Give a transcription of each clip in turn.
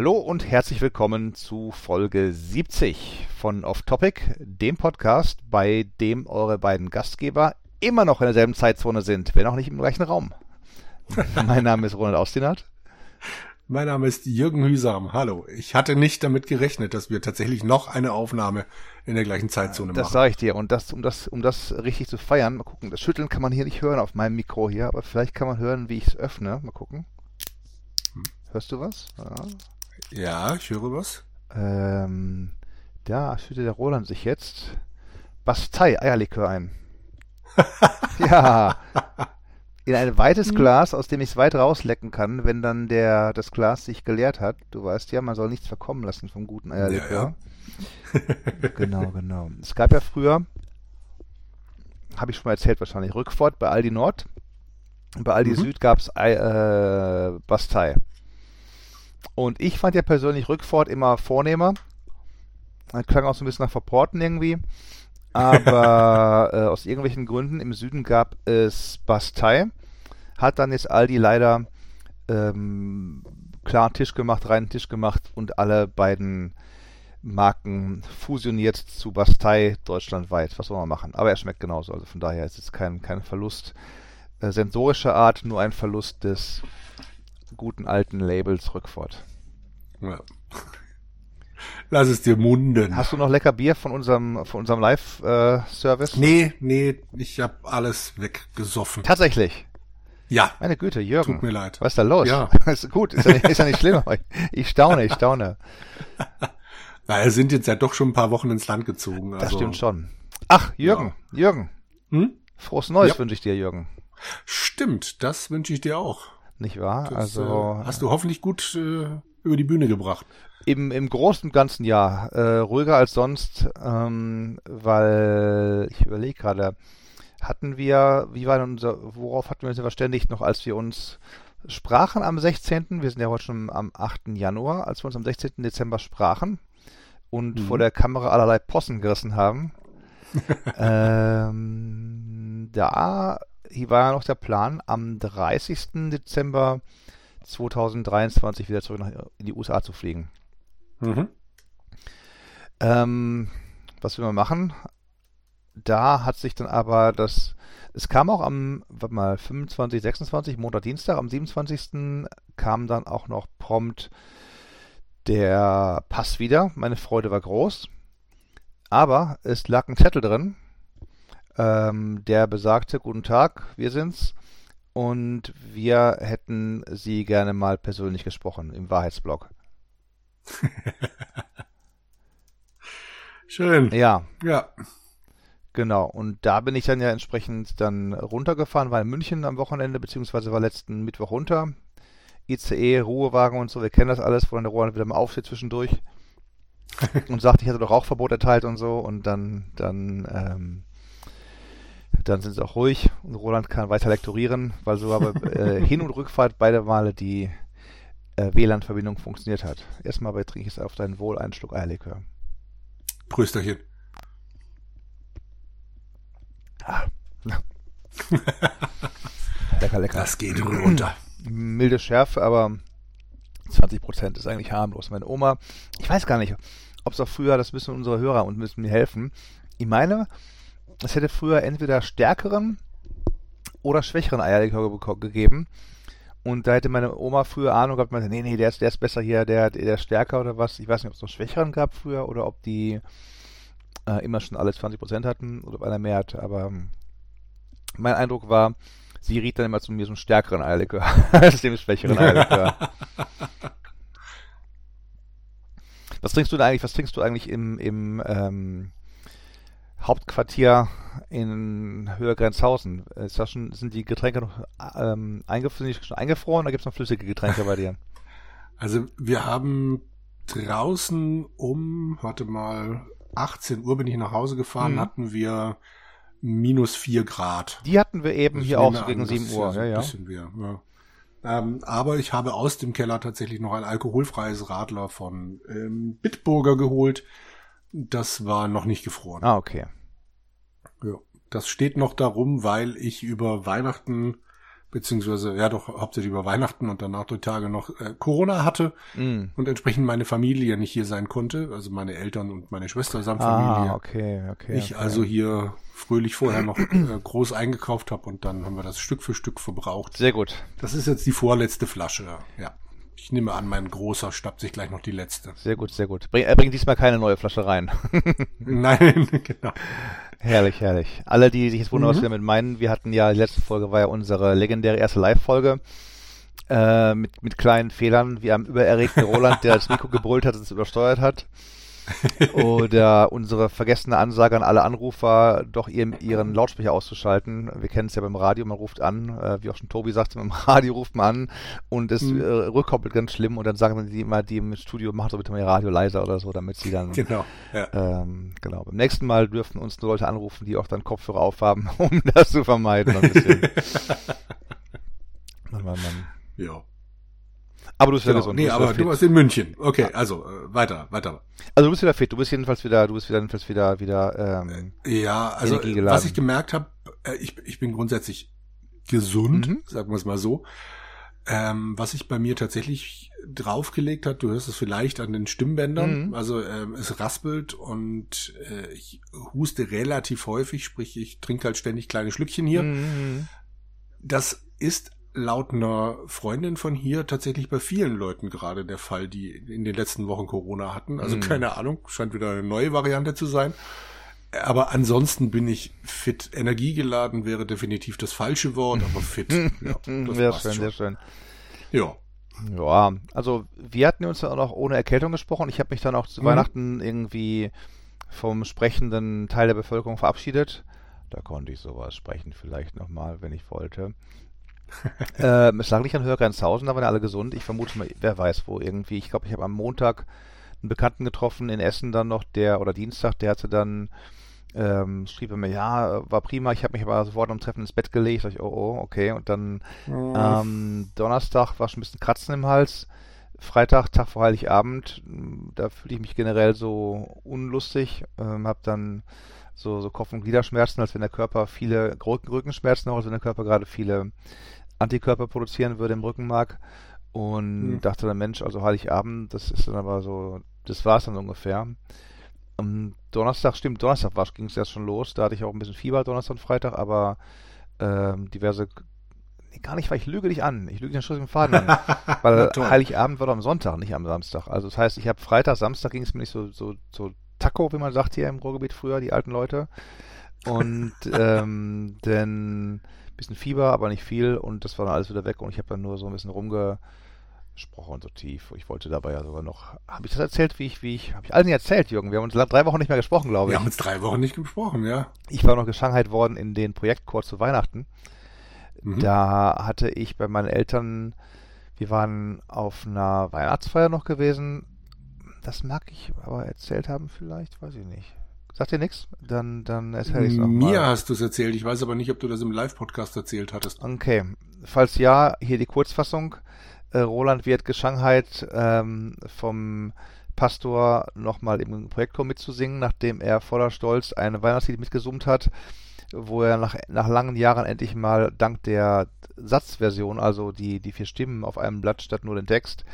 Hallo und herzlich willkommen zu Folge 70 von Off Topic, dem Podcast, bei dem eure beiden Gastgeber immer noch in derselben Zeitzone sind, wenn auch nicht im gleichen Raum. mein Name ist Ronald Austinat. Mein Name ist Jürgen Hüsam. Hallo. Ich hatte nicht damit gerechnet, dass wir tatsächlich noch eine Aufnahme in der gleichen Zeitzone das machen. Das sage ich dir. Und das, um das, um das richtig zu feiern, mal gucken. Das Schütteln kann man hier nicht hören auf meinem Mikro hier, aber vielleicht kann man hören, wie ich es öffne. Mal gucken. Hörst du was? Ja, ja ich höre was. Ähm, da schüttet der Roland sich jetzt Bastei Eierlikör ein. ja. In ein weites Glas, aus dem ich es weit rauslecken kann, wenn dann der, das Glas sich geleert hat. Du weißt ja, man soll nichts verkommen lassen vom guten Eierlikör. Ja, ja. genau, genau. Es gab ja früher, habe ich schon mal erzählt wahrscheinlich, Rückfahrt bei Aldi Nord. Und bei Aldi mhm. Süd gab es äh, Bastei. Und ich fand ja persönlich Rückfahrt immer vornehmer. Das klang auch so ein bisschen nach Verporten irgendwie. Aber äh, aus irgendwelchen Gründen im Süden gab es Bastei. Hat dann jetzt Aldi leider ähm, klar Tisch gemacht, reinen Tisch gemacht und alle beiden Marken fusioniert zu Bastei deutschlandweit. Was soll man machen? Aber er schmeckt genauso. Also von daher ist es kein, kein Verlust äh, sensorischer Art, nur ein Verlust des guten alten Labels Rückfahrt. Ja. Lass es dir munden. Hast du noch lecker Bier von unserem, von unserem Live-Service? Äh, nee, nee, ich habe alles weggesoffen. Tatsächlich? Ja. Meine Güte, Jürgen. Tut mir leid. Was ist da los? Ja. ist gut, ist ja nicht, ist ja nicht schlimm. Ich staune, ich staune. Naja, sind jetzt ja doch schon ein paar Wochen ins Land gezogen. Also. Das stimmt schon. Ach, Jürgen, ja. Jürgen. Hm? Frohes Neues ja. wünsche ich dir, Jürgen. Stimmt, das wünsche ich dir auch. Nicht wahr? Das, also äh, hast du hoffentlich gut äh, über die Bühne gebracht. Im, im großen und ganzen Jahr äh, ruhiger als sonst, ähm, weil ich überlege gerade, hatten wir, wie war denn unser, worauf hatten wir uns verständigt noch, als wir uns sprachen am 16., wir sind ja heute schon am 8. Januar, als wir uns am 16. Dezember sprachen und mhm. vor der Kamera allerlei Possen gerissen haben. ähm, da hier war ja noch der Plan, am 30. Dezember 2023 wieder zurück nach, in die USA zu fliegen. Mhm. Ähm, was will man machen? Da hat sich dann aber das, es kam auch am, warte mal, 25, 26, Montag, Dienstag, am 27. kam dann auch noch prompt der Pass wieder. Meine Freude war groß. Aber es lag ein Zettel drin, ähm, der besagte, guten Tag, wir sind's. Und wir hätten Sie gerne mal persönlich gesprochen im Wahrheitsblog. Schön. Ja. Ja. Genau. Und da bin ich dann ja entsprechend dann runtergefahren, war in München am Wochenende, beziehungsweise war letzten Mittwoch runter. ICE, Ruhewagen und so, wir kennen das alles, wo dann der Roland wieder mal aufsteht zwischendurch und sagt, ich hätte doch Rauchverbot erteilt und so und dann, dann, ähm, dann sind sie auch ruhig und Roland kann weiter lektorieren, weil so aber äh, Hin- und Rückfahrt beide Male die äh, WLAN-Verbindung funktioniert hat. Erstmal trinke ich es auf dein Wohl einen Schluck Eierlikör. Prösterchen. Ah. lecker, lecker. Das geht runter. Milde Schärfe, aber 20 Prozent ist eigentlich harmlos. Meine Oma, ich weiß gar nicht, ob es auch früher, das müssen unsere Hörer und müssen mir helfen. Ich meine, es hätte früher entweder stärkeren oder schwächeren Eierlikör gegeben. Und da hätte meine Oma früher Ahnung gehabt, meinte, nee, nee, der ist, der ist besser hier, der, der ist stärker oder was. Ich weiß nicht, ob es noch schwächeren gab früher oder ob die äh, immer schon alle 20% hatten oder ob einer mehr hatte. Aber ähm, mein Eindruck war, sie riet dann immer zu mir so einen stärkeren Eierlikör als dem schwächeren Eierlikör. was trinkst du da eigentlich, was trinkst du eigentlich im, im ähm, Hauptquartier in Höhe Grenzhausen. Ist das schon, sind die Getränke noch ähm, eingefroren, schon eingefroren oder gibt es noch flüssige Getränke bei dir? Also wir haben draußen um, warte mal, 18 Uhr bin ich nach Hause gefahren, mhm. hatten wir minus 4 Grad. Die hatten wir eben ich hier auch so gegen 7 Uhr. Ja, ja. Bisschen mehr, ja. Ähm, aber ich habe aus dem Keller tatsächlich noch ein alkoholfreies Radler von ähm, Bitburger geholt. Das war noch nicht gefroren. Ah, okay. Ja, das steht noch darum, weil ich über Weihnachten beziehungsweise ja doch hauptsächlich über Weihnachten und danach drei Tage noch äh, Corona hatte Mm. und entsprechend meine Familie nicht hier sein konnte, also meine Eltern und meine Schwester samt Ah, Familie. okay, okay. ich okay. also hier fröhlich vorher noch äh, groß eingekauft habe und dann haben wir das Stück für Stück verbraucht. Sehr gut. Das ist jetzt die vorletzte Flasche. Ja. Ich nehme an, mein großer schnappt sich gleich noch die letzte. Sehr gut, sehr gut. Bring, er bringt diesmal keine neue Flasche rein. Nein, genau. herrlich, herrlich. Alle, die sich jetzt wundern, was Mhm. wir damit meinen, wir hatten ja, die letzte Folge war ja unsere legendäre erste Live-Folge. Äh, mit, mit kleinen Fehlern, wie am übererregten Roland, der das Mikro gebrüllt hat und es übersteuert hat. Oder unsere vergessene Ansage an alle Anrufer, doch ihren, ihren Lautsprecher auszuschalten. Wir kennen es ja beim Radio, man ruft an, äh, wie auch schon Tobi sagte, beim Radio ruft man an und es Mhm. äh, rückkoppelt ganz schlimm und dann sagen die immer, die im Studio, macht doch bitte mal ihr Radio leiser oder so, damit sie dann Genau. Ja. ähm, genau. Beim nächsten Mal dürfen uns nur Leute anrufen, die auch dann Kopfhörer aufhaben, um das zu vermeiden. Ein bisschen. Mann, Mann, Mann. ja. Aber du bist ja Genau. gesund. Nee, bist aber wieder du warst in München. Okay, also äh, weiter, weiter. Also du bist wieder fit. Du bist jedenfalls wieder, du bist wieder, jedenfalls wieder, wieder. Ähm, Ja, also Energiegeladen. was ich gemerkt habe, äh, ich, ich bin grundsätzlich gesund, Mhm. sagen wir es mal so. Ähm, was sich bei mir tatsächlich draufgelegt hat, du hörst es vielleicht an den Stimmbändern, Mhm. also ähm, es raspelt und äh, ich huste relativ häufig, sprich ich trinke halt ständig kleine Schlückchen hier. mhm. Das ist laut einer Freundin von hier tatsächlich bei vielen Leuten gerade der Fall, die in den letzten Wochen Corona hatten. Also Mhm. keine Ahnung, scheint wieder eine neue Variante zu sein. Aber ansonsten bin ich fit. Energiegeladen wäre definitiv das falsche Wort, aber fit. Ja, das sehr schön, schon. sehr schön. Ja. Ja, also wir hatten uns ja auch noch ohne Erkältung gesprochen. Ich habe mich dann auch zu Mhm. Weihnachten irgendwie vom sprechenden Teil der Bevölkerung verabschiedet. Da konnte ich sowas sprechen, vielleicht nochmal, wenn ich wollte. ähm, es lag nicht an Hörgrenzhausen, da waren alle gesund. Ich vermute mal, wer weiß wo irgendwie. Ich glaube, ich habe am Montag einen Bekannten getroffen in Essen dann noch, der, oder Dienstag, der hatte dann, ähm, schrieb er mir, ja, war prima, ich habe mich aber sofort am Treffen ins Bett gelegt. Sag ich, oh, oh, okay. Und dann ähm, Donnerstag war schon ein bisschen Kratzen im Hals. Freitag, Tag vor Heiligabend, m, da fühle ich mich generell so unlustig. Ähm, habe dann so, so Kopf- und Gliederschmerzen, als wenn der Körper viele Rücken, Rückenschmerzen, auch als wenn der Körper gerade viele Antikörper produzieren würde im Rückenmark. Und Hm. dachte dann, Mensch, also Heiligabend, das ist dann aber so, das war es dann ungefähr. Am Donnerstag, stimmt, Donnerstag ging es erst schon los. Da hatte ich auch ein bisschen Fieber, Donnerstag und Freitag, aber ähm, diverse Nee, gar nicht, weil ich lüge dich an. Ich lüge den Schuss im Faden an. Weil. Heiligabend war doch am Sonntag, nicht am Samstag. Also das heißt, ich habe Freitag, Samstag ging es mir nicht so, so, so Taco, wie man sagt hier im Ruhrgebiet früher, die alten Leute. Und ähm, dann bisschen Fieber, aber nicht viel und das war dann alles wieder weg und ich habe dann nur so ein bisschen rumgesprochen, so tief. Ich wollte dabei ja sogar noch. Habe ich das erzählt, wie ich, wie ich. Habe ich allen erzählt, Jürgen? Wir haben uns drei Wochen nicht mehr gesprochen, glaube Wir ich. haben uns drei Wochen nicht gesprochen, ja. Ich war noch geschanghait worden in den Projektchor zu Weihnachten. Mhm. Da hatte ich bei meinen Eltern, wir waren auf einer Weihnachtsfeier noch gewesen. Das mag ich aber erzählt haben vielleicht, weiß ich nicht. Sagt ihr nichts? Dann, dann erzähle ich es Mir nochmal. hast du es erzählt. Ich weiß aber nicht, ob du das im Live-Podcast erzählt hattest. Okay, falls ja, hier die Kurzfassung. Äh, Roland wird geschanghait ähm, vom Pastor nochmal im Projektchor mitzusingen, nachdem er voller Stolz eine Weihnachtslied mitgesummt hat, wo er nach, nach langen Jahren endlich mal dank der Satzversion, also die, die vier Stimmen auf einem Blatt statt nur den Text,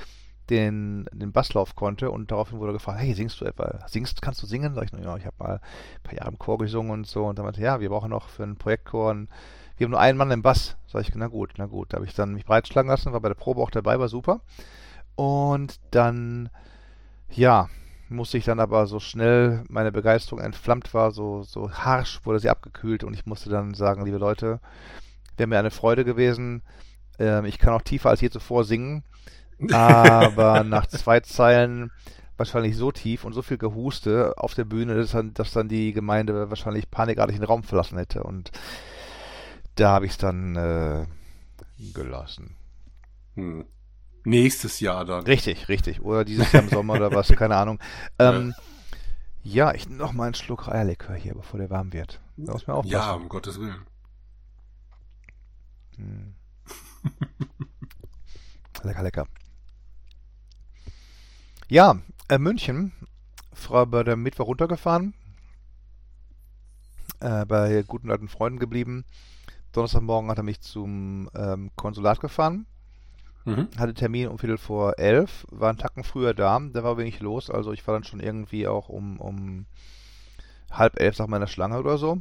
den, den Basslauf konnte und daraufhin wurde gefragt, hey, singst du etwa, singst, kannst du singen? Sag ich, ja, ich habe mal ein paar Jahre im Chor gesungen und so und dann meinte, ja, wir brauchen noch für einen Projektchor einen wir haben nur einen Mann im Bass. Sag ich, na gut, na gut. Da habe ich dann mich breitschlagen lassen, war bei der Probe auch dabei, war super. Und dann, ja, musste ich dann aber so schnell meine Begeisterung entflammt war, so, so harsch wurde sie abgekühlt und ich musste dann sagen, liebe Leute, wäre mir eine Freude gewesen. Ähm, ich kann auch tiefer als je zuvor singen, aber nach zwei Zeilen wahrscheinlich so tief und so viel Gehuste auf der Bühne, dass dann, dass dann die Gemeinde wahrscheinlich panikartig den Raum verlassen hätte und da habe ich es dann äh, gelassen. Hm. Nächstes Jahr dann. Richtig, richtig. Oder dieses Jahr im Sommer oder was, keine Ahnung. Ähm, ja, ich noch mal einen Schluck Eierlikör hier, bevor der warm wird. Da muss man aufpassen. Ja, um Gottes Willen. Hm. lecker, lecker. Ja, äh, München. Frau bei der Mittwoch runtergefahren. Äh, bei guten alten Freunden geblieben. Donnerstagmorgen hat er mich zum ähm, Konsulat gefahren. Mhm. Hatte Termin um Viertel vor elf, war einen Tacken früher da, da war wenig los, also ich war dann schon irgendwie auch um, um halb elf, sag mal, in der Schlange oder so.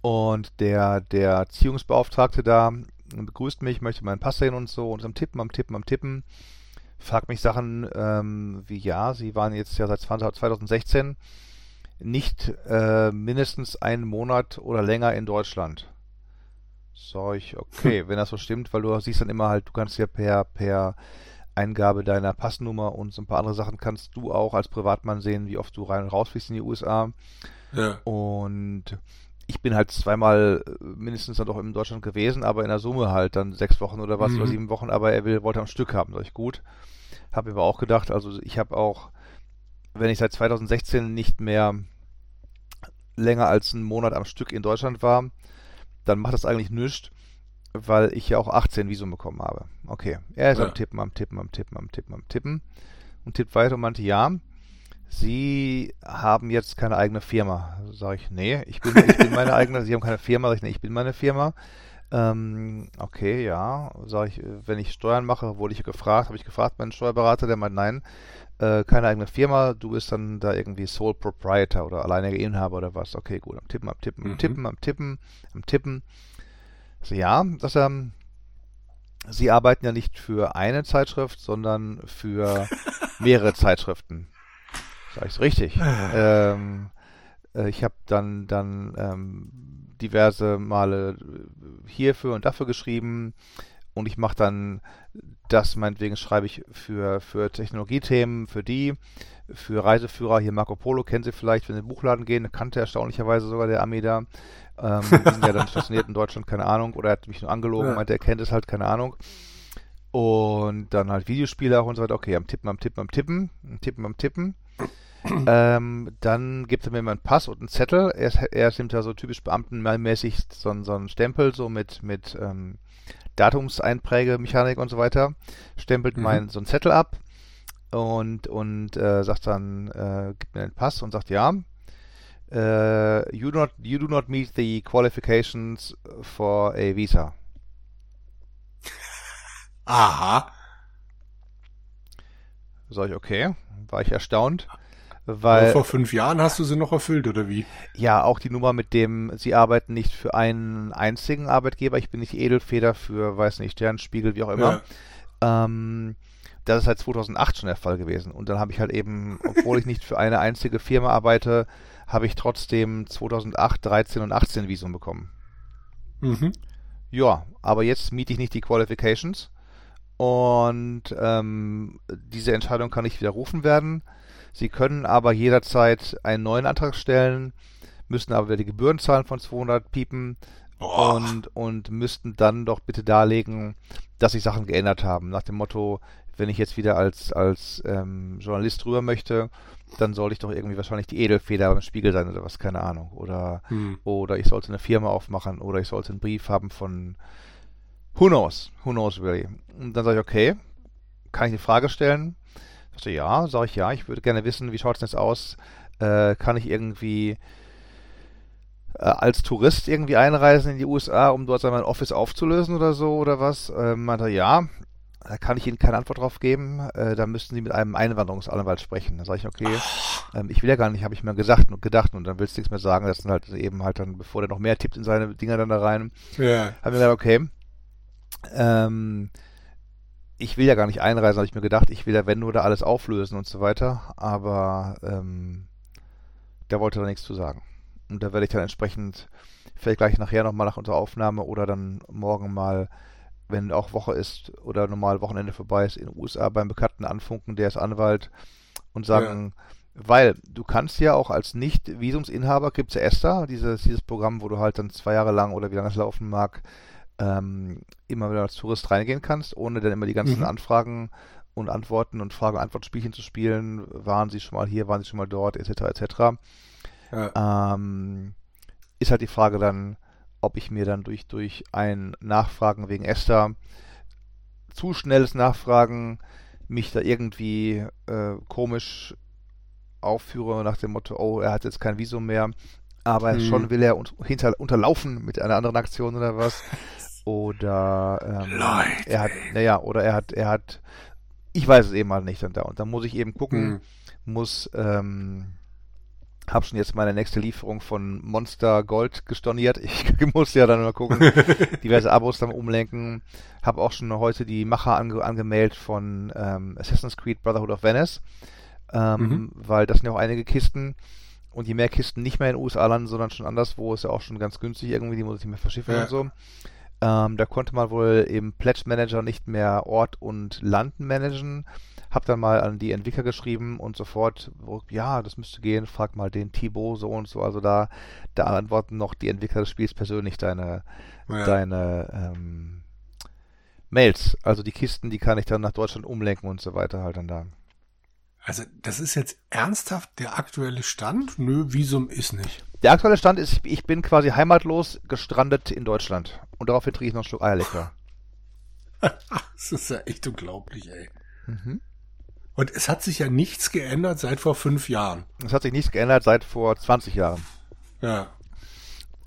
Und der, der Erziehungsbeauftragte da begrüßt mich, möchte meinen Pass sehen und so und ist am Tippen, am Tippen, am Tippen. Fragt mich Sachen ähm, wie, ja, Sie waren jetzt ja seit 2016 nicht äh, mindestens einen Monat oder länger in Deutschland. Sag ich, okay, wenn das so stimmt, weil du siehst dann immer halt, du kannst ja per, per Eingabe deiner Passnummer und so ein paar andere Sachen kannst du auch als Privatmann sehen, wie oft du rein und raus fliegst in die USA. Ja. Und ich bin halt zweimal äh, mindestens dann doch in Deutschland gewesen, aber in der Summe halt dann sechs Wochen oder was mhm. oder sieben Wochen, aber er will, wollte am Stück haben. Sag ich, gut. Habe mir aber auch gedacht, also ich habe auch, wenn ich seit 2016 nicht mehr länger als einen Monat am Stück in Deutschland war, dann macht das eigentlich nichts, weil ich ja auch 18 Visum bekommen habe. Okay, er ist ja. am Tippen, am Tippen, am Tippen, am Tippen, am Tippen und tippt weiter und meinte, ja, Sie haben jetzt keine eigene Firma. Sag ich, nee, ich bin, ich bin meine eigene, Sie haben keine Firma. Sag ich, nee, ich bin meine Firma. Ähm, okay, ja. Sag ich, wenn ich Steuern mache, wurde ich gefragt, habe ich gefragt, meinen Steuerberater, der meint, nein, äh, keine eigene Firma, du bist dann da irgendwie Sole Proprietor oder alleiniger Inhaber oder was. Okay, gut, am Tippen, am Tippen, am mhm. Tippen, am Tippen, am Tippen. So, ja, dass er, ähm, Sie arbeiten ja nicht für eine Zeitschrift, sondern für mehrere Zeitschriften. Sag ich richtig. ähm, äh, ich habe dann, dann ähm, diverse Male hierfür und dafür geschrieben. Und ich mache dann das, meinetwegen schreibe ich für, für Technologiethemen, für die, für Reiseführer, hier Marco Polo, kennen Sie vielleicht, wenn Sie in den Buchladen gehen, kannte erstaunlicherweise sogar der Ami da, ähm, ja dann stationiert in Deutschland, keine Ahnung, oder er hat mich nur angelogen, ja. meinte, er kennt es halt, keine Ahnung. Und dann halt Videospiele auch und so weiter, okay, am Tippen, am Tippen, am Tippen, am Tippen, am Tippen ähm, dann gibt er mir mal einen Pass und einen Zettel. Er, er nimmt ja so typisch beamtenmäßig so, so einen Stempel, so mit, mit ähm, Datumseinprägemechanik und so weiter. Stempelt mhm. meinen so einen Zettel ab und, und äh, sagt dann, äh, gibt mir den Pass und sagt, ja, Uh, you, not, you do not meet the qualifications for a visa. Aha. Sag ich, okay. War ich erstaunt. Weil, vor fünf Jahren hast du sie noch erfüllt, oder wie? Ja, auch die Nummer mit dem, sie arbeiten nicht für einen einzigen Arbeitgeber, ich bin nicht Edelfeder für, weiß nicht, Sternspiegel, wie auch immer. Ja. Ähm, das ist halt 2008 schon der Fall gewesen. Und dann habe ich halt eben, obwohl ich nicht für eine einzige Firma arbeite, habe ich trotzdem 2008, 13 und 18 Visum bekommen. Mhm. Ja, aber jetzt miete ich nicht die Qualifications. Und ähm, diese Entscheidung kann nicht widerrufen werden. Sie können aber jederzeit einen neuen Antrag stellen, müssen aber wieder die Gebühren zahlen von 200 Piepen und, und müssten dann doch bitte darlegen, dass sich Sachen geändert haben. Nach dem Motto, wenn ich jetzt wieder als, als ähm, Journalist rüber möchte, dann soll ich doch irgendwie wahrscheinlich die Edelfeder beim Spiegel sein oder was, keine Ahnung. Oder, hm. oder ich sollte eine Firma aufmachen oder ich sollte einen Brief haben von Who knows? Who knows really? Und dann sage ich, okay, kann ich eine Frage stellen? Also ja, sage ich ja, ich würde gerne wissen, wie schaut es jetzt aus? Äh, kann ich irgendwie äh, als Tourist irgendwie einreisen in die USA, um dort mein Office aufzulösen oder so oder was? Äh, meinte ja, da kann ich Ihnen keine Antwort drauf geben. Äh, da müssten Sie mit einem Einwanderungsanwalt sprechen. Da sage ich, okay, ähm, ich will ja gar nicht, habe ich mir gesagt und gedacht und dann willst du nichts mehr sagen. Das sind halt eben halt dann, bevor der noch mehr tippt in seine Dinger dann da rein. Ja. Haben wir gesagt, okay. Ähm, ich will ja gar nicht einreisen, habe ich mir gedacht, ich will ja, wenn nur da alles auflösen und so weiter, aber ähm, der wollte da nichts zu sagen. Und da werde ich dann entsprechend vielleicht gleich nachher nochmal nach unserer Aufnahme oder dann morgen mal, wenn auch Woche ist oder normal Wochenende vorbei ist, in den USA beim Bekannten anfunken, der ist Anwalt und sagen, ja. weil du kannst ja auch als Nicht-Visumsinhaber, gibt es ja ESTA, dieses, dieses Programm, wo du halt dann zwei Jahre lang oder wie lange es laufen mag, ähm, immer wieder als Tourist reingehen kannst, ohne dann immer die ganzen mhm. Anfragen und Antworten und Frage-Antwort-Spielchen zu spielen. Waren sie schon mal hier, waren sie schon mal dort, etc. etc. Ja. Ähm, ist halt die Frage dann, ob ich mir dann durch, durch ein Nachfragen wegen Esther zu schnelles Nachfragen mich da irgendwie äh, komisch aufführe nach dem Motto, oh, er hat jetzt kein Visum mehr, aber hm. schon will er un hinter unterlaufen mit einer anderen Aktion oder was. Oder ähm, Leute. er hat, naja, oder er hat, er hat, ich weiß es eben mal nicht und da. Und da muss ich eben gucken, hm. muss, ähm, hab schon jetzt meine nächste Lieferung von Monster Gold gestorniert. Ich muss ja dann mal gucken, diverse Abos dann umlenken. Hab auch schon heute die Macher ange angemeldet von ähm, Assassin's Creed Brotherhood of Venice, ähm, mhm. weil das sind ja auch einige Kisten. Und je mehr Kisten nicht mehr in den USA landen, sondern schon anderswo, ist ja auch schon ganz günstig irgendwie, die muss ich nicht mehr verschiffen ja. und so. Ähm, da konnte man wohl im Pledge Manager nicht mehr Ort und Landen managen. Hab dann mal an die Entwickler geschrieben und sofort, ja, das müsste gehen, frag mal den Thibaut so und so. Also da, da antworten noch die Entwickler des Spiels persönlich deine, ja. deine ähm, Mails. Also die Kisten, die kann ich dann nach Deutschland umlenken und so weiter halt dann da. Also das ist jetzt ernsthaft der aktuelle Stand? Nö, Visum ist nicht. Der aktuelle Stand ist, ich bin quasi heimatlos gestrandet in Deutschland. Und daraufhin trinke ich noch einen Schluck Eierlikör. das ist ja echt unglaublich, ey. Mhm. Und es hat sich ja nichts geändert seit vor fünf Jahren. Es hat sich nichts geändert seit vor 20 Jahren. Ja.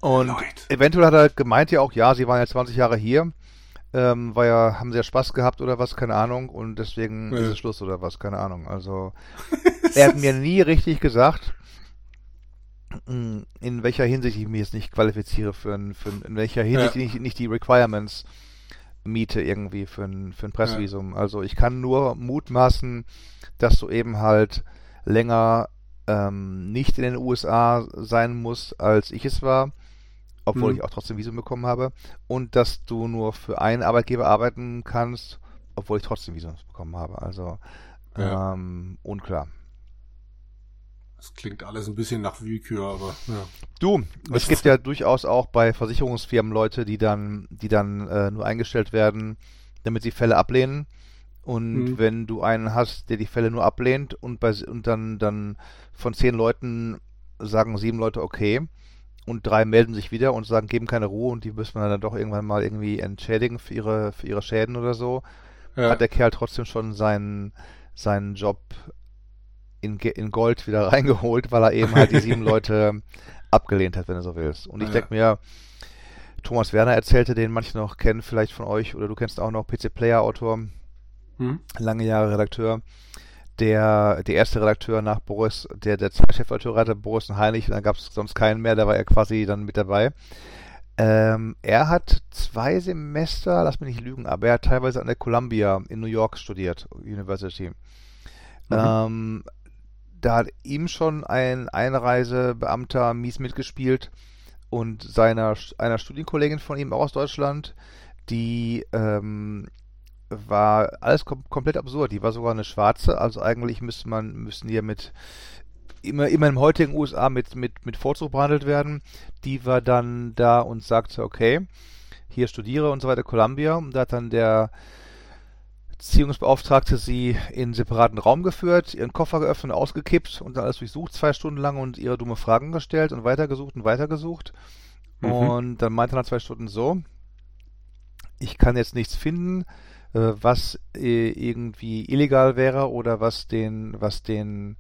Und Leute. eventuell hat er gemeint ja auch, ja, sie waren ja 20 Jahre hier. Ähm, war ja, haben sie ja Spaß gehabt oder was, keine Ahnung. Und deswegen ja. ist es Schluss oder was, keine Ahnung. Also, er hat mir nie richtig gesagt, in welcher Hinsicht ich mich jetzt nicht qualifiziere für ein, für ein in welcher Hinsicht ja. ich nicht, die Requirements miete irgendwie für ein, für ein Pressvisum. Ja. Also ich kann nur mutmaßen, dass du eben halt länger ähm, nicht in den USA sein musst, als ich es war, obwohl hm. ich auch trotzdem Visum bekommen habe, und dass du nur für einen Arbeitgeber arbeiten kannst, obwohl ich trotzdem Visum bekommen habe. Also ja. ähm, unklar. Das klingt alles ein bisschen nach Willkür, aber ja. Du, es gibt ja durchaus auch bei Versicherungsfirmen Leute, die dann, die dann äh, nur eingestellt werden, damit sie Fälle ablehnen. Und mhm. wenn du einen hast, der die Fälle nur ablehnt und bei und dann, dann von zehn Leuten sagen sieben Leute okay und drei melden sich wieder und sagen, geben keine Ruhe und die müssen wir dann doch irgendwann mal irgendwie entschädigen für ihre, für ihre Schäden oder so, ja. hat der Kerl trotzdem schon seinen, seinen Job in, in Gold wieder reingeholt, weil er eben halt die sieben Leute abgelehnt hat, wenn du so willst. Und ich ja. denke mir, Thomas Werner erzählte, den manche noch kennen, vielleicht von euch, oder du kennst auch noch PC Player Autor, hm? lange Jahre Redakteur. Der, der erste Redakteur nach Boris, der, der zwei Chefredakteure hatte, Boris und Heinrich, und dann gab es sonst keinen mehr, da war er quasi dann mit dabei. Ähm, er hat zwei Semester, lass mich nicht lügen, aber er hat teilweise an der Columbia in New York studiert, University. Mhm. Ähm, da hat ihm schon ein Einreisebeamter mies mitgespielt und seiner einer Studienkollegin von ihm auch aus Deutschland, die ähm, war alles kom komplett absurd. Die war sogar eine Schwarze, also eigentlich müsste man müssen ja mit immer immer im heutigen USA mit mit mit Vorzug behandelt werden. Die war dann da und sagte, okay, hier studiere und so weiter Columbia und da hat dann der Erziehungsbeauftragte sie in einen separaten Raum geführt, ihren Koffer geöffnet und ausgekippt und dann alles durchsucht, zwei Stunden lang und ihre dumme Fragen gestellt und weitergesucht und weitergesucht. Mhm. Und dann meinte er nach zwei Stunden so, ich kann jetzt nichts finden, äh, was äh, irgendwie illegal wäre oder was den, was den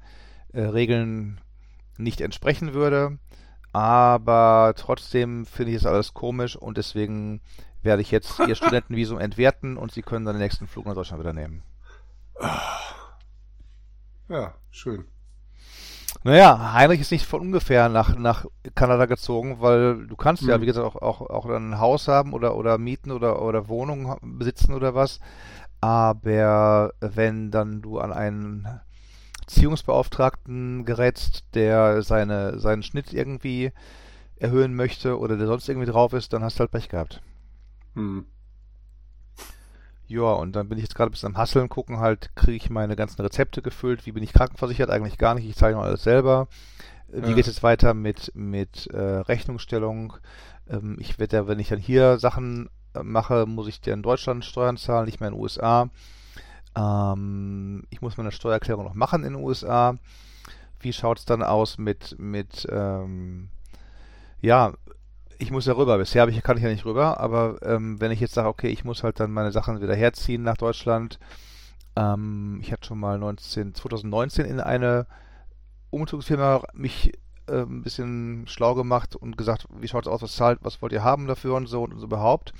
äh, Regeln nicht entsprechen würde. Aber trotzdem finde ich es alles komisch und deswegen werde ich jetzt Ihr Studentenvisum entwerten und Sie können dann den nächsten Flug nach Deutschland wieder nehmen. Ja, schön. Naja, Heinrich ist nicht von ungefähr nach, nach Kanada gezogen, weil du kannst ja, wie gesagt, auch, auch, auch ein Haus haben oder, oder mieten oder, oder Wohnungen besitzen oder was. Aber wenn dann du an einen Erziehungsbeauftragten gerätst, der seine, seinen Schnitt irgendwie erhöhen möchte oder der sonst irgendwie drauf ist, dann hast du halt Pech gehabt. Hm. Ja, und dann bin ich jetzt gerade ein bisschen am Hasseln, gucken halt, kriege ich meine ganzen Rezepte gefüllt, wie bin ich krankenversichert, eigentlich gar nicht, ich zahle noch alles selber. Wie ja. geht es jetzt weiter mit, mit äh, Rechnungsstellung? Ähm, ich werde ja, wenn ich dann hier Sachen äh, mache, muss ich dir in Deutschland Steuern zahlen, nicht mehr in den USA. Ähm, ich muss meine Steuererklärung noch machen in den USA. Wie schaut es dann aus mit, mit ähm, ja, ich muss ja rüber. Bisher ich, kann ich ja nicht rüber, aber ähm, wenn ich jetzt sage, okay, ich muss halt dann meine Sachen wieder herziehen nach Deutschland. Ähm, ich hatte schon mal 19, 2019 in eine Umzugsfirma mich äh, ein bisschen schlau gemacht und gesagt, wie schaut es aus, was zahlt, was wollt ihr haben dafür und so und so überhaupt.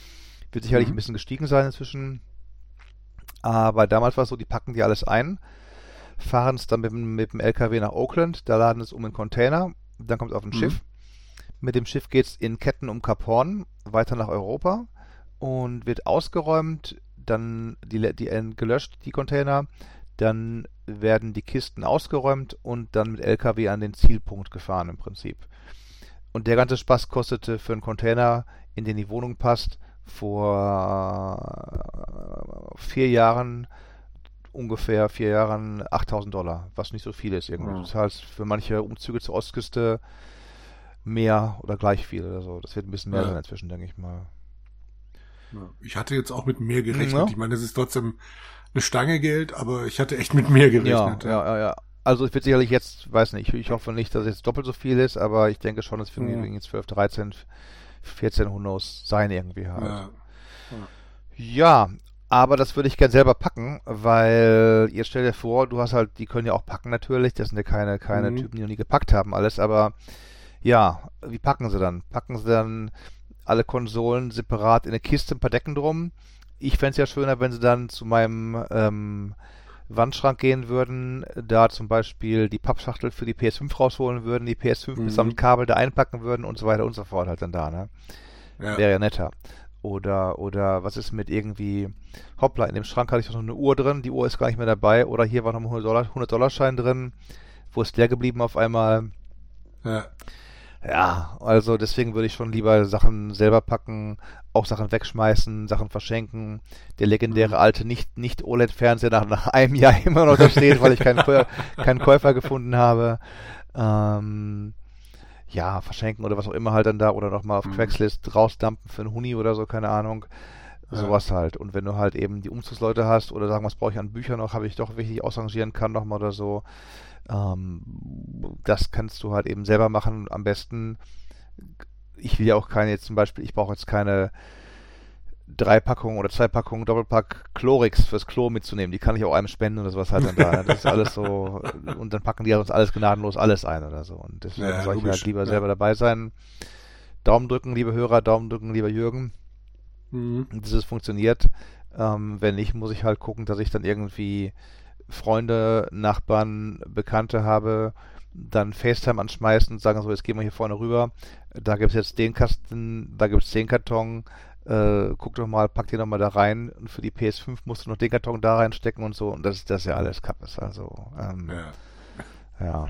Wird sicherlich mhm. ein bisschen gestiegen sein inzwischen. Aber damals war es so, die packen die alles ein, fahren es dann mit, mit dem LKW nach Oakland, da laden es um in Container, dann kommt es auf ein mhm. Schiff. Mit dem Schiff geht es in Ketten um Kap Horn weiter nach Europa und wird ausgeräumt, dann die, die gelöscht, die Container, dann werden die Kisten ausgeräumt und dann mit LKW an den Zielpunkt gefahren im Prinzip. Und der ganze Spaß kostete für einen Container, in den die Wohnung passt, vor vier Jahren, ungefähr vier Jahren 8000 Dollar, was nicht so viel ist irgendwie. Ja. Das heißt, für manche Umzüge zur Ostküste mehr oder gleich viel oder so. Das wird ein bisschen mehr ja. sein inzwischen, denke ich mal. Ich hatte jetzt auch mit mehr gerechnet. Ja. Ich meine, das ist trotzdem eine Stange Geld, aber ich hatte echt mit mehr gerechnet. Ja, ja, ja. ja. Also es wird sicherlich jetzt, weiß nicht, ich hoffe nicht, dass es jetzt doppelt so viel ist, aber ich denke schon, dass es für ja. irgendwie 12, 13, 14 Hundos sein irgendwie halt. Ja. aber das würde ich gern selber packen, weil ihr stellt dir vor, du hast halt, die können ja auch packen natürlich, das sind ja keine, keine mhm. Typen, die noch nie gepackt haben, alles, aber ja, wie packen sie dann? Packen sie dann alle Konsolen separat in eine Kiste, ein paar Decken drum. Ich fände es ja schöner, wenn sie dann zu meinem ähm, Wandschrank gehen würden, da zum Beispiel die Pappschachtel für die PS5 rausholen würden, die PS5 mhm. mitsamt Kabel da einpacken würden und so weiter und so fort halt dann da, ne? Ja. Wäre ja netter. Oder, oder was ist mit irgendwie, hoppla, in dem Schrank hatte ich noch eine Uhr drin, die Uhr ist gar nicht mehr dabei, oder hier war noch ein 100 Dollar, 100 Dollar Schein drin, wo ist der geblieben auf einmal? Ja. Ja, also deswegen würde ich schon lieber Sachen selber packen, auch Sachen wegschmeißen, Sachen verschenken. Der legendäre mhm. alte nicht, nicht OLED-Fernseher nach, nach einem Jahr immer noch da steht, weil ich keinen, keinen Käufer gefunden habe. Ähm, ja, verschenken oder was auch immer halt dann da oder nochmal auf mhm. Craigslist rausdumpen für einen Huni oder so, keine Ahnung. Ja. Sowas halt. Und wenn du halt eben die Umzugsleute hast oder sagen, was brauche ich an Büchern noch, habe ich doch wichtig ausrangieren kann nochmal oder so, ähm, das kannst du halt eben selber machen. Am besten, ich will ja auch keine, jetzt zum Beispiel, ich brauche jetzt keine drei Packungen oder zwei Packungen Doppelpack Chlorix fürs Klo mitzunehmen. Die kann ich auch einem spenden oder sowas halt dann da. Das ist alles so, und dann packen die uns alles gnadenlos alles ein oder so. Und deswegen ja, soll ich halt lieber ja. selber dabei sein. Daumen drücken, liebe Hörer, Daumen drücken, lieber Jürgen. Mhm. Dass es funktioniert. Ähm, wenn nicht, muss ich halt gucken, dass ich dann irgendwie Freunde, Nachbarn, Bekannte habe, dann FaceTime anschmeißen und sagen so, jetzt gehen wir hier vorne rüber, da gibt es jetzt den Kasten, da gibt es den Karton, äh, guck doch mal, pack den noch mal da rein und für die PS5 musst du noch den Karton da reinstecken und so und das, das ist ja alles Kappes, also ähm, ja. ja.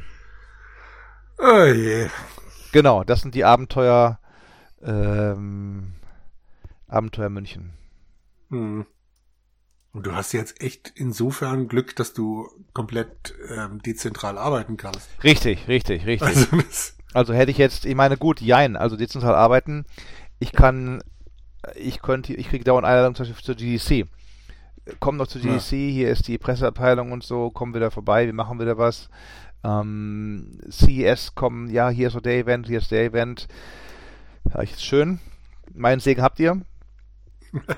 Oh je. Genau, das sind die Abenteuer ähm, Abenteuer München. Hm. Und du hast jetzt echt insofern Glück, dass du komplett ähm, dezentral arbeiten kannst. Richtig, richtig, richtig. Also, also, hätte ich jetzt, ich meine, gut, jein, also dezentral arbeiten. Ich kann, ich könnte, ich kriege dauernd Einladung zum Beispiel zur GDC. Komm noch zur GDC, ja. hier ist die Presseabteilung und so, komm wieder vorbei, wir machen wieder was. Ähm, CES kommen, ja, hier ist so der Event, hier ist der Event. Ja, ist schön. Meinen Segen habt ihr.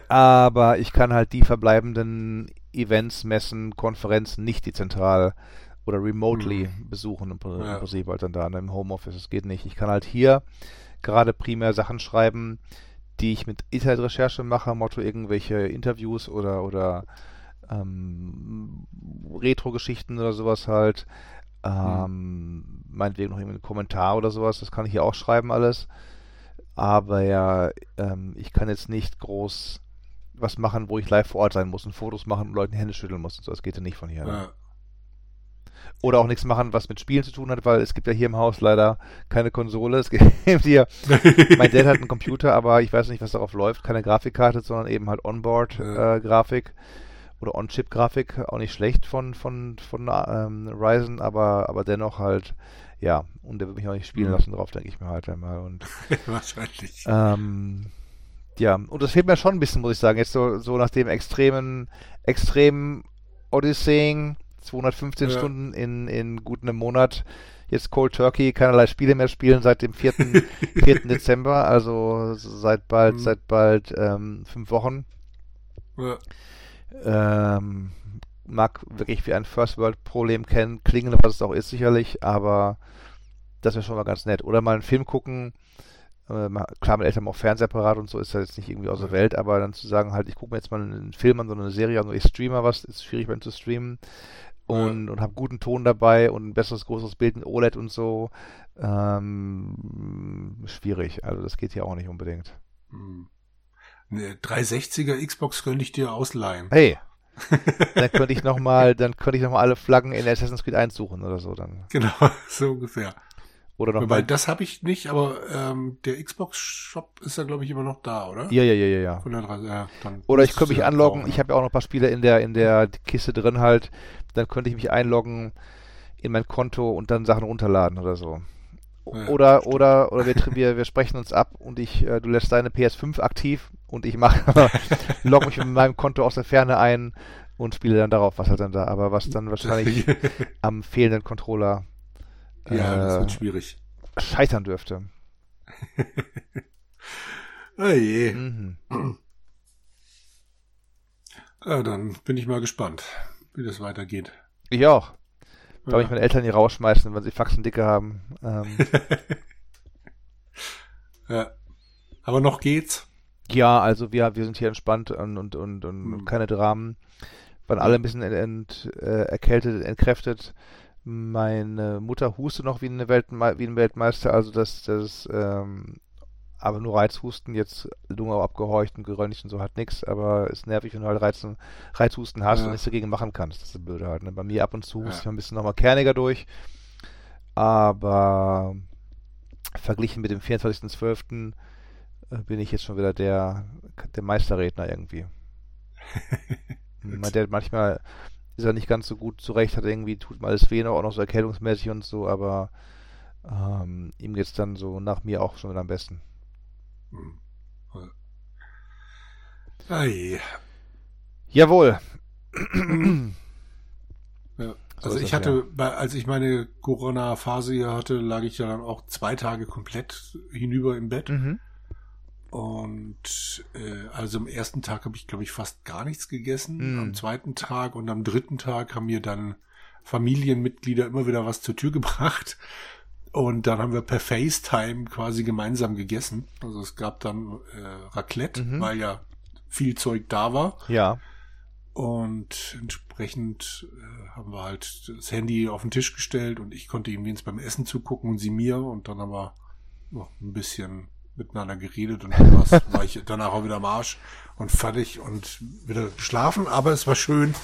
Aber ich kann halt die verbleibenden Events, Messen, Konferenzen nicht dezentral oder remotely mhm. besuchen im, ja. Prinzip halt dann da im Homeoffice. Das geht nicht. Ich kann halt hier gerade primär Sachen schreiben, die ich mit Internetrecherche mache, Motto irgendwelche Interviews oder oder ähm, Retro-Geschichten oder sowas halt. Mhm. Ähm, mhm. Meinetwegen noch irgendwie einen Kommentar oder sowas, das kann ich hier auch schreiben alles aber ja, ähm, ich kann jetzt nicht groß was machen, wo ich live vor Ort sein muss und Fotos machen und Leuten Hände schütteln muss und so. Das geht ja nicht von hier. Ne? Ja. Oder auch nichts machen, was mit Spielen zu tun hat, weil es gibt ja hier im Haus leider keine Konsole. Es gibt hier, mein Dad hat einen Computer, aber ich weiß nicht, was darauf läuft. Keine Grafikkarte, sondern eben halt Onboard-Grafik äh, oder On-Chip-Grafik. Auch nicht schlecht von, von, von ähm, Ryzen, aber, aber dennoch halt ja, und der wird mich auch nicht spielen mhm. lassen drauf, denke ich mir halt einmal. Und, Wahrscheinlich. Ähm, ja, und das fehlt mir schon ein bisschen, muss ich sagen. Jetzt so, so nach dem extremen, extremen Odysseying, 215 ja. Stunden in, in gut einem Monat. Jetzt Cold Turkey, keinerlei Spiele mehr spielen seit dem 4. 4. Dezember, also seit bald, mhm. seit bald ähm, fünf Wochen. Ja. Ähm, mag wirklich wie ein First World Problem klingen, was es auch ist sicherlich, aber Das wäre schon mal ganz nett. Oder mal einen Film gucken. Äh, klar, mit Eltern auch Fernsehapparat und so ist das jetzt nicht irgendwie aus der Welt, aber dann zu sagen, halt, ich gucke mir jetzt mal einen Film an, so eine Serie an, so ich streame was, ist schwierig bei zu streamen und, ja. und habe guten Ton dabei und ein besseres, größeres Bild in OLED und so. Ähm, schwierig. Also das geht hier auch nicht unbedingt. Hm. Eine 360er Xbox könnte ich dir ausleihen. Hey. dann könnte ich noch mal, dann könnte ich noch mal alle Flaggen in Assassin's Creed 1 suchen oder so dann. Genau, so ungefähr. Oder noch Wobei, das habe ich nicht, aber ähm, der Xbox-Shop ist ja, glaube ich, immer noch da, oder? Ja, ja, ja, ja. ja. 130, ja oder ich könnte mich anloggen, ich habe ja auch noch ein paar Spiele in der, in der Kiste drin halt, dann könnte ich mich einloggen in mein Konto und dann Sachen runterladen oder so. Ja, oder, oder, oder wir, wir, wir sprechen uns ab und ich, äh, du lässt deine PS5 aktiv und ich mache, logge mich mit meinem Konto aus der Ferne ein und spiele dann darauf, was halt dann da, aber was dann wahrscheinlich am fehlenden Controller ja, äh, das wird schwierig. scheitern dürfte. oh je. Mhm. Ja, dann bin ich mal gespannt, wie das weitergeht. Ich auch. Glaube ja. ich meine Eltern hier rausschmeißen, wenn sie Faxen dicke haben. Ähm. ja. Aber noch geht's. Ja, also wir, wir sind hier entspannt und, und, und, und mhm. keine Dramen. Waren alle ein bisschen ent, ent, äh, erkältet, entkräftet. Meine Mutter hustet noch wie, eine Weltme wie ein Weltmeister, also das, das, ähm, aber nur Reizhusten, jetzt Lunge abgehorcht und geröntgt und so hat nichts, aber ist nervig, wenn du halt Reizen, Reizhusten hast ja. und nichts dagegen machen kannst. Das ist blöd halt. Ne? Bei mir ab und zu ja. ich ein bisschen nochmal kerniger durch, aber verglichen mit dem 24.12. Äh, bin ich jetzt schon wieder der, der Meisterredner irgendwie. der manchmal ist er nicht ganz so gut zurecht, hat irgendwie, tut mal alles weh, auch noch so erkältungsmäßig und so, aber ähm, ihm geht's dann so nach mir auch schon wieder am besten. Hm. Ei. Jawohl. ja. Also ich hatte, als ich meine Corona-Phase hier hatte, lag ich ja dann auch zwei Tage komplett hinüber im Bett. Mhm. Und äh, also am ersten Tag habe ich, glaube ich, fast gar nichts gegessen. Mm. Am zweiten Tag und am dritten Tag haben mir dann Familienmitglieder immer wieder was zur Tür gebracht. Und dann haben wir per FaceTime quasi gemeinsam gegessen. Also es gab dann äh, Raclette, mhm. weil ja viel Zeug da war. Ja. Und entsprechend äh, haben wir halt das Handy auf den Tisch gestellt und ich konnte ihm jetzt beim Essen zugucken und sie mir. Und dann haben wir noch ein bisschen miteinander geredet und dann war ich danach auch wieder am Arsch und fertig und wieder geschlafen. Aber es war schön,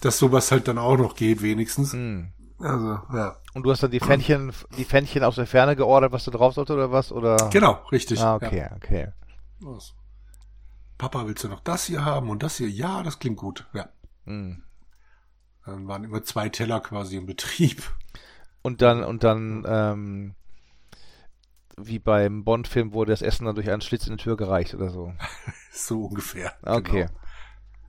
dass sowas halt dann auch noch geht, wenigstens. Mm. Also, ja. Und du hast dann die Fännchen, die Fännchen aus der Ferne geordert, was da drauf sollte oder was? Oder? Genau, richtig. Ah, okay, ja. okay. Was? Papa, willst du noch das hier haben und das hier? Ja, das klingt gut. Ja. Mm. Dann waren immer zwei Teller quasi im Betrieb. Und dann, und dann, ähm, wie beim Bond-Film wurde das Essen dann durch einen Schlitz in die Tür gereicht oder so. so ungefähr. Okay. Genau.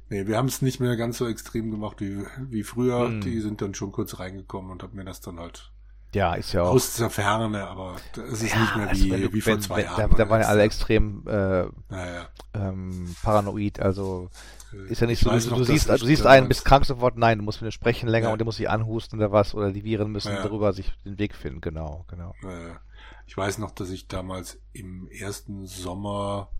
Nee, wir haben es nicht mehr ganz so extrem gemacht wie, wie früher. Hm. Die sind dann schon kurz reingekommen und haben mir das dann halt ja, ist ja auch. Aus der Ferne, aber es ist ja, nicht mehr also wie, du, wie vor wenn, zwei wenn, Jahren. Da, da waren ja alle extrem äh, ja, Ähm, paranoid, also äh, ist ja nicht so, du, du siehst, du siehst einen, bist krank sofort, nein, du musst mit dem sprechen länger und der muss sich anhusten oder was, oder die Viren müssen darüber sich den Weg finden, genau, genau. Ich weiß noch, dass ich damals im ersten Sommer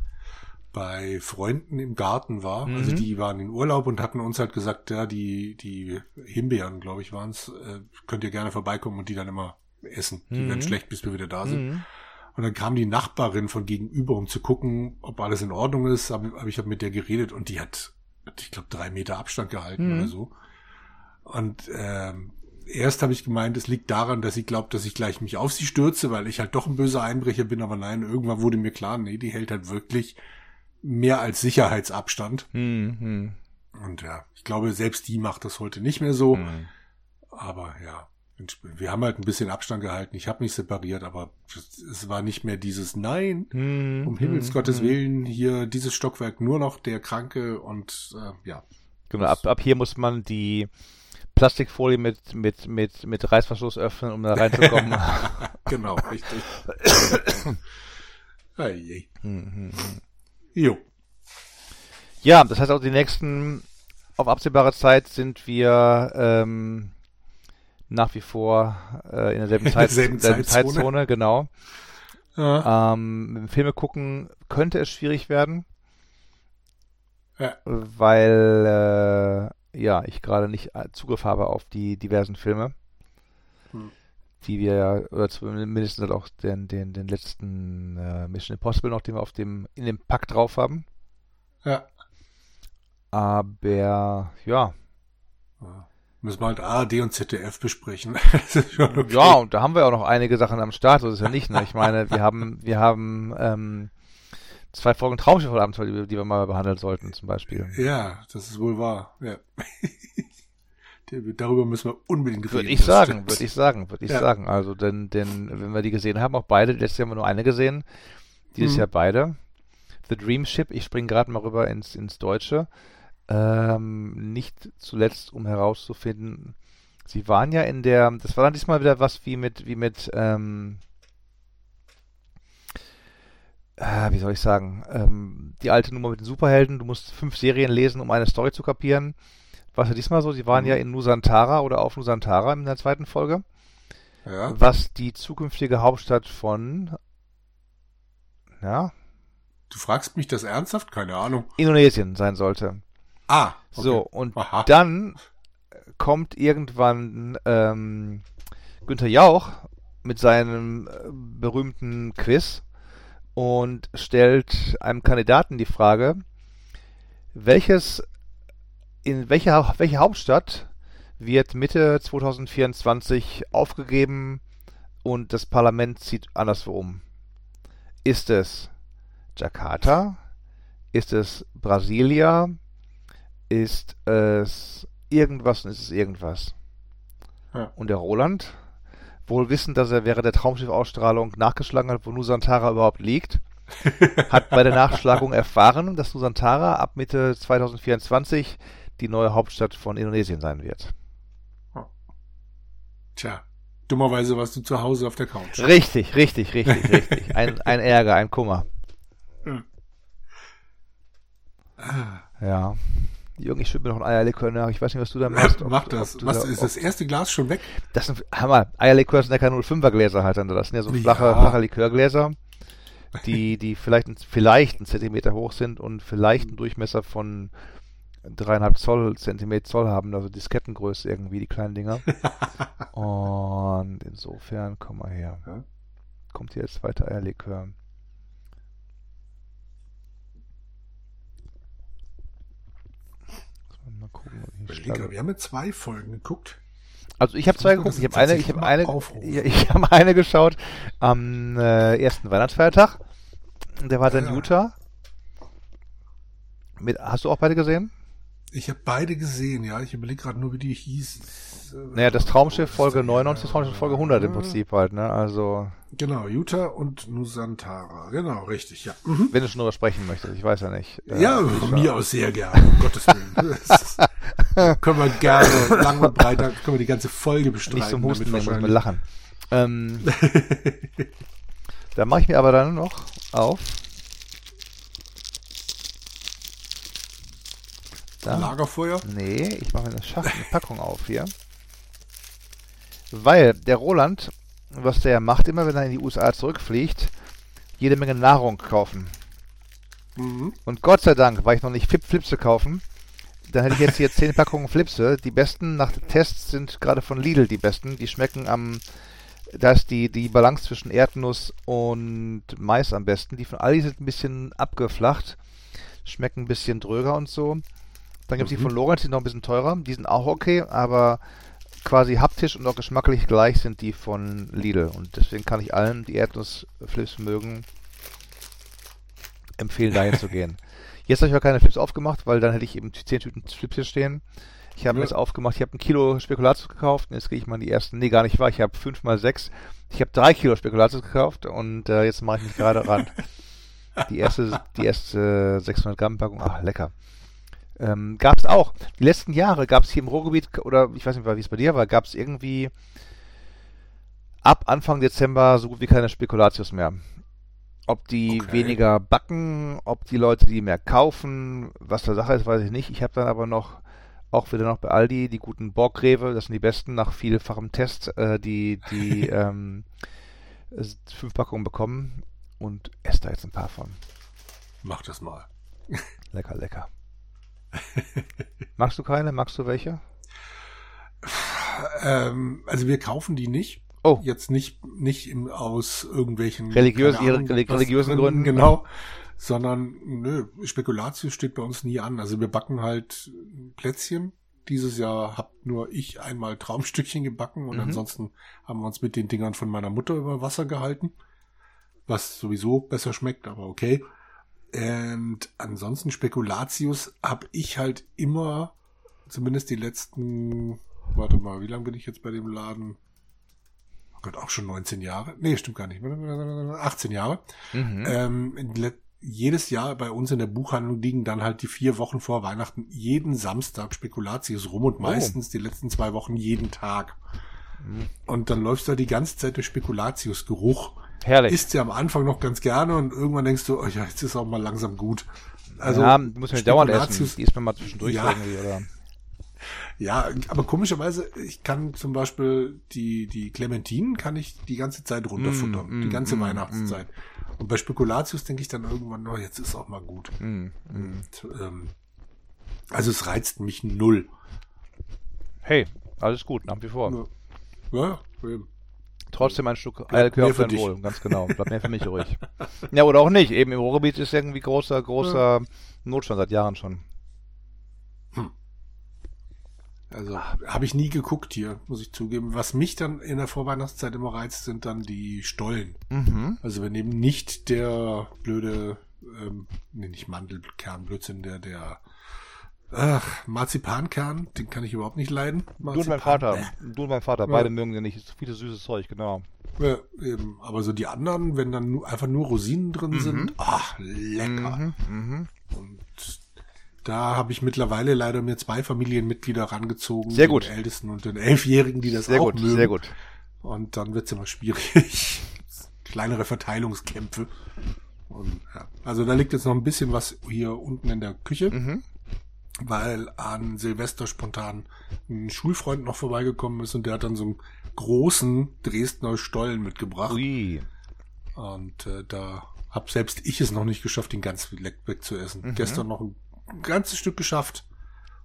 bei Freunden im Garten war. Also mhm. Also die waren in Urlaub und hatten uns halt gesagt, ja, die, die Himbeeren, glaube ich, waren's, äh, könnt ihr gerne vorbeikommen und die dann immer essen. Die mhm. werden schlecht, bis wir wieder da sind. Mhm. Und dann kam die Nachbarin von gegenüber, um zu gucken, ob alles in Ordnung ist. Aber, aber ich habe mit der geredet und die hat, ich glaube, drei Meter Abstand gehalten mhm. oder so. Und ähm, erst habe ich gemeint, es liegt daran, dass sie glaubt, dass ich gleich mich auf sie stürze, weil ich halt doch ein böser Einbrecher bin, aber nein, irgendwann wurde mir klar, nee, die hält halt wirklich mehr als Sicherheitsabstand. Mhm. Und ja, ich glaube, selbst die macht das heute nicht mehr so. Mhm. Aber ja, wir haben halt ein bisschen Abstand gehalten. Ich habe mich separiert, aber es war nicht mehr dieses Nein, mhm. um Himmels hm, Gottes hm. Willen, hier dieses Stockwerk nur noch der Kranke und äh, ja. Genau, ab, ab hier muss man die Plastikfolie mit, mit, mit, mit Reißverschluss öffnen, um da reinzukommen. genau, richtig. hey, mhm. Jo. Ja, das heißt auch die nächsten, auf absehbare Zeit sind wir ähm, nach wie vor äh, in derselben, Zeit, Selben derselben Zeitzone. Zeitzone, genau. Ja. Ähm, Filme gucken könnte es schwierig werden, Ja. weil äh, ja ich gerade nicht äh, Zugriff habe auf die diversen Filme, Hm. die wir ja oder zumindest halt auch den den den letzten äh, Mission Impossible noch, den wir auf dem in dem Pack drauf haben. ja. Aber ja, Ja. Müssen wir halt ARD und ZDF besprechen. das okay. Ja, und da haben wir auch noch einige Sachen am Start, so ist ja nicht. Ne? Ich meine, wir haben, wir haben ähm, zwei Folgen Traumschiff-Abenteuer, die, wir- die wir mal behandeln sollten, zum Beispiel. Ja, das ist wohl wahr. Ja. Darüber müssen wir unbedingt reden. Würde ich sagen, würde ich sagen, würde ich Ja. sagen. Also, denn, denn, wenn wir die gesehen haben, auch beide, letztes Jahr haben wir nur eine gesehen, dieses Mhm. Jahr beide. The Dream Ship, ich springe gerade mal rüber ins, ins Deutsche. Ähm, nicht zuletzt, um herauszufinden, sie waren ja in der, das war dann diesmal wieder was wie mit, wie mit, ähm, äh, wie soll ich sagen, ähm, die alte Nummer mit den Superhelden, du musst fünf Serien lesen, um eine Story zu kapieren. War ja diesmal so, sie waren Mhm. ja in Nusantara oder auf Nusantara in der zweiten Folge, Ja. was die zukünftige Hauptstadt von, ja, Du fragst mich das ernsthaft? Keine Ahnung. Indonesien sein sollte. Ah, okay. So, und Aha. dann kommt irgendwann ähm, Günther Jauch mit seinem äh, berühmten Quiz und stellt einem Kandidaten die Frage, welches in welcher welche Hauptstadt wird Mitte 2024 aufgegeben und das Parlament zieht anderswo um? Ist es Jakarta? Ist es Brasilia? Ist es irgendwas und ist es irgendwas? Ja. Und der Roland, wohl wissend, dass er während der Traumschiff-Ausstrahlung nachgeschlagen hat, wo Nusantara überhaupt liegt, hat bei der Nachschlagung erfahren, dass Nusantara ab Mitte 2024 die neue Hauptstadt von Indonesien sein wird. Tja, dummerweise warst du zu Hause auf der Couch. Richtig, richtig, richtig, richtig. Ein, ein Ärger, ein Kummer. Ja. Jürgen, ich schütte mir noch ein Eierlikör nach. Ich weiß nicht, was du da machst. ob Mach das. ob Was da- ist das erste Glas schon weg? Das sind, Hammer. Eierlikör sind ja keine 05er Gläser halt. Das sind ja so flache, Ja. flache Likörgläser, die, die vielleicht, vielleicht einen Zentimeter hoch sind und vielleicht einen Durchmesser von dreieinhalb Zoll, Zentimeter Zoll haben, also Diskettengröße irgendwie, die kleinen Dinger. und insofern, komm mal her. Kommt hier jetzt weiter Eierlikör. Mal gucken, Wir haben ja zwei Folgen geguckt. Also ich habe zwei geguckt. Ich habe eine, ich habe eine, ich, ich habe eine geschaut am äh, ersten Weihnachtsfeiertag. Der war dann Ja. Utah. Mit, hast du auch beide gesehen? Ich habe beide gesehen, ja. Ich überlege gerade nur, wie die hießen. Naja, das Traumschiff Folge 99, das Traumschiff Folge 100 im Prinzip halt, ne? Also, Genau, Utah und Nusantara. Genau, richtig, ja. Mhm. wenn du schon drüber sprechen möchtest, ich weiß ja nicht. Äh, Ja, von mir aus sehr gerne, um Gottes Willen. Ist, können wir gerne lang und breit, können wir die ganze Folge bestreiten. Nicht zum Husten, damit ich muss mir wahrscheinlich- lachen. Ähm, da mache ich mir aber dann noch auf. Da. Lagerfeuer? Nee, ich mache mir eine Schacht, eine Packung auf hier. Weil der Roland, was der macht, immer wenn er in die USA zurückfliegt, jede Menge Nahrung kaufen. Mhm. Und Gott sei Dank war ich noch nicht Flip Flipse kaufen. Dann hätte ich jetzt hier 10 Packungen Flipse. Die besten nach Tests sind gerade von Lidl die besten. Die schmecken am, da ist die, die Balance zwischen Erdnuss und Mais am besten. Die von Aldi sind ein bisschen abgeflacht, schmecken ein bisschen dröger und so. Dann gibt es die Mhm. von Lorenz, die sind noch ein bisschen teurer. Die sind auch okay, aber quasi haptisch und auch geschmacklich gleich sind die von Lidl. Und deswegen kann ich allen, die Erdnussflips mögen, empfehlen, dahin zu gehen. Jetzt habe ich aber keine Flips aufgemacht, weil dann hätte ich eben 10 Tüten Flips hier stehen. Ich habe Ja. jetzt aufgemacht, ich habe ein Kilo Spekulatius gekauft und jetzt gehe ich mal in die ersten, nee, gar nicht wahr, ich habe 5 mal 6, ich habe 3 Kilo Spekulatius gekauft und äh, jetzt mache ich mich gerade ran. Die erste, die erste 600 Gramm Packung, ach, lecker. Ähm, gab es auch. Die letzten Jahre gab es hier im Ruhrgebiet, oder ich weiß nicht, wie es bei dir war, gab es irgendwie ab Anfang Dezember so gut wie keine Spekulatius mehr. Ob die Okay. weniger backen, ob die Leute die mehr kaufen, was der Sache ist, weiß ich nicht. Ich habe dann aber noch auch wieder noch bei Aldi die guten Borgrewe, das sind die besten, nach vielfachem Test, äh, die, die ähm, fünf Packungen bekommen und esse da jetzt ein paar von. Mach das mal. Lecker, lecker. Magst du keine? Magst du welche? Ähm, also wir kaufen die nicht. Oh. Jetzt nicht, nicht im, aus irgendwelchen Religiös, Ahnung, religiösen Gründen. Genau. Sondern, nö, Spekulatius steht bei uns nie an. Also wir backen halt Plätzchen. Dieses Jahr hab nur ich einmal Traumstückchen gebacken und mhm. ansonsten haben wir uns mit den Dingern von meiner Mutter über Wasser gehalten. Was sowieso besser schmeckt, aber okay. Und ansonsten Spekulatius habe ich halt immer, zumindest die letzten, warte mal, wie lange bin ich jetzt bei dem Laden? Oh Gott, auch schon 19 Jahre. Nee, stimmt gar nicht. 18 Jahre. Mhm. Ähm, jedes Jahr bei uns in der Buchhandlung liegen dann halt die vier Wochen vor Weihnachten jeden Samstag Spekulatius rum und oh. meistens oh. die letzten zwei Wochen jeden Tag. Mhm. Und dann läufst du da die ganze Zeit der Spekulatius-Geruch Herrlich. Isst ja am Anfang noch ganz gerne und irgendwann denkst du, oh ja, jetzt ist auch mal langsam gut. Also, ja, muss man dauernd essen. Die isst man mal zwischendurch ja. irgendwie, oder? Ja, aber komischerweise, ich kann zum Beispiel die, die Clementinen kann ich die ganze Zeit runterfuttern. Mm, die mm, ganze mm, Weihnachtszeit. Und bei Spekulatius denke ich dann irgendwann, oh, jetzt ist auch mal gut. Mm, mm. Und, ähm, also es reizt mich null. Hey, alles gut, nach wie vor. Ja, ja eben. Trotzdem ein Stück Eierlikör auf dein Wohl, ganz genau. Bleibt mehr für mich ruhig. Ja, oder auch nicht. Eben im Ruhrgebiet ist irgendwie großer, großer ja. Notstand seit Jahren schon. Hm. Also habe ich nie geguckt hier, muss ich zugeben. Was mich dann in der Vorweihnachtszeit immer reizt, sind dann die Stollen. Mhm. Also wenn eben nicht der blöde, ähm, nee, nicht Mandelkern, Blödsinn, der, der Ach, Marzipankern, den kann ich überhaupt nicht leiden. Marzipan. Du und mein Vater, du und mein Vater, beide ja. mögen den nicht. So vieles süßes Zeug, genau. Ja, eben. Aber so die anderen, wenn dann einfach nur Rosinen drin mhm. sind, ach, lecker. Mhm, mh. Und da habe ich mittlerweile leider mir zwei Familienmitglieder rangezogen. Sehr gut. Den Ältesten und den Elfjährigen, die das sehr auch gut, mögen. Sehr gut. Und dann wird's immer schwierig. Kleinere Verteilungskämpfe. Und, ja. Also da liegt jetzt noch ein bisschen was hier unten in der Küche. Mhm weil an Silvester spontan ein Schulfreund noch vorbeigekommen ist und der hat dann so einen großen Dresdner Stollen mitgebracht. Ui. Und äh, da hab selbst ich es noch nicht geschafft, ihn ganz weg zu essen. Mhm. Gestern noch ein ganzes Stück geschafft.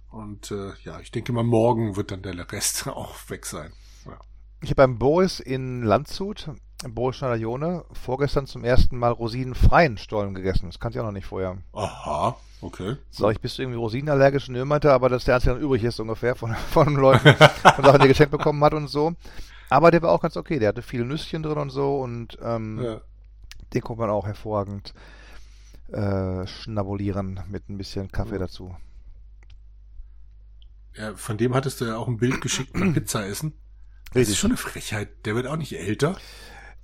Und äh, ja, ich denke mal, morgen wird dann der Rest auch weg sein. Ja. Ich habe beim Boris in Landshut, Boris Schneider-Jone, vorgestern zum ersten Mal rosinenfreien Stollen gegessen. Das kannte ich auch noch nicht vorher. Aha. Okay. Sag ich, bist du irgendwie rosinenallergisch? Nö, meinte aber, dass der einzige dann übrig ist ungefähr von, von Leuten, von Sachen, die er geschenkt bekommen hat und so. Aber der war auch ganz okay. Der hatte viele Nüsschen drin und so und ähm, ja. den konnte man auch hervorragend äh, schnabulieren mit ein bisschen Kaffee ja. dazu. Ja, von dem hattest du ja auch ein Bild geschickt beim Pizza essen. Das Richtig. ist schon eine Frechheit. Der wird auch nicht älter.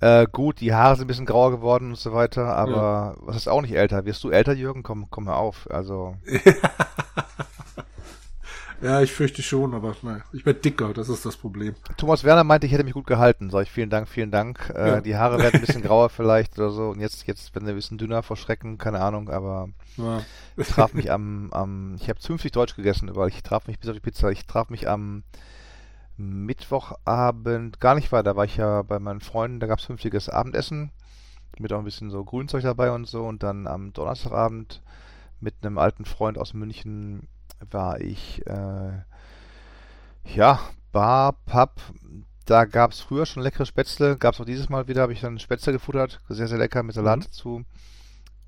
Äh, gut, die Haare sind ein bisschen grauer geworden und so weiter, aber ja. was ist auch nicht älter? Wirst du älter, Jürgen? Komm, komm mal auf. Also. ja, ich fürchte schon, aber naja, ich werde dicker, das ist das Problem. Thomas Werner meinte, ich hätte mich gut gehalten. Sag ich vielen Dank, vielen Dank. Äh, ja. Die Haare werden ein bisschen grauer vielleicht oder so. Und jetzt, jetzt werden sie ein bisschen dünner vor Schrecken, keine Ahnung, aber ja. ich traf mich am, am ich habe 50 Deutsch gegessen, weil ich traf mich bis auf die Pizza, ich traf mich am Mittwochabend gar nicht war. Da war ich ja bei meinen Freunden, da gab es fünftiges Abendessen mit auch ein bisschen so Grünzeug dabei und so. Und dann am Donnerstagabend mit einem alten Freund aus München war ich, äh, ja, Bar, Pub. Da gab es früher schon leckere Spätzle, gab es auch dieses Mal wieder, habe ich dann Spätzle gefuttert, sehr, sehr lecker mit Salat mhm. dazu.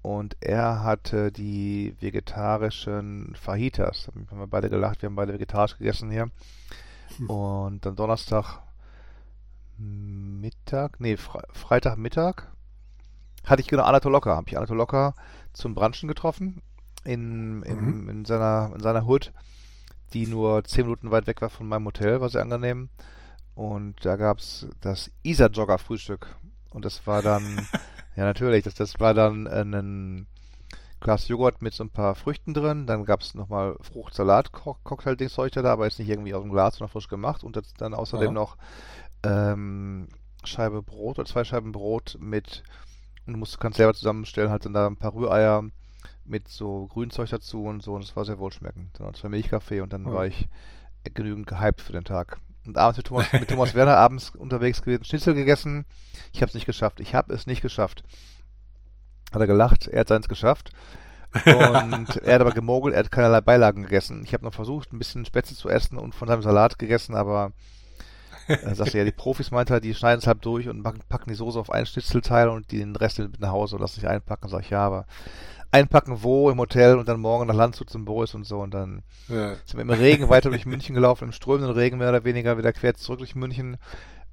Und er hatte die vegetarischen Fajitas. Da haben wir beide gelacht, wir haben beide vegetarisch gegessen hier. Und dann Donnerstag Mittag, nee, Fre Freitagmittag hatte ich genau Anatol Locker, habe ich Anatol Locker zum Branchen getroffen in, in, mhm. in, seiner, in seiner Hood, die nur 10 Minuten weit weg war von meinem Hotel, war sehr angenehm. Und da gab es das Isa-Jogger-Frühstück. Und das war dann, ja natürlich, das, das war dann ein Glas Joghurt mit so ein paar Früchten drin. Dann gab es nochmal Fruchtsalat-Cocktail-Dingszeug da, aber jetzt nicht irgendwie aus dem Glas, sondern frisch gemacht. Und dann außerdem ja. noch ähm, Scheibe Brot oder zwei Scheiben Brot mit, und du musst, kannst selber zusammenstellen, halt dann da ein paar Rühreier mit so Grünzeug dazu und so und es war sehr wohlschmeckend. Dann zwei Milchkaffee und dann oh. war ich genügend gehypt für den Tag. Und abends mit Thomas, mit Thomas Werner abends unterwegs gewesen, Schnitzel gegessen. Ich habe es nicht geschafft. Ich habe es nicht geschafft. Hat er gelacht, er hat seins geschafft. Und er hat aber gemogelt, er hat keinerlei Beilagen gegessen. Ich habe noch versucht, ein bisschen Spätzle zu essen und von seinem Salat gegessen, aber er sagte ja, die Profis meinte halt, die schneiden es halb durch und packen die Soße auf ein Schnitzelteil und den Rest mit nach Hause und lassen sich einpacken. Sag ich, ja, aber einpacken wo im Hotel und dann morgen nach Landshut zum Boris und so und dann ja. sind wir im Regen weiter durch München gelaufen, im strömenden Regen mehr oder weniger wieder quer zurück durch München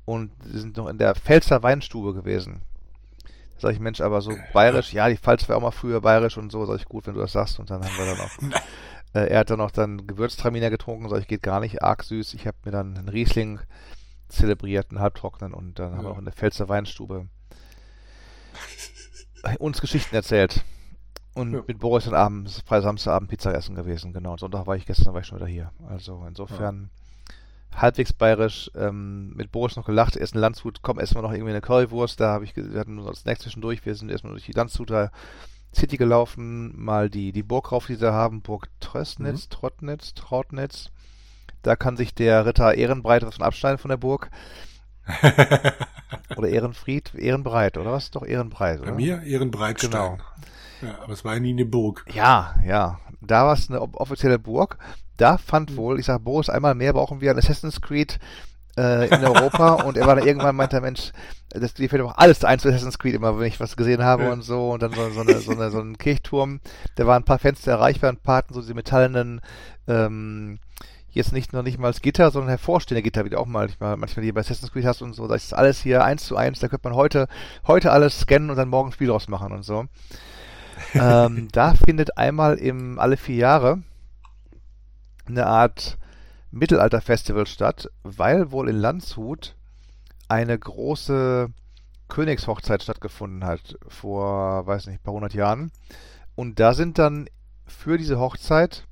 und sind noch in der Pfälzer Weinstube gewesen. Sag ich, Mensch, aber so bayerisch, ja, die Pfalz war auch mal früher bayerisch und so, sag ich, gut, wenn du das sagst und dann haben wir dann auch äh, er hat dann noch dann Gewürztraminer getrunken, sag ich, geht gar nicht arg süß. Ich habe mir dann einen Riesling zelebriert, einen halbtrocknen und dann ja. haben wir auch in der Pfälzer Weinstube uns Geschichten erzählt. Und ja. mit Boris dann abends, Freitag, Samstagabend Pizza essen gewesen, genau. Und Sonntag war ich gestern, war ich schon wieder hier. Also insofern ja. Halbwegs bayerisch, ähm, mit Boris noch gelacht, essen Landshut, komm, essen wir noch irgendwie eine Currywurst, da habe ich, wir hatten nur Snack zwischendurch, wir sind erstmal durch die Landshuter City gelaufen, mal die, die Burg rauf, die sie haben, Burg Tröstnitz, mhm. Trottnitz, Trautnitz. Da kann sich der Ritter Ehrenbreit was von abschneiden von der Burg. oder Ehrenfried, Ehrenbreit, oder was? Doch Ehrenbreit, oder? Bei mir Ehrenbreitstein. Genau. Ja, aber es war ja nie eine Burg. Ja, ja. Da war es eine offizielle Burg. Da fand mhm. wohl, ich sag Boris, einmal mehr brauchen wir ein Assassin's Creed äh, in Europa und er war dann irgendwann meinte, Mensch, das dir fällt auch alles ein zu Assassin's Creed immer, wenn ich was gesehen habe ja. und so und dann so, so, eine, so, eine, so ein Kirchturm, da waren ein paar Fenster erreichbar, ein paar hatten so diese metallenen ähm, jetzt nicht noch nicht mal als Gitter, sondern hervorstehende Gitter, wie du auch manchmal, manchmal die bei Assassin's Creed hast und so. Das ist alles hier eins zu eins, da könnte man heute, heute alles scannen und dann morgen ein Spiel draus machen und so. ähm, da findet einmal im alle vier Jahre eine Art Mittelalter-Festival statt, weil wohl in Landshut eine große Königshochzeit stattgefunden hat vor, weiß nicht, paar hundert Jahren. Und da sind dann für diese Hochzeit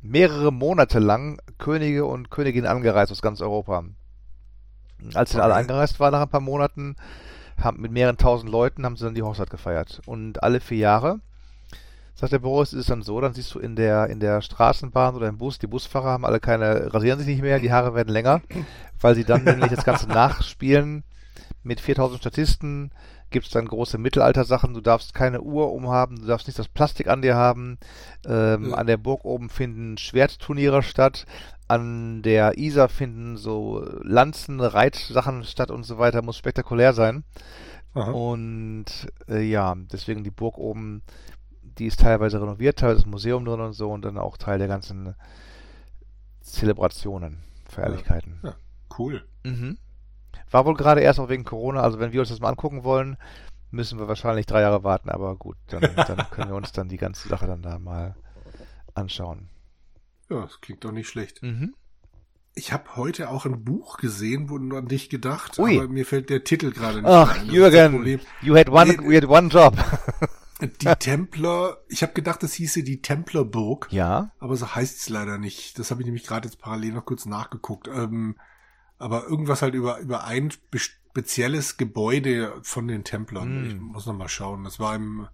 mehrere Monate lang Könige und Königinnen angereist aus ganz Europa. Als sie dann alle angereist waren nach ein paar Monaten, haben mit mehreren tausend Leuten haben sie dann die Hochzeit gefeiert. Und alle vier Jahre sagt der Boris, ist es dann so, dann siehst du in der, in der Straßenbahn oder im Bus, die Busfahrer haben alle keine, rasieren sich nicht mehr, die Haare werden länger, weil sie dann nämlich das Ganze nachspielen mit 4000 Statisten, gibt es dann große Mittelalter-Sachen, du darfst keine Uhr umhaben, du darfst nicht das Plastik an dir haben, ähm, ja. an der Burg oben finden Schwertturniere statt, an der Isar finden so Lanzen, Reitsachen statt und so weiter, muss spektakulär sein. Aha. Und äh, ja, deswegen die Burg oben die ist teilweise renoviert, teilweise das Museum drin und so und dann auch Teil der ganzen Zelebrationen, Feierlichkeiten. Ja, ja cool. Mhm. War wohl gerade erst auch wegen Corona, also wenn wir uns das mal angucken wollen, müssen wir wahrscheinlich drei Jahre warten, aber gut, dann, dann können wir uns dann die ganze Sache dann da mal anschauen. Ja, das klingt doch nicht schlecht. Mhm. Ich habe heute auch ein Buch gesehen, nur an dich gedacht, Ui. aber mir fällt der Titel gerade nicht Ach, ein. Jürgen, you had one, nee, we had one job. Die Templer, ich habe gedacht, das hieße die Templerburg. Ja. Aber so heißt es leider nicht. Das habe ich nämlich gerade jetzt parallel noch kurz nachgeguckt. Ähm, aber irgendwas halt über, über ein spezielles Gebäude von den Templern. Mm. Ich muss noch mal schauen. Das war im,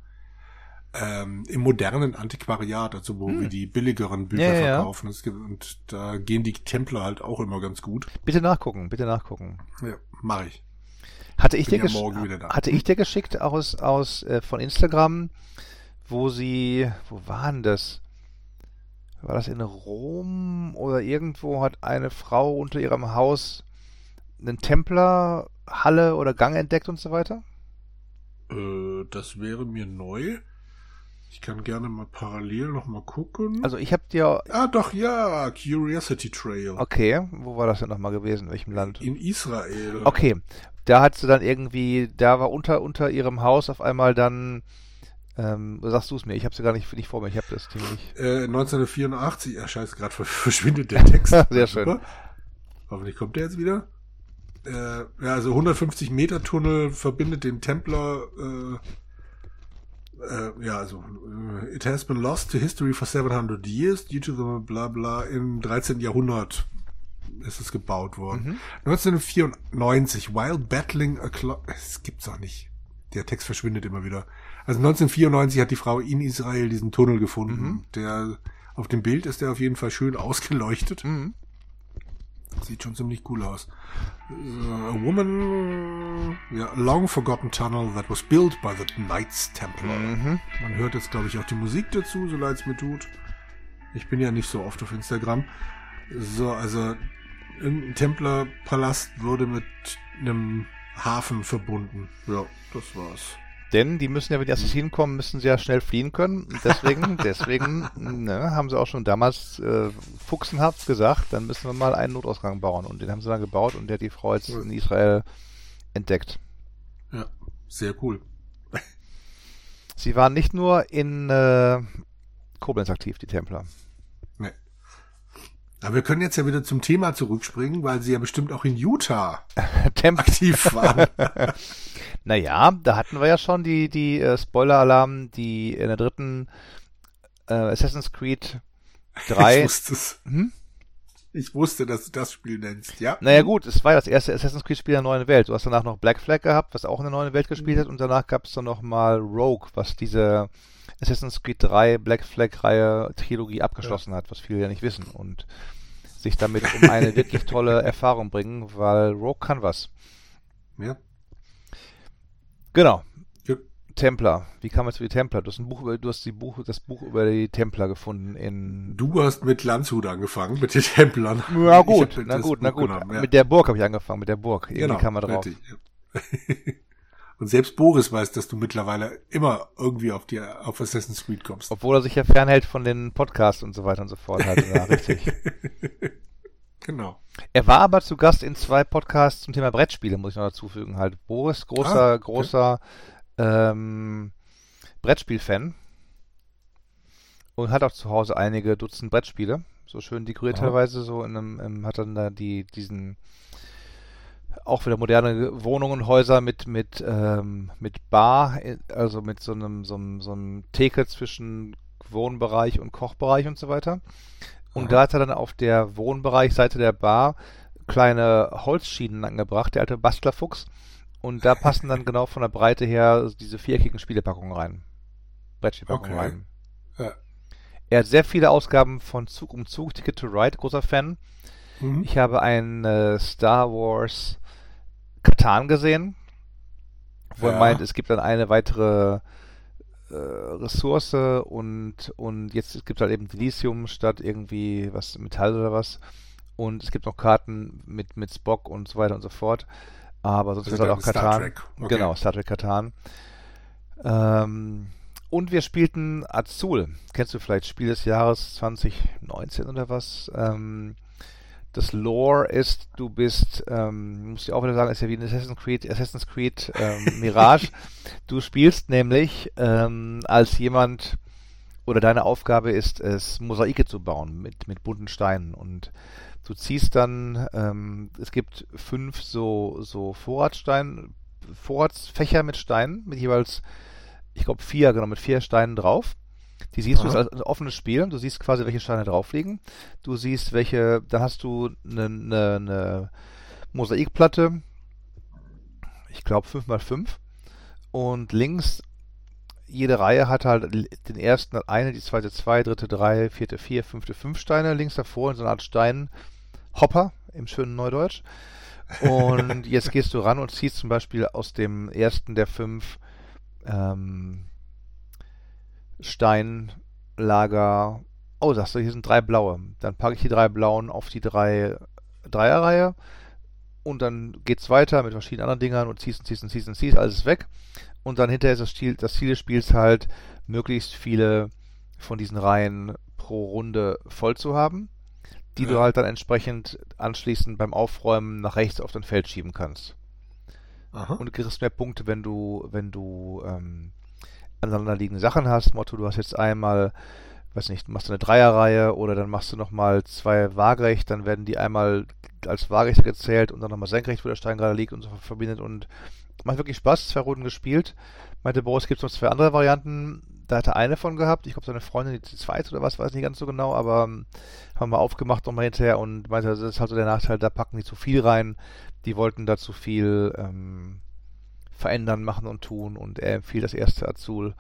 ähm, im modernen Antiquariat, also wo mm. wir die billigeren Bücher ja, verkaufen. Ja. Und da gehen die Templer halt auch immer ganz gut. Bitte nachgucken, bitte nachgucken. Ja, mache ich. Hatte ich, dir ja hatte ich dir geschickt aus, aus äh, von Instagram, wo sie, wo waren das? War das in Rom oder irgendwo hat eine Frau unter ihrem Haus einen Templer, Halle oder Gang entdeckt und so weiter? Äh, das wäre mir neu. Ich kann gerne mal parallel noch mal gucken. Also ich habe dir... Ah, doch, ja, Curiosity Trail. Okay, wo war das denn nochmal gewesen? In welchem Land? In Israel. Okay, da hat sie dann irgendwie, da war unter, unter ihrem Haus auf einmal dann, ähm, sagst du es mir, ich habe sie gar nicht, nicht vor mir, ich habe das Ding nicht. Äh, 1984, ja scheiße, gerade verschwindet der Text. Sehr schön. Super. Hoffentlich kommt der jetzt wieder. Äh, ja, also 150 Meter Tunnel verbindet den Templer, äh, äh, ja, also, uh, it has been lost to history for 700 years due to the bla bla im 13. Jahrhundert ist es gebaut worden. Mhm. 1994, While Battling a Clock. Es gibt's doch nicht. der Text verschwindet immer wieder. Also 1994 hat die Frau in Israel diesen Tunnel gefunden. Mhm. Der auf dem Bild ist der auf jeden Fall schön ausgeleuchtet. Mhm. Sieht schon ziemlich cool aus. A woman, yeah, a long forgotten tunnel that was built by the Knights Templar. Mhm. Man hört jetzt, glaube ich, auch die Musik dazu, so leid es mir tut. Ich bin ja nicht so oft auf Instagram. So, also ein Templerpalast wurde mit einem Hafen verbunden. Ja, das war's. Denn die müssen ja, wenn die Assassinen kommen, müssen sie ja schnell fliehen können. Deswegen, deswegen ne, haben sie auch schon damals äh, fuchsenhaft gesagt, dann müssen wir mal einen Notausgang bauen. Und den haben sie dann gebaut und der hat die Frau jetzt in Israel entdeckt. Ja, sehr cool. Sie waren nicht nur in äh, Koblenz aktiv, die Templer. Aber wir können jetzt ja wieder zum Thema zurückspringen, weil sie ja bestimmt auch in Utah aktiv waren. naja, da hatten wir ja schon die, die äh, Spoiler-Alarm, die in der dritten äh, Assassin's Creed 3. Ich wusste es. Hm? Ich wusste, dass du das Spiel nennst, ja. Naja gut, es war das erste Assassin's Creed Spiel der neuen Welt. Du hast danach noch Black Flag gehabt, was auch in der neuen Welt gespielt mhm. hat, und danach gab es dann noch mal Rogue, was diese Assassin's Creed 3 Black Flag Reihe Trilogie abgeschlossen ja. hat, was viele ja nicht wissen. Und sich damit um eine wirklich tolle Erfahrung bringen, weil Rogue kann was. Ja. Genau. Templer. Wie kam es zu die Templer? Du hast ein Buch über, du hast die Buch, das Buch über die Templer gefunden in. Du hast mit Landshut angefangen, mit den Templern. Ja gut, na gut, na gut. Genommen, ja. Mit der Burg habe ich angefangen, mit der Burg. Irgendwie genau, kam man drauf. Richtig, ja. Und selbst Boris weiß, dass du mittlerweile immer irgendwie auf die auf Assassin's Creed kommst. Obwohl er sich ja fernhält von den Podcasts und so weiter und so fort. Halt, ja, richtig. Genau. Er war aber zu Gast in zwei Podcasts zum Thema Brettspiele, muss ich noch dazu fügen. Halt Boris, großer, ah, okay. großer ähm, Brettspiel-Fan. Und hat auch zu Hause einige Dutzend Brettspiele. So schön dekoriert teilweise, so in einem, im, hat dann da die, diesen auch wieder moderne Wohnungen und Häuser mit, mit, ähm, mit Bar, also mit so einem, so einem, so einem Theke zwischen Wohnbereich und Kochbereich und so weiter. Und Aha. da hat er dann auf der Wohnbereichseite der Bar kleine Holzschienen angebracht, der alte Bastlerfuchs. Und da passen dann genau von der Breite her diese viereckigen Spielepackungen rein. Brettspielpackungen okay. rein. Ja. Er hat sehr viele Ausgaben von Zug um Zug, Ticket to Ride, großer Fan. Mhm. Ich habe ein äh, Star Wars Katan gesehen, wo ja. er meint, es gibt dann eine weitere äh, Ressource und, und jetzt gibt es halt eben Dilithium statt irgendwie was Metall oder was. Und es gibt noch Karten mit, mit Spock und so weiter und so fort. Aber sonst ist halt auch Katan. Okay. Genau, Star Trek Katan. Ähm, und wir spielten Azul. Kennst du vielleicht Spiel des Jahres 2019 oder was? Ähm, das Lore ist, du bist, ähm, muss ich auch wieder sagen, ist ja wie ein Assassin's Creed, Assassin's Creed ähm, Mirage. du spielst nämlich ähm, als jemand, oder deine Aufgabe ist es, Mosaike zu bauen mit, mit bunten Steinen und du ziehst dann, ähm, es gibt fünf so, so Vorratsstein, Vorratsfächer mit Steinen, mit jeweils, ich glaube vier, genau, mit vier Steinen drauf die siehst Aha. du als offenes Spiel. Du siehst quasi, welche Steine drauf liegen. Du siehst, welche, da hast du eine, eine, eine Mosaikplatte, ich glaube 5x5. Und links, jede Reihe hat halt den ersten eine, die zweite zwei, dritte drei, vierte vier, fünfte fünf Steine. Links davor in so einer Art Steinhopper im schönen Neudeutsch. Und jetzt gehst du ran und ziehst zum Beispiel aus dem ersten der fünf ähm, Steinlager. Oh, sagst du, hier sind drei blaue. Dann packe ich die drei blauen auf die drei Dreierreihe und dann geht's weiter mit verschiedenen anderen Dingern und ziehst und ziehst und ziehst und ziehst, alles ist weg. Und dann hinterher ist das Ziel, das Ziel des Spiels halt, möglichst viele von diesen Reihen pro Runde voll zu haben, die ja. du halt dann entsprechend anschließend beim Aufräumen nach rechts auf dein Feld schieben kannst. Aha. Und du kriegst mehr Punkte, wenn du, wenn du ähm, aneinanderliegende Sachen hast. Motto, du hast jetzt einmal, weiß nicht, machst du eine Dreierreihe oder dann machst du nochmal zwei waagerecht, dann werden die einmal als waagerecht gezählt und dann nochmal senkrecht, wo der Stein gerade liegt und so verbindet und macht wirklich Spaß, zwei Runden gespielt. Meinte Boris, gibt es noch zwei andere Varianten. Da hat er eine von gehabt. Ich glaube, seine Freundin die zweite oder was, weiß nicht ganz so genau, aber ähm, haben wir aufgemacht nochmal hinterher und meinte, das ist halt so der Nachteil, da packen die zu viel rein. Die wollten da zu viel ähm, verändern, machen und tun und er empfiehlt das erste Azul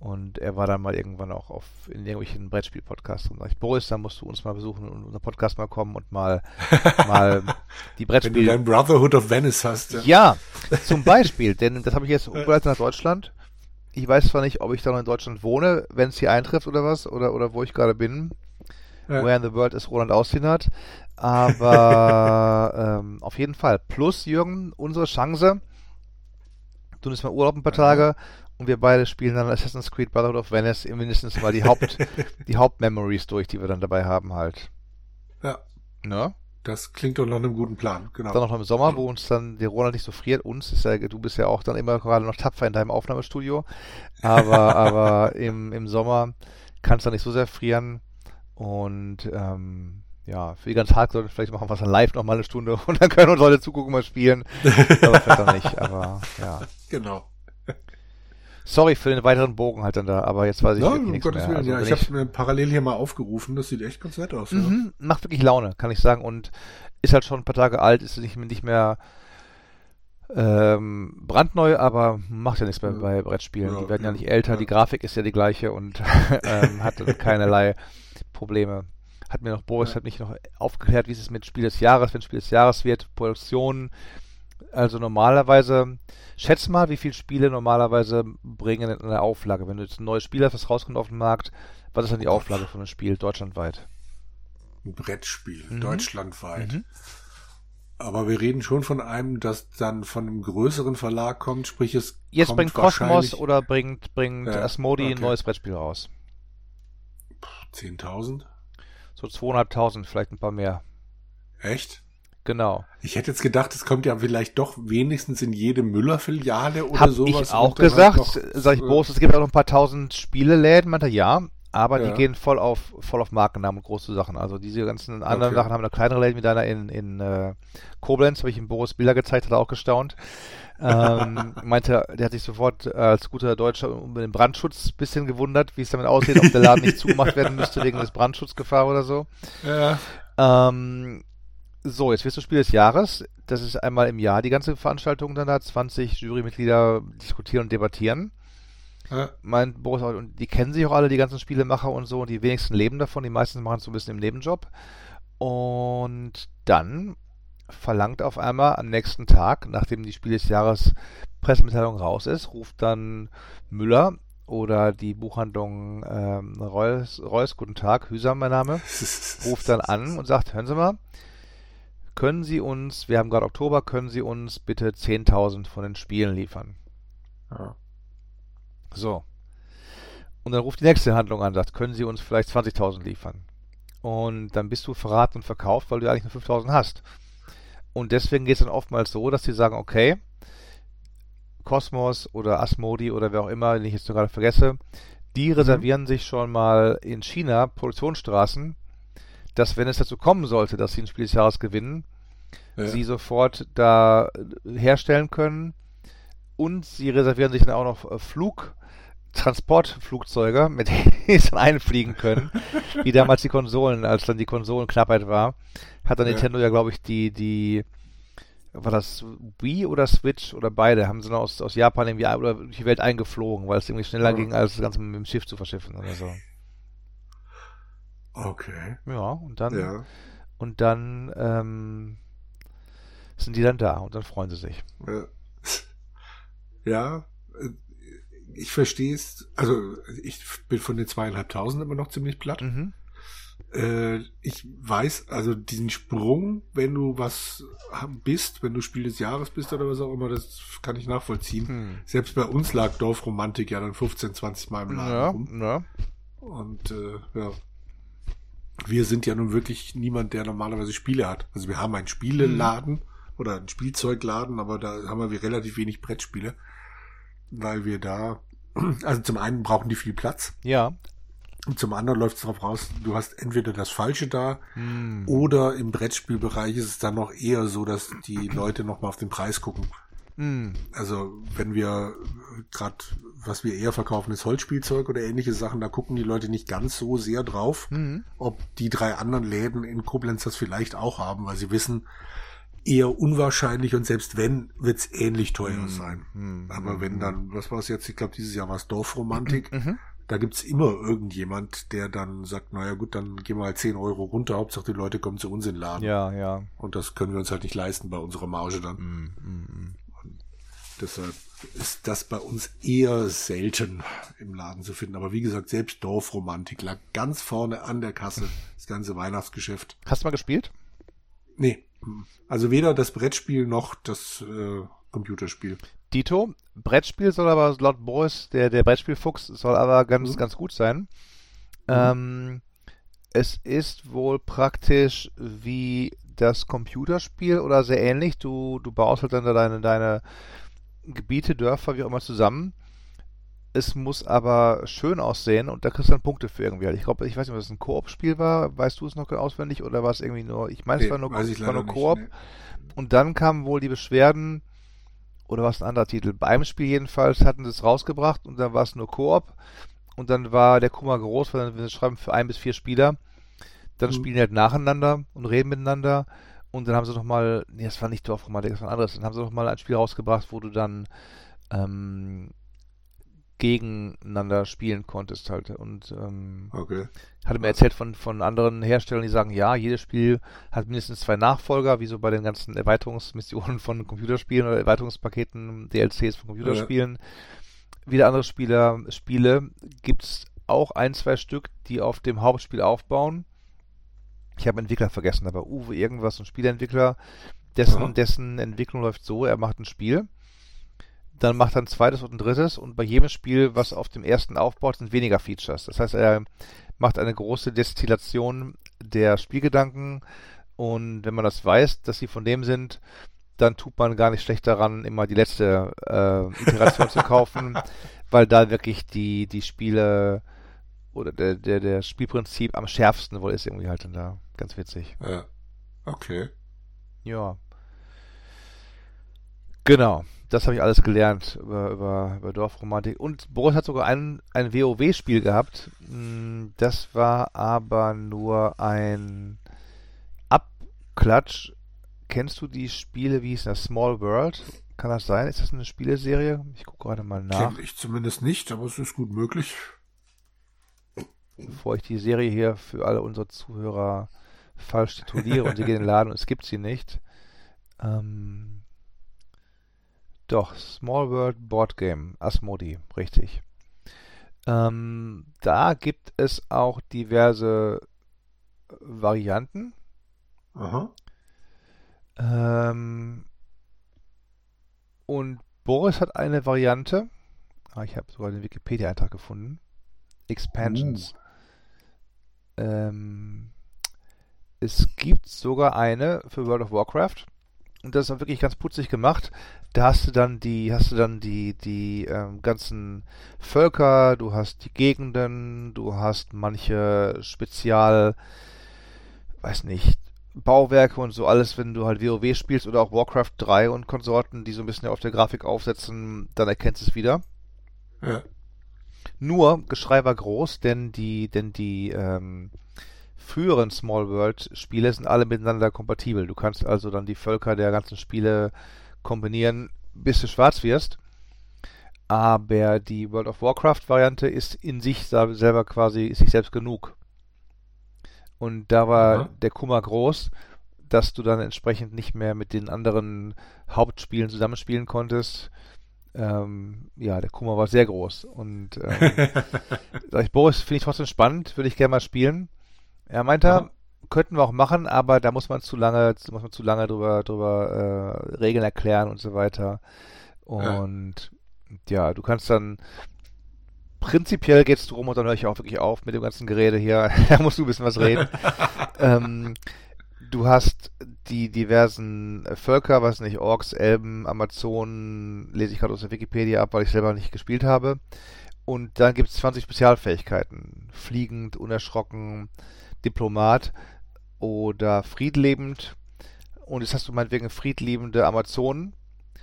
und er war dann mal irgendwann auch auf in irgendwelchen Brettspiel-Podcasts und sag ich, Boris, da musst du uns mal besuchen und unser Podcast mal kommen und mal, mal die Brettspiel. Wenn du dein Brotherhood of Venice hast. Ja, ja zum Beispiel, denn das habe ich jetzt umgeleitet nach Deutschland. Ich weiß zwar nicht, ob ich da noch in Deutschland wohne, wenn es hier eintrifft oder was, oder, oder wo ich gerade bin. Ja. Where in the World ist Roland Austinat. Aber ähm, auf jeden Fall. Plus, Jürgen, unsere Chance. Du nimmst mal Urlaub ein paar Tage und wir beide spielen dann Assassin's Creed Brotherhood of Venice mindestens mal die Haupt die Hauptmemories durch, die wir dann dabei haben halt. Ja. Ne? Das klingt doch nach einem guten Plan, genau. Dann noch im Sommer, wo uns dann der Ronald nicht so friert. Uns ist ja, du bist ja auch dann immer gerade noch tapfer in deinem Aufnahmestudio. Aber, aber im, im Sommer kann es dann nicht so sehr frieren. Und ähm, ja, für die ganze Tag sollten wir vielleicht machen wir es dann live noch mal eine Stunde und dann können uns Leute zugucken, mal spielen. aber vielleicht auch nicht, aber ja. Genau. Sorry für den weiteren Bogen halt dann da, aber jetzt weiß ich ja, um Gottes Willen, also, ja. Ich, ich habe mir parallel hier mal aufgerufen, das sieht echt ganz nett aus. Mhm, ja. Macht wirklich Laune, kann ich sagen. Und ist halt schon ein paar Tage alt, ist nicht, nicht mehr ähm, brandneu, aber macht ja nichts mehr bei Brettspielen. Ja, die werden ja, nicht älter, die Grafik ist ja die gleiche und ähm, hat keinerlei Probleme. Hat mir noch Boris hat mich noch aufgeklärt, wie es ist mit Spiel des Jahres, wenn Spiel des Jahres wird, Produktion. Also normalerweise Schätz mal, wie viele Spiele normalerweise bringen in eine Auflage. Wenn du jetzt ein neues Spiel hast, was rauskommt auf den Markt, was ist dann die Auflage von einem Spiel deutschlandweit? Ein Brettspiel, mhm. deutschlandweit. Mhm. Aber wir reden schon von einem, das dann von einem größeren Verlag kommt, sprich es Jetzt bringt Cosmos oder bringt, bringt ja, Asmodi okay. ein neues Brettspiel raus. 10.000? So 200.000, vielleicht ein paar mehr. Echt? Genau. Ich hätte jetzt gedacht, es kommt ja vielleicht doch wenigstens in jede Müller-Filiale oder Hab sowas. Ich auch gesagt, noch, sag ich, Boris, es gibt auch noch ein paar tausend Spieleläden, meinte ja, aber ja. die gehen voll auf voll auf Markennamen und große Sachen. Also diese ganzen anderen okay. Sachen haben noch kleinere Läden wie deiner in, in äh, Koblenz, habe ich ihm Boris Bilder gezeigt, hat er auch gestaunt. ähm, meinte, der hat sich sofort äh, als guter Deutscher um den Brandschutz bisschen gewundert, wie es damit aussieht, ob der Laden nicht zugemacht werden müsste wegen des Brandschutzgefahr oder so. Ja. Ähm, so, jetzt wirst du Spiel des Jahres. Das ist einmal im Jahr die ganze Veranstaltung dann da. 20 Jurymitglieder diskutieren und debattieren. Ja. Mein Boris, und die kennen sich auch alle, die ganzen Spielemacher und so, und die wenigsten leben davon, die meisten machen es so ein bisschen im Nebenjob. Und dann verlangt auf einmal am nächsten Tag, nachdem die Spiel des Jahres Pressemitteilung raus ist, ruft dann Müller oder die Buchhandlung ähm, Reus, Reus, guten Tag, Hüsam mein Name, ruft dann an und sagt, hören Sie mal, können Sie uns, wir haben gerade Oktober, können Sie uns bitte 10.000 von den Spielen liefern? Ja. So. Und dann ruft die nächste Handlung an, sagt, können Sie uns vielleicht 20.000 liefern? Und dann bist du verraten und verkauft, weil du eigentlich nur 5.000 hast. Und deswegen geht es dann oftmals so, dass sie sagen, okay, Cosmos oder Asmodi oder wer auch immer, den ich jetzt gerade vergesse, die mhm. reservieren mhm. sich schon mal in China Produktionsstraßen dass wenn es dazu kommen sollte, dass sie ein Spiel des Jahres gewinnen, ja. sie sofort da herstellen können und sie reservieren sich dann auch noch äh, Flug, Transportflugzeuge, mit denen sie dann einfliegen können, wie damals die Konsolen, als dann die Konsolenknappheit war, hat dann ja. Nintendo ja, glaube ich, die, die, war das Wii oder Switch oder beide, haben sie noch aus, aus Japan irgendwie oder die Welt eingeflogen, weil es irgendwie schneller ja. ging, als das Ganze mit dem Schiff zu verschiffen oder so. Okay. Ja, und dann, ja. und dann ähm, sind die dann da und dann freuen sie sich. Ja, äh, ich verstehe es. Also ich bin von den zweieinhalbtausend immer noch ziemlich platt. Mhm. Äh, ich weiß, also diesen Sprung, wenn du was bist, wenn du Spiel des Jahres bist oder was auch immer, das kann ich nachvollziehen. Hm. Selbst bei uns lag Dorfromantik ja dann 15, 20 Mal im Laden ja, rum. Ja. Und äh, ja, wir sind ja nun wirklich niemand, der normalerweise Spiele hat. Also wir haben einen Spieleladen mhm. oder einen Spielzeugladen, aber da haben wir relativ wenig Brettspiele, weil wir da, also zum einen brauchen die viel Platz. Ja. Und zum anderen läuft es darauf raus, du hast entweder das Falsche da mhm. oder im Brettspielbereich ist es dann noch eher so, dass die Leute nochmal auf den Preis gucken. Mhm. Also wenn wir gerade, was wir eher verkaufen, ist Holzspielzeug oder ähnliche Sachen, da gucken die Leute nicht ganz so sehr drauf, mhm. ob die drei anderen Läden in Koblenz das vielleicht auch haben, weil sie wissen, eher unwahrscheinlich und selbst wenn, wird's ähnlich teuer mm, sein. Mm, Aber wenn dann, was war es jetzt? Ich glaube, dieses Jahr war es Dorfromantik. Mhm. Da gibt's immer irgendjemand, der dann sagt, naja gut, dann gehen wir halt 10 Euro runter, Hauptsache die Leute kommen zu uns in den Laden. Ja, ja. Und das können wir uns halt nicht leisten bei unserer Marge dann. Deshalb ist das bei uns eher selten im Laden zu finden. Aber wie gesagt, selbst Dorfromantik lag ganz vorne an der Kasse, das ganze Weihnachtsgeschäft. Hast du mal gespielt? Nee. Also weder das Brettspiel noch das äh, Computerspiel. Dito, Brettspiel soll aber laut Boris, der, der Brettspielfuchs, soll aber ganz, mhm. ganz gut sein. Mhm. Ähm, es ist wohl praktisch wie das Computerspiel oder sehr ähnlich. Du, du baust halt dann deine, deine Gebiete, Dörfer, wie auch immer zusammen. Es muss aber schön aussehen und da kriegst du dann Punkte für irgendwie. Ich glaube, ich weiß nicht, ob das ein Koop-Spiel war. Weißt du es noch auswendig oder war es irgendwie nur, ich meine, nee, es war nur, war nur Koop. Nee. Und dann kamen wohl die Beschwerden, oder war es ein anderer Titel? Beim Spiel jedenfalls hatten sie es rausgebracht und dann war es nur Koop. Und dann war der Kummer groß, weil dann, wenn sie schreiben, für ein bis vier Spieler, dann mhm. spielen die halt nacheinander und reden miteinander. Und dann haben sie nochmal, nee, das war nicht Dorfromantik, das war ein anderes, dann haben sie nochmal ein Spiel rausgebracht, wo du dann ähm, gegeneinander spielen konntest halt. Und ähm, okay. hatte mir erzählt von, von anderen Herstellern, die sagen, ja, jedes Spiel hat mindestens zwei Nachfolger, wie so bei den ganzen Erweiterungsmissionen von Computerspielen oder Erweiterungspaketen, DLCs von Computerspielen. Ja. Wieder andere Spieler, Spiele gibt es auch ein, zwei Stück, die auf dem Hauptspiel aufbauen ich habe Entwickler vergessen, aber Uwe irgendwas, ein Spieleentwickler, dessen, ja. dessen Entwicklung läuft so, er macht ein Spiel, dann macht er ein zweites und ein drittes und bei jedem Spiel, was auf dem ersten aufbaut, sind weniger Features. Das heißt, er macht eine große Destillation der Spielgedanken und wenn man das weiß, dass sie von dem sind, dann tut man gar nicht schlecht daran, immer die letzte äh, Iteration zu kaufen, weil da wirklich die, die Spiele oder der, der, der Spielprinzip am schärfsten wohl ist irgendwie halt dann da. Ganz witzig. Ja. Okay. Ja. Genau. Das habe ich alles gelernt über, über, über Dorfromantik. Und Boris hat sogar ein, ein WoW-Spiel gehabt. Hm, das war aber nur ein Abklatsch. Kennst du die Spiele, wie hieß das? Small World? Kann das sein? Ist das eine Spieleserie? Ich gucke gerade mal nach. Kenn ich zumindest nicht, aber es ist gut möglich bevor ich die Serie hier für alle unsere Zuhörer falsch tituliere und sie gehen in den Laden und es gibt sie nicht. Ähm, doch, Small World Board Game, Asmodi, richtig. Ähm, da gibt es auch diverse Varianten. Aha. Ähm, und Boris hat eine Variante. Ah, ich habe sogar den Wikipedia-Eintrag gefunden. Expansions. Uh. Ähm, es gibt sogar eine für World of Warcraft. Und das ist auch wirklich ganz putzig gemacht. Da hast du dann die, hast du dann die, die ähm, ganzen Völker, du hast die Gegenden, du hast manche Spezial, weiß nicht, Bauwerke und so alles, wenn du halt WoW spielst oder auch Warcraft 3 und Konsorten, die so ein bisschen auf der Grafik aufsetzen, dann erkennst du es wieder. Ja. Nur, Geschrei war groß, denn die, denn die ähm, früheren Small World Spiele sind alle miteinander kompatibel. Du kannst also dann die Völker der ganzen Spiele kombinieren, bis du schwarz wirst. Aber die World of Warcraft Variante ist in sich selber quasi, ist sich selbst genug. Und da war ja. der Kummer groß, dass du dann entsprechend nicht mehr mit den anderen Hauptspielen zusammenspielen konntest ähm, ja, der Kummer war sehr groß. Und ähm, sag ich, Boris, finde ich trotzdem spannend, würde ich gerne mal spielen. Er meinte, ja. könnten wir auch machen, aber da muss man zu lange, muss man zu lange drüber, drüber äh, Regeln erklären und so weiter. Und ja, ja du kannst dann prinzipiell geht es darum, und dann höre ich auch wirklich auf mit dem ganzen Gerede hier. da musst du ein bisschen was reden. ähm, du hast die diversen Völker, was nicht, Orks, Elben, Amazonen, lese ich gerade aus der Wikipedia ab, weil ich selber nicht gespielt habe. Und dann gibt es 20 Spezialfähigkeiten. Fliegend, unerschrocken, Diplomat oder friedlebend. Und jetzt hast du meinetwegen friedliebende Amazonen.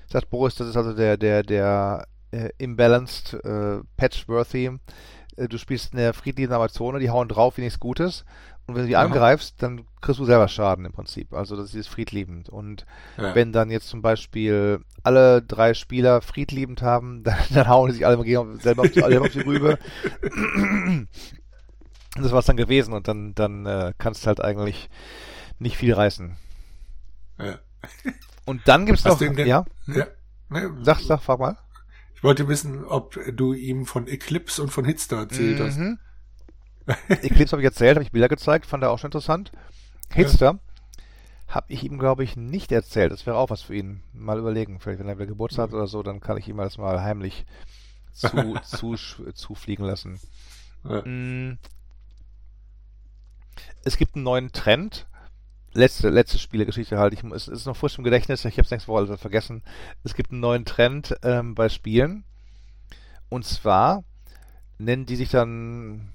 Sagt Boris, das ist also der, der, der äh, imbalanced, äh, patchworthy äh, du spielst eine friedliche Amazone, die hauen drauf wie nichts Gutes. Und wenn du die Aha. angreifst, dann kriegst du selber Schaden im Prinzip. Also das ist friedliebend. Und Ja. wenn dann jetzt zum Beispiel alle drei Spieler friedliebend haben, dann, dann hauen die sich alle selber auf die, alle auf die Rübe. Das war's dann gewesen. Und dann, dann äh, kannst du halt eigentlich nicht viel reißen. ja. Und dann gibt's Hast noch, denn- ja, ja. Sag, sag, frag mal. Ich wollte wissen, ob du ihm von Eclipse und von Hitster erzählt hast. Mhm. Eclipse habe ich erzählt, habe ich Bilder gezeigt, fand er auch schon interessant. Hitster habe ich ihm, glaube ich, nicht erzählt. Das wäre auch was für ihn. Mal überlegen. Vielleicht, wenn er wieder Geburtstag hat oder so, dann kann ich ihm das mal heimlich zu, zu, zufliegen lassen. Ja. Es gibt einen neuen Trend. Letzte, letzte Spielegeschichte halt. Ich, es ist noch frisch im Gedächtnis. Ich habe es nächste Woche alles vergessen. Es gibt einen neuen Trend ähm, bei Spielen. Und zwar nennen die sich dann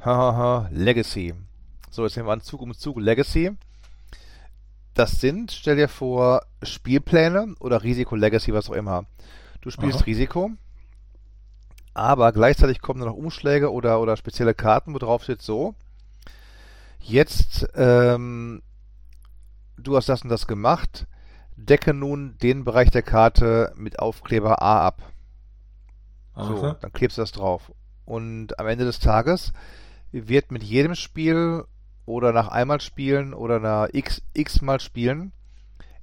hahaha, Legacy. So, jetzt nehmen wir an Zug um Zug Legacy. Das sind, stell dir vor, Spielpläne oder Risiko Legacy, was auch immer. Du spielst Aha. Risiko, aber gleichzeitig kommen dann noch Umschläge oder, oder spezielle Karten, wo drauf steht so. Jetzt, ähm, du hast das und das gemacht, decke nun den Bereich der Karte mit Aufkleber A ab. So, Aha. dann klebst du das drauf. Und am Ende des Tages wird mit jedem Spiel oder nach einmal spielen oder nach x, x mal spielen,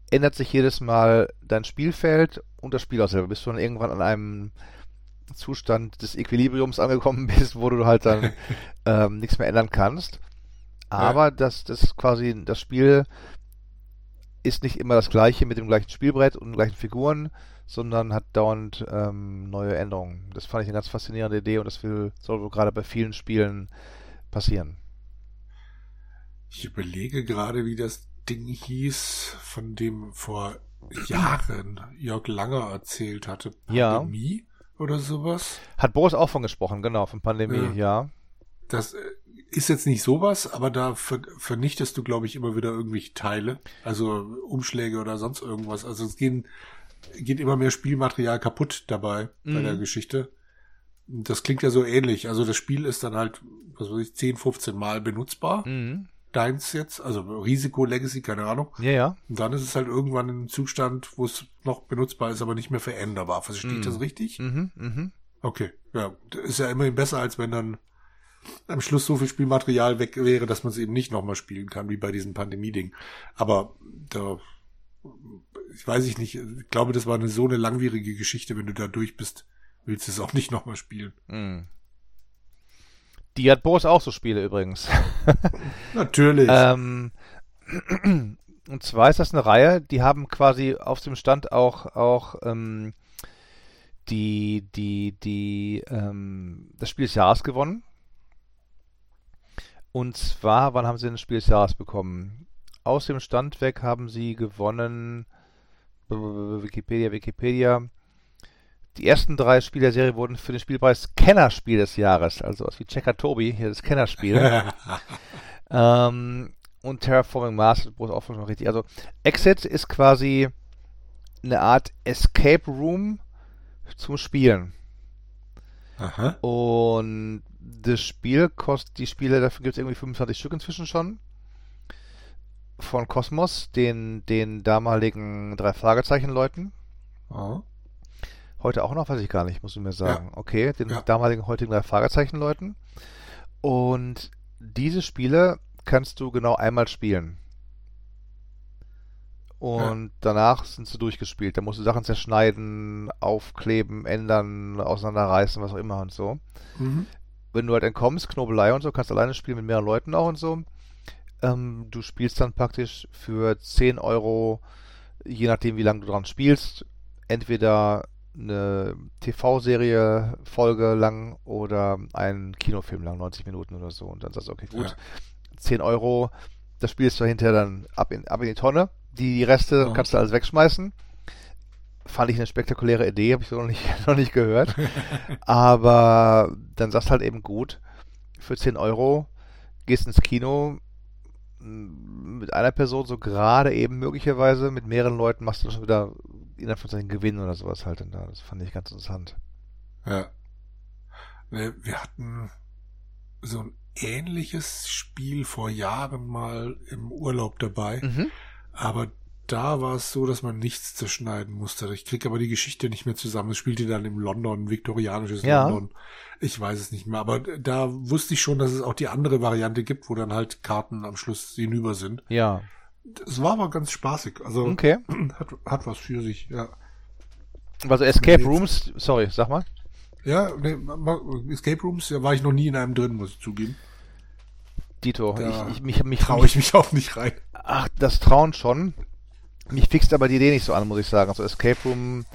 ändert sich jedes Mal dein Spielfeld und das Spiel auch selber. Bis du dann irgendwann an einem Zustand des Equilibriums angekommen bist, wo du halt dann ähm, nichts mehr ändern kannst. Aber das, das quasi, das Spiel ist nicht immer das gleiche mit dem gleichen Spielbrett und den gleichen Figuren, sondern hat dauernd ähm, neue Änderungen. Das fand ich eine ganz faszinierende Idee und das will, soll wohl gerade bei vielen Spielen passieren. Ich überlege gerade, wie das Ding hieß, von dem vor Jahren Jörg Langer erzählt hatte. Ja. Pandemie oder sowas. Hat Boris auch von gesprochen, genau, von Pandemie, ja. Das äh, ist jetzt nicht sowas, aber da ver vernichtest du, glaube ich, immer wieder irgendwelche Teile. Also Umschläge oder sonst irgendwas. Also es gehen, geht immer mehr Spielmaterial kaputt dabei bei Mhm. der Geschichte. Das klingt ja so ähnlich. Also das Spiel ist dann halt, was weiß ich, 10, 15 Mal benutzbar. Mhm. Deins jetzt, also Risiko, Legacy, keine Ahnung. Ja, ja. Und dann ist es halt irgendwann in einem Zustand, wo es noch benutzbar ist, aber nicht mehr veränderbar. Verstehe ich Mhm. das richtig? Mhm, mhm. Okay, ja. Das ist ja immerhin besser, als wenn dann am Schluss so viel Spielmaterial weg wäre, dass man es eben nicht nochmal spielen kann, wie bei diesem Pandemie-Ding. Aber da, ich weiß ich nicht, ich glaube, das war eine so eine langwierige Geschichte, wenn du da durch bist, willst du es auch nicht nochmal spielen. Mhm. Die hat Boris auch so Spiele übrigens. Natürlich. Ähm, und zwar ist das eine Reihe, die haben quasi auf dem Stand auch, auch ähm, die, die, die, ähm, das Spiel des Jahres gewonnen. Und zwar, wann haben sie das Spiel des Jahres bekommen? Aus dem Stand weg haben sie gewonnen. Wikipedia, Wikipedia. Die ersten drei Spiele der Serie wurden für den Spielpreis Kennerspiel des Jahres, also was wie Checker Tobi, hier das Kennerspiel. Ähm, und Terraforming Mars, wo es auch schon richtig. Also Exit ist quasi eine Art Escape Room zum Spielen. Aha. Und das Spiel kostet, die Spiele, dafür gibt es irgendwie 25 Stück inzwischen schon. Von Cosmos, den, den damaligen drei Fragezeichen-Leuten. Oh. Heute auch noch, weiß ich gar nicht, muss ich mir sagen. Okay, den Ja. damaligen, heutigen drei Fragezeichen-Leuten. Und diese Spiele kannst du genau einmal spielen. Und danach sind sie durchgespielt. Da musst du Sachen zerschneiden, aufkleben, ändern, auseinanderreißen, was auch immer und so. Mhm. Wenn du halt entkommst, Knobelei und so, kannst alleine spielen mit mehreren Leuten auch und so. Ähm, du spielst dann praktisch für 10 Euro, je nachdem wie lange du dran spielst, entweder eine TV-Serie Folge lang oder einen Kinofilm lang, 90 Minuten oder so. Und dann sagst du, okay, gut, Ja. 10 Euro, das Spiel ist zwar hinterher dann ab in, ab in die Tonne. Die, die Reste Ja. kannst du alles wegschmeißen. Fand ich eine spektakuläre Idee, habe ich so noch nicht, noch nicht gehört. Aber dann sagst halt eben gut, für 10 Euro gehst ins Kino mit einer Person so gerade eben möglicherweise, mit mehreren Leuten machst du schon wieder innerhalb von seinen Gewinn oder sowas halt da. Das fand ich ganz interessant. Ja. Wir hatten so ein ähnliches Spiel vor Jahren mal im Urlaub dabei. Mhm. Aber da war es so, dass man nichts zerschneiden musste. Ich krieg aber die Geschichte nicht mehr zusammen. Es spielte dann im London, viktorianisches ja. London. Ich weiß es nicht mehr. Aber da wusste ich schon, dass es auch die andere Variante gibt, wo dann halt Karten am Schluss hinüber sind. Ja. Es war aber ganz spaßig. Also okay. hat, hat was für sich, ja. Also Escape Rooms, sorry, sag mal. Ja, nee, Escape Rooms, da war ich noch nie in einem drin, muss ich zugeben. Dito, Da ich, ich, mich, mich Traue ich mich auch nicht rein. Ach, das Trauen schon. Mich fixt aber die Idee nicht so an, muss ich sagen. Also Escape Room,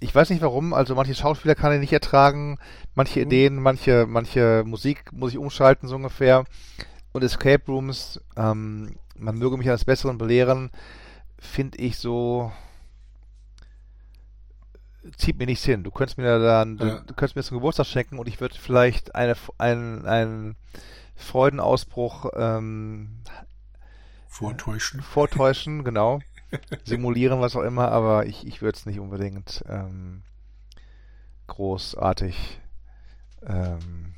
ich weiß nicht warum, also manche Schauspieler kann ich nicht ertragen, manche Ideen, manche, manche Musik muss ich umschalten, so ungefähr. Und Escape Rooms, ähm, man möge mich eines Besseren belehren, finde ich so, zieht mir nichts hin. Du könntest mir dann, Ja. du könntest mir zum Geburtstag schenken und ich würde vielleicht eine, einen, einen Freudenausbruch ähm, Vortäuschen. vortäuschen, genau. Simulieren, was auch immer, aber ich, ich würde es nicht unbedingt ähm, großartig ähm,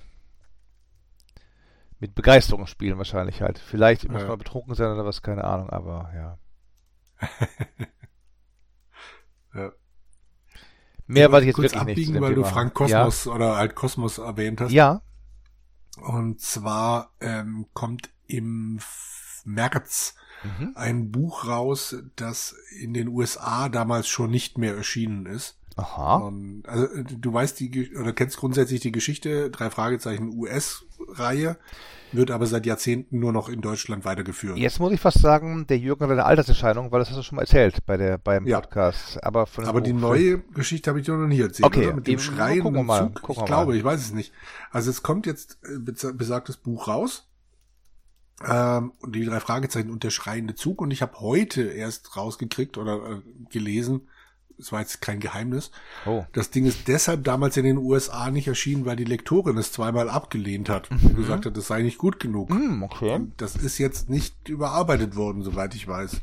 mit Begeisterung spielen wahrscheinlich halt. Vielleicht muss Ja. man betrunken sein oder was, keine Ahnung, aber ja. Ja. Mehr weiß ich jetzt kurz wirklich nicht. abbiegen, dem weil du. Frank Kosmos oder halt Kosmos erwähnt hast. Ja, Und zwar ähm, kommt im März ja. Mhm. ein Buch raus, das in den USA damals schon nicht mehr erschienen ist. Aha. Und, also äh, du weißt die oder kennst grundsätzlich die Geschichte, drei Fragezeichen US-Reihe, wird aber seit Jahrzehnten nur noch in Deutschland weitergeführt. Jetzt muss ich fast sagen, der Jürgen hat eine Alterserscheinung, weil das hast du schon mal erzählt bei der beim Ja. Podcast. Aber von Aber die neue Geschichte habe ich dir noch nie erzählt. Okay, oder? mit dem wir mal, Zug. gucken ich glaube, mal. ich weiß es nicht. Also es kommt jetzt äh, besa- besagtes Buch raus. Ähm, und die drei Fragezeichen und der schreiende Zug. Und ich habe heute erst rausgekriegt oder äh, gelesen, es war jetzt kein Geheimnis, Oh. das Ding ist deshalb damals in den USA nicht erschienen, weil die Lektorin es zweimal abgelehnt hat Mhm. und gesagt hat, das sei nicht gut genug. Hm, okay. Und das ist jetzt nicht überarbeitet worden, soweit ich weiß.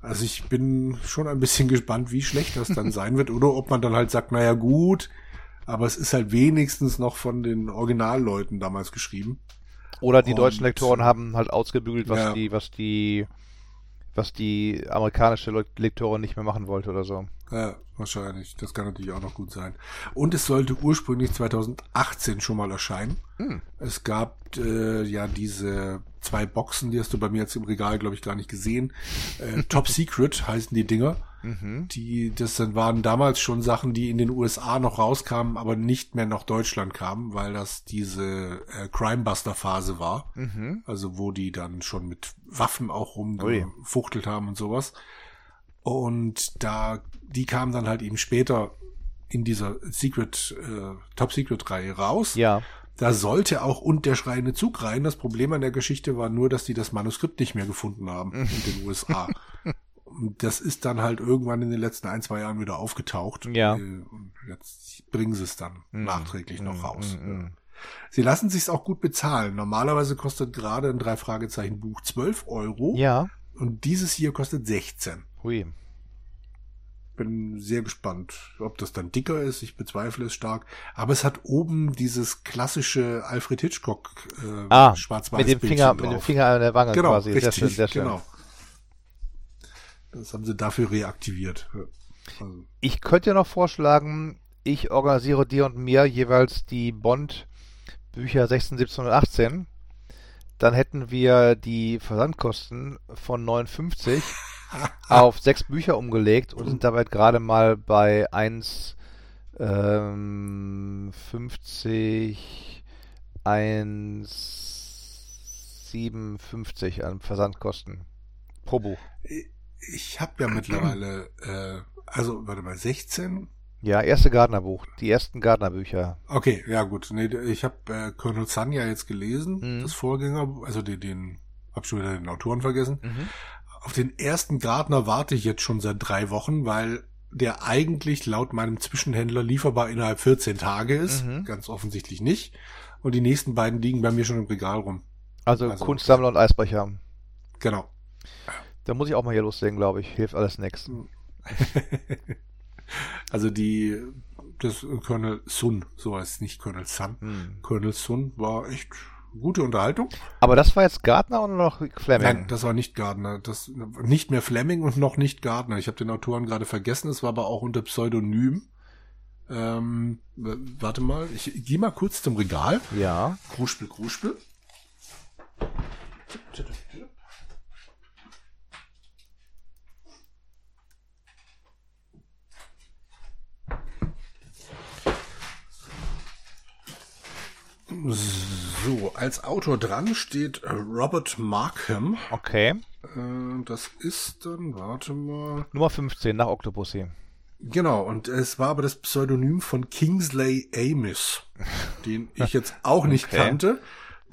Also ich bin schon ein bisschen gespannt, wie schlecht das dann sein wird. Oder ob man dann halt sagt, naja gut, aber es ist halt wenigstens noch von den Originalleuten damals geschrieben. Oder die Und- deutschen Lektoren haben halt ausgebügelt, was Ja. die, was die, was die amerikanische Le- Lektorin nicht mehr machen wollte oder so. Ja, wahrscheinlich. Das kann natürlich auch noch gut sein. Und es sollte ursprünglich 2018 schon mal erscheinen. Hm. Es gab äh, ja diese zwei Boxen, die hast du bei mir jetzt im Regal, glaube ich, gar nicht gesehen. Äh, Top Secret heißen die Dinger. Mhm. Die, das dann waren damals schon Sachen, die in den USA noch rauskamen, aber nicht mehr nach Deutschland kamen, weil das diese äh, Crimebuster-Phase war. Mhm. Also wo die dann schon mit Waffen auch rumgefuchtelt haben und sowas. Und da, die kamen dann halt eben später in dieser Secret, äh, Top Secret Reihe raus. Ja. Da sollte auch und der schreiende Zug rein. Das Problem an der Geschichte war nur, dass die das Manuskript nicht mehr gefunden haben in den USA. Und das ist dann halt irgendwann in den letzten ein, zwei Jahren wieder aufgetaucht. Ja. Äh, Und jetzt bringen sie es dann nachträglich noch Mm, raus. mm. Sie lassen sich's auch gut bezahlen. Normalerweise kostet gerade ein drei Fragezeichen Buch 12 Euro. Ja. Und dieses hier kostet 16. Hui. Bin sehr gespannt, ob das dann dicker ist. Ich bezweifle es stark. Aber es hat oben dieses klassische Alfred Hitchcock äh, Ah, schwarz-weiß mit dem Finger, mit dem Finger an der Wange Genau, quasi. richtig, sehr schön, sehr schön. genau. Das haben sie dafür reaktiviert. Also, Ich könnte ja noch vorschlagen, ich organisiere dir und mir jeweils die Bond-Bücher 16, 17 und 18. Dann hätten wir die Versandkosten von 59 auf sechs Bücher umgelegt und sind dabei gerade mal bei 1 ähm, 50 1 57 an Versandkosten pro Buch. Ich habe ja mittlerweile, äh, also warte mal, 16? Ja, erste Gardner-Buch, die ersten Gardner-Bücher. Okay, ja gut. Nee, ich habe äh, Colonel Sun ja jetzt gelesen, Mhm. das Vorgänger, also den, den hab schon wieder den Autoren vergessen. Mhm. Auf den ersten Gardner warte ich jetzt schon seit drei Wochen, weil der eigentlich laut meinem Zwischenhändler lieferbar innerhalb 14 Tage ist. Mhm. Ganz offensichtlich nicht. Und die nächsten beiden liegen bei mir schon im Regal rum. Also, Also- Kunstsammler und Eisbrecher. Genau. Da muss ich auch mal hier loslegen, glaube ich. Hilft alles nix. Also die das Colonel Sun, so heißt es nicht Colonel Sun. Hm. Colonel Sun war echt gute Unterhaltung. Aber das war jetzt Gardner oder noch Fleming? Nein, das war nicht Gardner. Das nicht mehr Fleming und noch nicht Gardner. Ich habe den Autoren gerade vergessen. Es war aber auch unter Pseudonym. Ähm, warte mal, ich gehe mal kurz zum Regal. Ja. Kruspel, Kruspel. So, als Autor dran steht Robert Markham. Okay. Äh, das ist dann, warte mal. Nummer 15 nach Octopussy. Genau, und es war aber das Pseudonym von Kingsley Amis, den ich jetzt auch nicht okay. kannte.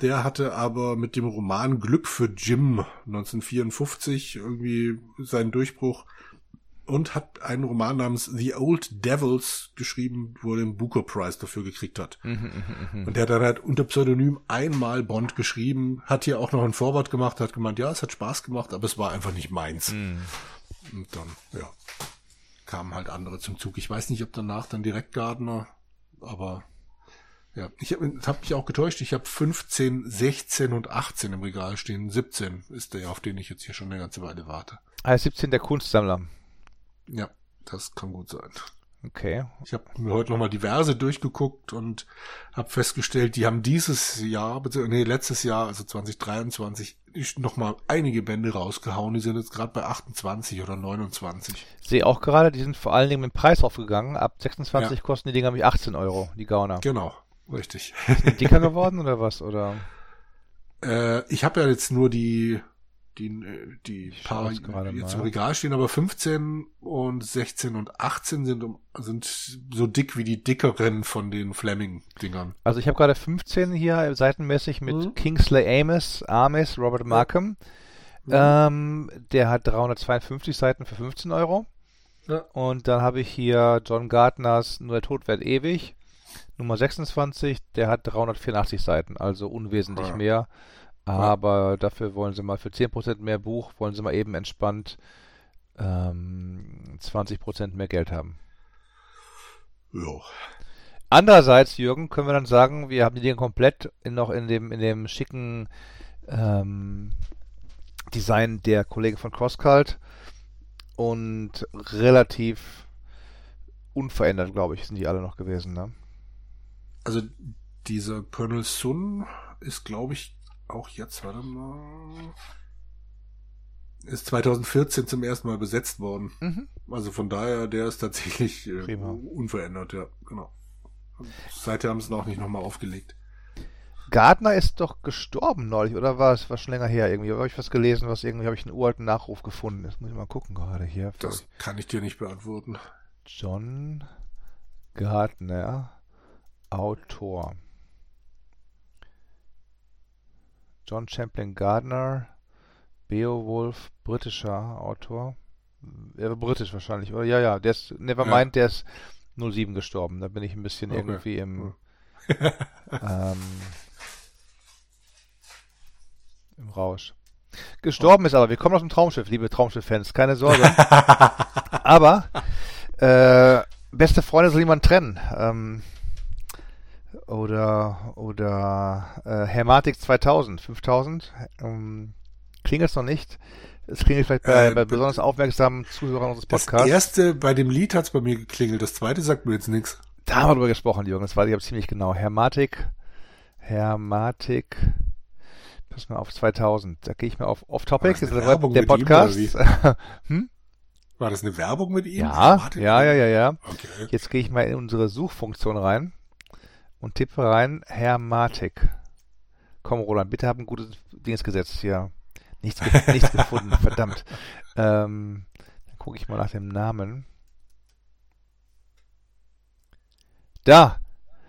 Der hatte aber mit dem Roman Glück für Jim 1954 irgendwie seinen Durchbruch und hat einen Roman namens The Old Devils geschrieben, wo er den Booker Prize dafür gekriegt hat. Mhm, mhm, mhm, und der hat dann halt unter Pseudonym einmal Bond geschrieben, hat hier auch noch ein Vorwort gemacht, hat gemeint, ja, es hat Spaß gemacht, aber es war einfach nicht meins. Mhm. Und dann, ja, kamen halt andere zum Zug. Ich weiß nicht, ob danach dann direkt Gardner, aber ja, ich habe hab mich auch getäuscht. Ich habe 15, 16 und 18 im Regal stehen. 17 ist der, auf den ich jetzt hier schon eine ganze Weile warte. Ah, 17 der Kunstsammler. Ja, das kann gut sein. Okay. Ich habe mir heute nochmal diverse durchgeguckt und habe festgestellt, die haben dieses Jahr, nee, letztes Jahr, also 2023, nochmal einige Bände rausgehauen. Die sind jetzt gerade bei 28 oder 29. Sehe auch gerade, die sind vor allen Dingen mit dem Preis aufgegangen. Ab 26 ja. kosten die Dinger mich 18 Euro, die Gauner. Genau, richtig. Sind die dicker geworden oder was? Oder? Äh, ich habe ja jetzt nur die die, äh, die paar jetzt mal. im Regal stehen, aber 15 und 16 und 18 sind, sind so dick wie die dickeren von den Fleming-Dingern. Also ich habe gerade 15 hier seitenmäßig mit mhm. Kingsley Amos, Amis, Robert Markham. Ja. Ähm, der hat 352 Seiten für 15 Euro. Ja. Und dann habe ich hier John Gardners Nur der Tod wird ewig. Nummer 26, der hat 384 Seiten, also unwesentlich ja. mehr. Aber dafür wollen sie mal für 10% mehr Buch, wollen sie mal eben entspannt ähm, 20% mehr Geld haben. Ja. Andererseits, Jürgen, können wir dann sagen, wir haben die Dinge komplett in, noch in dem, in dem schicken ähm, Design der Kollegen von CrossCult und relativ unverändert, glaube ich, sind die alle noch gewesen, ne? Also dieser Colonel Sun ist, glaube ich, auch jetzt, warte mal, ist 2014 zum ersten Mal besetzt worden. Mhm. Also von daher, der ist tatsächlich äh, unverändert, ja, genau. seither haben sie es noch nicht nochmal aufgelegt. Gardner ist doch gestorben neulich, oder war es war schon länger her irgendwie? Habe ich was gelesen, was irgendwie habe ich einen uralten Nachruf gefunden. Das muss ich mal gucken gerade hier. Das kann ich dir nicht beantworten. John Gardner, Autor. John Champlin Gardner, Beowulf, britischer Autor. Er britisch wahrscheinlich, oder? Ja, ja, der ist, Nevermind, ja. der ist 07 gestorben. Da bin ich ein bisschen okay. irgendwie im, ähm, im Rausch. Gestorben ist aber, wir kommen aus dem Traumschiff, liebe Traumschiff-Fans, keine Sorge. aber, äh, beste Freunde soll jemand trennen. Ähm, oder oder äh, Hermatik 2000, 5000. Ähm, klingelt es noch nicht. Es klingelt vielleicht bei, äh, bei besonders aufmerksamen Zuhörern unseres Podcasts. Das erste, bei dem Lied hat es bei mir geklingelt. Das zweite sagt mir jetzt nichts. Da haben wir drüber gesprochen, Jürgen. Das war ich ziemlich genau. Hermatik, Hermatik, pass mal auf 2000. Da gehe ich mal auf Off-Topic. Das ist der, der Podcast. hm? War das eine Werbung mit ihm? Ja, ja, ja, ja, ja. Okay. Jetzt gehe ich mal in unsere Suchfunktion rein und tippe rein Hermatik. Komm, Roland, bitte hab ein gutes Dings gesetzt hier. Nichts, ge nichts gefunden, verdammt. Ähm, dann gucke ich mal nach dem Namen. Da!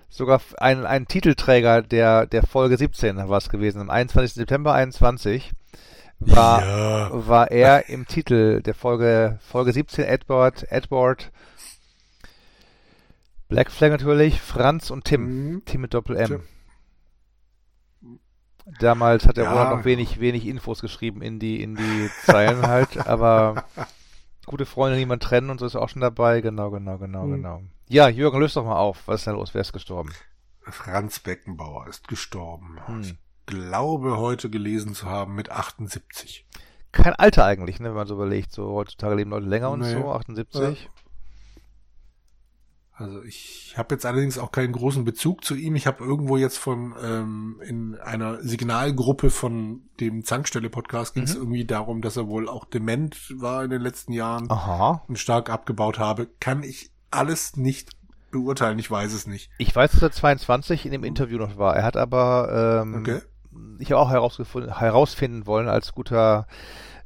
Sogar ein, ein Titelträger der, der Folge 17 war es gewesen. Am 21. September 21 war, ja. war er im Titel der Folge, Folge 17 Edward, Edward Black Flag natürlich, Franz und Tim. Mhm. Tim mit Doppel-M. Damals hat der ja. Roland noch wenig, wenig Infos geschrieben in die, in die Zeilen halt, aber Gute Freunde niemand trennen und so ist auch schon dabei. Genau, genau, genau, Mhm. genau. Ja, Jürgen, löst doch mal auf. Was ist denn los? Wer ist gestorben? Franz Beckenbauer ist gestorben. Hm. Ich glaube, heute gelesen zu haben mit 78. Kein Alter eigentlich, ne, wenn man so überlegt. So heutzutage leben Leute länger und Nee. so, 78. Also ich habe jetzt allerdings auch keinen großen Bezug zu ihm. Ich habe irgendwo jetzt von ähm, in einer Signalgruppe von dem Zankstelle-Podcast ging es Mhm. irgendwie darum, dass er wohl auch dement war in den letzten Jahren Aha. und stark abgebaut habe. Kann ich alles nicht beurteilen. Ich weiß es nicht. Ich weiß, dass er 22 in dem Interview noch war. Er hat aber, ähm, Okay. ich habe auch herausgefunden, herausfinden wollen als guter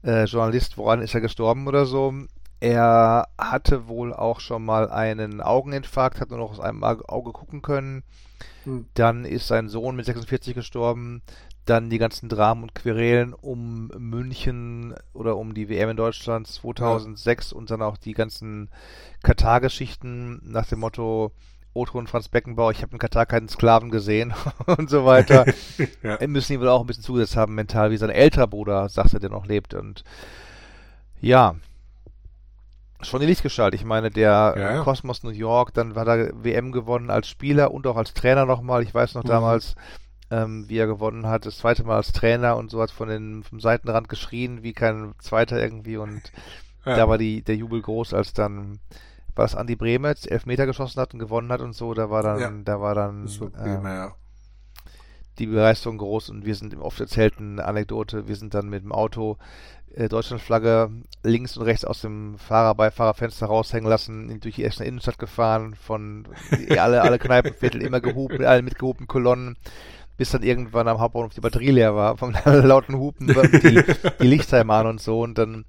äh, Journalist, woran ist er gestorben oder so. Er hatte wohl auch schon mal einen Augeninfarkt, hat nur noch aus einem Au- Auge gucken können. Hm. Dann ist sein Sohn mit 46 gestorben. Dann die ganzen Dramen und Querelen um München oder um die WM in Deutschland 2006 und dann auch die ganzen Katar-Geschichten nach dem Motto Otto und Franz Beckenbauer, ich habe in Katar keinen Sklaven gesehen und so weiter. Ja. Wir müssen ihm wohl auch ein bisschen zugesetzt haben mental, wie sein älterer Bruder, sagte, der noch lebt. Und ja, schon die Lichtgestalt. Ich meine, der Ja. Kosmos New York, dann hat er WM gewonnen als Spieler und auch als Trainer nochmal. Ich weiß noch Mhm. damals, ähm, wie er gewonnen hat, das zweite Mal als Trainer und so hat von den, vom Seitenrand geschrien, wie kein Zweiter irgendwie. Und Ja. da war die, der Jubel groß, als dann war es Andi Bremetz, elf Meter geschossen hat und gewonnen hat und so. Da war dann, Ja. da war dann war ähm, ja. die Begeisterung groß und wir sind im oft erzählten Anekdote, wir sind dann mit dem Auto äh, Deutschlandflagge links und rechts aus dem Fahrer Beifahrerfenster raushängen lassen, durch die Essener Innenstadt gefahren, von alle, alle Kneipenviertel immer gehupt, mit allen mitgehupten Kolonnen, bis dann irgendwann am Hauptbahnhof die Batterie leer war, vom lauten Hupen, die, die Lichtheimer an und so. Und dann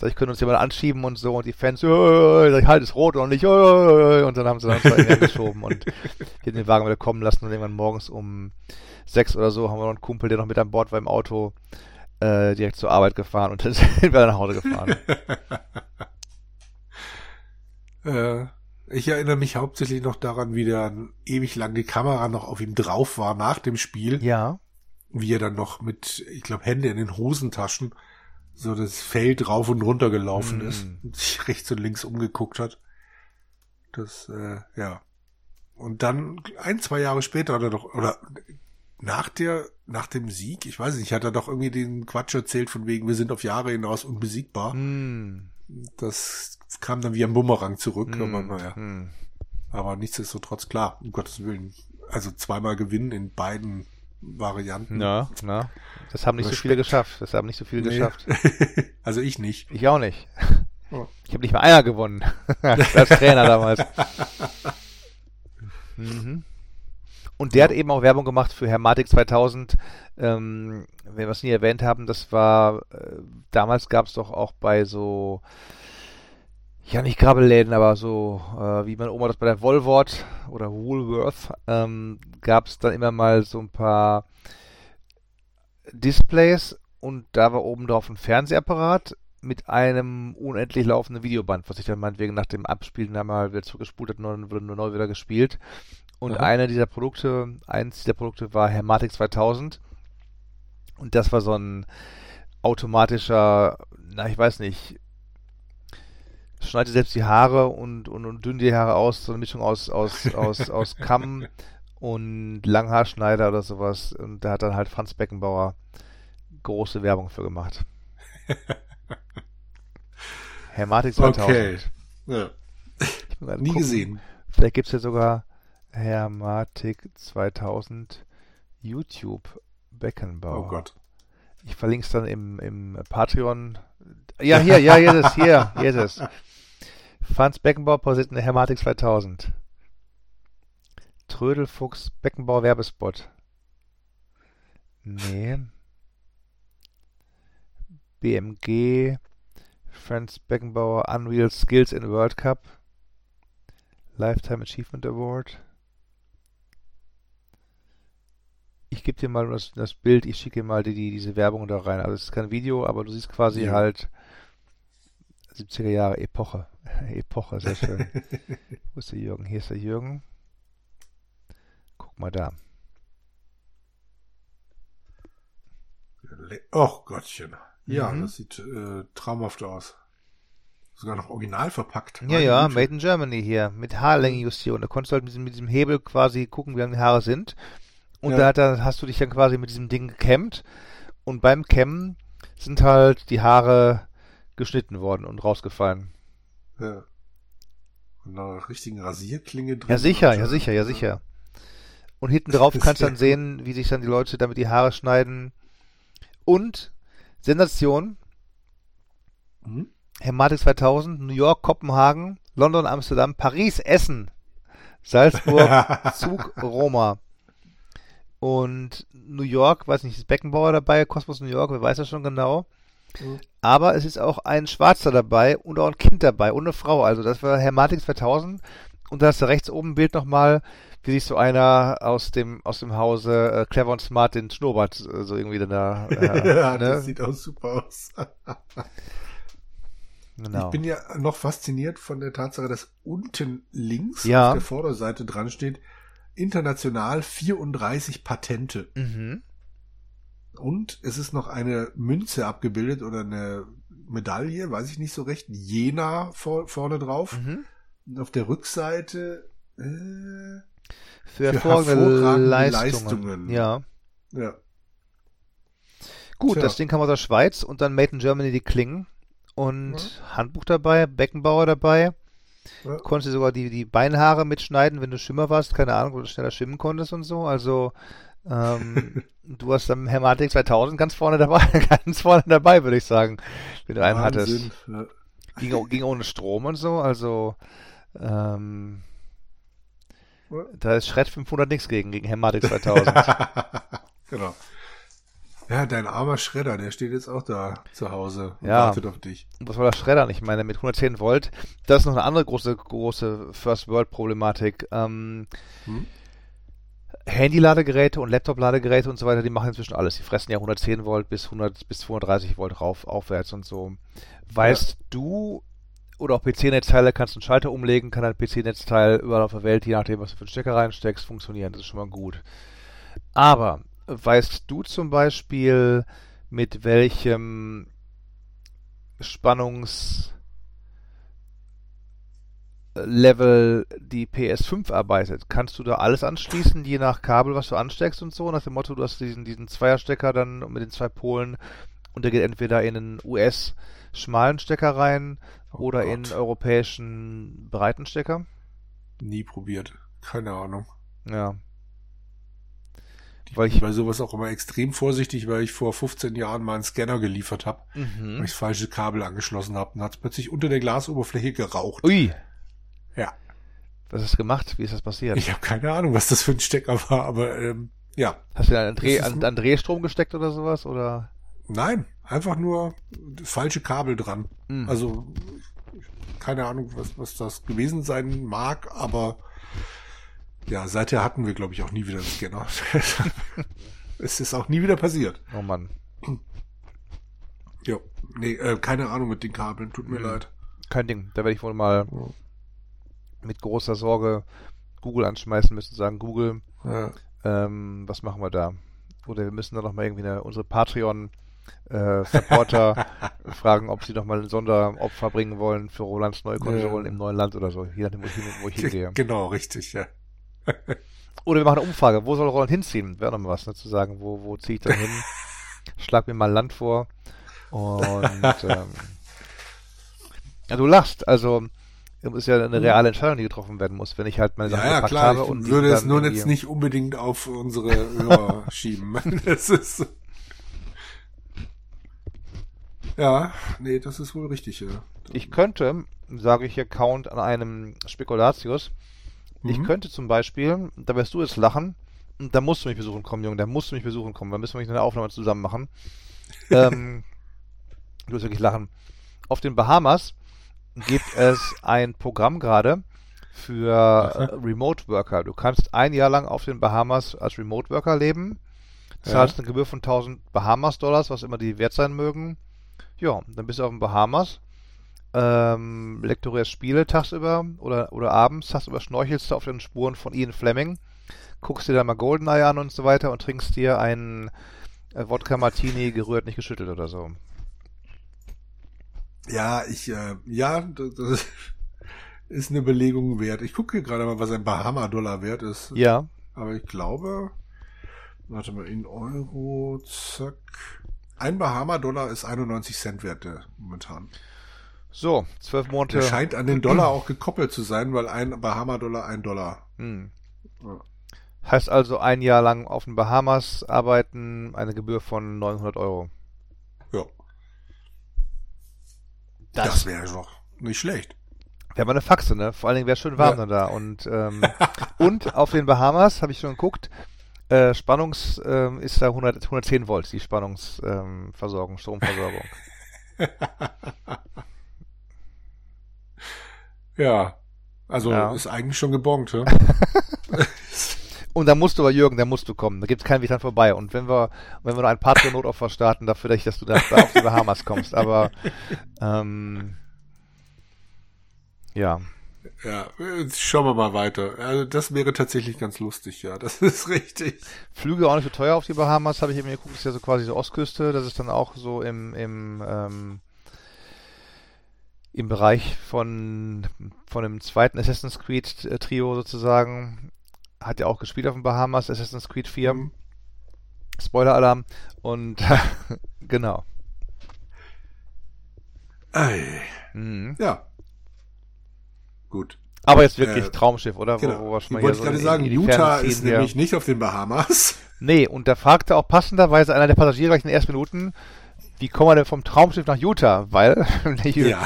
sag ich, können uns jemand anschieben und so. Und die Fans, "Äh", sag ich, halt ist rot und nicht, "Äh", und dann haben sie dann zwei geschoben und den Wagen wieder kommen lassen. Und irgendwann morgens um sechs oder so haben wir noch einen Kumpel, der noch mit an Bord war im Auto, äh, direkt zur Arbeit gefahren und dann sind wir nach Hause gefahren. Äh, ich erinnere mich hauptsächlich noch daran, wie dann ewig lang die Kamera noch auf ihm drauf war nach dem Spiel. ja. Wie er dann noch mit, ich glaube, Hände in den Hosentaschen so das Feld rauf und runter gelaufen Mm. ist und sich rechts und links umgeguckt hat. Das, äh, ja. Und dann ein, zwei Jahre später hat er doch, oder nach der, nach dem Sieg, ich weiß nicht, hat er doch irgendwie den Quatsch erzählt von wegen, wir sind auf Jahre hinaus unbesiegbar. Hm. Das kam dann wie ein Bumerang zurück, Hm. aber naja. Hm. Aber nichtsdestotrotz, klar, um Gottes Willen. Also zweimal gewinnen in beiden Varianten. Ja, na. Das haben nicht so Respekt. viele geschafft. Das haben nicht so viele Nee. geschafft. also ich nicht. Ich auch nicht. Oh. Ich habe nicht mal einer gewonnen. Als Trainer damals. Mhm. Und der hat eben auch Werbung gemacht für Hermatik 2000. Ähm, wenn wir es nie erwähnt haben, das war, äh, damals gab es doch auch bei so, ja nicht Krabbelläden, aber so, äh, wie meine Oma das bei der Woolworth oder Woolworth, ähm, gab es dann immer mal so ein paar Displays und da war oben drauf ein Fernsehapparat mit einem unendlich laufenden Videoband, was sich dann meinetwegen nach dem Abspielen einmal wieder zurückgespult hat und wurde nur neu wieder gespielt. Und Aha. einer dieser Produkte, eins dieser Produkte war Hermatik 2000. Und das war so ein automatischer, na, ich weiß nicht, schneidet selbst die Haare und, und, und dünn die Haare aus, so eine Mischung aus, aus, aus, aus Kamm und Langhaarschneider oder sowas. Und da hat dann halt Franz Beckenbauer große Werbung für gemacht. Hermatik 2000. Okay. Ja. Nie gucken. gesehen. Vielleicht gibt es ja sogar Hermatik 2000 YouTube Beckenbauer. Oh Gott. Ich verlinke es dann im, im Patreon. Ja, hier, ja, hier ist es, hier, hier ist es. Franz Beckenbauer posiert eine Hermatik 2000. Trödelfuchs Beckenbauer Werbespot. Nee. BMG Franz Beckenbauer Unreal Skills in World Cup. Lifetime Achievement Award. Ich gebe dir mal das, das Bild, ich schicke dir mal die, die, diese Werbung da rein. Also es ist kein Video, aber du siehst quasi Ja. halt 70er Jahre Epoche. Epoche, sehr schön. Wo ist der Jürgen? Hier ist der Jürgen. Guck mal da. Och Gottchen. Ja, Mhm. das sieht äh, traumhaft aus. sogar noch original verpackt. Ja, ja. Made in Germany hier, mit Haarlängenjustierung. Da konntest du halt mit diesem, mit diesem Hebel quasi gucken, wie lang die Haare sind. Und ja. da, da hast du dich dann quasi mit diesem Ding gekämmt. Und beim Kämmen sind halt die Haare geschnitten worden und rausgefallen. Ja. Und noch richtigen Rasierklinge drin. Ja, sicher, ja, sicher, ja, sicher. Und hinten drauf kannst du dann sehen, wie sich dann die Leute damit die Haare schneiden. Und Sensation. Mhm. Hermatik 2000, New York, Kopenhagen, London, Amsterdam, Paris, Essen, Salzburg, Zug, Roma. Und New York, weiß nicht, ist Beckenbauer dabei, Kosmos New York, wer weiß das schon genau. Mhm. Aber es ist auch ein Schwarzer dabei und auch ein Kind dabei und eine Frau. Also das war Hermatik 2000. Und da hast du rechts oben ein Bild nochmal, wie sich so einer aus dem aus dem Hause äh, Clever und Smart den Schnurrbart äh, so irgendwie da. Äh, ja, ne? das sieht auch super aus. Genau. Ich bin ja noch fasziniert von der Tatsache, dass unten links ja. auf der Vorderseite dran steht, international 34 Patente. Mhm. Und es ist noch eine Münze abgebildet oder eine Medaille, weiß ich nicht so recht, Jena vor, vorne drauf. Mhm. Und auf der Rückseite äh, für, für hervorragende Leistungen. Leistungen. Ja. Ja. Gut, Tja. das Ding kam aus der Schweiz und dann Made in Germany die Klingen und ja. Handbuch dabei, Beckenbauer dabei. Ja. Konntest sogar die, die Beinhaare mitschneiden, wenn du Schimmer warst, keine Ahnung, wo du schneller schwimmen konntest und so. Also ähm, du hast dann Hermatik 2000 ganz vorne dabei, ganz vorne dabei, würde ich sagen, wenn du einen Wahnsinn. hattest. Ja. Ging, ging ohne Strom und so, also ähm, da ist Shred 500 nichts gegen, gegen Hermatik 2000. genau. Ja, dein armer Schredder, der steht jetzt auch da zu Hause und ja. wartet auf dich. Was soll der Schredder? Ich meine, mit 110 Volt, das ist noch eine andere große, große First-World-Problematik. Ähm, hm? Handy-Ladegeräte und Laptop-Ladegeräte und so weiter, die machen inzwischen alles. Die fressen ja 110 Volt bis 100 bis 230 Volt rauf, aufwärts und so. Weißt ja. du oder auch PC-Netzteile kannst du einen Schalter umlegen, kann ein PC-Netzteil überall auf der Welt, je nachdem, was du für einen Stecker reinsteckst, funktionieren. Das ist schon mal gut. Aber weißt du zum Beispiel, mit welchem Spannungslevel die PS5 arbeitet? Kannst du da alles anschließen, je nach Kabel, was du ansteckst und so? Nach dem Motto, du hast diesen, diesen Zweierstecker dann mit den zwei Polen und der geht entweder in einen US-schmalen Stecker rein oh oder Gott. in einen europäischen breiten Stecker? Nie probiert. Keine Ahnung. Ja. Weil ich bei sowas auch immer extrem vorsichtig, weil ich vor 15 Jahren mal einen Scanner geliefert habe, mhm. weil ich das falsche Kabel angeschlossen habe und hat es plötzlich unter der Glasoberfläche geraucht. Ui. Ja. Was hast du gemacht? Wie ist das passiert? Ich habe keine Ahnung, was das für ein Stecker war, aber ähm, ja. Hast du da einen, Dreh, an, an Drehstrom gesteckt oder sowas? Oder? Nein, einfach nur falsche Kabel dran. Mhm. Also keine Ahnung, was, was das gewesen sein mag, aber ja, seither hatten wir, glaube ich, auch nie wieder einen Scanner. es ist auch nie wieder passiert. Oh Mann. Ja, nee, äh, keine Ahnung mit den Kabeln, tut mir mhm. leid. Kein Ding, da werde ich wohl mal ja. mit großer Sorge Google anschmeißen müssen, sagen, Google, ja. ähm, was machen wir da? Oder wir müssen da noch mal irgendwie eine, unsere Patreon äh, Supporter fragen, ob sie noch mal ein Sonderopfer bringen wollen für Rolands neue Konsolen ja. im neuen Land oder so, je nachdem, wo ich, wo ich hingehe. Genau, richtig, ja. Oder wir machen eine Umfrage. Wo soll Roland hinziehen? Wäre noch mal was, ne, zu sagen. Wo, wo ziehe ich dann hin? Schlag mir mal Land vor. Und ähm, ja, du lachst. Also es ist ja eine reale Entscheidung, die getroffen werden muss, wenn ich halt meine Sachen ja, ja, klar, habe. Ich und würde es nur jetzt nicht unbedingt auf unsere Hörer schieben. Das ist ja, nee, das ist wohl richtig, ja. Ich könnte, sage ich hier Count an einem Spekulatius, Mhm. Ich könnte zum Beispiel, da wirst du jetzt lachen, da musst du mich besuchen kommen, Junge, da musst du mich besuchen kommen, da müssen wir eine Aufnahme zusammen machen. ähm, du wirst wirklich lachen. Auf den Bahamas gibt es ein Programm gerade für äh, Remote Worker. Du kannst ein Jahr lang auf den Bahamas als Remote Worker leben, zahlst ja. eine Gebühr von 1000 Bahamas-Dollars, was immer die wert sein mögen. Ja, dann bist du auf den Bahamas ähm, lektorierst Spiele tagsüber oder, oder abends, tagsüber schnorchelst du auf den Spuren von Ian Fleming, guckst dir da mal Goldeneye an und so weiter und trinkst dir einen äh, Wodka Martini gerührt, nicht geschüttelt oder so. Ja, ich, äh, ja, das, das ist eine Belegung wert. Ich gucke gerade mal, was ein Bahama-Dollar wert ist. Ja. Aber ich glaube, warte mal, in Euro, zack. Ein Bahama-Dollar ist 91 Cent wert äh, momentan. So, zwölf Monate. Der scheint an den Dollar auch gekoppelt zu sein, weil ein Bahama-Dollar ein Dollar. Hm. Ja. Heißt also ein Jahr lang auf den Bahamas arbeiten, eine Gebühr von 900 Euro. Ja. Das- Das, wäre doch nicht schlecht. Wäre mal eine Faxe, ne? Vor allen Dingen wäre schön warm Ja. dann da. Und, ähm, und auf den Bahamas, habe ich schon geguckt, äh, Spannungs ähm, ist da 100, 110 Volt, die Spannungsversorgung, ähm, Versorgung, Stromversorgung. Ja. Also Ja. ist eigentlich schon gebongt, ja? Und da musst du aber, Jürgen, da musst du kommen. Da gibt's keinen Weg dran vorbei. Und wenn wir, wenn wir noch ein Patreon-Notopfer starten, dafür, dass du da da auf die Bahamas kommst. Aber, ähm, ja. ja, schauen wir mal weiter. Also das wäre tatsächlich ganz lustig, ja. Das ist richtig. Flüge auch nicht so teuer auf die Bahamas, habe ich eben geguckt. Das ist ja so quasi so Ostküste. Das ist dann auch so im, im, ähm, im Bereich von, von dem zweiten Assassin's Creed äh, Trio sozusagen. Hat ja auch gespielt auf den Bahamas, Assassin's Creed 4. Mhm. Spoiler-Alarm. Und genau. Ei. Mhm. Ja. Gut. Aber jetzt wirklich Äh, Traumschiff, oder? Genau. Wo, wo ich wollte hier gerade in- sagen, in die Utah ist nämlich nicht auf den Bahamas. Nee, und da fragte auch passenderweise einer der Passagiere gleich in den ersten Minuten, wie kommen wir denn vom Traumschiff nach Utah? Weil, ja.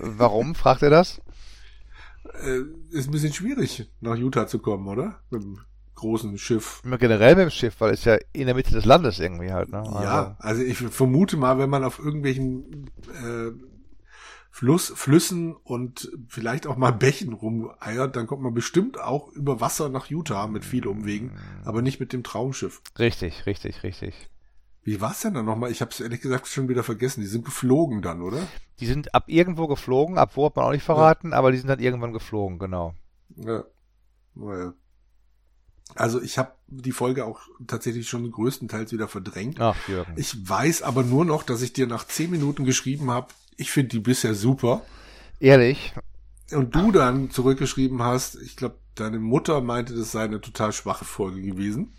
warum, fragt er das? Äh, ist ein bisschen schwierig, nach Utah zu kommen, oder? Mit einem großen Schiff. Immer Generell mit dem Schiff, weil es ja in der Mitte des Landes irgendwie halt, ne? Ja, also ich vermute mal, wenn man auf irgendwelchen äh, Fluss, Flüssen und vielleicht auch mal Bächen rumeiert, dann kommt man bestimmt auch über Wasser nach Utah mit viel Umwegen, aber nicht mit dem Traumschiff. Richtig, richtig, richtig. Wie war's denn dann nochmal? Ich habe es ehrlich gesagt schon wieder vergessen. Die sind geflogen dann, oder? Die sind ab irgendwo geflogen, ab wo hat man auch nicht verraten, aber die sind dann irgendwann geflogen, genau. Ja. Naja. Also ich habe die Folge auch tatsächlich schon größtenteils wieder verdrängt. Ach, Jürgen. Ich weiß aber nur noch, dass ich dir nach zehn Minuten geschrieben habe, ich finde die bisher super. Ehrlich, Und du dann zurückgeschrieben hast, ich glaube, deine Mutter meinte, das sei eine total schwache Folge gewesen.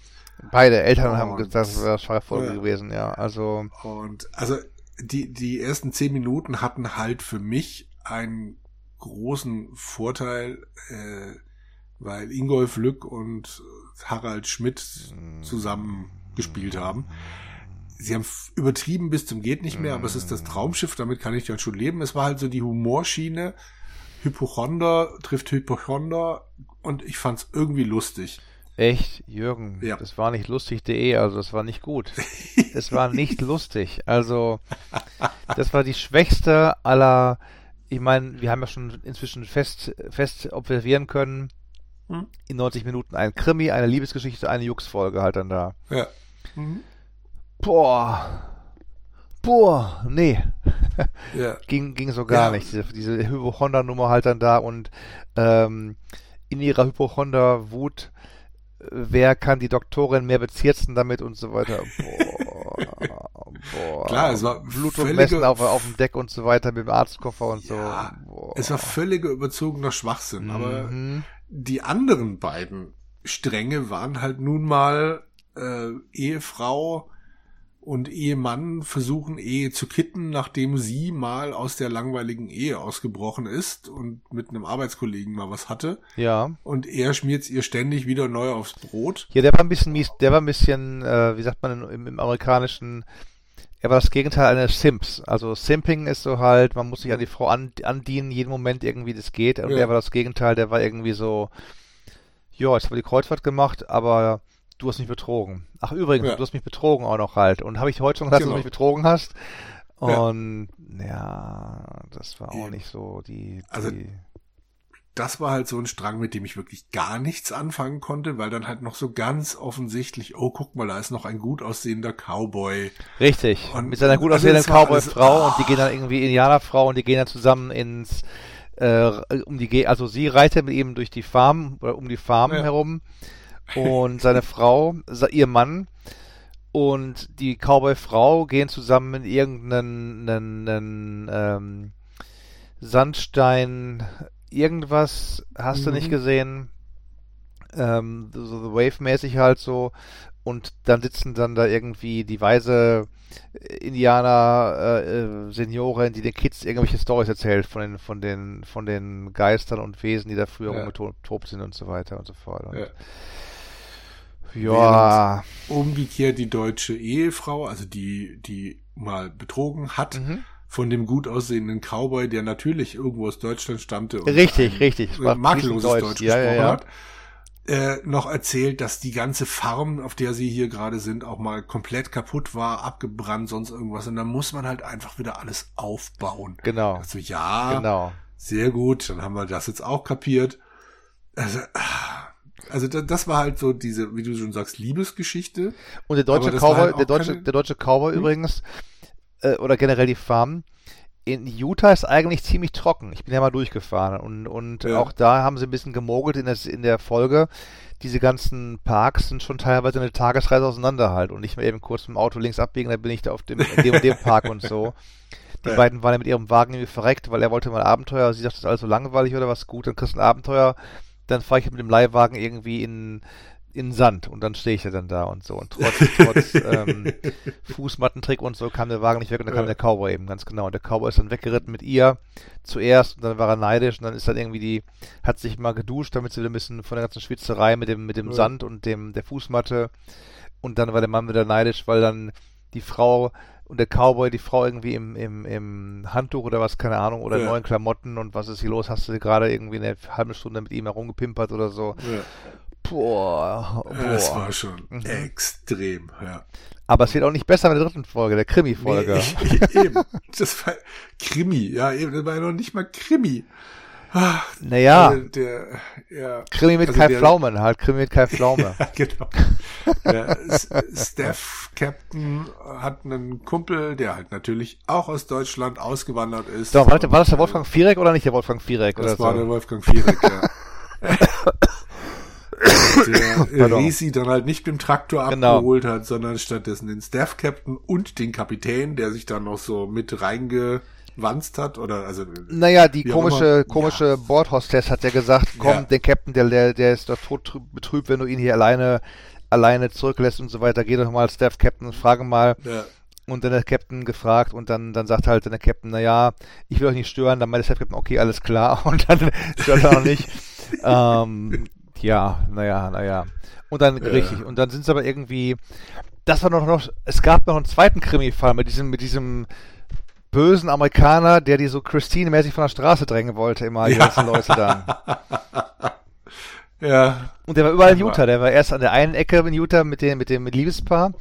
Beide Eltern Oh, haben gesagt, das wäre eine Folge ja. gewesen, ja. Also, Und also die, die ersten zehn Minuten hatten halt für mich einen großen Vorteil, äh, weil Ingolf Lück und Harald Schmidt zusammen gespielt haben. Sie haben übertrieben bis zum geht nicht mehr, aber es ist das Traumschiff, damit kann ich dann schon leben. Es war halt so die Humorschiene. Hypochonder trifft Hypochonder und ich fand's irgendwie lustig. Echt, Jürgen, Ja. das war nicht lustig.de, also das war nicht gut. es war nicht lustig. Also, das war die schwächste aller, ich meine, wir haben ja schon inzwischen fest, fest observieren können, Hm? in 90 Minuten ein Krimi, eine Liebesgeschichte, eine Jux-Folge halt dann da. Ja. Mhm. Boah. Boah, nee. Ja. ging, ging so gar Ja. nicht. Diese, diese Hypochonder-Nummer halt dann da und ähm, in ihrer Hypochonder-Wut, äh, wer kann die Doktorin mehr bezirzen damit und so weiter. Boah, boah. Klar, es war Blutdruck völlige- messen auf, auf dem Deck und so weiter mit dem Arztkoffer und Ja, so. Boah. Es war völliger überzogener Schwachsinn, aber Mhm. die anderen beiden Stränge waren halt nun mal äh, Ehefrau und Ehemann versuchen Ehe zu kitten, nachdem sie mal aus der langweiligen Ehe ausgebrochen ist und mit einem Arbeitskollegen mal was hatte. Ja. Und er schmiert's ihr ständig wieder neu aufs Brot. Ja, der war ein bisschen mies, der war ein bisschen, äh, wie sagt man im, im amerikanischen, er war das Gegenteil eines Simps. Also Simping ist so halt, man muss sich an die Frau an, andienen, jeden Moment irgendwie das geht. Und Ja. er war das Gegenteil, der war irgendwie so, ja, jetzt haben wir die Kreuzfahrt gemacht, aber du hast mich betrogen. Ach übrigens, Ja. du hast mich betrogen auch noch halt. Und habe ich heute schon gesagt, dass Genau. du mich betrogen hast? Ja. Und ja, das war auch nicht so die, Also, die Das war halt so ein Strang, mit dem ich wirklich gar nichts anfangen konnte, weil dann halt noch so ganz offensichtlich, oh, guck mal, da ist noch ein gut aussehender Cowboy. Richtig. Und- mit seiner gut also aussehenden Cowboy-Frau und die gehen dann irgendwie Indianerfrau und die gehen dann zusammen ins äh, um die also sie reitet mit ihm durch die Farm oder um die Farm Ja. herum und seine Frau, ihr Mann Und die Cowboy-Frau gehen zusammen in irgendeinen einen, einen, ähm, Sandstein, irgendwas, hast mhm. du nicht mhm. gesehen? Ähm, so The Wave-mäßig halt so. Und dann sitzen dann da irgendwie die weise Indianer, äh, äh, Seniorin, die den Kids irgendwelche Stories erzählt von den, von den, von den Geistern und Wesen, die da früher ja. rumgetobt sind und so weiter und so fort. Und ja. Ja. umgekehrt die deutsche Ehefrau, also die, die mal betrogen hat, mhm. von dem gut aussehenden Cowboy, der natürlich irgendwo aus Deutschland stammte. richtig, richtig. Makelloses Deutsch, Deutsch ja, gesprochen ja, ja. hat. Äh, noch erzählt, dass die ganze Farm, auf der sie hier gerade sind, auch mal komplett kaputt war, abgebrannt, sonst irgendwas. Und dann muss man halt einfach wieder alles aufbauen. Genau. Also ja, genau. sehr gut, dann haben wir das jetzt auch kapiert. Also, also das war halt so diese, wie du schon sagst, Liebesgeschichte. Und der deutsche Cowboy, halt der deutsche, keine... der deutsche Cowboy hm? übrigens, äh, oder generell die Farm, in Utah ist eigentlich ziemlich trocken. Ich bin ja mal durchgefahren und, und ja. auch da haben sie ein bisschen gemogelt in, das, in der Folge. Diese ganzen Parks sind schon teilweise eine Tagesreise auseinander halt und nicht mehr eben kurz mit dem Auto links abbiegen, dann bin ich da auf dem, dem und dem Park und so. Die ja. beiden waren ja mit ihrem Wagen irgendwie verreckt, weil er wollte mal Abenteuer. Sie sagt, das ist alles so langweilig oder was gut, dann kriegst du ein Abenteuer. Dann fahre ich mit dem Leihwagen irgendwie in in Sand und dann stehe ich ja dann da und so. Und trotz, trotz ähm, Fußmattentrick und so kam der Wagen nicht weg und dann kam der Cowboy eben, ganz genau. Und der Cowboy ist dann weggeritten mit ihr zuerst und dann war er neidisch und dann ist dann irgendwie die, hat sich mal geduscht, damit sie ein bisschen von der ganzen Schwitzerei mit dem, mit dem ja. Sand und dem, der Fußmatte und dann war der Mann wieder neidisch, weil dann die Frau und der Cowboy, die Frau irgendwie im, im, im Handtuch oder was, keine Ahnung, oder ja. neuen Klamotten und was ist hier los? Hast du gerade irgendwie eine halbe Stunde mit ihm herumgepimpert oder so? Ja. Boah, boah. Das war schon mhm. extrem, ja. Aber es wird auch nicht besser mit der dritten Folge, der Krimi-Folge. Nee, eben. Das war Krimi, ja, eben, das war ja noch nicht mal Krimi. Naja. Der, der, ja, Krimi mit also Kai der, Pflaumen, halt, Krimi mit Kai Pflaume. ja, genau. Der Steph Captain hat einen Kumpel, der halt natürlich auch aus Deutschland ausgewandert ist. Doch, warte, war das der Wolfgang Viereck oder nicht der Wolfgang Viereck? Das oder war so? der Wolfgang Viereck, ja. der Risi dann halt nicht mit dem Traktor genau. abgeholt hat, sondern stattdessen den Staff Captain und den Kapitän, der sich dann noch so mit reingewanzt hat oder also naja die komische komische ja. Bordhostess hat ja gesagt komm ja. den Captain der der, der ist doch tot betrübt wenn du ihn hier alleine alleine zurücklässt und so weiter geh doch mal Staff Captain und frage mal ja. Und dann der Captain gefragt und dann, dann sagt halt der Captain, naja, ich will euch nicht stören. Dann meint der Captain, okay, alles klar. Und dann stört er auch nicht. ähm, ja, naja, naja. Und dann, ja. richtig, und dann sind es aber irgendwie, das war noch, noch, es gab noch einen zweiten Krimi-Fall mit diesem, mit diesem bösen Amerikaner, der die so Christine-mäßig von der Straße drängen wollte, immer, die ja. ganzen Leute dann. ja. Und der war überall in Utah, der war erst an der einen Ecke in Utah mit dem, mit dem Liebespaar.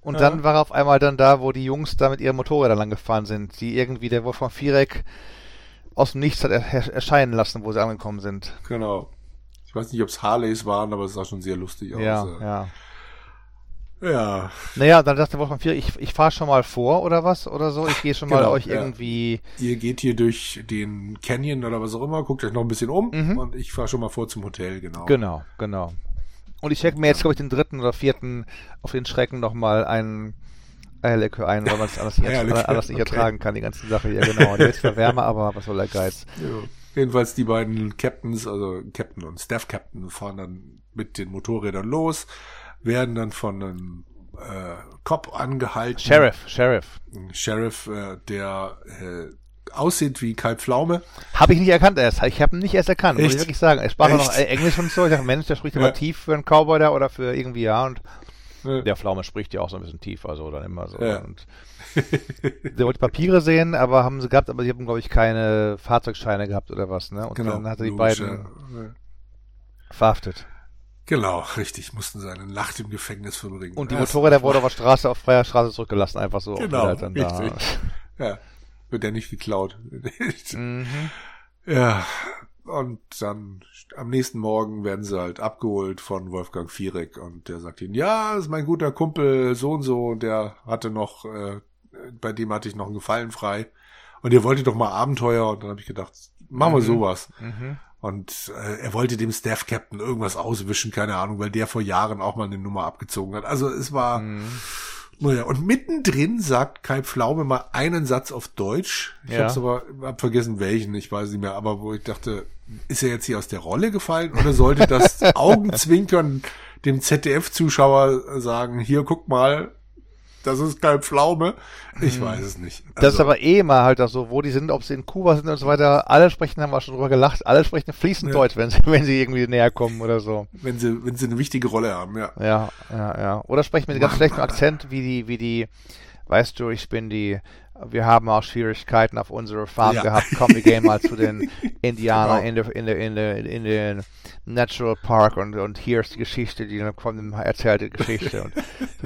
Und ja. dann war er auf einmal dann da, wo die Jungs da mit ihren Motorrädern lang gefahren sind, die irgendwie der Wolfgang Viereck aus dem Nichts hat erscheinen lassen, wo sie angekommen sind. Genau. Ich weiß nicht, ob es Harleys waren, aber es sah schon sehr lustig aus. Ja, ja. Ja. Naja, dann dachte Wolfgang 4, ich, ich fahre schon mal vor oder was oder so. Ich gehe schon genau, mal euch ja. irgendwie. Ihr geht hier durch den Canyon oder was auch immer, guckt euch noch ein bisschen um mhm. und ich fahre schon mal vor zum Hotel, genau. Genau, genau. Und ich check mir jetzt, glaube ich, den dritten oder vierten auf den Schrecken nochmal einen Eierlikör ein, weil man es anders, nicht, anders nicht okay. ertragen kann, die ganze Sache hier, genau. Der ist zwar wärmer, aber was soll der Geiz? Ja. Jedenfalls die beiden Captains, also Captain und Staff Captain, fahren dann mit den Motorrädern los, werden dann von einem äh, Cop angehalten. Sheriff, Sheriff. Sheriff, äh, der äh, aussieht wie Kai Pflaume. Habe ich nicht erkannt erst. Ich habe ihn nicht erst erkannt, Echt? muss ich wirklich sagen. Er sprach noch Englisch und so. Ich dachte, Mensch, der spricht ja. immer tief für einen Cowboy da oder für irgendwie, ja. Und ja. der Pflaume spricht ja auch so ein bisschen tief, also dann immer so. Ja. Und der wollte Papiere sehen, aber haben sie gehabt, aber sie haben, glaube ich, keine Fahrzeugscheine gehabt oder was, ne? Und genau, dann hat er die beiden ja. verhaftet. Genau, richtig, mussten sie eine Nacht im Gefängnis verbringen. Und die Motorräder wurden auf der Straße, auf freier Straße zurückgelassen, einfach so. Genau, halt dann richtig. Da. Ja, wird ja nicht geklaut. mhm. Ja, und dann am nächsten Morgen werden sie halt abgeholt von Wolfgang Viereck und der sagt ihnen, ja, das ist mein guter Kumpel so und so, der hatte noch äh, bei dem hatte ich noch einen Gefallen frei. Und ihr wolltet doch mal Abenteuer. Und dann habe ich gedacht, machen wir mhm. sowas. Mhm. Und äh, er wollte dem Staff Captain irgendwas auswischen, keine Ahnung, weil der vor Jahren auch mal eine Nummer abgezogen hat. Also es war, mhm. Naja, und mittendrin sagt Kai Pflaume mal einen Satz auf Deutsch. Ich Ja. hab's aber hab vergessen welchen, ich weiß nicht mehr, aber wo ich dachte, ist er jetzt hier aus der Rolle gefallen oder sollte das Augenzwinkern dem ZDF-Zuschauer sagen, hier guck mal, das ist Kai Pflaume? Ich weiß es nicht. Mhm. Das ist Also, aber eh immer halt auch so, wo die sind, ob sie in Kuba sind und so weiter. Alle sprechen, haben wir schon drüber gelacht, alle sprechen fließend Ja. Deutsch, wenn sie, wenn sie irgendwie näher kommen oder so. wenn sie, wenn sie eine wichtige Rolle haben, ja. Ja, ja, ja. Oder sprechen mit ganz schlechtem Akzent, wie die, wie die, weißt du, ich bin die, wir haben auch Schwierigkeiten auf unserer Farm Ja. gehabt, komm, wir gehen mal zu den Indianern Genau. in der, in der, in der, in den Natural Park und, und hier ist die Geschichte, die dann kommt, erzählt die Geschichte und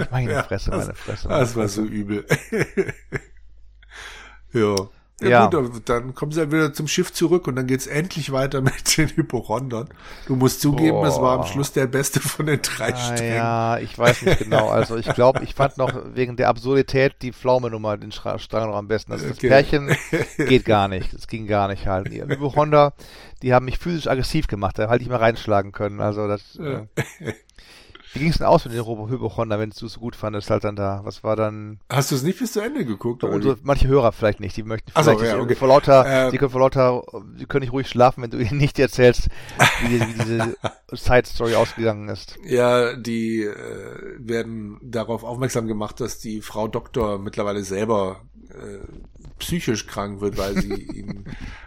meine Ja, Fresse, meine Fresse. Meine Das war so übel. ja. Ja, Ja. gut, dann kommen sie halt wieder zum Schiff zurück und dann geht's endlich weiter mit den Hyporondern. Du musst zugeben, es war am. Schluss der beste von den drei Ah, Strängen. ja, ich weiß nicht genau. Also ich glaube, ich fand noch wegen der Absurdität die Pflaume-Nummer den Strang noch am besten. Also das Okay. Pärchen geht gar nicht. Das ging gar nicht halt. Die Honda, die haben mich physisch aggressiv gemacht. Da halt nicht mehr reinschlagen können. Also das. Äh, wie ging es denn aus mit den Hypo Honda, wenn du es so gut fandest, halt dann da? Was war dann? Hast du es nicht bis zu Ende geguckt? oder Unsere, manche Hörer vielleicht nicht, die möchten Ach so, vielleicht ja, nicht, okay. vor lauter, Äh, die können vor lauter, die können nicht ruhig schlafen, wenn du ihnen nicht erzählst, wie, wie diese Side-Story ausgegangen ist. Ja, die äh, werden darauf aufmerksam gemacht, dass die Frau Doktor mittlerweile selber äh, psychisch krank wird, weil sie ihn,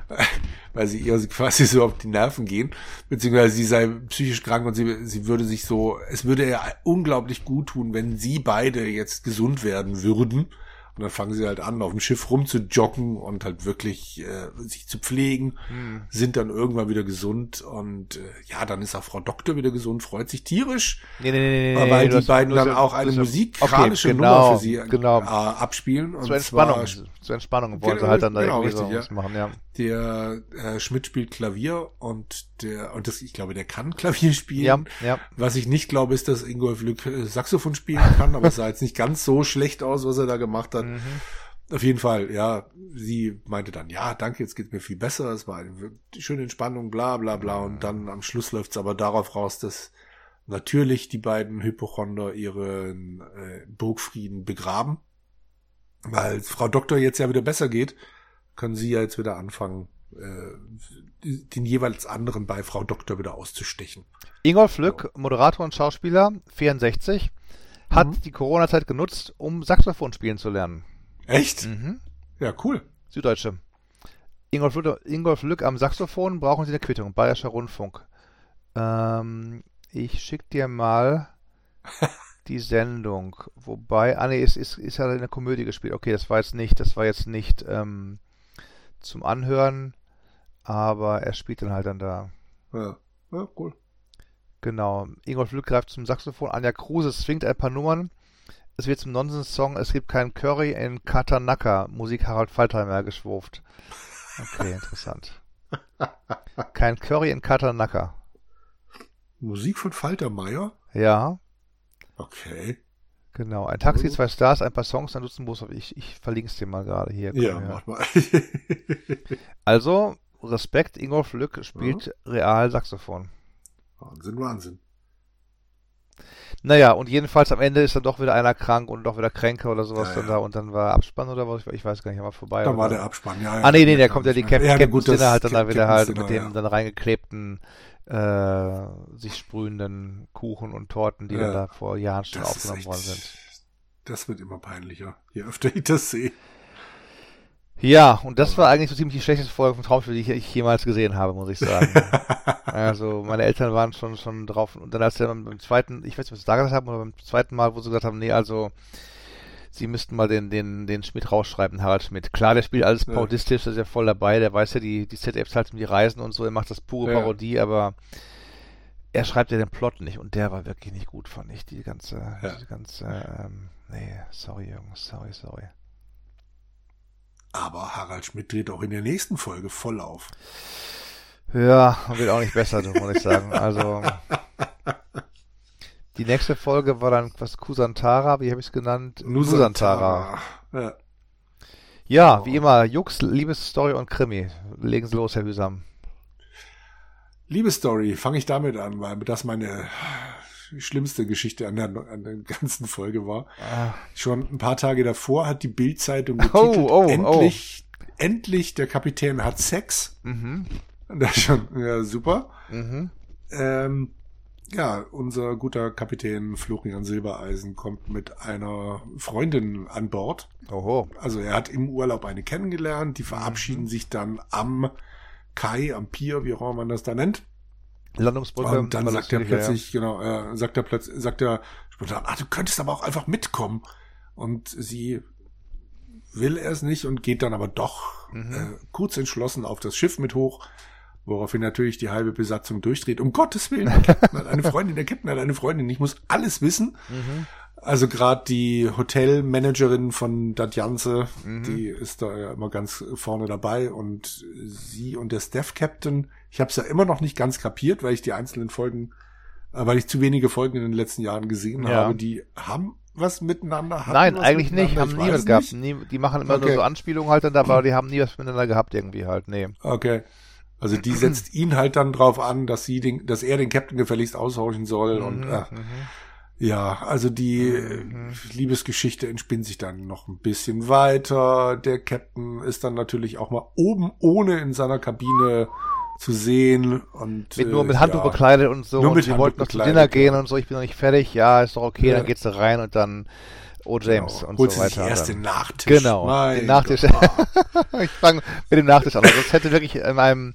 weil sie ihr quasi so auf die Nerven gehen, beziehungsweise sie sei psychisch krank und sie, sie würde sich so, es würde ihr unglaublich gut tun, wenn sie beide jetzt gesund werden würden. Und dann fangen sie halt an, auf dem Schiff rumzujoggen und halt wirklich äh, sich zu pflegen, Hm. sind dann irgendwann wieder gesund und äh, ja, dann ist auch Frau Doktor wieder gesund, freut sich tierisch, Nee, nee, nee, nee, weil nee, die beiden dann auch eine ja- musikalische okay, Nummer genau, für sie genau. äh, abspielen. Und Zur Entspannung, zwar zur Entspannung wollen sie Genau, halt dann da genau, irgendwie so richtig, was ja. machen, ja. der äh, Schmidt spielt Klavier und der und das ich glaube, der kann Klavier spielen. Ja, ja. Was ich nicht glaube, ist, dass Ingolf Lück äh, Saxophon spielen kann, aber es sah jetzt nicht ganz so schlecht aus, was er da gemacht hat. Mhm. Auf jeden Fall, ja, sie meinte dann, ja, danke, jetzt geht's mir viel besser, es war eine schöne Entspannung, bla bla bla. Und dann am Schluss läuft's aber darauf raus, dass natürlich die beiden Hypochonder ihren äh, Burgfrieden begraben. Weil Frau Doktor jetzt ja wieder besser geht, können sie ja jetzt wieder anfangen, äh, den jeweils anderen bei Frau Doktor wieder auszustechen. Ingolf Lück, Moderator und Schauspieler, 64, hat Mhm. die Corona-Zeit genutzt, um Saxophon spielen zu lernen. Echt? Mhm. Ja, cool. Süddeutsche. Ingolf Lück, Ingolf Lück am Saxophon, brauchen Sie eine Quittung, Bayerischer Rundfunk. Ähm, ich schick dir mal die Sendung. Wobei, ah nee, es ist, ist ja in der Komödie gespielt. Okay, das war jetzt nicht, das war jetzt nicht ähm, zum Anhören, aber er spielt dann halt dann da. Ja, ja cool. Genau. Ingolf Lück greift zum Saxophon. Anja Kruse swingt ein paar Nummern. Es wird zum Nonsens-Song. Es gibt keinen Curry in Katanaka. Musik Harald Faltheimer geschwurft. Okay, interessant. Kein Curry in Katanaka. Musik von Faltermeier? Ja, Okay. genau. Ein Taxi, zwei Stars, ein paar Songs, ein Dutzend Bus. Ich, ich verlinke es dir mal gerade hier. Ja, Komm her. mach mal. Also, Respekt, Ingolf Lück spielt real Saxophon. Wahnsinn, Wahnsinn. Naja, und jedenfalls am Ende ist dann doch wieder einer krank und doch wieder kränker oder sowas Ja, dann ja. da und dann war Abspann oder was, ich weiß gar nicht, war vorbei. Da war oder? der Abspann, ja. ja Ah nee, nee, der kommt ja die Cap ja, Captain Dinner halt dann da wieder halt mit dem dann reingeklebten äh, sich sprühenden Kuchen und Torten, die dann da vor Jahren schon Das aufgenommen echt, worden sind. das wird immer peinlicher, je öfter ich das sehe. Ja, und das war eigentlich so ziemlich die schlechteste Folge von Traumspiel, die ich, ich jemals gesehen habe, muss ich sagen. also meine Eltern waren schon schon drauf und dann als sie dann beim zweiten, ich weiß nicht, was sie da gesagt haben, oder beim zweiten Mal, wo sie gesagt haben, nee, also sie müssten mal den den den Schmidt rausschreiben, Harald Schmidt. Klar, der spielt alles Ja. parodistisch, ist ja voll dabei, der weiß ja die die ZDF zahlt ihm die Reisen und so, er macht das pure Ja. Parodie, aber er schreibt ja den Plot nicht und der war wirklich nicht gut, fand ich, die ganze Ja. die ganze ähm, nee, sorry Jungs, sorry, sorry. Aber Harald Schmidt dreht auch in der nächsten Folge voll auf. Ja, wird auch nicht besser, muss ich sagen. Also die nächste Folge war dann was Kusantara, wie habe ich es genannt? Nusantara. Ja. Ja, wie immer, Jux, Liebesstory und Krimi. Legen Sie los, Herr Hüsam. Liebe Story, fange ich damit an, weil das meine schlimmste Geschichte an der, an der ganzen Folge war. Ah. Schon ein paar Tage davor hat die Bildzeitung Oh, getitelt, oh, endlich, endlich der Kapitän hat Sex. Mhm. Und Das ist schon, ja, super. Mhm. Ähm, ja, unser guter Kapitän Florian Silbereisen kommt mit einer Freundin an Bord. Oho. Also er hat im Urlaub eine kennengelernt, die verabschieden sich dann am Kai, am Pier, wie auch immer man das da nennt. Landungsbrücke. Und dann war sagt er natürlich, ja, plötzlich, genau, äh, sagt er plötzlich, sagt er spontan, ah, du könntest aber auch einfach mitkommen. Und sie will es nicht und geht dann aber doch Mhm. äh, kurz entschlossen auf das Schiff mit hoch, woraufhin natürlich die halbe Besatzung durchdreht. Um Gottes Willen, der Captain hat eine Freundin, der Captain hat eine Freundin, ich muss alles wissen. Mhm. Also gerade die Hotelmanagerin von Dadjanse, Mhm. die ist da ja immer ganz vorne dabei und sie und der Staff Captain, ich habe es ja immer noch nicht ganz kapiert, weil ich die einzelnen Folgen, äh, weil ich zu wenige Folgen in den letzten Jahren gesehen Ja. habe, die haben was miteinander. hatten Nein, eigentlich nicht. Haben nie was gehabt. Nie, die machen immer nur Okay. so Anspielungen halt dann dabei, aber die haben nie was miteinander gehabt irgendwie halt. Nee. Okay. Also die setzt ihn halt dann drauf an, dass sie den, dass er den Captain gefälligst aushorchen soll und Mhm, äh, mhm. Ja, also die Mhm. Liebesgeschichte entspinnt sich dann noch ein bisschen weiter. Der Captain ist dann natürlich auch mal oben ohne in seiner Kabine zu sehen und Mit, nur äh, mit Handtuch ja, bekleidet und so. Nur und mit sie Handtuch wollten noch zu Dinner gehen und so. Ich bin noch nicht fertig. Ja, ist doch okay. Ja. Dann geht's da rein und dann Oh James genau, und holt so weiter. erst den Nachtisch. Genau, Mein den Nachtisch. Ich fange mit dem Nachtisch an. Also das hätte wirklich in meinem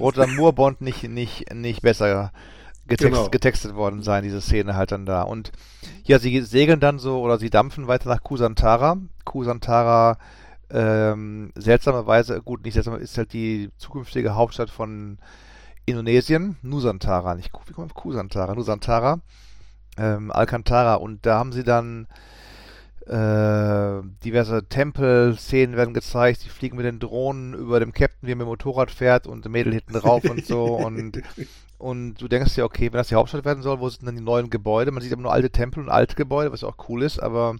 Roter Moorbond nicht, nicht, nicht besser getext, Genau. getextet worden sein, diese Szene halt dann da. Und ja, sie segeln dann so oder sie dampfen weiter nach Kusantara. Kusantara, ähm, seltsamerweise, gut, nicht seltsam, ist halt die zukünftige Hauptstadt von Indonesien. Nusantara, nicht wie kommt man auf Kusantara? Nusantara, ähm, Alcantara. Und da haben sie dann äh, diverse Tempel-Szenen werden gezeigt. Sie fliegen mit den Drohnen über dem Captain, wie er mit dem Motorrad fährt und Mädel hinten drauf und so. Und, und du denkst dir, okay, wenn das die Hauptstadt werden soll, wo sind denn die neuen Gebäude? Man sieht aber nur alte Tempel und alte Gebäude, was ja auch cool ist, aber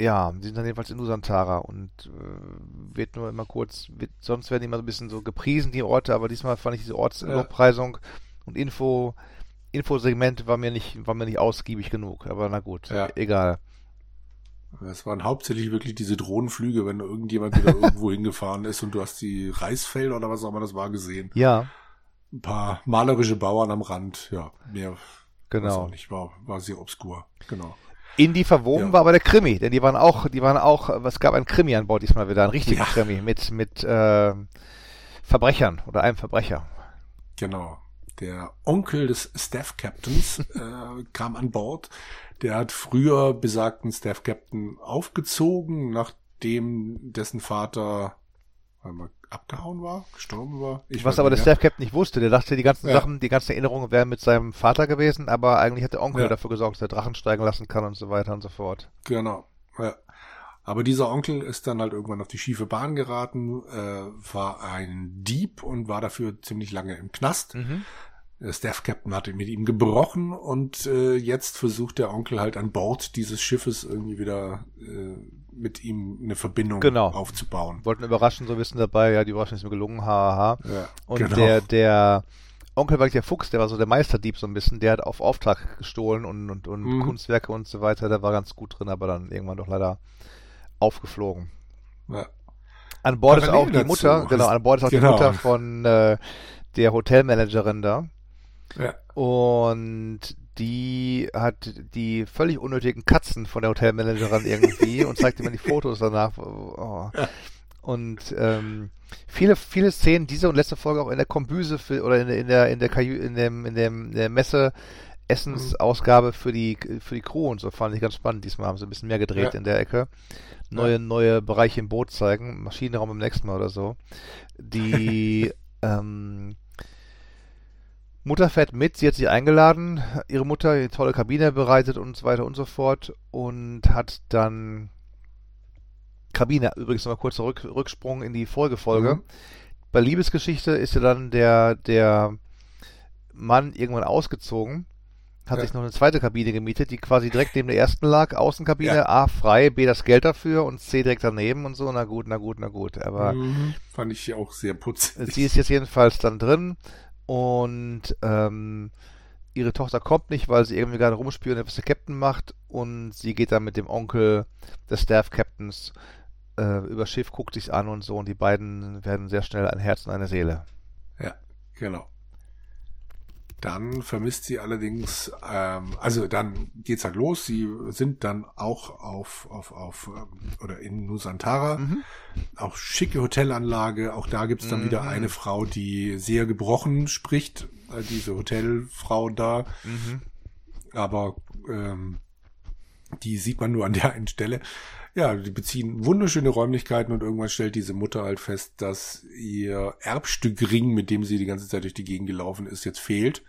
ja, die sind dann jedenfalls in Nusantara und äh, wird nur immer kurz, wird, sonst werden die immer so ein bisschen so gepriesen, die Orte, aber diesmal fand ich diese Ortslobpreisung und Info, Infosegment war mir nicht, war mir nicht ausgiebig genug, aber na gut, Ja. egal. Es waren hauptsächlich wirklich diese Drohnenflüge, wenn irgendjemand wieder irgendwo hingefahren ist und du hast die Reisfelder oder was auch immer das war gesehen. Ja, Ein paar malerische Bauern am Rand, ja, mehr genau. auch nicht, war, war sehr obskur. Genau. In die verwoben Ja. war aber der Krimi, denn die waren auch, die waren auch, es gab ein Krimi an Bord diesmal wieder, ein richtiger Ja. Krimi mit, mit äh, Verbrechern oder einem Verbrecher. Genau. Der Onkel des Staff Captains äh, kam an Bord. Der hat früher besagten Staff Captain aufgezogen, nachdem dessen Vater warte mal, abgehauen war, gestorben war. Ich Was aber der. Staff Captain nicht wusste, der dachte, die ganzen Ja. Sachen, die ganzen Erinnerungen wären mit seinem Vater gewesen, aber eigentlich hat der Onkel Ja. dafür gesorgt, dass er Drachen steigen lassen kann und so weiter und so fort. Genau. Ja. Aber dieser Onkel ist dann halt irgendwann auf die schiefe Bahn geraten, äh, war ein Dieb und war dafür ziemlich lange im Knast. Mhm. Der Staff Captain hatte mit ihm gebrochen und äh, jetzt versucht der Onkel halt an Bord dieses Schiffes irgendwie wieder äh, mit ihm eine Verbindung Genau. aufzubauen. Wollten überraschen, so wissen dabei, ja, die Überraschung ist mir gelungen, haha. Ja, Und genau. der, der Onkel war der Fuchs, der war so der Meisterdieb so ein bisschen, der hat auf Auftrag gestohlen und, und, und Mhm. Kunstwerke und so weiter, der war ganz gut drin, aber dann irgendwann doch leider aufgeflogen. ja. An Bord ist auch die dazu Mutter, genau, an Bord ist auch genau. die Mutter von äh, der Hotelmanagerin da. Ja. Und die hat die völlig unnötigen Katzen von der Hotelmanagerin irgendwie und zeigt immer die Fotos danach. Oh. Und ähm, viele, viele Szenen, diese und letzte Folge auch in der Kombüse für, oder in, der- in der in der Kajü, in dem in dem in der Messe Essensausgabe für die für die Crew und so fand ich ganz spannend. Diesmal haben sie ein bisschen mehr gedreht Ja. in der Ecke. Neue neue Bereiche im Boot zeigen, Maschinenraum im nächsten Mal oder so. Die ähm, Mutter fährt mit, sie hat sie eingeladen, ihre Mutter die tolle Kabine bereitet und so weiter und so fort und hat dann Kabine, übrigens nochmal kurz Rück, Rücksprung in die Folgefolge. Mhm. Bei Liebesgeschichte ist ja dann der, der Mann irgendwann ausgezogen, hat Ja. sich noch eine zweite Kabine gemietet, die quasi direkt neben der ersten lag, Außenkabine, Ja. A frei, B das Geld dafür und C direkt daneben und so, na gut, na gut, na gut. Aber Mhm. Fand ich auch sehr putzig. Sie ist jetzt jedenfalls dann drin und ähm, ihre Tochter kommt nicht, weil sie irgendwie gerade rumspielt was der Captain macht und sie geht dann mit dem Onkel des Staff Captains äh, über Schiff, guckt sich an und so und die beiden werden sehr schnell ein Herz und eine Seele. Ja, genau. Dann vermisst sie allerdings, ähm, also dann geht's halt los. Sie sind dann auch auf, auf, auf ähm, oder in Nusantara. Mhm. Auch schicke Hotelanlage. Auch da gibt's dann mhm. wieder eine Frau, die sehr gebrochen spricht. Diese Hotelfrau da. Mhm. Aber ähm, die sieht man nur an der einen Stelle. Ja, die beziehen wunderschöne Räumlichkeiten und irgendwann stellt diese Mutter halt fest, dass ihr Erbstückring, mit dem sie die ganze Zeit durch die Gegend gelaufen ist, jetzt fehlt.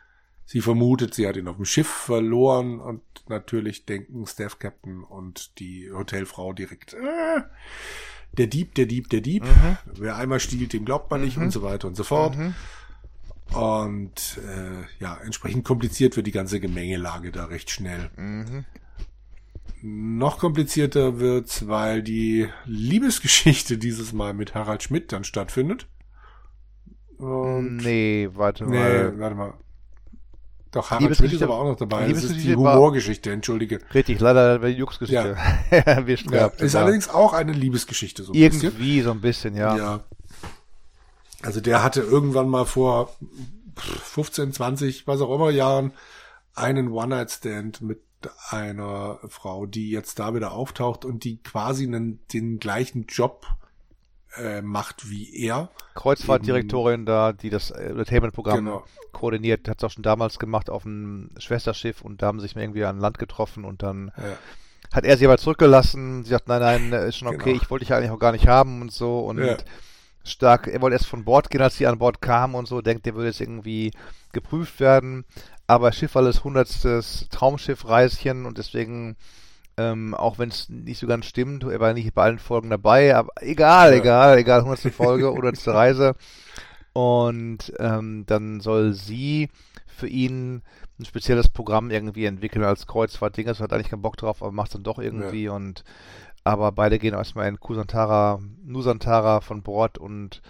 Sie vermutet, sie hat ihn auf dem Schiff verloren und natürlich denken Staff Captain und die Hotelfrau direkt, äh, der Dieb, der Dieb, der Dieb. Mhm. Wer einmal stiehlt, dem glaubt man nicht mhm. und so weiter und so fort. Mhm. Und äh, ja, entsprechend kompliziert wird die ganze Gemengelage da recht schnell. Mhm. Noch komplizierter wird's, weil die Liebesgeschichte dieses Mal mit Harald Schmidt dann stattfindet. Und nee, warte nee, mal. Warte mal. Doch, Harald Schmidt ist aber auch noch dabei. Das ist die Humorgeschichte, entschuldige. Richtig, leider die Juxgeschichte. Ja. Wir ja, ist allerdings auch eine Liebesgeschichte, so ein Irgendwie bisschen. Irgendwie so ein bisschen, ja. Ja. Also der hatte irgendwann mal vor 15, 20, was auch immer Jahren einen One-Night-Stand mit einer Frau, die jetzt da wieder auftaucht und die quasi einen, den gleichen Job äh, macht wie er. Kreuzfahrtdirektorin da, die das Entertainment-Programm genau. koordiniert, hat es auch schon damals gemacht auf einem Schwesterschiff und da haben sie sich irgendwie an Land getroffen und dann ja. hat er sie aber zurückgelassen. Sie sagt, nein, nein, ist schon okay, genau. ich wollte dich eigentlich auch gar nicht haben und so und ja. stark, er wollte erst von Bord gehen, als sie an Bord kam und so, denkt, der würde jetzt irgendwie geprüft werden, aber Schiff war das hundertstes Traumschiff-Reischen und deswegen ähm, auch wenn es nicht so ganz stimmt, er war nicht bei allen Folgen dabei, aber egal, ja. egal, egal, 100. Folge, 100. Reise. Und ähm, dann soll sie für ihn ein spezielles Programm irgendwie entwickeln als Kreuzfahrt-Ding. Das hat eigentlich keinen Bock drauf, aber macht dann doch irgendwie. Ja. Und aber beide gehen erstmal in Kusantara, Nusantara von Bord und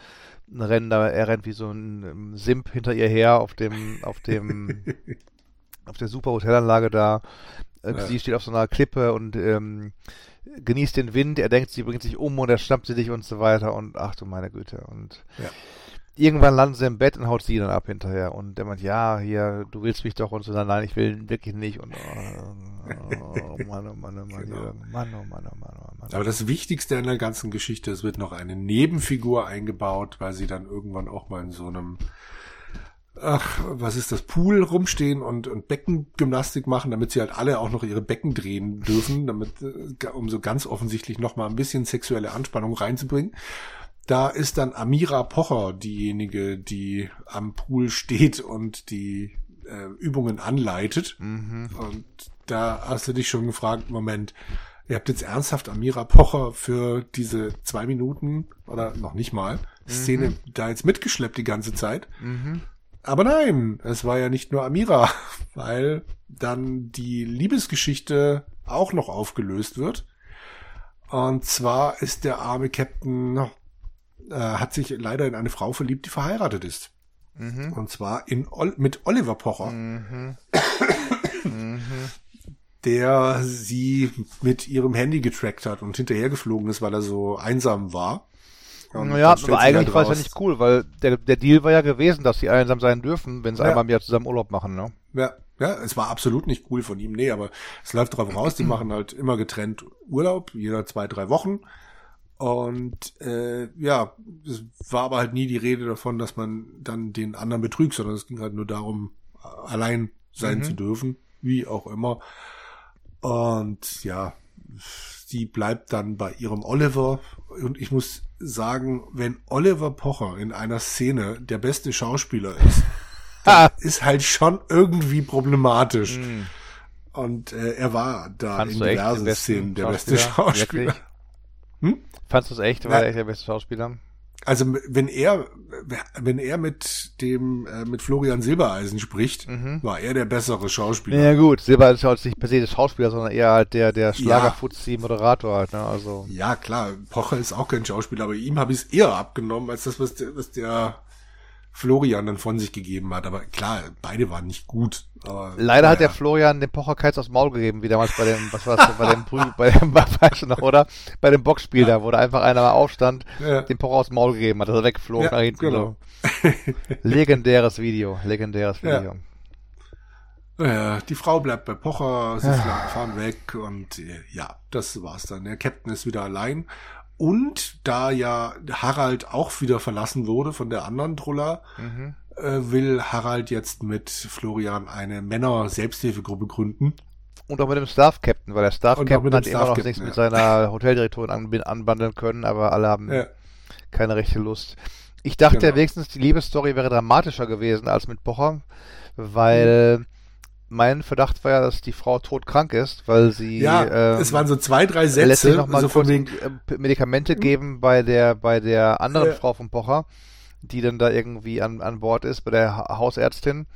rennen da, er rennt wie so ein Simp hinter ihr her auf dem, auf dem, auf der super Hotelanlage da äh, ja. Sie steht auf so einer Klippe und ähm, genießt den Wind. Er denkt, sie bringt sich um und er schnappt sie dich und so weiter. Und ach du meine Güte. Und ja. Irgendwann landen sie im Bett und haut sie dann ab hinterher. Und der meint, ja, hier, du willst mich doch und so. Nein, ich will wirklich nicht. Und oh, oh Mann, oh Mann, oh Mann, genau. Mann, oh Mann, oh Mann, oh Mann. Aber das Wichtigste an der ganzen Geschichte, es wird noch eine Nebenfigur eingebaut, weil sie dann irgendwann auch mal in so einem ach, was ist das, Pool rumstehen und, und Beckengymnastik machen, damit sie halt alle auch noch ihre Becken drehen dürfen, damit, äh, um so ganz offensichtlich nochmal ein bisschen sexuelle Anspannung reinzubringen. Da ist dann Amira Pocher diejenige, die am Pool steht und die äh, Übungen anleitet. Mhm. Und da hast du dich schon gefragt, Moment, ihr habt jetzt ernsthaft Amira Pocher für diese zwei Minuten oder noch nicht mal Szene mhm. da jetzt mitgeschleppt die ganze Zeit. Mhm. Aber nein, es war ja nicht nur Amira, weil dann die Liebesgeschichte auch noch aufgelöst wird. Und zwar ist der arme Captain, äh, hat sich leider in eine Frau verliebt, die verheiratet ist. Mhm. Und zwar in mit Oliver Pocher. Mhm. mhm. Der sie mit ihrem Handy getrackt hat und hinterhergeflogen ist, weil er so einsam war. Und naja, aber eigentlich halt war es ja nicht cool, weil der, der Deal war ja gewesen, dass sie einsam sein dürfen, wenn sie ja. einmal im Jahr zusammen Urlaub machen, ne? Ja, ja, es war absolut nicht cool von ihm, nee, aber es läuft darauf raus, die machen halt immer getrennt Urlaub, jeder zwei, drei Wochen. Und äh, ja, es war aber halt nie die Rede davon, dass man dann den anderen betrügt, sondern es ging halt nur darum, allein sein mhm. zu dürfen, wie auch immer. Und ja, sie bleibt dann bei ihrem Oliver. Und ich muss sagen, wenn Oliver Pocher in einer Szene der beste Schauspieler ist, dann ist halt schon irgendwie problematisch. Mm. Und äh, er war da Fandst in diversen Szenen der beste Schauspieler. Hm? Fandst du es echt? War ja. er echt der beste Schauspieler? Also wenn er wenn er mit dem äh, mit Florian Silbereisen spricht, mhm. war er der bessere Schauspieler. Ja gut, Silbereisen ist halt nicht per se der Schauspieler, sondern eher halt der der Schlagerfuzzi Moderator halt, ne? Also ja klar, Pocher ist auch kein Schauspieler, aber ihm habe ich es eher abgenommen als das was der, was der Florian dann von sich gegeben hat. Aber klar, beide waren nicht gut. Aber, Leider hat der Florian den Pocherkeiz aus Maul gegeben, wie damals bei dem, was war das, bei dem, bei dem, weißt du noch, oder? Bei dem Boxspiel ja. da, wo da einfach einer mal aufstand, ja. den Pocher aus dem Maul gegeben hat, dass er wegflog ja, nach hinten. Genau. So. legendäres Video, legendäres Video. Ja. die Frau bleibt bei Pocher, sie fahren weg und äh, ja, das war's dann. Der Captain ist wieder allein und da ja Harald auch wieder verlassen wurde von der anderen Truller, mhm. äh, will Harald jetzt mit Florian eine Männer-Selbsthilfegruppe gründen. Und auch mit dem Staff Captain, weil der Staff Captain hat immer noch nichts ja. mit seiner Hoteldirektorin an, anbandeln können, aber alle haben ja. keine rechte Lust. Ich dachte genau. ja wenigstens, die Liebesstory wäre dramatischer gewesen als mit Pocher, weil mhm mein Verdacht war ja, dass die Frau todkrank ist, weil sie. Ja, ähm, es waren so zwei, drei Sätze. Lässt sich noch mal so von wegen äh, Medikamente geben bei der bei der anderen ja. Frau von Pocher, die dann da irgendwie an, an Bord ist, bei der Hausärztin,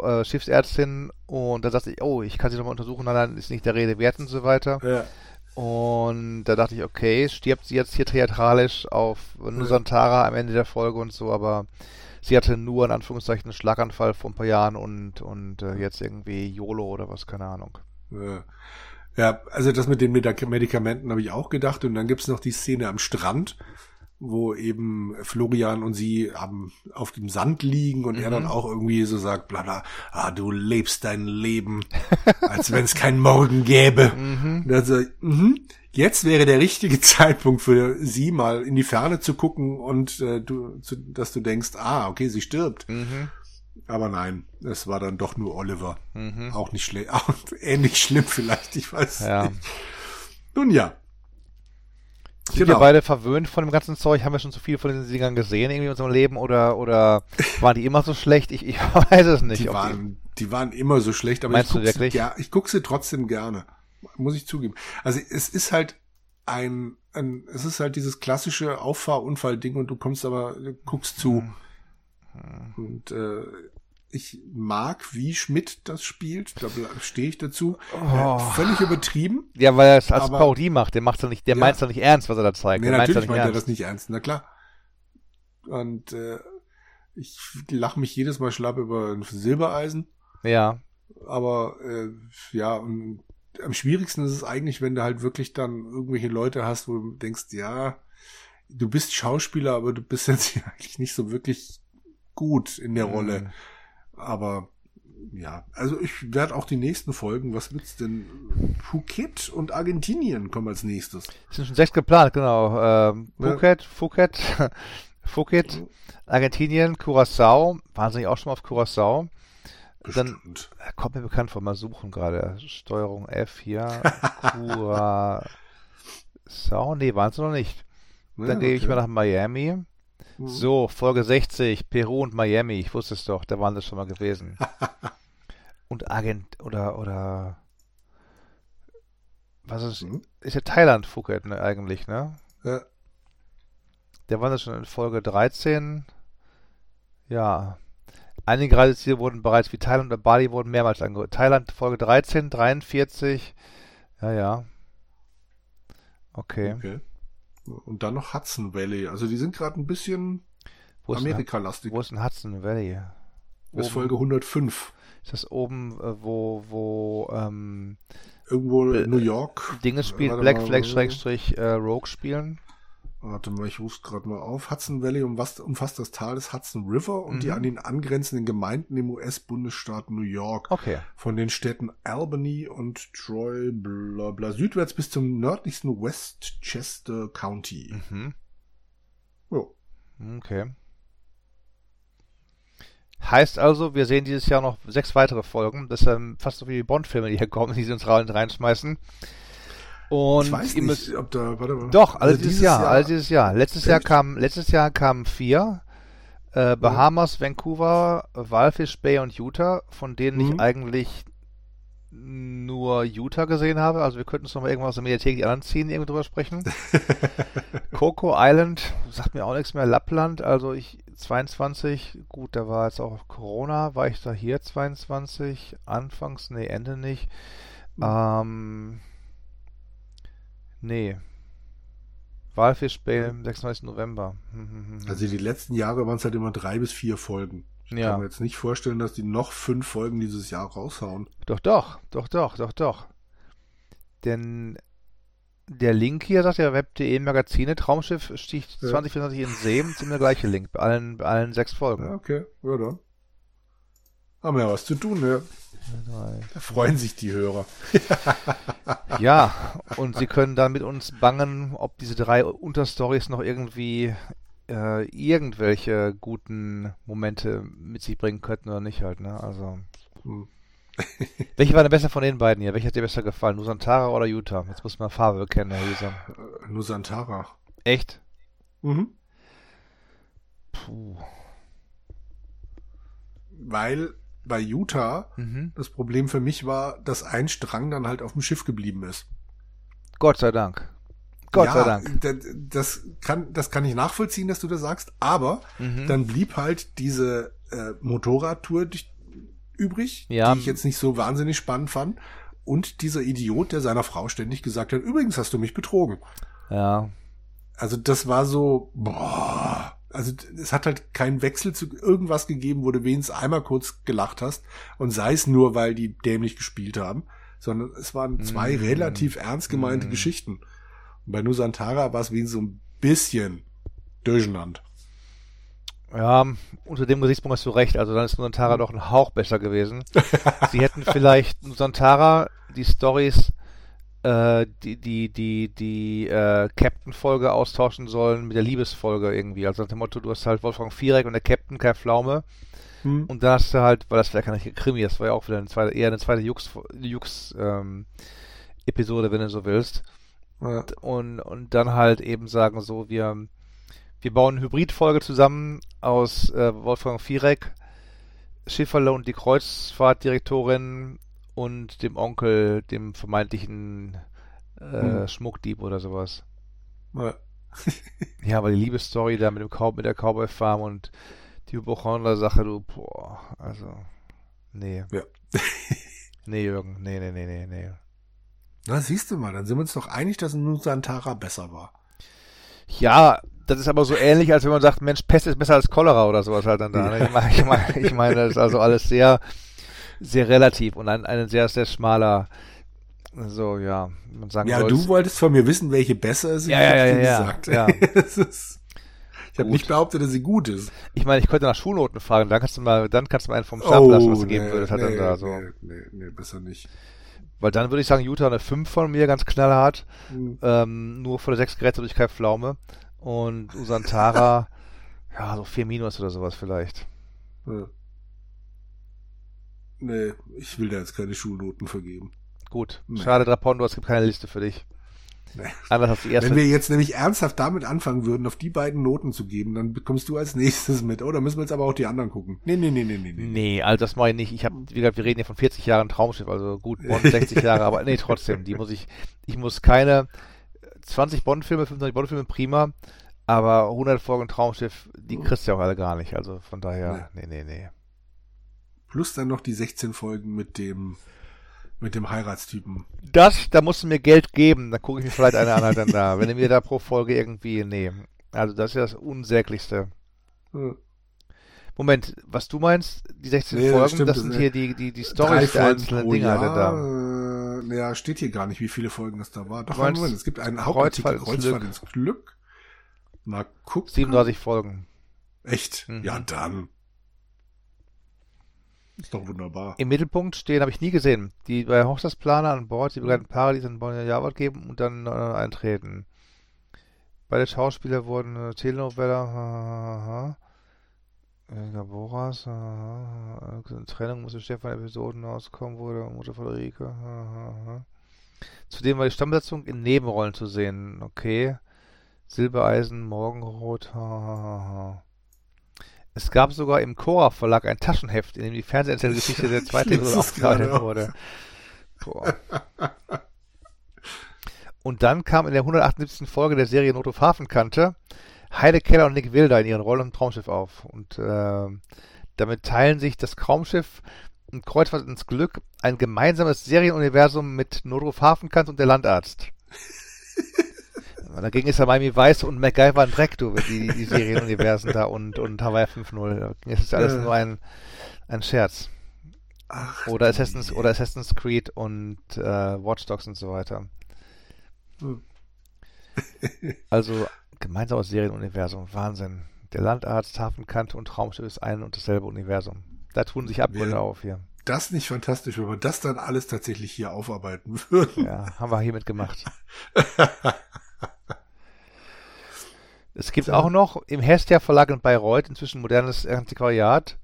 äh, Schiffsärztin. Und da sagte ich, oh, ich kann sie nochmal untersuchen, nein, nein, ist nicht der Rede wert und so weiter. Ja. Und da dachte ich, okay, stirbt sie jetzt hier theatralisch auf Nusantara am Ende der Folge und so, aber sie hatte nur in Anführungszeichen einen Schlaganfall vor ein paar Jahren und, und äh, jetzt irgendwie YOLO oder was, keine Ahnung. Ja. ja, also das mit den Medikamenten habe ich auch gedacht. Und dann gibt's noch die Szene am Strand, wo eben Florian und sie am, auf dem Sand liegen und mhm. er dann auch irgendwie so sagt, bla bla, ah, du lebst dein Leben, als wenn es keinen Morgen gäbe. Mhm. Und dann so, mhm, jetzt wäre der richtige Zeitpunkt für sie mal in die Ferne zu gucken und äh, du, zu, dass du denkst, ah, okay, sie stirbt. Mhm. Aber nein, es war dann doch nur Oliver. Mhm. Auch nicht schlecht, auch ähnlich schlimm vielleicht, ich weiß ja. nicht. Nun ja. Sind genau. wir beide verwöhnt von dem ganzen Zeug? Haben wir schon zu viel von diesen Singern gesehen irgendwie in unserem Leben oder oder waren die immer so schlecht? Ich, ich weiß es nicht. Die waren, die, die waren immer so schlecht, aber ich gucke sie, ja, ich guck sie trotzdem gerne muss ich zugeben. Also es ist halt ein, ein es ist halt dieses klassische Auffahrunfall-Ding und du kommst aber, du guckst zu. Mhm. Und äh, ich mag, wie Schmidt das spielt, da stehe ich dazu. Oh. völlig übertrieben. Ja, weil er es als aber, Parodie macht, der macht's doch nicht, der ja. meint's doch nicht ernst, was er da zeigt. Nee, der natürlich meint er das nicht ernst, na klar. Und äh, ich lache mich jedes Mal schlapp über ein Silbereisen. Ja. Aber äh, ja, und am schwierigsten ist es eigentlich, wenn du halt wirklich dann irgendwelche Leute hast, wo du denkst, ja, du bist Schauspieler, aber du bist jetzt eigentlich nicht so wirklich gut in der mhm. Rolle. Aber ja, also ich werde auch die nächsten Folgen, was wird's denn? Phuket und Argentinien kommen als nächstes. Es sind schon sechs geplant, genau. Ähm, Phuket, ja. Phuket, Phuket, Argentinien, Curacao. Wahnsinnig auch schon mal auf Curacao. Bestimmt. Dann kommt mir bekannt vor, mal suchen gerade. Steuerung F hier. Curacao. Nee, waren es noch nicht. Dann ja, gehe ich mal nach Miami. Mhm. So, Folge 60, Peru und Miami. Ich wusste es doch, da waren sie schon mal gewesen. und Agent oder oder was ist mhm. ist ja Thailand Phuket ne, eigentlich, ne? Ja. Der war das schon in Folge 13. Ja. Einige Reiseziele wurden bereits wie Thailand und Bali wurden mehrmals angehört. Thailand Folge 13, 43. Ja, ja. Okay. okay. Und dann noch Hudson Valley. Also die sind gerade ein bisschen Amerika-lastig. Wo ist ein Hudson Valley? Das ist Folge 105. Ist das oben, äh, wo, wo, ähm, Irgendwo in New York. Dinge spielt, Black Flag Schrägstrich äh, Rogue spielen. Warte mal, ich rufe gerade mal auf. Hudson Valley umfasst, umfasst das Tal des Hudson River und mhm. die an den angrenzenden Gemeinden im US-Bundesstaat New York. Okay. Von den Städten Albany und Troy, bla bla, südwärts bis zum nördlichsten Westchester County. Mhm. Jo. Okay. Heißt also, wir sehen dieses Jahr noch sechs weitere Folgen. Das sind fast so wie die Bond-Filme, die hier kommen, die sie uns reinschmeißen. Und ich weiß nicht, müsst, ob da, warte mal. Doch, also, also dieses Jahr, Jahr, also dieses Jahr. Letztes Jahr kam, letztes Jahr kamen vier. Äh, Bahamas, mhm. Vancouver, Walfish Bay und Utah, von denen mhm. ich eigentlich nur Utah gesehen habe. Also wir könnten uns noch mal irgendwas aus der Mediathek die anderen ziehen, irgendwie drüber sprechen. Coco Island, sagt mir auch nichts mehr. Lappland, also ich 22, gut, da war jetzt auch Corona, war ich da hier 22, anfangs, nee, Ende nicht. Mhm. Ähm, Nee. Walfisch Bay, 26. November. Hm, hm, hm, Also die letzten Jahre waren es halt immer drei bis vier Folgen. Ich Ja. kann mir jetzt nicht vorstellen, dass die noch fünf Folgen dieses Jahr raushauen. Doch, doch, doch, doch, doch, doch. Denn der Link hier sagt ja Web.de Magazine, Traumschiff sticht Ja. 2024 in See, ist immer der gleiche Link, bei allen, bei allen sechs Ja, Folgen. okay, ja dann. Haben wir ja was zu tun, ne? Da freuen sich die Hörer. Ja, und sie können dann mit uns bangen, ob diese drei Unterstories noch irgendwie äh, irgendwelche guten Momente mit sich bringen könnten oder nicht halt, ne? Also. Hm. Welche war denn besser von den beiden hier? Welcher hat dir besser gefallen? Nusantara oder Utah? Jetzt muss man Farbe bekennen, Herr Hüser. Äh, Nusantara. Echt? Mhm. Puh. Weil bei Utah Mhm. das Problem für mich war, dass ein Strang dann halt auf dem Schiff geblieben ist. Gott sei Dank. Gott ja, sei Dank. Das, kann, das kann ich nachvollziehen, dass du das sagst, aber Mhm. dann blieb halt diese äh, Motorradtour übrig, Ja. die ich jetzt nicht so wahnsinnig spannend fand. Und dieser Idiot, der seiner Frau ständig gesagt hat, übrigens hast du mich betrogen. Ja. Also das war so, boah. Also es hat halt keinen Wechsel zu irgendwas gegeben, wo du wenigstens einmal kurz gelacht hast. Und sei es nur, weil die dämlich gespielt haben, sondern es waren zwei Mm. relativ ernst gemeinte Mm. Geschichten. Und bei Nusantara war es wenigstens so ein bisschen durcheinander. Ja, unter dem Gesichtspunkt hast du recht. Also dann ist Nusantara doch ein Hauch besser gewesen. Sie hätten vielleicht Nusantara die Stories, äh, die, die, die, die äh, Captain-Folge austauschen sollen mit der Liebesfolge irgendwie. Also nach dem Motto, du hast halt Wolfgang Viereck und der Captain, kein Pflaume. Hm. Und dann hast du halt, weil das wäre keine Krimi, das war ja auch wieder eine zweite, eher eine zweite Jux, Jux ähm, Episode, wenn du so willst. Ja. und, und dann halt eben sagen so, wir, wir bauen eine Hybridfolge zusammen aus äh, Wolfgang Viereck, Schifferle und die Kreuzfahrtdirektorin und dem Onkel, dem vermeintlichen äh, Hm. Schmuckdieb oder sowas. Ja. Ja, aber die Liebesstory da mit dem Cow mit der Cowboy Farm und die Hypochonder-Sache, du, boah, also, nee. Ja. nee, Jürgen, nee, nee, nee, nee, nee. Na, siehst du mal, dann sind wir uns doch einig, dass Nusantara besser war. Ja, das ist aber so ähnlich, als wenn man sagt, Mensch, Pest ist besser als Cholera oder sowas halt dann da. Ne? Ich meine, ich meine, das ist also alles sehr, sehr relativ und ein, ein sehr, sehr schmaler, so, ja, man sagen Ja, soll, du wolltest von mir wissen, welche besser ist. Ja, Ich ja, ja, ja, gesagt. ja. Ist, ich habe nicht behauptet, dass sie gut ist. ich meine, ich könnte nach Schulnoten fragen, dann kannst du mal, dann kannst du mal einen vom Stapel lassen, was du geben Oh, würdest, halt nee, dann da, so. nee, nee, nee, besser nicht. Weil dann würde ich sagen, Utah eine 5 von mir, ganz knallhart, Hm. ähm, nur vor der 6 Geräte durch kein Pflaume und Usantara, ja, so 4 Minus oder sowas vielleicht. Ja. Nee, ich will da jetzt keine Schulnoten vergeben. Gut, Nee. schade, Drapondo, es gibt keine Liste für dich. Nee. Anders als die erste Wenn wir jetzt nämlich ernsthaft damit anfangen würden, auf die beiden Noten zu geben, dann bekommst du als nächstes mit. Oh, da müssen wir jetzt aber auch die anderen gucken. Nee, nee, nee, nee, nee. nee. Nee, also das mache ich nicht. Ich habe, wie gesagt, wir reden hier von 40 Jahren Traumschiff, also gut, Bond 60 Jahre, aber nee, trotzdem, die muss ich, ich muss keine 20 Bond-Filme, 25 Bond-Filme, prima, aber 100 Folgen Traumschiff, die kriegst du ja auch alle gar nicht, also von daher, nee, nee, nee. Plus dann noch die 16 Folgen mit dem, mit dem Heiratstypen. Das, da musst du mir Geld geben, dann gucke ich mir vielleicht eine an halt dann da, wenn du mir da pro Folge irgendwie, nee. Also das ist ja das Unsäglichste. Ja. Moment, was du meinst, die 16 Nee, das Folgen, stimmt, das das sind sind hier die, die, die Stories der einzelnen Dinge Jahr. da. Naja, steht hier gar nicht, wie viele Folgen das da war. Doch, meinst Moment, es gibt einen Hauptartikel, Kreuzfahrt ins Glück. Mal gucken. 37 Folgen. Echt? Mhm. Ja, dann. Ist doch wunderbar. Im Mittelpunkt stehen, habe ich nie gesehen, die bei Hochzeitsplaner an Bord, die begleiten Paare, die in Bonn Jawort geben und dann äh, eintreten. Beide Schauspieler wurden äh, Telenovella, hahaha. Edgar Boras, hahaha. In Trennung musste Stefan Episoden auskommen, wurde Mutter Friederike. Zudem war die Stammbesetzung in Nebenrollen zu sehen, okay. Silbereisen, Morgenrot, hahaha. Es gab sogar im Cora Verlag ein Taschenheft, in dem die Fernseherzählgeschichte der zweiten Episode aufgearbeitet wurde. Boah. Und dann kam in der 178. Folge der Serie Notruf Hafenkante Heide Keller und Nick Wilder in ihren Rollen im Traumschiff auf. Und ähm, damit teilen sich das Traumschiff und Kreuzfahrt ins Glück ein gemeinsames Serienuniversum mit Notruf Hafenkante und der Landarzt. Und dagegen ist ja Miami Weiß und MacGyver ein Dreck, du, die, die Serienuniversen da und, und Hawaii 5.0. Es ist alles nur ein, ein Scherz. Ach, oder Assassin's, oder Assassin's Creed und äh, Watch Dogs und so weiter. Hm. also gemeinsames Serienuniversum, Wahnsinn. Der Landarzt, Hafenkante und Traumschiff ist ein und dasselbe Universum. Da tun sich Abgründe auf hier. Das nicht fantastisch, wenn wir das dann alles tatsächlich hier aufarbeiten würden. Ja, haben wir hiermit gemacht. es gibt auch noch im Hestia Verlag in Bayreuth, inzwischen modernes Antiquariat,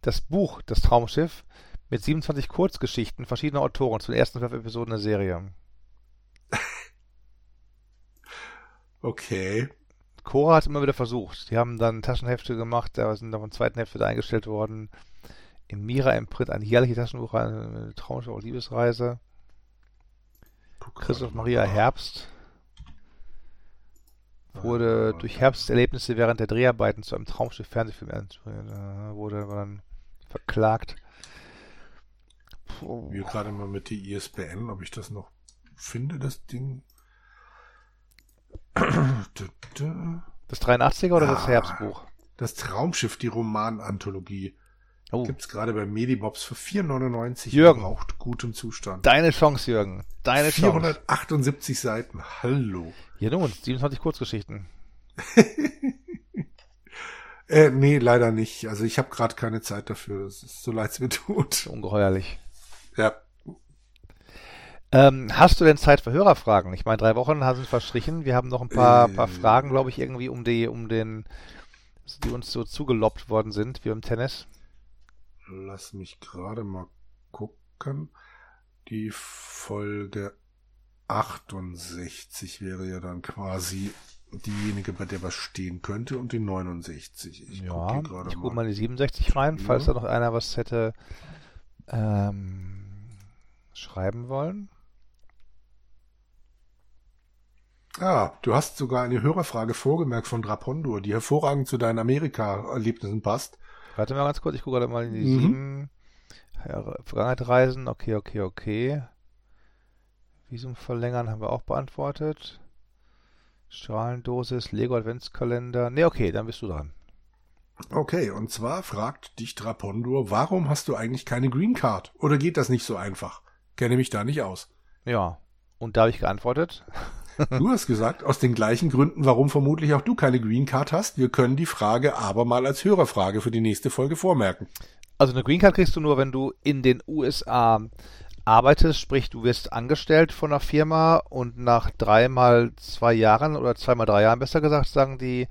das Buch Das Traumschiff mit 27 Kurzgeschichten verschiedener Autoren zu den ersten fünf Episoden der Serie. Okay. Cora hat es immer wieder versucht. Die haben dann Taschenhefte gemacht, da sind dann von zweiten Hälfte eingestellt worden. In Mira im Print ein jährliche Taschenbuch, eine Traumshow Liebesreise. Christoph Maria Herbst wurde durch Herbsterlebnisse während der Dreharbeiten zu einem Traumschiff Fernsehfilm äh, wurde dann verklagt. Puh. Wir gerade mal mit die ISBN, ob ich das noch finde, das Ding. Das 83er oder ah, das Herbstbuch? Das Traumschiff, die Romananthologie. Oh. Gibt's gerade bei Medibobs für 4,99 Jürgen. Braucht gutem Zustand. Deine Chance, Jürgen. Deine 478 Chance. Seiten. Hallo. Ja, nun, 27 Kurzgeschichten. äh, nee, leider nicht. Also ich habe gerade keine Zeit dafür. Es ist so leid es mir tut. Ungeheuerlich. Ja. Ähm, hast du denn Zeit für Hörerfragen? Ich meine, drei Wochen sind verstrichen. Wir haben noch ein paar, äh, paar Fragen, glaube ich, irgendwie um die, um den, die uns so zugeloppt worden sind, wie im Tennis. Lass mich gerade mal gucken. Die Folge 68 wäre ja dann quasi diejenige, bei der was stehen könnte und die 69. Ich ja, gucke ich gucke mal die 67 rein, falls da noch einer was hätte ähm, schreiben wollen. Ah, du hast sogar eine Hörerfrage vorgemerkt von Drapondur, die hervorragend zu deinen Amerika-Erlebnissen passt. Warte mal ganz kurz, ich gucke gerade mal in die mhm. sieben. Ja, Vergangenheit reisen, okay, okay, okay. Visum verlängern haben wir auch beantwortet. Strahlendosis, Lego Adventskalender. Ne, okay, dann bist du dran. Okay, und zwar fragt dich Drapondur, warum hast du eigentlich keine Green Card? Oder geht das nicht so einfach? Kenne mich da nicht aus. Ja, und da habe ich geantwortet. Du hast gesagt, aus den gleichen Gründen, warum vermutlich auch du keine Green Card hast. Wir können die Frage aber mal als Hörerfrage für die nächste Folge vormerken. Also eine Green Card kriegst du nur, wenn du in den USA arbeitest, sprich du wirst angestellt von einer Firma und nach dreimal zwei Jahren oder zweimal drei Jahren besser gesagt sagen die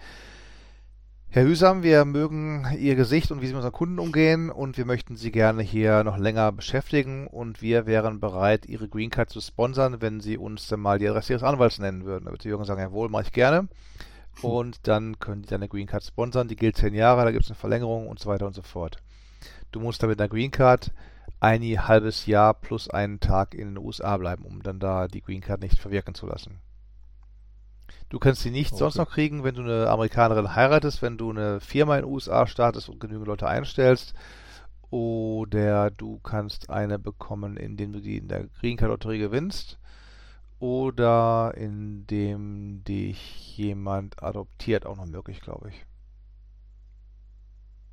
Herr Hüsam, wir mögen Ihr Gesicht und wie Sie mit unseren Kunden umgehen und wir möchten Sie gerne hier noch länger beschäftigen und wir wären bereit, Ihre Green Card zu sponsern, wenn Sie uns dann mal die Adresse Ihres Anwalts nennen würden. Da wird die Jürgen sagen, jawohl, mache ich gerne. Und dann können die deine Green Card sponsern. Die gilt zehn Jahre, da gibt es eine Verlängerung und so weiter und so fort. Du musst dann mit einer Green Card ein halbes Jahr plus einen Tag in den USA bleiben, um dann da die Green Card nicht verwirken zu lassen. Du kannst sie nicht okay. sonst noch kriegen, wenn du eine Amerikanerin heiratest, wenn du eine Firma in den USA startest und genügend Leute einstellst. Oder du kannst eine bekommen, indem du die in der Green Card Lotterie gewinnst. Oder indem dich jemand adoptiert, auch noch möglich, glaube ich.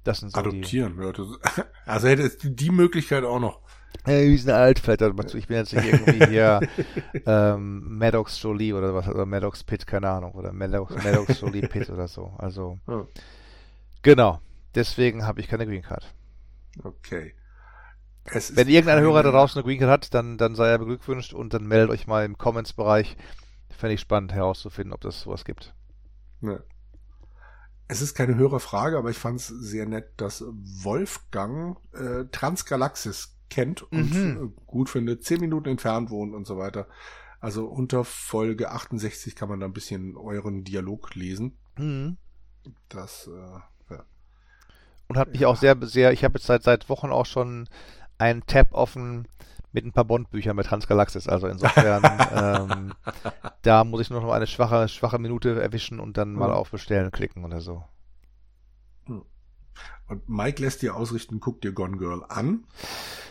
Das sind so Adoptieren, die... also hättest du die Möglichkeit auch noch. Hey, wie ist eine Altfeld? Ich bin jetzt nicht irgendwie hier ähm, Maddox Jolie oder was, oder Maddox Pitt, keine Ahnung, oder Maddox, Maddox Jolie Pitt oder so. Also, oh. genau. Deswegen habe ich keine Green Card. Okay. Wenn irgendein Hörer da draußen eine Green Card hat, dann, dann sei er beglückwünscht und dann meldet euch mal im Comments-Bereich. Fände ich spannend herauszufinden, ob das sowas gibt. Ja. Es ist keine höhere Frage, aber ich fand es sehr nett, dass Wolfgang äh, Transgalaxis kennt und mhm. gut findet, zehn Minuten entfernt wohnt und so weiter. Also unter Folge 68 kann man da ein bisschen euren Dialog lesen. Mhm. Das, äh, ja. Und hat mich auch sehr, sehr, ich habe jetzt seit, seit Wochen auch schon einen Tab offen mit ein paar Bond-Büchern mit Transgalaxis. Also insofern, ähm, da muss ich nur noch eine schwache, schwache Minute erwischen und dann mal mhm. auf Bestellen klicken oder so. Und Mike lässt dir ausrichten, guck dir Gone Girl an.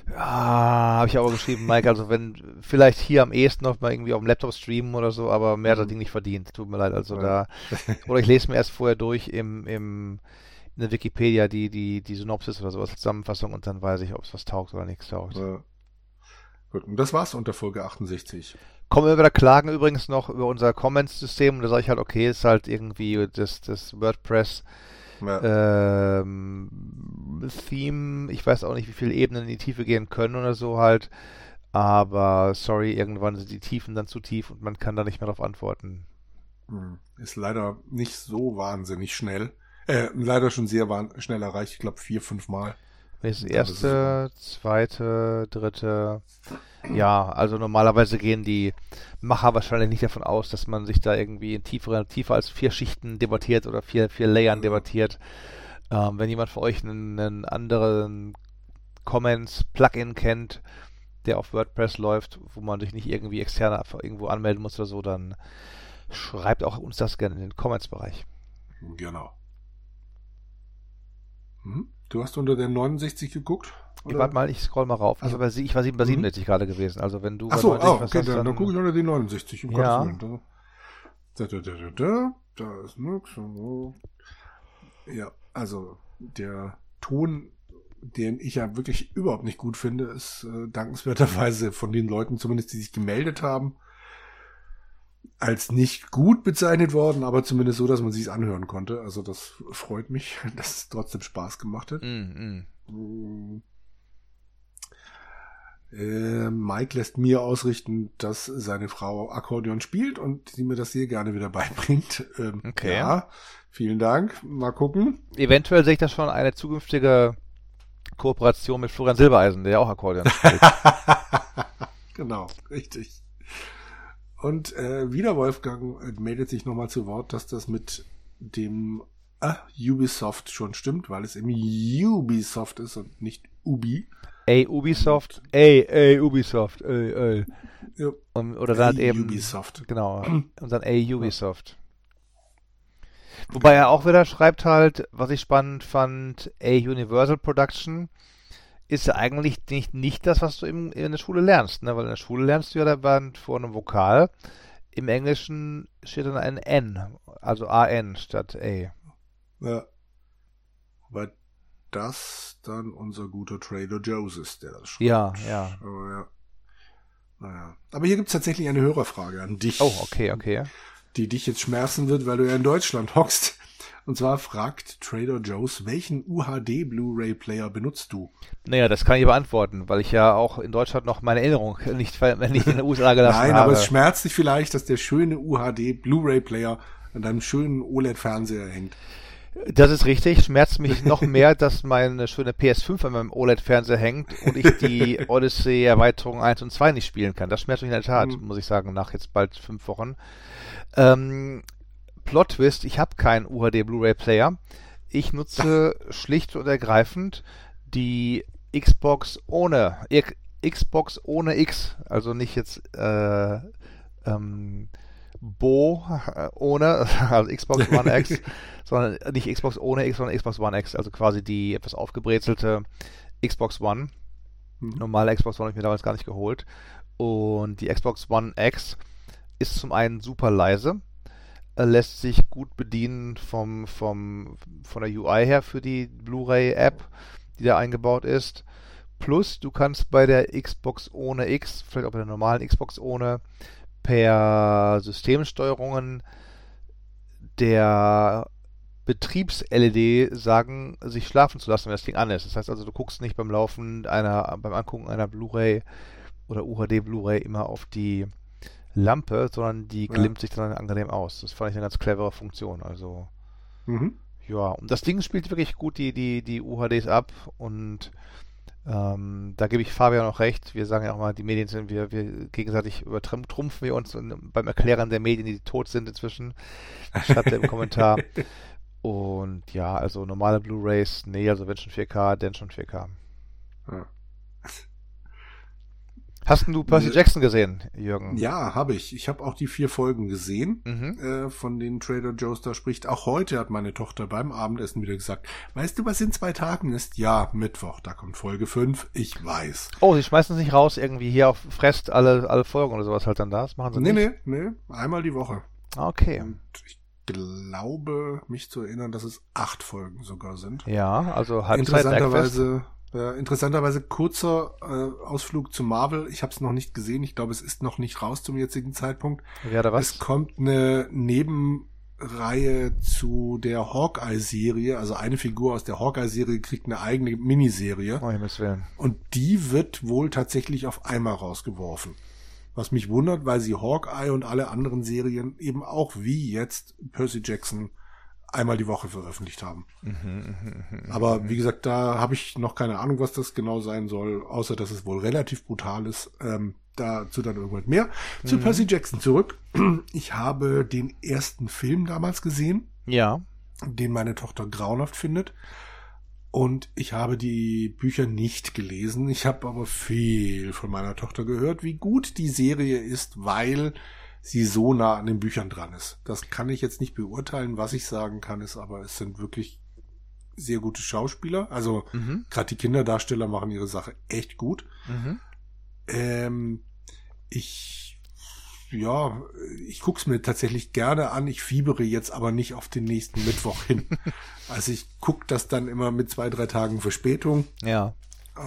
Ja, habe ich auch geschrieben, Mike. Also wenn vielleicht hier am ehesten noch mal irgendwie auf dem Laptop streamen oder so, aber mehr hat das Ding nicht verdient. Tut mir leid. Also ja. da oder ich lese mir erst vorher durch im im in der Wikipedia die die die Synopsis oder sowas Zusammenfassung und dann weiß ich, ob es was taugt oder nichts taugt. Ja. Gut, und das war's unter Folge 68. Kommen wir wieder klagen übrigens noch über unser Comments-System und da sage ich halt, okay, ist halt irgendwie das, das WordPress ja. ähm, Theme. Ich weiß auch nicht, wie viele Ebenen in die Tiefe gehen können oder so halt. Aber sorry, irgendwann sind die Tiefen dann zu tief und man kann da nicht mehr darauf antworten. Hm. Ist leider nicht so wahnsinnig schnell. Äh, leider schon sehr schnell erreicht. Ich glaube vier, fünf Mal. Das erste, zweite, dritte. Ja, also normalerweise gehen die Macher wahrscheinlich nicht davon aus, dass man sich da irgendwie in tiefere, tiefer als vier Schichten debattiert oder vier, vier Layern debattiert. Ähm, wenn jemand für euch einen, einen anderen Comments Plugin kennt, der auf WordPress läuft, wo man sich nicht irgendwie extern irgendwo anmelden muss oder so, dann schreibt auch uns das gerne in den Comments-Bereich. Genau. Hm? Du hast unter der 69 geguckt? Oder? Warte mal, ich scroll mal rauf. Also, ich, war, ich war bei 67 mhm. gerade gewesen. Also wenn du Ach so, oh, okay, dann, dann, dann gucke ich unter die 69. Um ja. Da, da, da, da, da, da ist nix. Ja, also der Ton, den ich ja wirklich überhaupt nicht gut finde, ist äh, dankenswerterweise von den Leuten, zumindest die sich gemeldet haben, als nicht gut bezeichnet worden, aber zumindest so, dass man sich anhören konnte. Also das freut mich, dass es trotzdem Spaß gemacht hat. Mm, mm. Äh, Mike lässt mir ausrichten, dass seine Frau Akkordeon spielt und sie mir das sehr gerne wieder beibringt. Ähm, okay. Ja, vielen Dank. Mal gucken. Eventuell sehe ich das schon eine zukünftige Kooperation mit Florian Silbereisen, der auch Akkordeon spielt. genau, richtig. Und äh, wieder Wolfgang äh, meldet sich nochmal zu Wort, dass das mit dem äh, Ubisoft schon stimmt, weil es im Ubisoft ist und nicht Ubi. Ey, Ubisoft, ey, ey, Ubisoft, ey, ey. Ja. Und, oder dann ey, eben. Ubisoft. Genau. Und dann ey, Ubisoft. Wobei er auch wieder schreibt halt, was ich spannend fand, ey, Universal Production ist ja eigentlich nicht, nicht das, was du im, in der Schule lernst, ne? Weil in der Schule lernst du ja dann vor einem Vokal. Im Englischen steht dann ein N, also AN statt A. Ja. Weil das dann unser guter Trader Joe's ist, der das schreibt. Ja, ja. Aber ja. Naja. Aber hier gibt es tatsächlich eine Hörerfrage an dich. Oh, okay, okay. Die dich jetzt schmerzen wird, weil du ja in Deutschland hockst. Und zwar fragt Trader Joe's, welchen UHD Blu-ray Player benutzt du? Naja, das kann ich beantworten, weil ich ja auch in Deutschland noch meine Erinnerung nicht, nicht in den USA gelassen Nein, habe. Nein, aber es schmerzt dich vielleicht, dass der schöne UHD Blu-ray Player an deinem schönen OLED-Fernseher hängt. Das ist richtig. Schmerzt mich noch mehr, dass meine schöne PS5 an meinem OLED-Fernseher hängt und ich die Odyssey-Erweiterung 1 und 2 nicht spielen kann. Das schmerzt mich in der Tat, mhm. muss ich sagen, nach jetzt bald fünf Wochen. Ähm, Plot-Twist, ich habe keinen UHD Blu-ray Player. Ich nutze schlicht und ergreifend die Xbox ohne Xbox ohne X, also nicht jetzt äh, ähm, Bo äh, ohne, also Xbox One X, sondern nicht Xbox ohne X, sondern Xbox One X, also quasi die etwas aufgebrezelte Xbox One. Mhm. Normale Xbox One habe ich mir damals gar nicht geholt. Und die Xbox One X ist zum einen super leise, lässt sich gut bedienen vom, vom, von der UI her für die Blu-ray-App, die da eingebaut ist. Plus, du kannst bei der Xbox ohne X, vielleicht auch bei der normalen Xbox ohne, per Systemsteuerungen der Betriebs-LED sagen, sich schlafen zu lassen, wenn das Ding an ist. Das heißt also, du guckst nicht beim Laufen einer, beim Angucken einer Blu-ray oder UHD Blu-ray immer auf die Lampe, sondern die glimmt ja. sich dann angenehm aus. Das fand ich eine ganz clevere Funktion. Also mhm. ja, und das Ding spielt wirklich gut die, die, die UHDs ab und ähm, da gebe ich Fabian auch recht. Wir sagen ja auch mal, die Medien sind, wir, wir gegenseitig übertrumpfen wir uns beim Erklären der Medien, die tot sind inzwischen. Schreibt er im Kommentar. Und ja, also normale Blu-Rays, nee, also wenn schon 4K, dann schon 4K. Ja. Hast du Percy Ne- Jackson gesehen, Jürgen? Ja, habe ich. Ich habe auch die vier Folgen gesehen, Mhm. äh, von denen Trader Joe's da spricht. Auch heute hat meine Tochter beim Abendessen wieder gesagt, weißt du, was in zwei Tagen ist? Ja, Mittwoch, da kommt Folge 5. Ich weiß. Oh, sie schmeißen es nicht raus, irgendwie hier auf Fresst alle, alle Folgen oder sowas halt dann da. Das machen sie Nee, nicht. nee, nee, einmal die Woche. Ah, Okay. Und ich glaube, mich zu erinnern, dass es acht Folgen sogar sind. Ja, also Halbzeit Eckfest. Interessanterweise, äh, interessanterweise kurzer äh, Ausflug zu Marvel. Ich habe es noch nicht gesehen. Ich glaube, es ist noch nicht raus zum jetzigen Zeitpunkt. Wer da was? Es kommt eine Nebenreihe zu der Hawkeye-Serie. Also eine Figur aus der Hawkeye-Serie kriegt eine eigene Miniserie. Oh, Willen. Und die wird wohl tatsächlich auf einmal rausgeworfen. Was mich wundert, weil sie Hawkeye und alle anderen Serien eben auch wie jetzt Percy Jackson einmal die Woche veröffentlicht haben. Mhm, Aber wie gesagt, da habe ich noch keine Ahnung, was das genau sein soll, außer dass es wohl relativ brutal ist. Ähm, dazu dann irgendwann mehr. Zu Percy Jackson zurück. Ich habe den ersten Film damals gesehen, Ja. den meine Tochter grauenhaft findet. Und ich habe die Bücher nicht gelesen. Ich habe aber viel von meiner Tochter gehört, wie gut die Serie ist, weil sie so nah an den Büchern dran ist. Das kann ich jetzt nicht beurteilen. Was ich sagen kann, ist aber, es sind wirklich sehr gute Schauspieler. Also Mhm. gerade die Kinderdarsteller machen ihre Sache echt gut. Mhm. Ähm, ich, ja, ich guck's mir tatsächlich gerne an. Ich fiebere jetzt aber nicht auf den nächsten Mittwoch hin. also ich guck das dann immer mit zwei, drei Tagen Verspätung. Ja.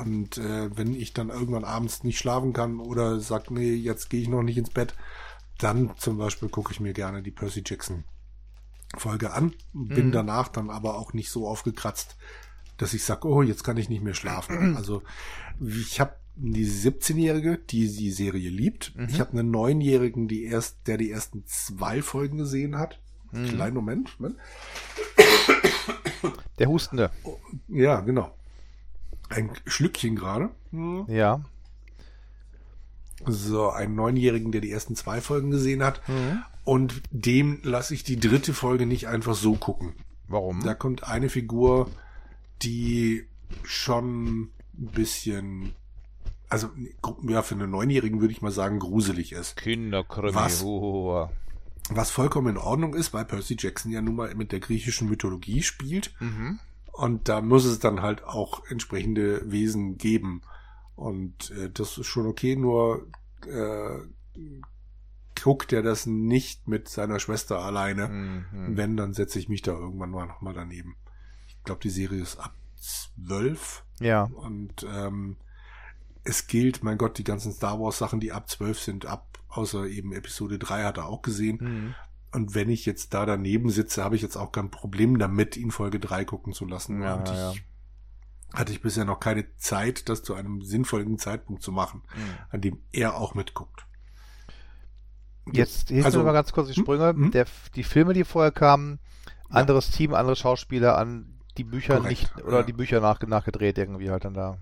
Und äh, wenn ich dann irgendwann abends nicht schlafen kann oder sag, nee, jetzt gehe ich noch nicht ins Bett, dann zum Beispiel gucke ich mir gerne die Percy Jackson Folge an. Bin Mhm. danach dann aber auch nicht so aufgekratzt, dass ich sag, oh, jetzt kann ich nicht mehr schlafen. Also ich habe die 17-Jährige, die die Serie liebt. Mhm. Ich habe einen Neunjährigen, die erst, der die ersten zwei Folgen gesehen hat. Mhm. Kleinen Moment. Moment. Der Hustende. Ja, genau. Ein Schlückchen gerade. Ja. So, einen Neunjährigen, der die ersten zwei Folgen gesehen hat. Mhm. Und dem lasse ich die dritte Folge nicht einfach so gucken. Warum? Da kommt eine Figur, die schon ein bisschen, also ja, für einen Neunjährigen würde ich mal sagen, gruselig ist. Kinderkrimi. Was? Was vollkommen in Ordnung ist, weil Percy Jackson ja nun mal mit der griechischen Mythologie spielt. Mhm. Und da muss es dann halt auch entsprechende Wesen geben. Und äh, das ist schon okay, nur äh, guckt er das nicht mit seiner Schwester alleine. Mhm. Wenn, dann setze ich mich da irgendwann mal nochmal daneben. Ich glaube, die Serie ist ab zwölf Ja. und ähm, es gilt, mein Gott, die ganzen Star Wars Sachen, die ab zwölf sind, ab, außer eben Episode 3 hat er auch gesehen. Mhm. Und wenn ich jetzt da daneben sitze, habe ich jetzt auch kein Problem damit, ihn Folge 3 gucken zu lassen. Ja, und ich ja. Hatte ich bisher noch keine Zeit, das zu einem sinnvollen Zeitpunkt zu machen, Mhm. an dem er auch mitguckt. Jetzt hilf Also- mir mal ganz kurz die Sprünge. Hm, hm. Der, die Filme, die vorher kamen, Ja. anderes Team, andere Schauspieler an die Bücher Korrekt, nicht oder ja. die Bücher nach, nachgedreht irgendwie halt dann da.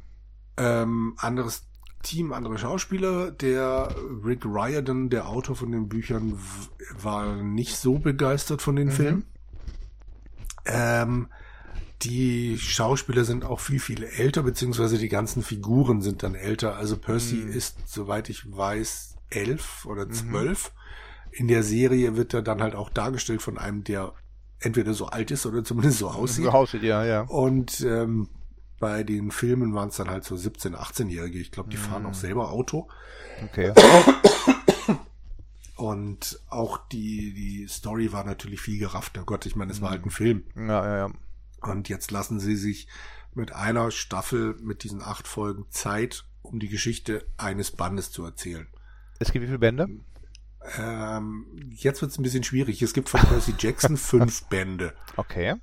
Ähm, anderes Team, andere Schauspieler. Der Rick Riordan, der Autor von den Büchern, war nicht so begeistert von den Mhm. Filmen. Ähm, die Schauspieler sind auch viel, viel älter, beziehungsweise die ganzen Figuren sind dann älter. Also Percy Mhm. ist, soweit ich weiß, elf oder Mhm. zwölf. In der Serie wird er dann halt auch dargestellt von einem, der entweder so alt ist oder zumindest so aussieht. So aussieht, ja, ja. Und ähm, bei den Filmen waren es dann halt so 17-, 18-Jährige. Ich glaube, die fahren Mhm. auch selber Auto. Okay. Und auch die, die Story war natürlich viel geraffter. Gott, ich meine, es war Mhm. halt ein Film. Ja, ja, ja. Und jetzt lassen sie sich mit einer Staffel, mit diesen acht Folgen Zeit, um die Geschichte eines Bandes zu erzählen. Es gibt wie viele Bände? Ähm, jetzt wird es ein bisschen schwierig. Es gibt von Percy Jackson fünf Bände. Okay.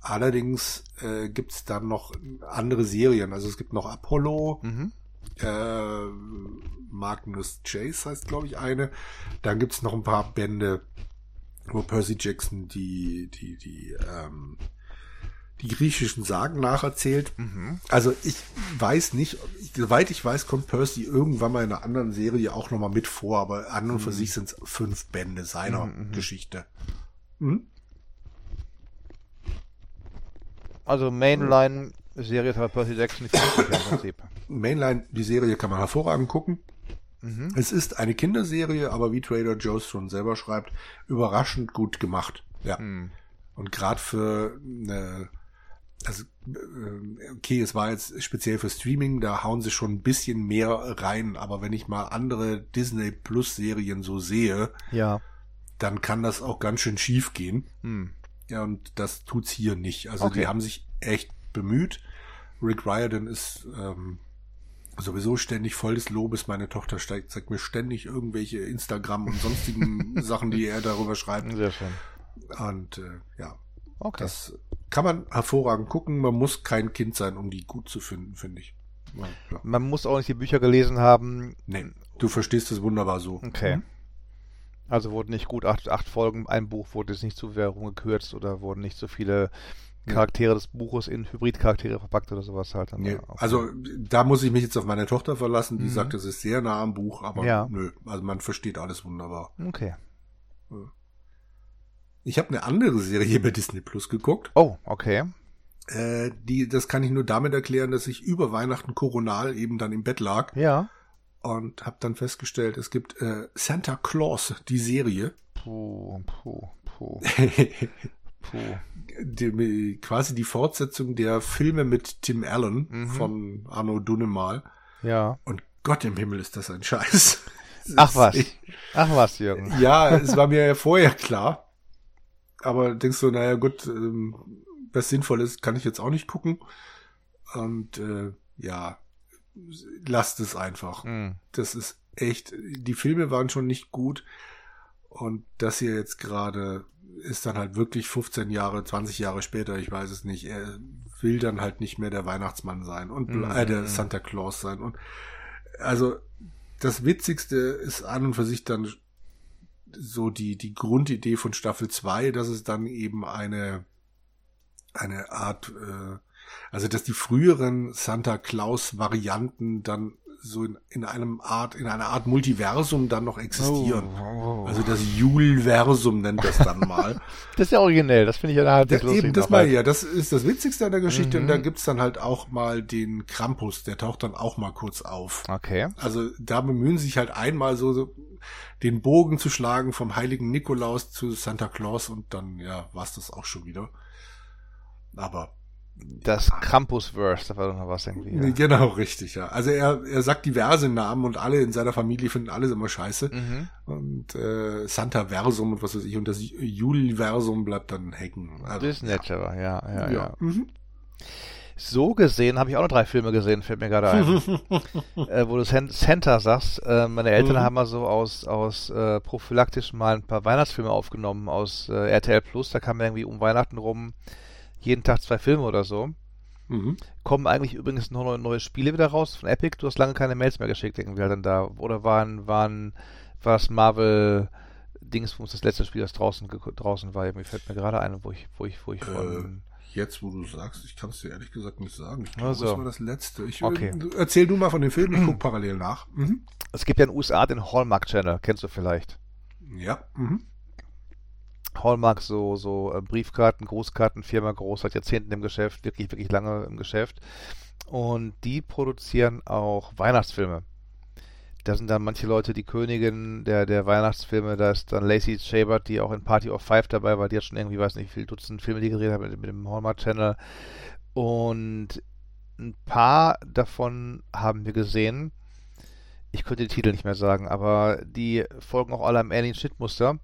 Allerdings äh, gibt es dann noch andere Serien. Also es gibt noch Apollo, Mhm. äh, Magnus Chase heißt, glaube ich, eine. Dann gibt's noch ein paar Bände, wo Percy Jackson die, die, die, ähm, die griechischen Sagen nacherzählt. Mhm. Also ich weiß nicht, soweit ich weiß, kommt Percy irgendwann mal in einer anderen Serie auch nochmal mit vor, aber an und für sich sind es fünf Bände seiner Mhm, mhm. Geschichte. Mhm. Also Mainline-Serie ist aber Percy Jackson die 50 im Prinzip. Mainline, die Serie kann man hervorragend gucken. Mhm. Es ist eine Kinderserie, aber wie Trader Joe's schon selber schreibt, überraschend gut gemacht. Ja. Mhm. Und gerade für eine, also äh, okay, es war jetzt speziell für Streaming, da hauen sie schon ein bisschen mehr rein, aber wenn ich mal andere Disney Plus Serien so sehe, ja. dann kann das auch ganz schön schief gehen. Mhm. Ja, und das tut's hier nicht. Also okay. die haben sich echt bemüht. Rick Riordan ist ähm, sowieso ständig voll des Lobes. Meine Tochter steigt, zeigt mir ständig irgendwelche Instagram und sonstigen Sachen, die er darüber schreibt. Sehr schön. Und äh, ja, okay. das kann man hervorragend gucken. Man muss kein Kind sein, um die gut zu finden, finde ich. Ja. Man muss auch nicht die Bücher gelesen haben. Nee, du verstehst es wunderbar so. Okay. Mhm. Also wurden nicht gut acht, acht Folgen, ein Buch wurde jetzt nicht zu Währung gekürzt oder wurden nicht so viele Charaktere des Buches in Hybridcharaktere verpackt oder sowas halt. Nee, also da muss ich mich jetzt auf meine Tochter verlassen, die mhm. sagt, es ist sehr nah am Buch, aber ja. nö, also man versteht alles wunderbar. Okay. Ich habe eine andere Serie bei Disney Plus geguckt. Oh, okay. Äh, die, das kann ich nur damit erklären, dass ich über Weihnachten koronal eben dann im Bett lag. Ja. Und habe dann festgestellt, es gibt äh, Santa Claus, die Serie. Puh, puh, puh. puh die, quasi die Fortsetzung der Filme mit Tim Allen mhm. von Arno Dunnemal. Ja. Und Gott im Himmel ist das ein Scheiß. Ach was. Ach was, Jürgen. Ja, es war mir ja vorher klar. Aber denkst du, naja gut, ähm, was sinnvoll ist, kann ich jetzt auch nicht gucken. Und äh, ja, lasst es einfach. Mhm. Das ist echt, die Filme waren schon nicht gut. Und das hier jetzt gerade ist dann halt wirklich 15 Jahre, 20 Jahre später, ich weiß es nicht. Er will dann halt nicht mehr der Weihnachtsmann sein und mhm. äh, der Santa Claus sein. Und also das Witzigste ist an und für sich dann so die, die Grundidee von Staffel 2, dass es dann eben eine, eine Art, äh, also dass die früheren Santa Claus Varianten dann so in, in einem Art, in einer Art Multiversum dann noch existieren. Oh, oh. Also das Julversum nennt das dann mal. das ist ja originell, das finde ich ja halt das, eben, das mal, ja, das ist das Witzigste an der Geschichte mhm. und da gibt's dann halt auch mal den Krampus, der taucht dann auch mal kurz auf. Okay. Also da bemühen sich halt einmal so, so den Bogen zu schlagen vom heiligen Nikolaus zu Santa Claus und dann, ja, war's das auch schon wieder. Aber das Krampusverse, da war doch noch was irgendwie. Ja. Genau, richtig, ja. Also er, er sagt diverse Namen und alle in seiner Familie finden alles immer scheiße. Mhm. Und äh, Santa Versum und was weiß ich, und das Juliversum bleibt dann hängen. Also, das ist nett, ja. aber ja, ja, ja. ja. Mhm. So gesehen habe ich auch noch drei Filme gesehen, fällt mir gerade ein. äh, wo du Santa sagst, äh, meine Eltern mhm. haben mal so aus, aus äh, prophylaktisch mal ein paar Weihnachtsfilme aufgenommen aus äh, RTL Plus, da kam irgendwie um Weihnachten rum jeden Tag zwei Filme oder so. Mhm. Kommen eigentlich übrigens noch neue Spiele wieder raus von Epic. Du hast lange keine Mails mehr geschickt, irgendwie halt dann da. Oder waren, waren, war das Marvel Dingsbums das letzte Spiel, das draußen, draußen war? Mir fällt mir gerade ein, wo ich, wo ich, wo ich. Äh, jetzt, wo du sagst, ich kann es dir ehrlich gesagt nicht sagen. Ich glaube, also. das war das letzte. Ich, okay. Erzähl du mal von dem Film, ich gucke parallel nach. Mhm. Es gibt ja in den USA den Hallmark Channel, kennst du vielleicht? Ja. Mhm. Hallmark so, so äh, Briefkarten, Großkarten, Firma groß, seit Jahrzehnten im Geschäft, wirklich, wirklich lange im Geschäft. Und die produzieren auch Weihnachtsfilme. Da sind dann manche Leute die Königin der, der Weihnachtsfilme. Da ist dann Lacey Chabert, die auch in Party of Five dabei war. Die hat schon irgendwie, weiß nicht, wie viele Dutzend Filme die gedreht hat mit, mit dem Hallmark Channel. Und ein paar davon haben wir gesehen. Ich könnte die Titel nicht mehr sagen, aber die folgen auch alle am ähnlichen Schnittmuster.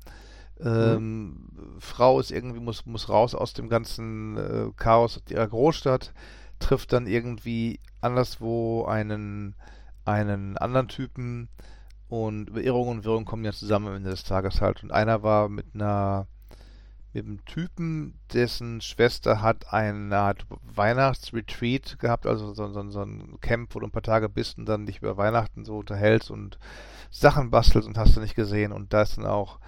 Ähm, mhm. Frau ist irgendwie, muss, muss raus aus dem ganzen äh, Chaos ihrer Großstadt, trifft dann irgendwie anderswo einen, einen anderen Typen und Irrung und Wirrung kommen ja zusammen am Ende des Tages halt. Und einer war mit einer mit einem Typen, dessen Schwester hat eine Art Weihnachtsretreat gehabt, also so, so, so ein Camp, wo du ein paar Tage bist und dann dich über Weihnachten so unterhältst und Sachen bastelst und hast du nicht gesehen. Und da ist dann auch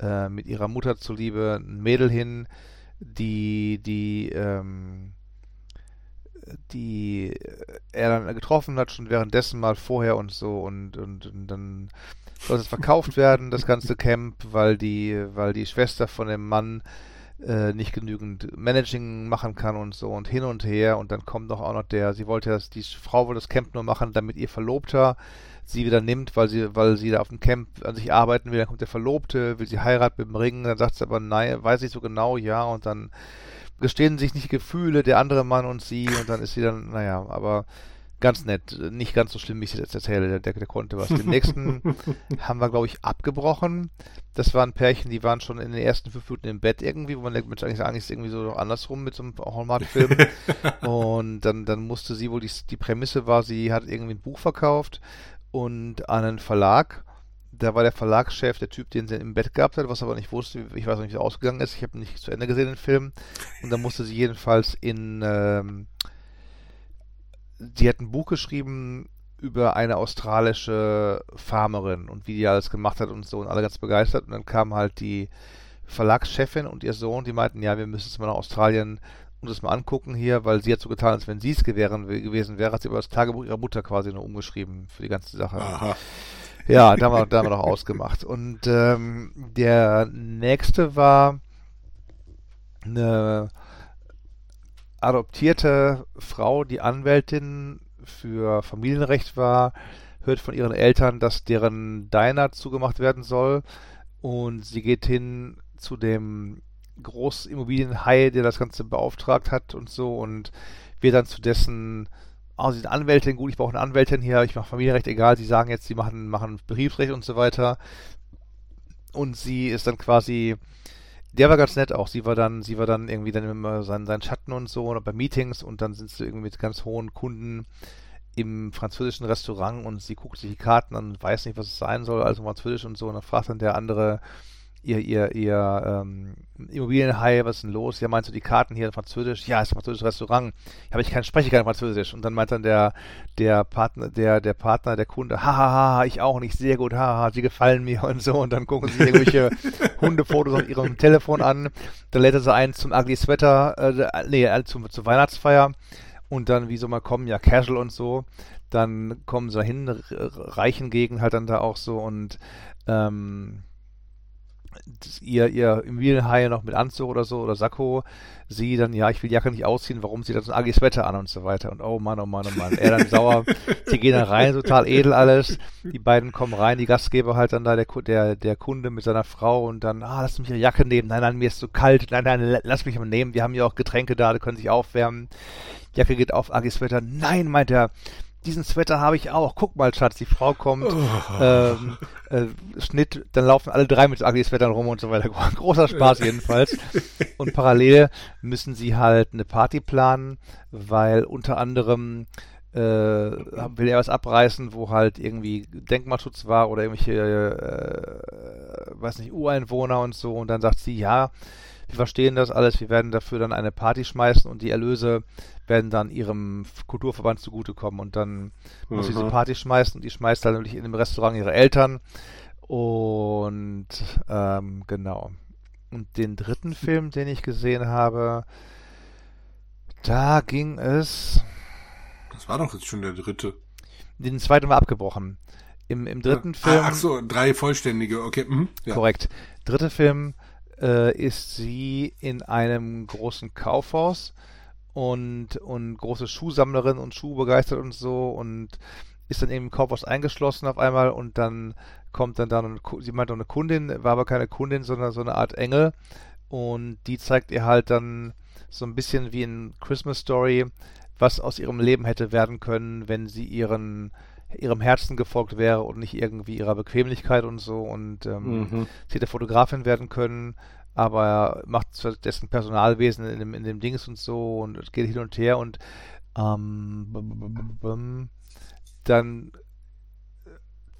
äh, mit ihrer Mutter zuliebe ein Mädel hin, die, die, ähm, die er dann getroffen hat, schon währenddessen mal vorher und so und, und, und dann soll es verkauft werden, das ganze Camp, weil die, weil die Schwester von dem Mann äh, nicht genügend Managing machen kann und so und hin und her und dann kommt noch auch noch der, sie wollte das, die Frau wollte das Camp nur machen, damit ihr Verlobter sie wieder nimmt, weil sie, weil sie da auf dem Camp an sich arbeiten will, dann kommt der Verlobte, will sie heiraten mit dem Ring, dann sagt sie aber nein, weiß ich so genau, ja, und dann gestehen sich nicht Gefühle, der andere Mann und sie, und dann ist sie dann, naja, aber ganz nett, nicht ganz so schlimm, wie ich es jetzt erzähle, der, der, der konnte was. Den nächsten haben wir, glaube ich, abgebrochen. Das waren Pärchen, die waren schon in den ersten fünf Minuten im Bett irgendwie, wo man denkt, eigentlich sagen, ist irgendwie so andersrum mit so einem Hallmark-Film. und dann, dann musste sie wohl, die, die Prämisse war, sie hat irgendwie ein Buch verkauft und an einen Verlag. Da war der Verlagschef der Typ, den sie im Bett gehabt hat, was aber nicht wusste, ich weiß nicht, wie es ausgegangen ist. Ich habe nicht zu Ende gesehen den Film. Und dann musste sie jedenfalls in, ähm, sie hat ein Buch geschrieben über eine australische Farmerin und wie die alles gemacht hat und so und alle ganz begeistert. Und dann kam halt die Verlagschefin und ihr Sohn, die meinten, ja, wir müssen es mal nach Australien uns das mal angucken hier, weil sie hat so getan, als wenn sie es gewesen wäre, hat sie aber das Tagebuch ihrer Mutter quasi nur umgeschrieben für die ganze Sache. Aha. Ja, da haben wir, da haben wir noch ausgemacht. Und ähm, der nächste war eine adoptierte Frau, die Anwältin für Familienrecht war, hört von ihren Eltern, dass deren Diner zugemacht werden soll. Und sie geht hin zu dem Großimmobilienhai, der das Ganze beauftragt hat und so. Und wir dann zu dessen, oh, sie sind Anwältin, gut, ich brauche eine Anwältin hier, ich mache Familienrecht, egal, sie sagen jetzt, sie machen, machen Betriebsrecht und so weiter. Und sie ist dann quasi, der war ganz nett auch, sie war dann, sie war dann irgendwie dann immer sein, sein Schatten und so oder bei Meetings und dann sind sie irgendwie mit ganz hohen Kunden im französischen Restaurant und sie guckt sich die Karten an und weiß nicht, was es sein soll, also französisch und so. Und dann fragt dann der andere, ihr, ihr, ihr ähm, Immobilienhai, was ist denn los? Ja, meinst du die Karten hier in Französisch? Ja, ist ein französisches Restaurant. Habe ich kein, spreche kein Französisch. Und dann meint dann der, der Partner, der, der Partner, der Kunde, hahaha, ha, ha, ich auch nicht, sehr gut, haha, sie gefallen mir und so. Und dann gucken sie irgendwelche Hundefotos auf ihrem Telefon an. Dann lädt er sie ein zum Ugly Sweater, äh, nee, äh, zum, zur Weihnachtsfeier. Und dann, wie soll man kommen, ja, casual und so. Dann kommen sie hin, reichen gegen halt dann da auch so und, ähm, ihr, ihr Immobilienhaie noch mit Anzug oder so oder Sakko, sie dann, ja, ich will die Jacke nicht ausziehen, warum zieht das ein agiles Wetter an und so weiter. Und oh Mann, oh Mann, oh Mann. Er dann sauer, sie gehen dann rein, total edel alles. Die beiden kommen rein, die Gastgeber halt dann da, der, der, der Kunde mit seiner Frau und dann, ah, lass mich ihre Jacke nehmen. Nein, nein, mir ist zu so kalt. Nein, nein, lass mich mal nehmen. Wir haben ja auch Getränke da, die können sich aufwärmen. Jacke geht auf, Agis Wetter. Nein, meint er, diesen Sweater habe ich auch. Guck mal, Schatz, die Frau kommt. Oh. Ähm, äh, Schnitt, dann laufen alle drei mit ugly Sweatern rum und so weiter. Großer Spaß jedenfalls. und parallel müssen sie halt eine Party planen, weil unter anderem äh, will er was abreißen, wo halt irgendwie Denkmalschutz war oder irgendwelche, äh, weiß nicht, Ureinwohner und so. Und dann sagt sie, ja, wir verstehen das alles, wir werden dafür dann eine Party schmeißen und die Erlöse werden dann ihrem Kulturverband zugutekommen und dann mhm. muss sie diese Party schmeißen und die schmeißt dann natürlich in dem Restaurant ihre Eltern und ähm, genau. Und den dritten Film, den ich gesehen habe, da ging es. Das war doch jetzt schon der dritte. Den zweiten war abgebrochen. Im, im dritten ah, Film. Ach so, drei vollständige, okay. Mhm, ja. Korrekt. Dritte Film äh, ist sie in einem großen Kaufhaus und, und große Schuhsammlerin und Schuhbegeistert und so und ist dann eben im Kaufhaus eingeschlossen auf einmal und dann kommt dann da eine, sie meinte eine Kundin, war aber keine Kundin, sondern so eine Art Engel und die zeigt ihr halt dann so ein bisschen wie in Christmas Story, was aus ihrem Leben hätte werden können, wenn sie ihren ihrem Herzen gefolgt wäre und nicht irgendwie ihrer Bequemlichkeit und so und ähm, mhm. sie hätte Fotografin werden können aber macht dessen Personalwesen in dem, in dem Dings und so und es geht hin und her und ähm, dann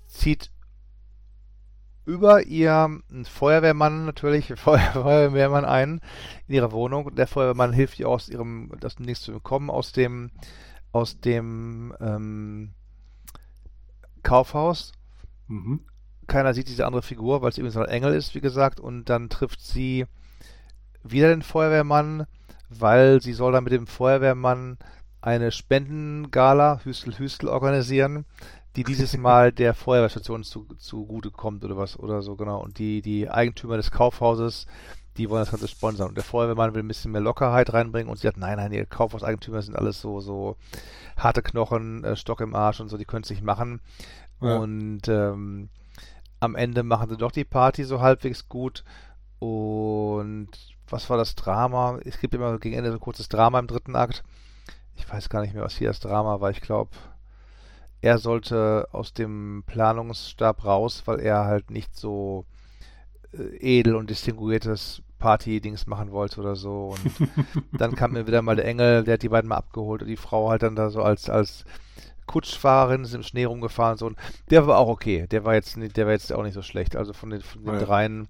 zieht über ihr ein Feuerwehrmann natürlich, Feuerwehrmann ein in ihrer Wohnung. Der Feuerwehrmann hilft ihr aus ihrem, das Dings zu bekommen, aus dem, aus dem ähm, Kaufhaus. Mhm keiner sieht diese andere Figur, weil es so ein Engel ist, wie gesagt, und dann trifft sie wieder den Feuerwehrmann, weil sie soll dann mit dem Feuerwehrmann eine Spendengala, Hüstel Hüstel, organisieren, die dieses Mal der Feuerwehrstation zu, zugute kommt oder was oder so, genau. Und die, die Eigentümer des Kaufhauses, die wollen das Ganze sponsern. Und der Feuerwehrmann will ein bisschen mehr Lockerheit reinbringen und sie sagt, nein, nein, die Kaufhauseigentümer sind alles so, so harte Knochen, äh, Stock im Arsch und so, die können es nicht machen. Ja. Und ähm, am Ende machen sie doch die Party so halbwegs gut. Und was war das Drama? Es gibt immer gegen Ende so ein kurzes Drama im dritten Akt. Ich weiß gar nicht mehr, was hier das Drama war. Ich glaube, er sollte aus dem Planungsstab raus, weil er halt nicht so äh, edel und distinguiertes Party-Dings machen wollte oder so. Und dann kam mir wieder mal der Engel, der hat die beiden mal abgeholt und die Frau halt dann da so als, als Kutschfahrerin ist im Schnee rumgefahren so. Und der war auch okay. Der war jetzt nicht, der war jetzt auch nicht so schlecht. Also von den, von den ja. dreien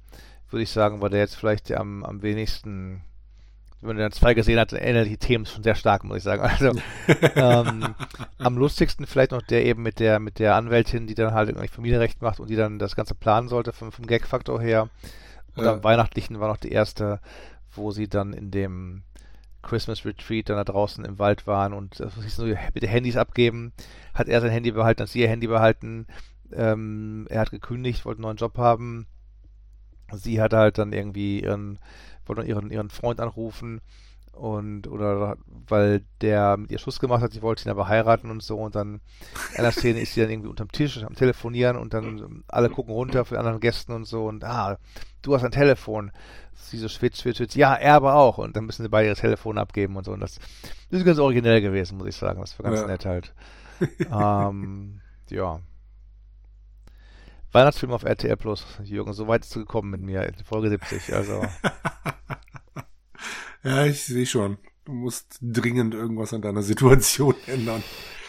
würde ich sagen, war der jetzt vielleicht am, am wenigsten wenn man dann zwei gesehen hat, ähneln die Themen schon sehr stark, muss ich sagen. Also ähm, am lustigsten vielleicht noch der eben mit der mit der Anwältin, die dann halt irgendwie Familienrecht macht und die dann das Ganze planen sollte vom, vom Gag-Faktor her. Und ja. am Weihnachtlichen war noch die erste, wo sie dann in dem Christmas Retreat dann da draußen im Wald waren und das hieß nur, bitte Handys abgeben. Hat er sein Handy behalten, hat sie ihr Handy behalten. Ähm, er hat gekündigt, wollte einen neuen Job haben. Sie hat halt dann irgendwie ihren wollte ihren, ihren Freund anrufen und oder weil der mit ihr Schuss gemacht hat, sie wollte ihn aber heiraten und so und dann in einer Szene ist sie dann irgendwie unterm Tisch am Telefonieren und dann alle gucken runter für anderen Gästen und so und ah, du hast ein Telefon. Sie so schwitzt, schwitzt, schwitzt, ja, er aber auch und dann müssen sie beide ihr Telefon abgeben und so und das, das ist ganz originell gewesen, muss ich sagen, das war ganz ja. nett halt. ähm, ja. Weihnachtsfilm auf RTL Plus. Jürgen, so weit ist du gekommen mit mir, Folge 70, also. ja, ich sehe schon. Du musst dringend irgendwas an deiner Situation ändern.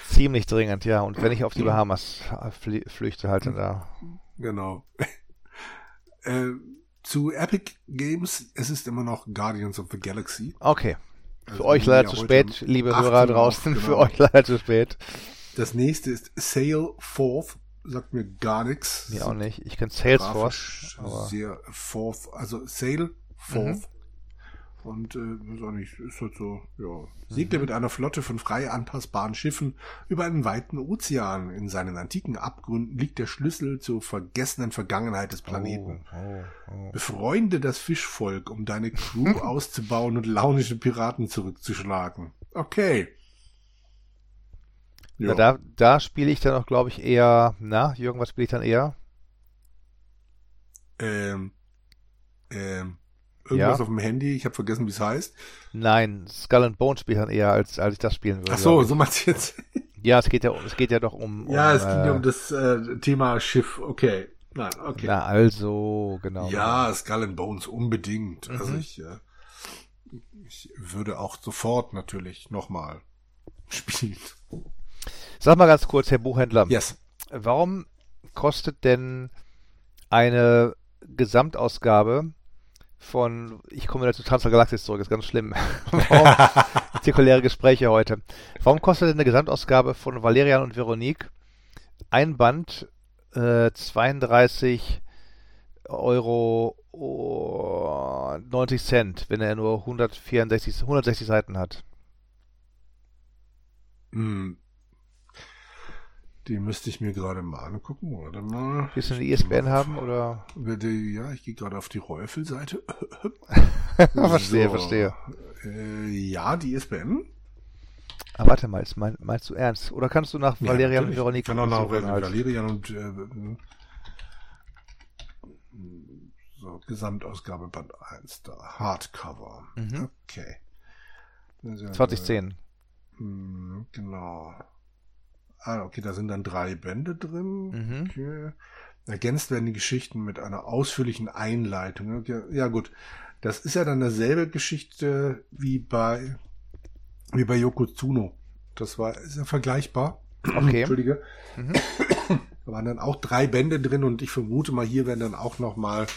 Ziemlich dringend, ja. Und wenn ich auf die Bahamas flüchte, halt da. Genau. äh, zu Epic Games, es ist immer noch Guardians of the Galaxy. Okay. Für also euch leider zu spät, liebe Hörer draußen. Genau. Für euch leider zu spät. Das nächste ist Sail Forth sagt mir gar nichts. Mir auch nicht. Ich kenne Salesforce. Sehr Forth, also Sale, Forth. Mhm. Und äh, weiß auch nicht, ist halt so, ja. Siegt mhm. er mit einer Flotte von frei anpassbaren Schiffen über einen weiten Ozean. In seinen antiken Abgründen liegt der Schlüssel zur vergessenen Vergangenheit des Planeten. Oh, oh, oh. Befreunde das Fischvolk, um deine Crew auszubauen und launische Piraten zurückzuschlagen. Okay. Ja. Na, da, da spiele ich dann auch, glaube ich, eher, na, Jürgen, was spiele ich dann eher? Ähm, ähm, irgendwas ja. auf dem Handy, ich habe vergessen, wie es heißt. Nein, Skull and Bone spiele ich dann eher, als, als ich das spielen würde. Ach so, so meinst du jetzt? ja, es geht ja, es geht ja doch um. Ja, um, es ging ja um das äh, Thema Schiff, okay. Nein, okay. Na, also, genau. Ja, Skull and Bones unbedingt. Mhm. Also ich, äh, ich würde auch sofort natürlich nochmal spielen. Sag mal ganz kurz, Herr Buchhändler. Yes. Warum kostet denn eine Gesamtausgabe von, ich komme wieder zu Transgalaxis zurück, ist ganz schlimm. Warum, zirkuläre Gespräche heute. Warum kostet denn eine Gesamtausgabe von Valerian und Veronique ein Band äh, 32 Euro oh, 90 Cent, wenn er nur 164, 160 Seiten hat? Hm, die müsste ich mir gerade mal angucken, oder mal. Willst du eine ISBN haben, oder? Ja, ich gehe gerade auf die Räufel-Seite. verstehe, so. verstehe. Äh, ja, die ISBN. Ah, warte mal, mein, meinst du ernst? Oder kannst du nach ja, Valerian und Veronika? Ich kann auch nach. Valerian und äh, so, Gesamtausgabe Band 1 da. Hardcover. Mhm. Okay. 2010. Hm, genau. Ah, okay, da sind dann drei Bände drin. Mhm. Okay. Ergänzt werden die Geschichten mit einer ausführlichen Einleitung. Okay. Ja, gut. Das ist ja dann dasselbe Geschichte wie bei, wie bei Yoko Tsuno. Das war, ist ja vergleichbar. Okay. Entschuldige. Mhm. Da waren dann auch drei Bände drin und ich vermute mal, hier werden dann auch noch mal,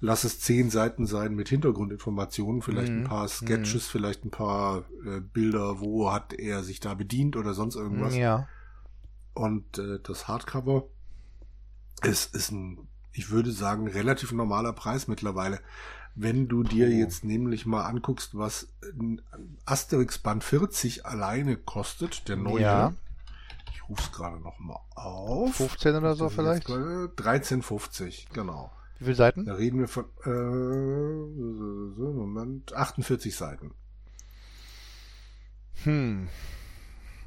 lass es zehn Seiten sein mit Hintergrundinformationen, vielleicht mhm. ein paar Sketches, mhm. vielleicht ein paar äh, Bilder, wo hat er sich da bedient oder sonst irgendwas. Ja. Und äh, das Hardcover ist, ist ein, ich würde sagen, relativ normaler Preis mittlerweile. Wenn du dir oh. jetzt nämlich mal anguckst, was Asterix Band 40 alleine kostet, der neue. Ja. Ich rufe es gerade noch mal auf. 15 oder so vielleicht? 13,50, genau. Wie viele Seiten? Da reden wir von, äh, Moment, 48 Seiten. Hm.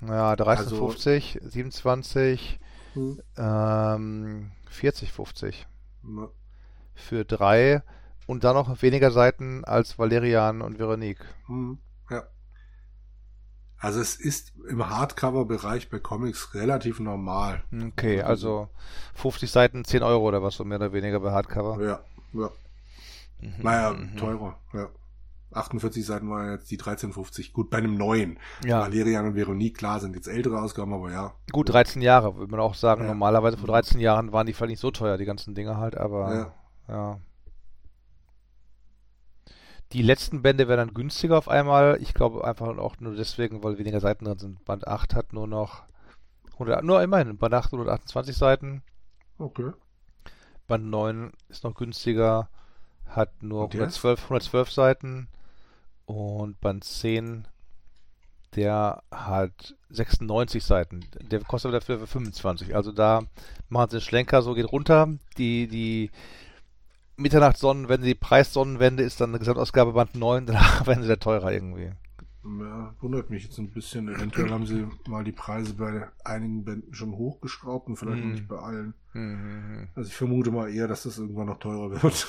Ja, 30, also, 50, 27, hm. ähm, 40, 50. Ne. Für drei und dann noch weniger Seiten als Valerian und Veronique. Hm. Ja. Also es ist im Hardcover-Bereich bei Comics relativ normal. Okay, also 50 Seiten, 10 Euro oder was so mehr oder weniger bei Hardcover. Ja, ja. Mhm, naja, mhm. teurer, ja. 48 Seiten waren jetzt die 13,50. Gut, bei einem neuen. Ja. Valerian und Veronique, klar, sind jetzt ältere Ausgaben, aber ja. Gut, 13 Jahre, würde man auch sagen. Ja. Normalerweise vor 13 Jahren waren die vielleicht nicht so teuer, die ganzen Dinge halt, aber ja. ja. Die letzten Bände werden dann günstiger auf einmal. Ich glaube einfach auch nur deswegen, weil weniger Seiten drin sind. Band 8 hat nur noch 100, nur immerhin, Band 8 128 Seiten. Okay. Band 9 ist noch günstiger, hat nur 112, 112 Seiten. Und Band 10, der hat 96 Seiten. Der kostet dafür 25. Also da machen sie einen Schlenker, so geht runter. Die, die Mitternachtssonnenwende, die Preissonnenwende ist dann eine Gesamtausgabe Band 9, danach werden sie da teurer irgendwie. Ja, wundert mich jetzt ein bisschen. Eventuell haben sie mal die Preise bei einigen Bänden schon hochgeschraubt und vielleicht mm. nicht bei allen. Mm. Also ich vermute mal eher, dass das irgendwann noch teurer wird.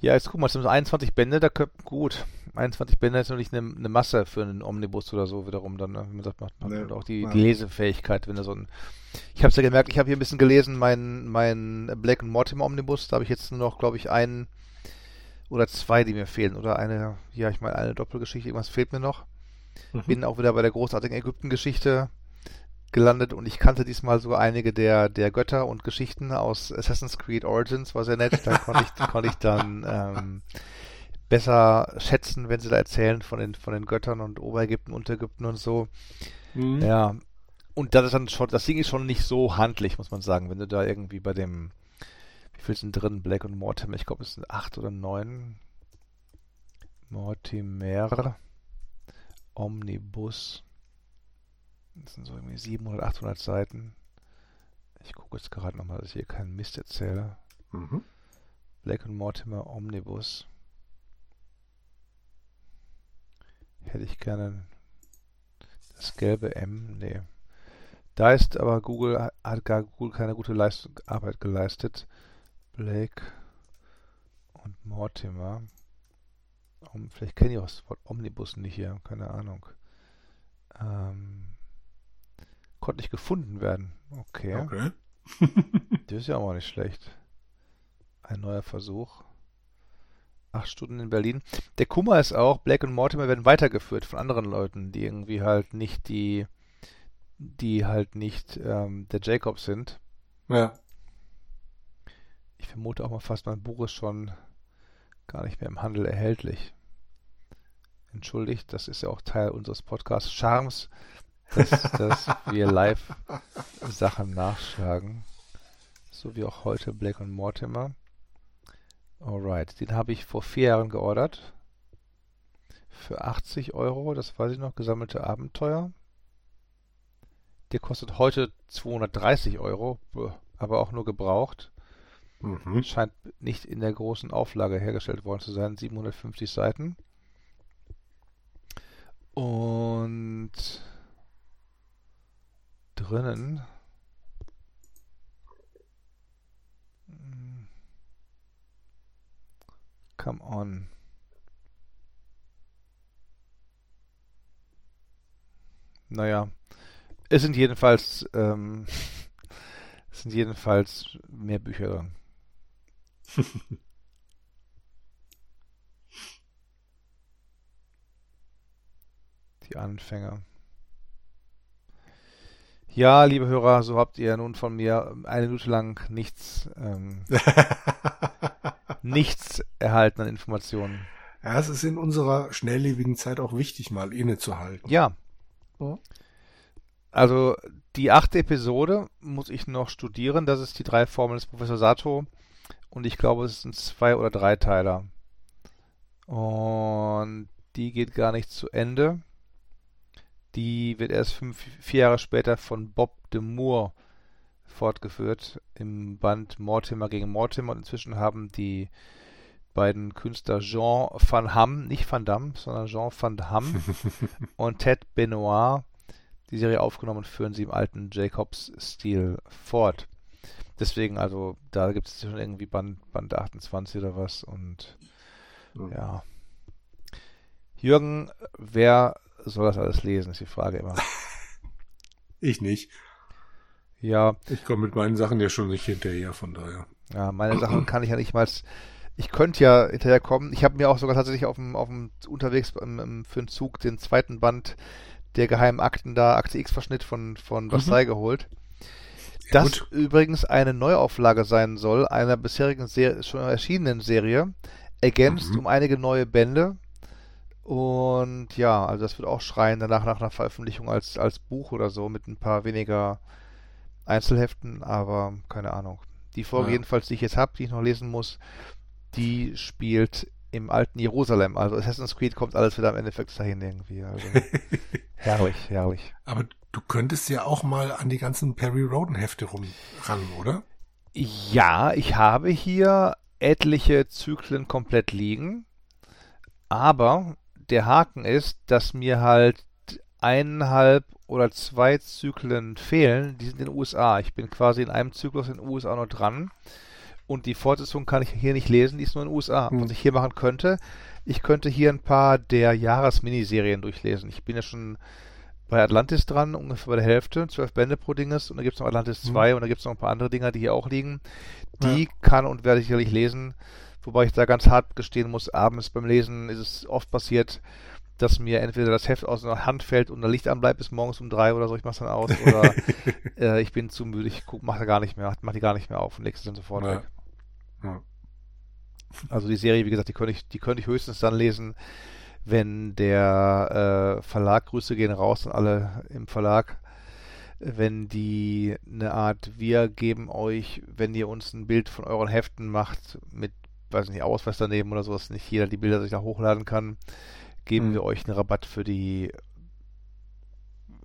Ja, jetzt guck mal, es sind 21 Bände, da könnte gut. 21 Bände ist natürlich eine, eine, Masse für einen Omnibus oder so wiederum dann, ne? man sagt, macht, macht nee, auch die, die, Lesefähigkeit, wenn er so ein ich habe es ja gemerkt, ich habe hier ein bisschen gelesen, mein, mein Black and Mortimer Omnibus, da habe ich jetzt nur noch, glaube ich, einen oder zwei, die mir fehlen. Oder eine, ja, ich meine, eine Doppelgeschichte, irgendwas fehlt mir noch. Mhm. Bin auch wieder bei der großartigen Ägypten-Geschichte gelandet und ich kannte diesmal so einige der, der Götter und Geschichten aus Assassin's Creed Origins, war sehr nett. Da konnte ich, konnte ich dann ähm, besser schätzen, wenn sie da erzählen von den, von den Göttern und Oberägypten, Unterägypten und so. Mhm. Ja, und das ist dann schon, das Ding ist schon nicht so handlich, muss man sagen, wenn du da irgendwie bei dem, wie viel sind drin, Black und Mortimer, ich glaube es sind acht oder neun. Mortimer, Omnibus. Das sind so irgendwie 700, 800 Seiten. Ich gucke jetzt gerade nochmal, dass ich hier keinen Mist erzähle. Mhm. Black und Mortimer Omnibus. Hätte ich gerne das gelbe M. Nee. Da ist aber Google, hat gar Google keine gute Leistung, Arbeit geleistet. Blake und Mortimer. Um, vielleicht kenne ich auch das Wort Omnibus nicht hier, keine Ahnung. Ähm, konnte nicht gefunden werden. Okay. Okay. das ist ja auch nicht schlecht. Ein neuer Versuch. Acht Stunden in Berlin. Der Kummer ist auch, Blake und Mortimer werden weitergeführt von anderen Leuten, die irgendwie halt nicht die die halt nicht ähm, der Jacob sind. Ja. Ich vermute auch mal fast, mein Buch ist schon gar nicht mehr im Handel erhältlich. Entschuldigt, das ist ja auch Teil unseres Podcasts Charms, dass, dass wir live Sachen nachschlagen. So wie auch heute Black und Mortimer. Alright, den habe ich vor vier Jahren geordert. Für 80 Euro, das weiß ich noch, gesammelte Abenteuer. Der kostet heute 230 Euro, aber auch nur gebraucht. Mhm. Scheint nicht in der großen Auflage hergestellt worden zu sein. 750 Seiten. Und drinnen Come on. Naja, es sind jedenfalls, ähm, es sind jedenfalls mehr Bücher drin. Die Anfänger. Ja, liebe Hörer, so habt ihr nun von mir eine Minute lang nichts, ähm, nichts erhalten an Informationen. Ja, es ist in unserer schnelllebigen Zeit auch wichtig, mal innezuhalten. Ja. ja. Also die achte Episode muss ich noch studieren. Das ist die drei Formeln des Professor Sato. Und ich glaube, es sind zwei oder drei Teiler. Und die geht gar nicht zu Ende. Die wird erst fünf, vier Jahre später von Bob de Moore fortgeführt im Band Mortimer gegen Mortimer und inzwischen haben die beiden Künstler Jean Van Hamme, nicht Van Damme, sondern Jean Van Hamme und Ted Benoit die Serie aufgenommen und führen sie im alten Jacobs-Stil fort. Deswegen, also, da gibt es schon irgendwie Band, Band 28 oder was und mhm. ja. Jürgen, wer soll das alles lesen, ist die Frage immer. Ich nicht. Ja. Ich komme mit meinen Sachen ja schon nicht hinterher, von daher. Ja, meine Sachen kann ich ja nicht mal. Ich könnte ja hinterher kommen. Ich habe mir auch sogar tatsächlich auf dem, auf dem unterwegs im, im, für den Zug den zweiten Band der geheimen Akten da, Akte X-Verschnitt von, von Versailles mhm. geholt. Das Gut. übrigens eine Neuauflage sein soll, einer bisherigen Serie, schon erschienenen Serie, ergänzt mhm. um einige neue Bände. Und ja, also das wird auch schreien danach nach einer Veröffentlichung als, als Buch oder so mit ein paar weniger Einzelheften, aber keine Ahnung. Die Folge ja. jedenfalls, die ich jetzt habe, die ich noch lesen muss, die spielt im alten Jerusalem. Also Assassin's Creed kommt alles wieder am Endeffekt dahin irgendwie. Also herrlich, herrlich. Aber du könntest ja auch mal an die ganzen Perry Roden Hefte rum ran, oder? Ja, ich habe hier etliche Zyklen komplett liegen. Aber der Haken ist, dass mir halt eineinhalb oder zwei Zyklen fehlen, die sind in den USA. Ich bin quasi in einem Zyklus in den USA noch dran. Und die Fortsetzung kann ich hier nicht lesen, die ist nur in den USA. Hm. Was ich hier machen könnte, ich könnte hier ein paar der Jahresminiserien durchlesen. Ich bin ja schon bei Atlantis dran, ungefähr bei der Hälfte, zwölf Bände pro Dinges. Und da gibt es noch Atlantis 2 hm. und da gibt es noch ein paar andere Dinger, die hier auch liegen. Die ja. kann und werde ich sicherlich lesen. Wobei ich da ganz hart gestehen muss, abends beim Lesen ist es oft passiert, dass mir entweder das Heft aus der Hand fällt und da Licht anbleibt bis morgens um drei oder so, ich mach's dann aus, oder äh, ich bin zu müde, ich guck, mach da gar nicht mehr, mach die gar nicht mehr auf und leg's dann sofort ja. weg. Ja. Also die Serie, wie gesagt, die könnte ich, die könnte ich höchstens dann lesen, wenn der äh, Verlag, Grüße gehen raus an alle im Verlag, wenn die eine Art, wir geben euch, wenn ihr uns ein Bild von euren Heften macht, mit, weiß nicht, Ausweis daneben oder sowas, nicht jeder die Bilder sich da hochladen kann, geben mhm. wir euch einen Rabatt für die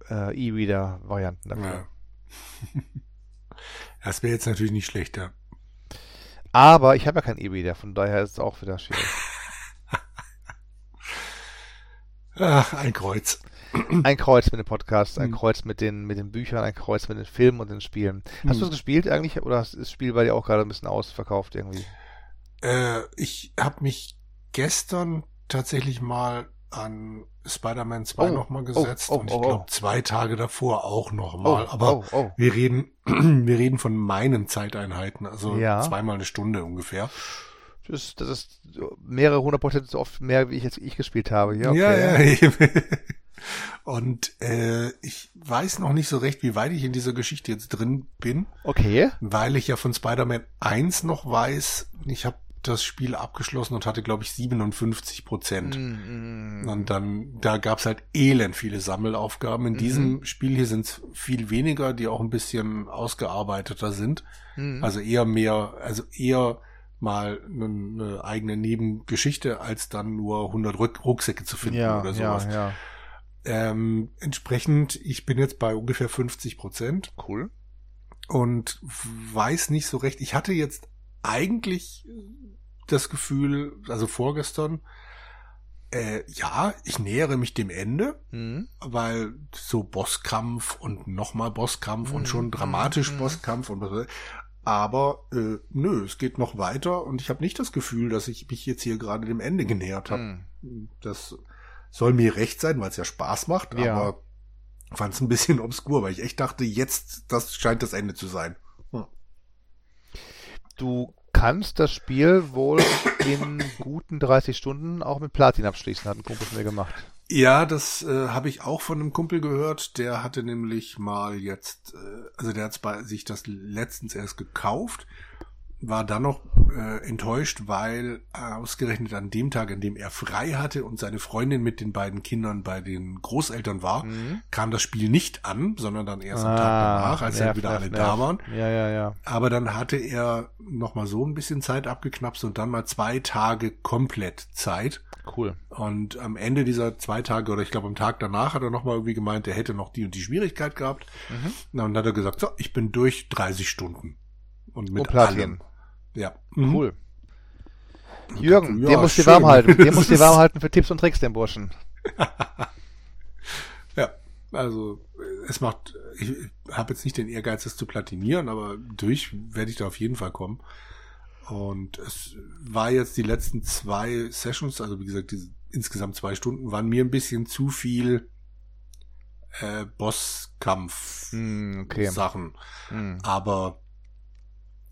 äh, E-Reader-Varianten dafür. Ja. Das wäre jetzt natürlich nicht schlechter. Aber ich habe ja kein E-Reader, von daher ist es auch wieder schwierig. Ach, ein Kreuz. Ein Kreuz mit dem Podcast, ein hm. Kreuz mit den, mit den Büchern, ein Kreuz mit den Filmen und den Spielen. Hast hm. du es gespielt eigentlich oder ist das Spiel bei dir auch gerade ein bisschen ausverkauft irgendwie? Äh, ich habe mich gestern tatsächlich mal an Spider-Man 2 oh, nochmal gesetzt oh, oh, und ich glaube oh, oh. zwei Tage davor auch nochmal. Oh, Aber wir reden, wir reden von meinen Zeiteinheiten, also ja. zweimal eine Stunde ungefähr. Das, das ist mehrere hundert Prozent so oft mehr, wie ich jetzt ich gespielt habe. Ja, okay. ja, ja. Und äh, ich weiß noch nicht so recht, wie weit ich in dieser Geschichte jetzt drin bin. Okay. Weil ich ja von Spider-Man 1 noch weiß, ich habe das Spiel abgeschlossen und hatte, glaube ich, 57 Prozent. Mm, Und dann, da gab's halt elend viele Sammelaufgaben. In mm. diesem Spiel hier sind's viel weniger, die auch ein bisschen ausgearbeiteter sind. Mm. Also eher mehr, also eher mal eine, eine, eigene Nebengeschichte, als dann nur 100 Ruck Rucksäcke zu finden ja, oder sowas. Ja, ja. Ähm, entsprechend, ich bin jetzt bei ungefähr 50 Prozent. Cool. Und weiß nicht so recht. Ich hatte jetzt eigentlich das Gefühl, also vorgestern, äh, ja, ich nähere mich dem Ende, mhm. weil so Bosskampf und nochmal Bosskampf mhm. und schon dramatisch mhm. Bosskampf und was aber äh, nö, es geht noch weiter und ich habe nicht das Gefühl, dass ich mich jetzt hier gerade dem Ende genähert habe. Mhm. Das soll mir recht sein, weil es ja Spaß macht, ja. aber fand es ein bisschen obskur, weil ich echt dachte, jetzt, das scheint das Ende zu sein. Du kannst das Spiel wohl in guten 30 Stunden auch mit Platin abschließen, hat ein Kumpel von mir gemacht. Ja, das äh, habe ich auch von einem Kumpel gehört. Der hatte nämlich mal jetzt, äh, also der hat sich das letztens erst gekauft. War dann noch äh, enttäuscht, weil ausgerechnet an dem Tag, an dem er frei hatte und seine Freundin mit den beiden Kindern bei den Großeltern war, mhm. kam das Spiel nicht an, sondern dann erst ah, am Tag ah, danach, als nerv, ja wieder alle nerv. da waren. Ja, ja, ja. Aber dann hatte er noch mal so ein bisschen Zeit abgeknapst und dann mal zwei Tage komplett Zeit. Cool. Und am Ende dieser zwei Tage oder ich glaube am Tag danach hat er noch mal irgendwie gemeint, er hätte noch die und die Schwierigkeit gehabt. Mhm. Und dann hat er gesagt, so, ich bin durch 30 Stunden. Und mit oh, allem. Ja. Mhm. Cool. Jürgen, ja, der muss die warm halten. Der muss die warm halten für Tipps und Tricks, den Burschen. ja, also es macht, ich habe jetzt nicht den Ehrgeiz, es zu platinieren, aber durch werde ich da auf jeden Fall kommen. Und es war jetzt die letzten zwei Sessions, also wie gesagt, diese insgesamt zwei Stunden, waren mir ein bisschen zu viel äh, Bosskampf-Sachen. Mm, okay. Mm. Aber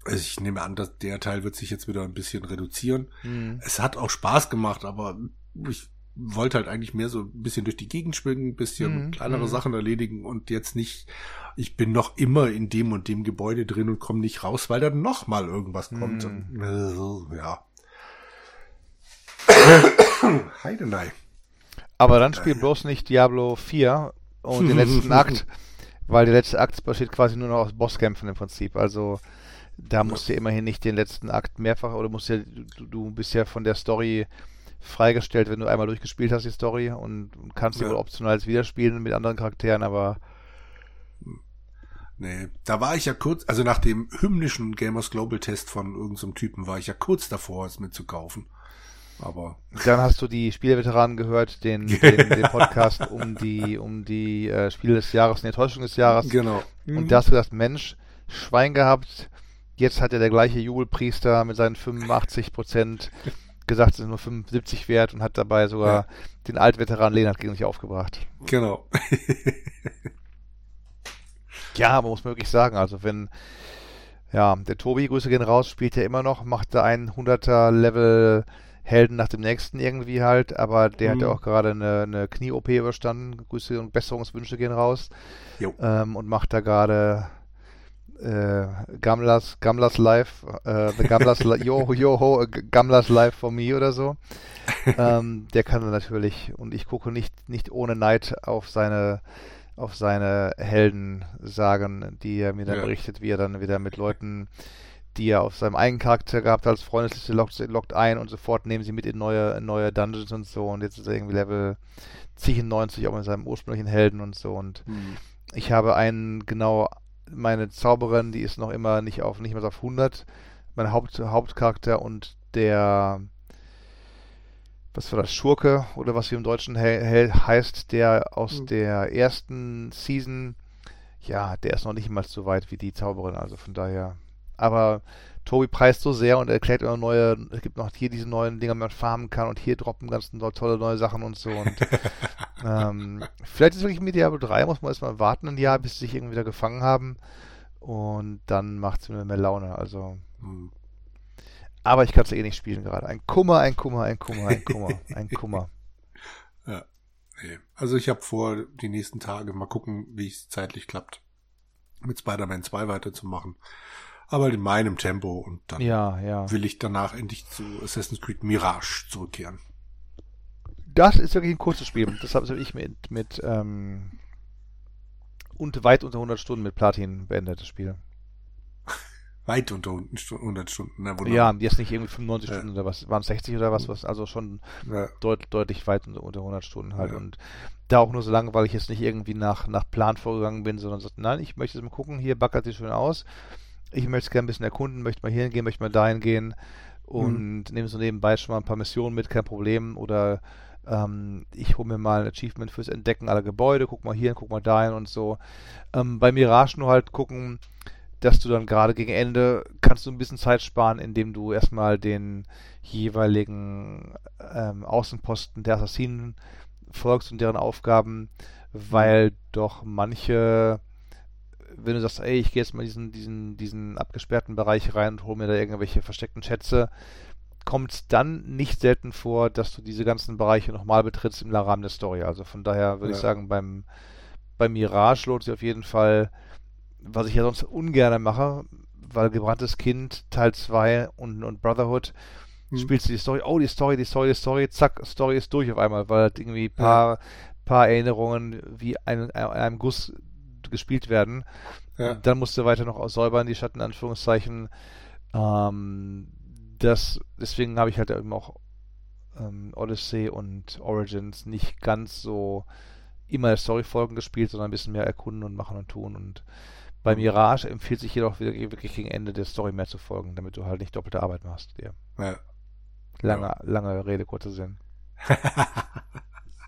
also ich nehme an, dass der Teil wird sich jetzt wieder ein bisschen reduzieren. Mhm. Es hat auch Spaß gemacht, aber ich wollte halt eigentlich mehr so ein bisschen durch die Gegend schwingen, ein bisschen mhm. kleinere mhm. Sachen erledigen und jetzt nicht, ich bin noch immer in dem und dem Gebäude drin und komme nicht raus, weil dann noch mal irgendwas kommt. Mhm. Und, äh, ja. Heidenei. Aber dann spielt bloß nicht Diablo 4 und den letzten Akt, weil der letzte Akt besteht quasi nur noch aus Bosskämpfen im Prinzip. Also da musst du immerhin nicht den letzten Akt mehrfach, oder musst ja, du, du bist ja von der Story freigestellt, wenn du einmal durchgespielt hast, die Story, und, kannst ja. wohl optional als wiederspielen mit anderen Charakteren, aber. Nee, da war ich ja kurz, also nach dem hymnischen Gamers Global Test von irgendeinem so Typen war ich ja kurz davor, es mitzukaufen. Aber. Dann hast du die Spieleveteranen gehört, den, den, den Podcast um die, um die äh, Spiele des Jahres, die Enttäuschung des Jahres. Genau. Und da hast du gesagt, Mensch, Schwein gehabt, Jetzt hat ja der gleiche Jubelpriester mit seinen 85 Prozent gesagt, es sind nur 75 wert und hat dabei sogar ja. den Altveteran Lehnert gegen sich aufgebracht. Genau. ja, aber muss man wirklich sagen, also wenn, ja, der Tobi, Grüße gehen raus, spielt ja immer noch, macht da einen 100er Level Helden nach dem nächsten irgendwie halt, aber der mhm. hat ja mhm. auch gerade eine, eine Knie-OP überstanden. Grüße und Besserungswünsche gehen raus. Ähm, und macht da gerade äh, Gamlas, Gamlas Live, äh, The Gamlas, yo, yo, Gamlas Live for me oder so. ähm, der kann natürlich, und ich gucke nicht, nicht ohne Neid auf seine, auf seine Helden sagen, die er mir dann ja. berichtet, wie er dann wieder mit Leuten, die er auf seinem eigenen Charakter gehabt hat, als Freundesliste lockt, lockt ein und sofort nehmen sie mit in neue, neue Dungeons und so und jetzt ist er irgendwie Level 90 auch mit seinem ursprünglichen Helden und so und mhm. ich habe einen genau meine Zauberin, die ist noch immer nicht auf, nicht mehr auf 100. Mein Haupt, Hauptcharakter und der, was war das, Schurke oder was hier im Deutschen he heißt, der aus mhm. der ersten Season, ja, der ist noch nicht mal so weit wie die Zauberin, also von daher. Aber Tobi preist so sehr und erklärt immer neue, es gibt noch hier diese neuen Dinger, die man farmen kann und hier droppen ganz tolle neue Sachen und so. Und ähm, vielleicht ist wirklich mit Diablo 3, muss man erstmal warten ein Jahr, bis sie sich irgendwie wieder gefangen haben. Und dann macht es mir mehr Laune. Also. Hm. Aber ich kann es eh nicht spielen gerade. Ein Kummer, ein Kummer, ein Kummer, ein Kummer, ein Kummer. ja. Nee. Also ich habe vor, die nächsten Tage mal gucken, wie es zeitlich klappt, mit Spider-Man 2 weiterzumachen aber in meinem Tempo und dann ja, ja. will ich danach endlich zu Assassin's Creed Mirage zurückkehren. Das ist wirklich ein kurzes Spiel. Das habe ich mit, mit ähm, und weit unter 100 Stunden mit Platin beendet, das Spiel. Weit unter 100 Stunden, ne? Ja, jetzt nicht irgendwie 95 ja. Stunden oder was, waren es 60 oder was, was also schon ja. deut, deutlich weit unter, unter 100 Stunden halt. Ja. Und da auch nur so lange, weil ich jetzt nicht irgendwie nach, nach Plan vorgegangen bin, sondern sagte, nein, ich möchte jetzt mal gucken, hier backert sie schön aus ich möchte es gerne ein bisschen erkunden, möchte mal hier hingehen, möchte mal dahin gehen und mhm. nehme so nebenbei schon mal ein paar Missionen mit, kein Problem. Oder ähm, ich hole mir mal ein Achievement fürs Entdecken aller Gebäude, guck mal hier, guck mal dahin und so. Ähm, bei Mirage nur halt gucken, dass du dann gerade gegen Ende kannst du ein bisschen Zeit sparen, indem du erstmal den jeweiligen ähm, Außenposten der Assassinen folgst und deren Aufgaben, weil doch manche wenn du sagst, ey, ich gehe jetzt mal diesen, diesen, diesen abgesperrten Bereich rein und hole mir da irgendwelche versteckten Schätze, kommt es dann nicht selten vor, dass du diese ganzen Bereiche nochmal betrittst im Rahmen der Story. Also von daher würde ja. ich sagen, beim, beim Mirage lohnt sich auf jeden Fall, was ich ja sonst ungern mache, weil gebranntes Kind Teil 2 und, und Brotherhood hm. spielst du die Story, oh, die Story, die Story, die Story, zack, Story ist durch auf einmal, weil halt irgendwie paar, ja. paar Erinnerungen wie ein, ein, einem Guss gespielt werden. Ja. Dann musst du weiter noch aussäubern, die Schatten, Anführungszeichen. Ähm, das, deswegen habe ich halt eben auch ähm, Odyssey und Origins nicht ganz so immer Storyfolgen gespielt, sondern ein bisschen mehr erkunden und machen und tun. Und bei. Mirage empfiehlt sich jedoch wirklich gegen Ende der Story mehr zu folgen, damit du halt nicht doppelte Arbeit machst. Ja. ja. Lange, ja. lange Rede, kurzer Sinn.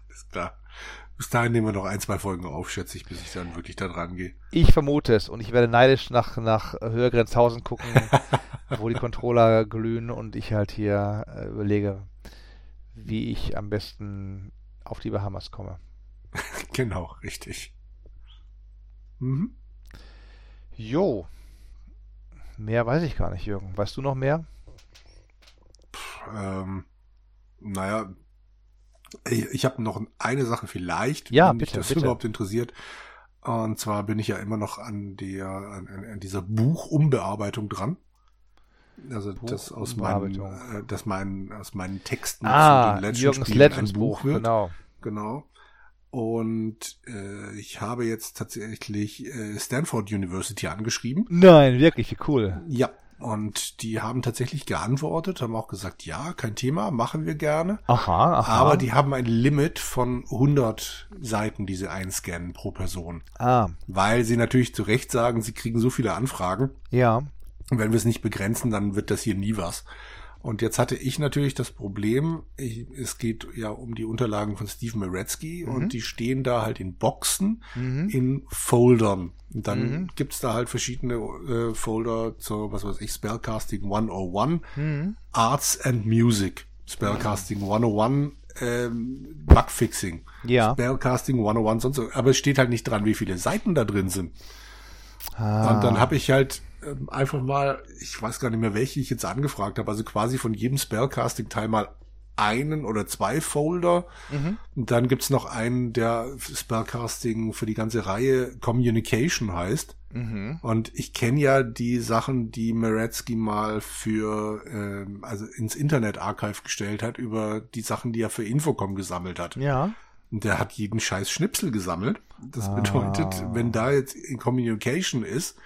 Ist klar. Bis dahin nehmen wir noch ein, zwei Folgen auf, schätze ich, bis ich dann wirklich da dran gehe. Ich vermute es und ich werde neidisch nach, nach Höhergrenzhausen gucken, wo die Controller glühen und ich halt hier äh, überlege, wie ich am besten auf die Bahamas komme. genau, richtig. Mhm. Jo. Mehr weiß ich gar nicht, Jürgen. Weißt du noch mehr? ähm, naja, ich, habe noch eine Sache vielleicht, ja, wenn bitte, dich das bitte. überhaupt interessiert. Und zwar bin ich ja immer noch an der an, an dieser Buchumbearbeitung dran. Also das aus meinen, äh, das mein, aus meinen Texten ah, zu den Legends Legends ein Buch, Buch wird. Genau. Genau. Und äh, ich habe jetzt tatsächlich äh, Stanford University angeschrieben. Nein, wirklich, wie cool. Ja, und die haben tatsächlich geantwortet, haben auch gesagt, ja, kein Thema, machen wir gerne. Aha, aha. Aber die haben ein Limit von 100 Seiten, die sie einscannen pro Person. Ah. Weil sie natürlich zu Recht sagen, sie kriegen so viele Anfragen. Ja. Und wenn wir es nicht begrenzen, dann wird das hier nie was. Und jetzt hatte ich natürlich das Problem, ich, es geht ja um die Unterlagen von Steve Meretzky mhm. und die stehen da halt in Boxen, mhm. in Foldern. Und dann mhm. gibt's da halt verschiedene äh, Folder zur, was weiß ich, Spellcasting 101, mhm. Arts and Music, Spellcasting 101, ähm, Bugfixing, ja. Spellcasting 101, sonst so. Aber es steht halt nicht dran, wie viele Seiten da drin sind. Ah. Und dann habe ich halt ähm, einfach mal, ich weiß gar nicht mehr, welche ich jetzt angefragt habe, also quasi von jedem Spellcasting-Teil mal einen oder zwei Folder. Mhm. Und dann gibt's noch einen, der Spellcasting für die ganze Reihe Communication heißt. Mhm. Und ich kenne ja die Sachen, die Meretzky mal für, ähm, also ins Internet-Archive gestellt hat, über die Sachen, die er für Infocom gesammelt hat. Ja. Und der hat jeden scheiß Schnipsel gesammelt. Das ah. bedeutet, wenn da jetzt in Communication ist,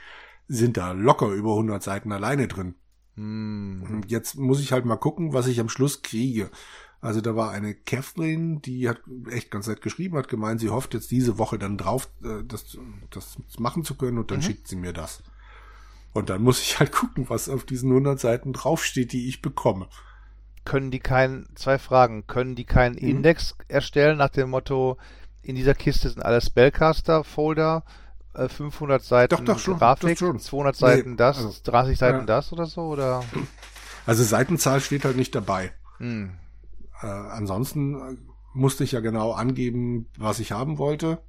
sind da locker über 100 Seiten alleine drin. Hm. Jetzt muss ich halt mal gucken, was ich am Schluss kriege. Also da war eine Catherine, die hat echt ganz nett geschrieben, hat gemeint, sie hofft jetzt diese Woche dann drauf, äh, das, das machen zu können und dann mhm. schickt sie mir das. Und dann muss ich halt gucken, was auf diesen 100 Seiten draufsteht, die ich bekomme. Können die keinen, zwei Fragen, können die keinen mhm. Index erstellen nach dem Motto, in dieser Kiste sind alle Spellcaster-Folder, 500 äh, Seiten doch, doch, schon, Grafik, doch schon. 200 Seiten nee, das, also, 30 Seiten ja. das oder so, oder? Also Seitenzahl steht halt nicht dabei. Hm. Äh, ansonsten musste ich ja genau angeben, was ich haben wollte.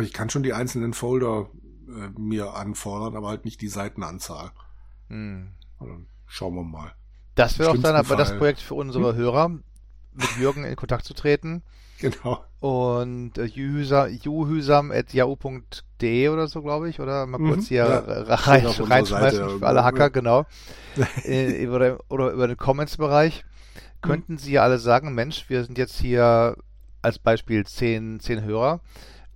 Ich kann schon die einzelnen Folder äh, mir anfordern, aber halt nicht die Seitenanzahl. Hm. Also, schauen wir mal. Das wäre auch dann aber das Projekt für unsere hm? Hörer, mit Jürgen in Kontakt zu treten Genau. Und äh, juhüsam.yahoo.de oder so, glaube ich, oder mal kurz mhm, hier ja, rein, reinschmeißen für alle Hacker, genau. äh, oder, oder über den Comments-Bereich. Könnten Sie ja alle sagen, Mensch, wir sind jetzt hier als Beispiel zehn, zehn Hörer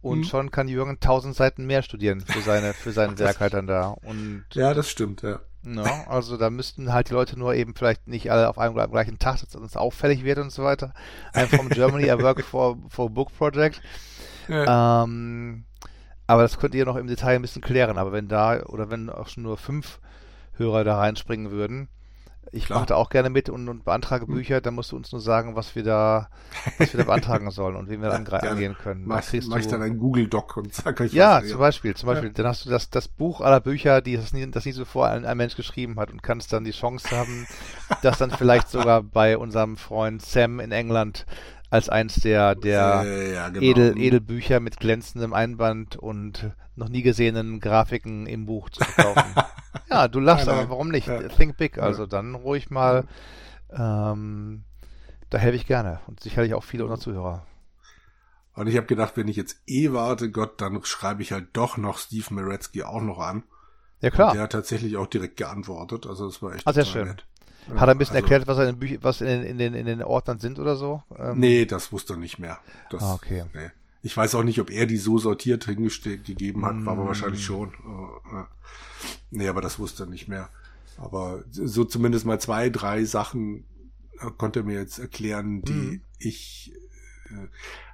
und mhm. schon kann Jürgen tausend Seiten mehr studieren für seine für sein Werk halt dann da. Und ja, das stimmt, ja. No, also da müssten halt die Leute nur eben vielleicht nicht alle auf einem gleichen Tag, dass es auffällig wird und so weiter. I'm from Germany, I work for, for Book Project. Ja. Ähm, aber das könnt ihr noch im Detail ein bisschen klären. Aber wenn da, oder wenn auch schon nur fünf Hörer da reinspringen würden, ich mache da auch gerne mit und, und beantrage hm. Bücher, dann musst du uns nur sagen, was wir da, was wir da beantragen sollen und wie wir dann ja, angehen können. Mach, mach ich dann einen Google-Doc und sag euch Ja, was, zum Beispiel, zum Beispiel. Ja. Dann hast du das, das Buch aller Bücher, die das nie, das nie zuvor ein, ein Mensch geschrieben hat und kannst dann die Chance haben, das dann vielleicht sogar bei unserem Freund Sam in England als eins der, der äh, ja, genau. Edel, Edelbücher mit glänzendem Einband und noch nie gesehenen Grafiken im Buch zu verkaufen. ja, du lachst, aber warum nicht? Ja. Think big, also dann ruhig mal. Ähm, da helfe ich gerne und sicherlich auch viele unserer Zuhörer. Und ich habe gedacht, wenn ich jetzt eh warte, Gott, dann schreibe ich halt doch noch Steve Meretzky auch noch an. Ja, klar. Und der hat tatsächlich auch direkt geantwortet. Also das war echt ah, sehr schön. nett. Hat er ein bisschen Also- erklärt, was, er in, den Büch was in, den, in, den, in den Ordnern sind oder so? Ähm, Nee, das wusste er nicht mehr. Das, Ah, okay. Nee. Ich weiß auch nicht, ob er die so sortiert hingestellt gegeben hat, war aber Mm. wahrscheinlich schon. Äh. Nee, aber das wusste er nicht mehr. Aber so zumindest mal zwei, drei Sachen äh, konnte er mir jetzt erklären, die Mhm. ich, äh,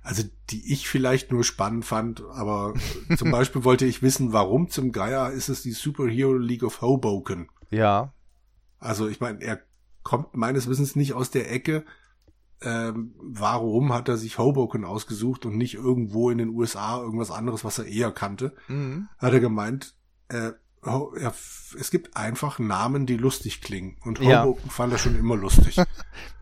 also die ich vielleicht nur spannend fand, aber zum Beispiel wollte ich wissen, warum zum Geier ist es die Superhero League of Hoboken? Ja. Also ich meine, er kommt meines Wissens nicht aus der Ecke. Ähm, warum hat er sich Hoboken ausgesucht und nicht irgendwo in den USA irgendwas anderes, was er eher kannte? Mhm. Hat er gemeint, äh, es gibt einfach Namen, die lustig klingen. Und Ja. Hoboken fand er schon immer lustig.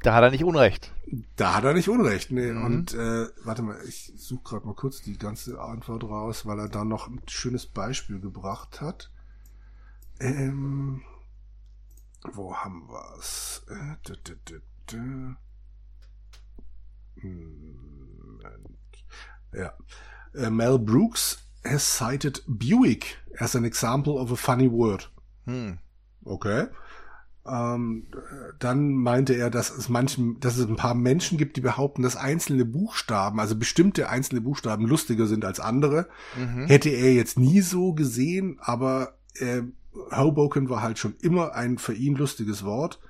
Da hat er nicht Unrecht. da hat er nicht Unrecht. Nee. Mhm. Und äh, warte mal, ich suche gerade mal kurz die ganze Antwort raus, weil er da noch ein schönes Beispiel gebracht hat. Ähm, wo haben? Äh, dü, dü, dü. Hm. Ja. Äh, Mel Brooks has cited Buick as an example of a funny word. Hm. Okay. Ähm, dann meinte er, dass es manchen, dass es ein paar Menschen gibt, die behaupten, dass einzelne Buchstaben, also bestimmte einzelne Buchstaben lustiger sind als andere. Mhm. Hätte er jetzt nie so gesehen, aber äh, Hoboken war halt schon immer ein für ihn lustiges Wort.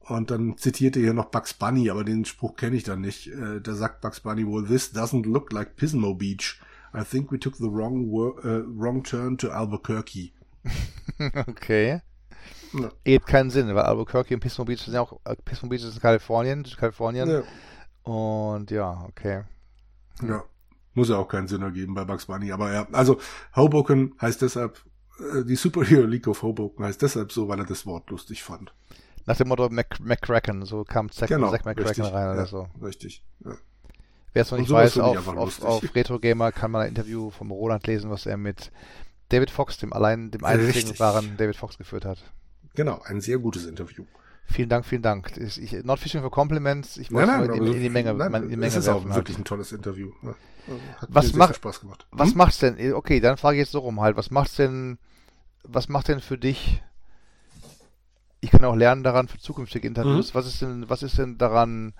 Und dann zitierte er hier noch Bugs Bunny, aber den Spruch kenne ich dann nicht. Äh, da sagt Bugs Bunny wohl, this doesn't look like Pismo Beach. I think we took the wrong, äh, wrong turn to Albuquerque. Okay. Ja. Geht keinen Sinn, weil Albuquerque und Pismo Beach sind ja auch, äh, Pismo Beach ist in Kalifornien, Kalifornien. Ja. Und ja, okay. Ja. Muss ja auch keinen Sinn ergeben bei Bugs Bunny, aber ja, also Hoboken heißt deshalb, die Superhero League of Hoboken heißt deshalb so, weil er das Wort lustig fand. Nach dem Motto Mac McCracken, so kam Zack, Genau, Zack McCracken richtig, rein ja, oder so. Richtig. Ja. Wer es noch nicht weiß, auf, auf, auf Retro Gamer kann man ein Interview vom Roland lesen, was er mit David Fox, dem allein, dem einzigen Richtig. wahren David Fox geführt hat. Genau, ein sehr gutes Interview. Vielen Dank, vielen Dank. Ich, ich, not fishing for compliments. Ich Nein, wollte nein, nur in, in die Menge, nein, in die Menge es ist auch. Halt. wirklich ein tolles Interview. Ja. Hat Was mir sehr macht- Spaß gemacht. Was Hm? macht's denn? Okay, dann frage ich jetzt so rum halt. Was macht's denn, was macht denn für dich? Ich kann auch lernen daran für zukünftige Interviews. Mhm. Was ist denn, was ist denn daran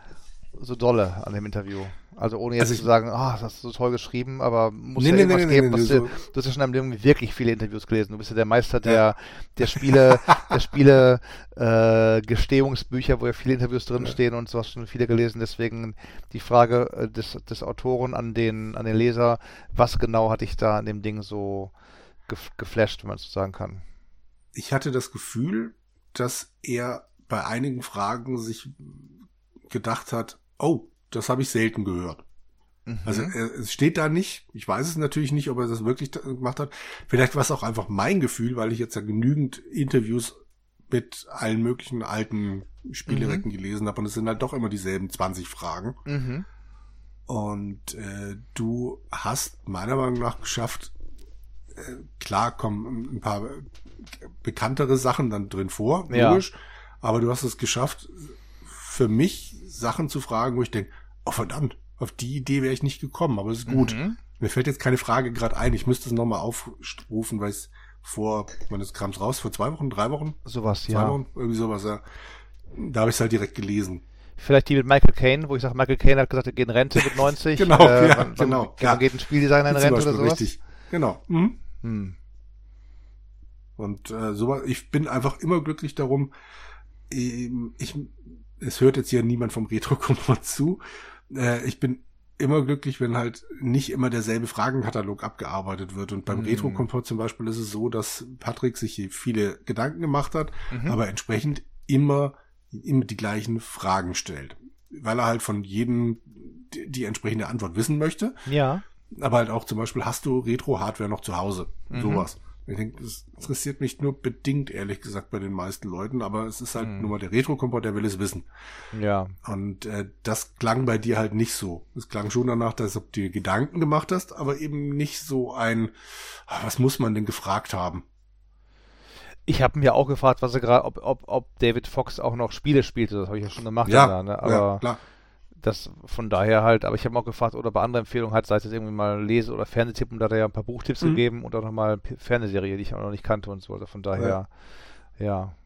so dolle an dem Interview? Also ohne jetzt Also ich- zu sagen, ah, das hast du so toll geschrieben, aber muss Nee, ja nee, irgendwas nee, geben, nee, nee, du, so- du hast ja schon in deinem Leben wirklich viele Interviews gelesen. Du bist ja der Meister der, der Spiele, der Spiele, äh, Gestehungsbücher, wo ja viele Interviews drin stehen und du hast schon viele gelesen. Deswegen die Frage äh, des, des Autoren an den, an den Leser, was genau hat dich da an dem Ding so gef geflasht, wenn man es so sagen kann? ich hatte das Gefühl, dass er bei einigen Fragen sich gedacht hat, oh, das habe ich selten gehört. Mhm. Also es steht da nicht. Ich weiß es natürlich nicht, ob er das wirklich gemacht hat. Vielleicht war es auch einfach mein Gefühl, weil ich jetzt ja genügend Interviews mit allen möglichen alten Spielerecken gelesen habe und es sind halt doch immer dieselben 20 Fragen. mhm. Und äh, du hast meiner Meinung nach geschafft, äh, klar kommen ein paar bekanntere Sachen dann drin vor, Ja. logisch, aber du hast es geschafft, für mich Sachen zu fragen, wo ich denke, oh verdammt, auf die Idee wäre ich nicht gekommen, aber es ist gut. Mhm. Mir fällt jetzt keine Frage gerade ein, ich müsste es nochmal aufrufen, weil es vor, wann ist Krams raus, vor zwei Wochen, drei Wochen, Sowas, zwei ja. Wochen, irgendwie sowas, ja. Da habe ich es halt direkt gelesen. Vielleicht die mit Michael Caine, wo ich sage, Michael Caine hat gesagt, er geht in Rente mit 90. Genau, äh, ja, wann, genau, Wann, ja. geht ein Spieldesigner in Rente oder sowas? Richtig, genau. Mhm. Hm. Und äh, so, ich bin einfach immer glücklich darum. ähm, Ich, es hört jetzt hier niemand vom Retro-Komfort zu. Äh, ich bin immer glücklich, wenn halt nicht immer derselbe Fragenkatalog abgearbeitet wird. Und beim Mhm. Retro-Komfort zum Beispiel ist es so, dass Patrick sich hier viele Gedanken gemacht hat, Mhm. aber entsprechend immer, immer die gleichen Fragen stellt. Weil er halt von jedem die, die entsprechende Antwort wissen möchte Ja. aber halt auch zum Beispiel, hast du Retro-Hardware noch zu Hause? Mhm. Sowas. Ich denke, das interessiert mich nur bedingt, ehrlich gesagt, bei den meisten Leuten, aber es ist halt Mhm. nur mal der Retro-Komport, der will es wissen. Ja. Und äh, das klang bei dir halt nicht so. Es klang schon danach, dass du dir Gedanken gemacht hast, aber eben nicht so ein, ah, was muss man denn gefragt haben? Ich habe mir auch gefragt, was er gerade, ob, ob, ob David Fox auch noch Spiele spielte. Das habe ich ja schon gemacht. Ja, da, ne? ja, Aber klar. Das von daher halt, aber ich habe auch gefragt, oder bei anderen Empfehlungen hat, sei es jetzt irgendwie mal Lese- oder Fernsehtipp, und da hat er ja ein paar Buchtipps mhm. gegeben und auch nochmal eine Fernsehserie, die ich auch noch nicht kannte und so. Also von daher, ja. ja.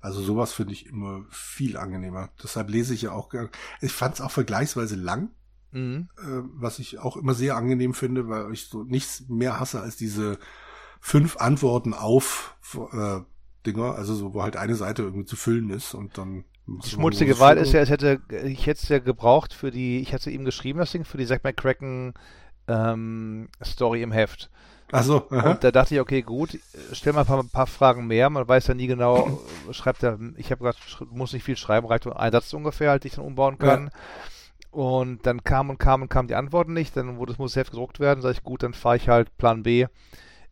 Also sowas finde ich immer viel angenehmer. Deshalb lese ich ja auch gerne. Ich fand es auch vergleichsweise lang, mhm. äh, was ich auch immer sehr angenehm finde, weil ich so nichts mehr hasse als diese fünf Antworten auf äh, Dinger, also so, wo halt eine Seite irgendwie zu füllen ist und dann die schmutzige Wahl ist ja, es hätte, ich hätte es ja gebraucht für die, ich hatte ihm geschrieben, das Ding, für die Zack McCracken ähm, Story im Heft. Achso. Und da dachte ich, okay, gut, stell mal ein paar, ein paar, Fragen mehr. Man weiß ja nie genau, schreibt er, ich habe gesagt, muss nicht viel schreiben, reicht nur ein Satz ungefähr, halt, die ich dann umbauen kann. Ja. Und dann kam und kam und kam die Antworten nicht, dann wurde, es muss das Heft gedruckt werden, sage ich, gut, dann fahre ich halt Plan B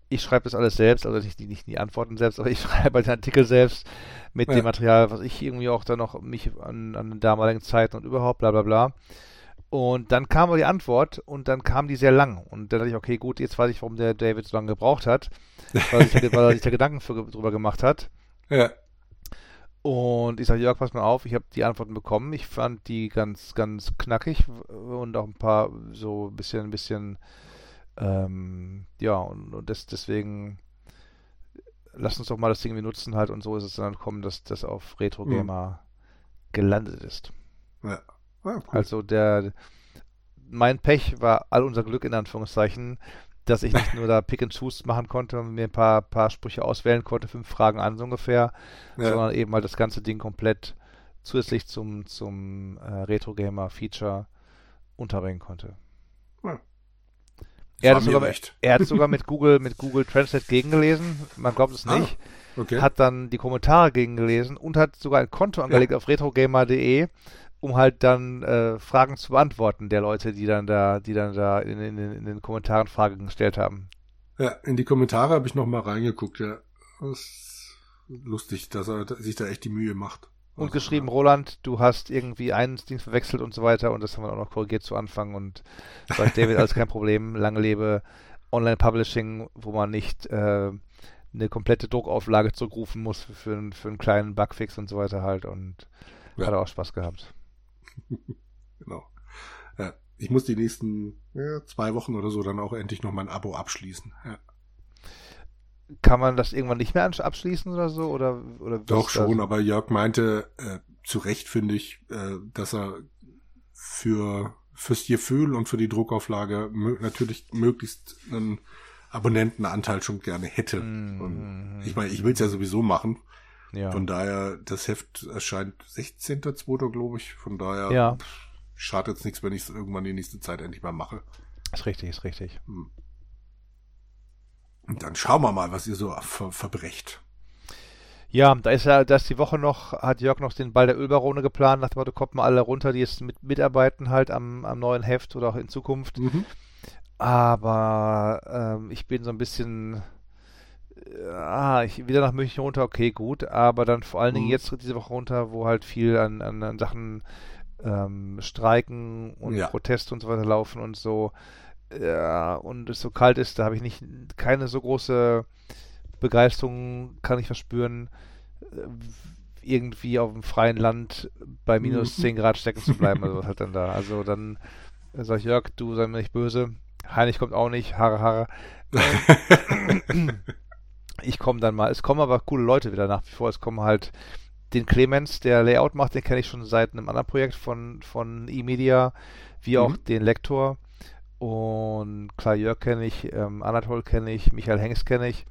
ich schreibe das alles selbst, also nicht, nicht die Antworten selbst, aber ich schreibe halt den Artikel selbst mit ja. dem Material, was ich irgendwie auch dann noch mich an, an den damaligen Zeiten und überhaupt, bla bla bla. Und dann kam aber die Antwort und dann kam die sehr lang. Und dann dachte ich, okay, gut, jetzt weiß ich, warum der David so lange gebraucht hat, weil er sich, da, weil er sich da Gedanken für, drüber gemacht hat. Ja. Und ich sage, Jörg, pass mal auf, ich habe die Antworten bekommen. Ich fand die ganz, ganz knackig und auch ein paar so ein bisschen, ein bisschen ähm, ja, und, und das, deswegen lass uns doch mal das Ding nutzen halt und so ist es dann kommen, dass das auf Retro Gamer mhm. gelandet ist. Ja. ja cool. Also der mein Pech war all unser Glück in Anführungszeichen, dass ich nicht nur da Pick and Choose machen konnte und mir ein paar, paar Sprüche auswählen konnte, fünf Fragen an so ungefähr, ja. sondern eben halt das ganze Ding komplett zusätzlich zum, zum äh, Retro Gamer Feature unterbringen konnte. Er hat, sogar, er hat sogar mit Google, mit Google Translate gegengelesen. Man glaubt es ah, nicht. Ah, okay. Hat dann die Kommentare gegengelesen und hat sogar ein Konto angelegt ja. auf retrogamer.de, um halt dann äh, Fragen zu beantworten der Leute, die dann da, die dann da in, in, in den Kommentaren Fragen gestellt haben. Ja, in die Kommentare habe ich noch mal reingeguckt, ja. Das ist lustig, dass er sich da echt die Mühe macht. Und also, geschrieben, ja. Roland, du hast irgendwie einen Dienst verwechselt und so weiter und das haben wir auch noch korrigiert zu Anfang und sagt David, alles kein Problem, lange lebe Online-Publishing, wo man nicht äh, eine komplette Druckauflage zurückrufen muss für, für, für einen kleinen Bugfix und so weiter halt und ja. hat auch Spaß gehabt. genau. Ja, ich muss die nächsten ja, zwei Wochen oder so dann auch endlich noch mein Abo abschließen. Ja kann man das irgendwann nicht mehr abschließen oder so? Oder, oder Doch schon, aber Jörg meinte, äh, zu Recht finde ich, äh, dass er für fürs Gefühl und für die Druckauflage natürlich möglichst einen Abonnentenanteil schon gerne hätte. Mm, und ich meine, ich will es ja sowieso machen. Ja. Von daher, das Heft erscheint 16.2. glaube ich. Von daher ja. schadet es nichts, wenn ich es irgendwann die nächste Zeit endlich mal mache. Ist richtig, ist richtig. Hm. Und dann schauen wir mal, was ihr so ver verbrecht. Ja, da ist ja, da ist die Woche noch, hat Jörg noch den Ball der Ölbarone geplant, nach dem Motto, kommt mal alle runter, die jetzt mit, mitarbeiten halt am, am neuen Heft oder auch in Zukunft. Mhm. Aber ähm, ich bin so ein bisschen, ah, ich wieder nach München runter, okay, gut, aber dann vor allen Dingen mhm. jetzt diese Woche runter, wo halt viel an, an, an Sachen ähm, Streiken und ja. Proteste und so weiter laufen und so ja, und es so kalt ist, da habe ich nicht keine so große Begeisterung, kann ich verspüren, äh, irgendwie auf dem freien Land bei minus 10 mhm. Grad stecken zu bleiben. Also was halt dann da. Also dann äh, sag ich, Jörg, du sei mir nicht böse. Heinrich kommt auch nicht, Haare, Haare. ich komme dann mal. Es kommen aber coole Leute wieder nach wie vor. Es kommen halt den Clemens, der Layout macht, den kenne ich schon seit einem anderen Projekt von, von eMedia, wie mhm. auch den Lektor. Und klar, Jörg kenne ich, ähm, Anatol kenne ich, Michael Hengst kenne ich.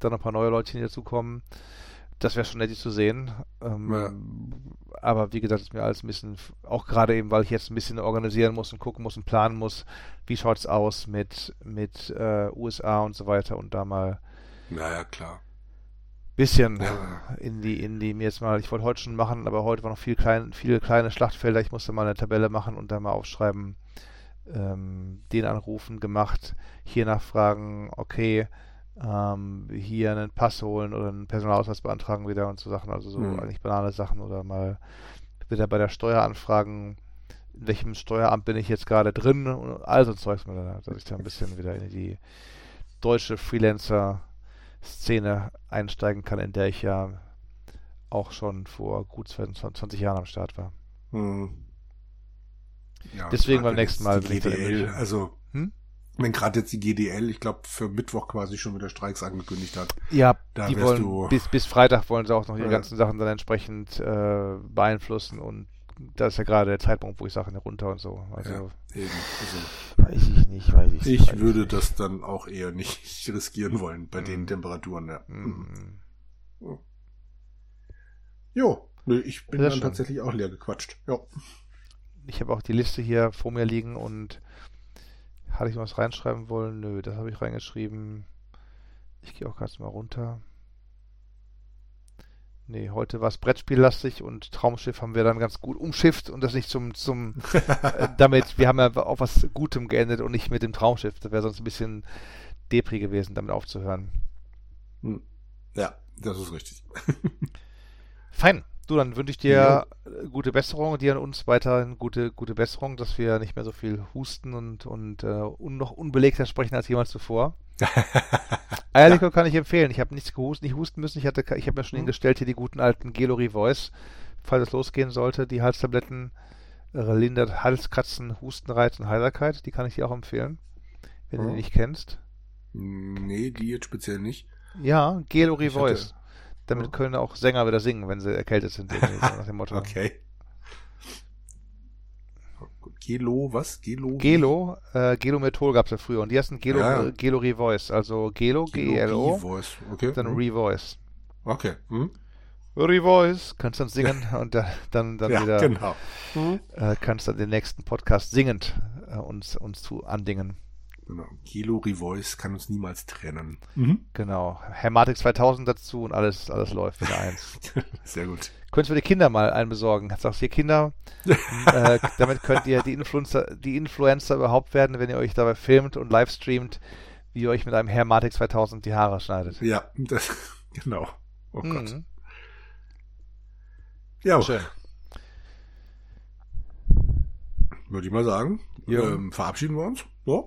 Dann noch ein paar neue Leute, die dazukommen. Das wäre schon nett, die zu sehen. Ähm, ja. Aber wie gesagt, ist mir alles ein bisschen, auch gerade eben, weil ich jetzt ein bisschen organisieren muss und gucken muss und planen muss, wie schaut es aus mit, mit äh, USA und so weiter und da mal. Naja, klar. Bisschen ja. in die, in die, mir jetzt mal, ich wollte heute schon machen, aber heute war noch viel klein, viele kleine Schlachtfelder. Ich musste mal eine Tabelle machen und da mal aufschreiben, ähm, den anrufen gemacht, hier nachfragen, okay, ähm, hier einen Pass holen oder einen Personalausweis beantragen wieder und so Sachen, also so mhm. eigentlich banale Sachen oder mal wieder bei der Steuer anfragen, in welchem Steueramt bin ich jetzt gerade drin und all so Zeugs, dass ich da ein bisschen wieder in die deutsche Freelancer-Szene einsteigen kann, in der ich ja auch schon vor gut 20 Jahren am Start war. Mhm. Ja, Deswegen beim nächsten Mal Die ich GDL, also Hm? wenn gerade jetzt die GDL, ich glaube für Mittwoch quasi schon wieder Streiks angekündigt hat. Ja, Da die wollen du- bis, bis Freitag wollen sie auch noch ihre Ja. ganzen Sachen dann entsprechend äh, beeinflussen und da ist ja gerade der Zeitpunkt, wo ich Sachen runter und so. Also Ja, eben. Also, weiß ich nicht, weiß ich ich weiß würde nicht. das dann auch eher nicht riskieren wollen bei den Mhm. Temperaturen. Ja. Mm. Jo, nö, ich bin dann schön. tatsächlich auch leer gequatscht. Ja. Ich habe auch die Liste hier vor mir liegen und hatte ich was reinschreiben wollen? Nö, das habe ich reingeschrieben. Ich gehe auch ganz mal runter. Nee, heute war es Brettspiellastig und Traumschiff haben wir dann ganz gut umschifft und das nicht zum, zum äh, damit, wir haben ja auf was Gutem geendet und nicht mit dem Traumschiff. Das wäre sonst ein bisschen Depri gewesen, damit aufzuhören. Hm. Ja, das ist richtig. Fein. Du, dann wünsche ich dir äh, gute Besserung und dir und uns weiterhin gute, gute Besserung, dass wir nicht mehr so viel husten und, und äh, un noch unbelegter sprechen als jemals zuvor. Eierlikör kann ich empfehlen. Ich habe nichts gehust, nicht husten müssen. Ich hatte, ich habe mir schon Mhm. hingestellt hier die guten alten Gelori Voice, falls es losgehen sollte. Die Halstabletten äh, lindert Halskratzen, Hustenreiz und Heiserkeit. Die kann ich dir auch empfehlen, wenn du Mhm. die nicht kennst. nee, die jetzt speziell nicht. Ja, Gelori Ich hatte- Voice. Damit können auch Sänger wieder singen, wenn sie erkältet sind. nach dem Motto. Okay. Gelo, was? Gelo? Gelo, äh, Gelomethol gab es ja früher und die heißen Gelo, Ja. äh, Gelo Revoice, also Gelo, G-E-L-O, Voice. Okay. dann hm. Revoice. Okay. Hm. Revoice, kannst dann singen und da, dann, dann ja, wieder, genau. Hm. äh, kannst dann den nächsten Podcast singend äh, uns, uns zu andingen. Genau. Gelo Revoice kann uns niemals trennen. Genau. Hermatik 2000 dazu und alles, alles läuft wieder eins. Sehr gut. Könntest du für die Kinder mal einen besorgen? Sagst hier Kinder, äh, damit könnt ihr die Influencer, die Influencer überhaupt werden, wenn ihr euch dabei filmt und live streamt, wie ihr euch mit einem Hermatik 2000 die Haare schneidet. Ja, das, genau. Oh Gott. Mhm. Ja, Schön. würde ich mal sagen. Ja. Ähm, verabschieden wir uns. Ja.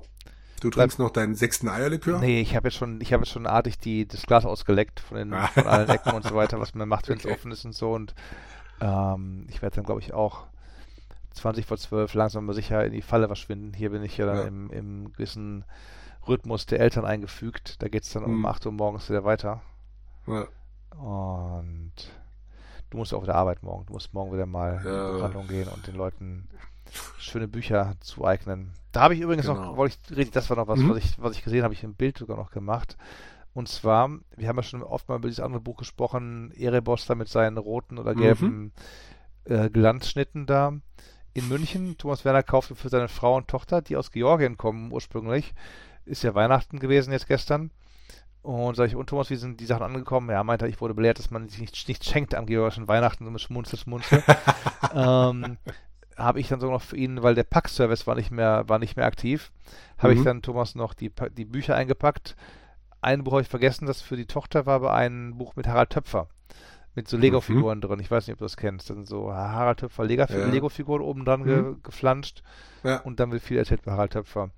Du trinkst noch deinen sechsten Eierlikör. Nee, ich habe jetzt schon, ich habe jetzt schon artig die, das Glas ausgeleckt von, den, von allen Ecken und so weiter, was man macht, wenn es Okay. offen ist und so. Und ähm, ich werde dann, glaube ich, auch 20 vor 12 langsam aber sicher in die Falle verschwinden. Hier bin ich ja dann Ja. im, im gewissen Rhythmus der Eltern eingefügt. Da geht es dann um Mhm. 8 Uhr morgens wieder weiter. Ja. Und du musst auch wieder arbeiten morgen. Du musst morgen wieder mal in Ja. die Buchhandlung gehen und den Leuten schöne Bücher zueignen. Da habe ich übrigens noch, Genau. wollte ich, richtig, das war noch was, Mhm. was ich, was ich gesehen habe, ich ein Bild sogar noch gemacht. Und zwar, wir haben ja schon oft mal über dieses andere Buch gesprochen, Erebos da mit seinen roten oder Mhm. gelben äh, Glanzschnitten da in München. Thomas Werner kaufte für seine Frau und Tochter, die aus Georgien kommen ursprünglich. Ist ja Weihnachten gewesen jetzt gestern. Und sage ich, und Thomas, wie sind die Sachen angekommen? Ja, meinte er, ich wurde belehrt, dass man sich nicht, nicht schenkt am georgischen Weihnachten, so mit Schmunzel, Schmunzel. ähm, habe ich dann sogar noch für ihn, weil der Packservice war nicht mehr, war nicht mehr aktiv, habe ich Mhm. dann Thomas noch die, die Bücher eingepackt. Ein Buch habe ich vergessen, das für die Tochter war, aber ein Buch mit Harald Töpfer. Mit so Lego-Figuren drin. Ich weiß nicht, ob du das kennst. Dann so Harald Töpfer Ja. Lego-Figuren oben dran ge Mhm. geflanscht. Ja. Und dann wird viel erzählt bei Harald Töpfer.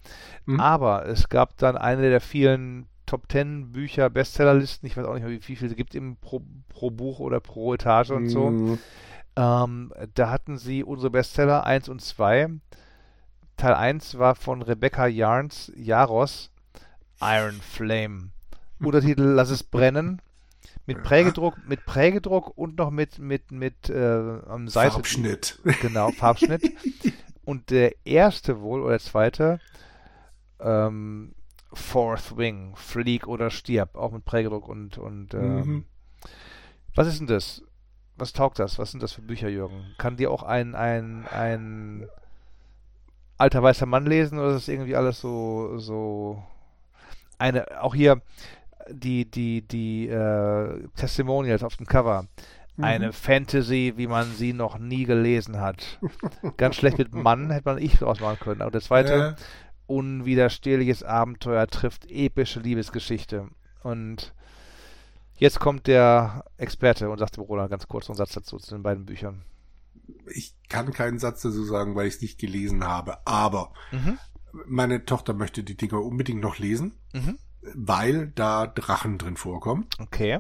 Mhm. Aber es gab dann eine der vielen Top Ten Bücher, Bestsellerlisten. Ich weiß auch nicht mehr, wie viel es gibt im pro, pro Buch oder pro Etage und so. Ähm, da hatten sie unsere Bestseller 1 und 2. Teil 1 war von Rebecca Yarns, Jaros, Iron Flame. Untertitel Lass es brennen. Mit. Prägedruck, mit Prägedruck und noch mit, mit, mit äh, am Seite. Farbschnitt. Genau, Farbschnitt. und der erste wohl, oder der zweite, ähm, Fourth Wing, Flieg oder Stirb, auch mit Prägedruck und, und ähm, Mhm. was ist denn das? Was taugt das? Was sind das für Bücher, Jürgen? Kann dir auch ein, ein, ein alter weißer Mann lesen oder ist das irgendwie alles so, so eine, auch hier die, die, die äh, Testimonials auf dem Cover. Eine Mhm. Fantasy, wie man sie noch nie gelesen hat. Ganz schlecht mit Mann hätte man ich draus machen können. Aber der zweite, Äh, unwiderstehliches Abenteuer trifft epische Liebesgeschichte. Und jetzt kommt der Experte und sagt dem Roland ganz kurz einen Satz dazu zu den beiden Büchern. ich kann keinen Satz dazu sagen, weil ich es nicht gelesen habe. Aber Mhm. meine Tochter möchte die Dinger unbedingt noch lesen, Mhm. weil da Drachen drin vorkommen. Okay.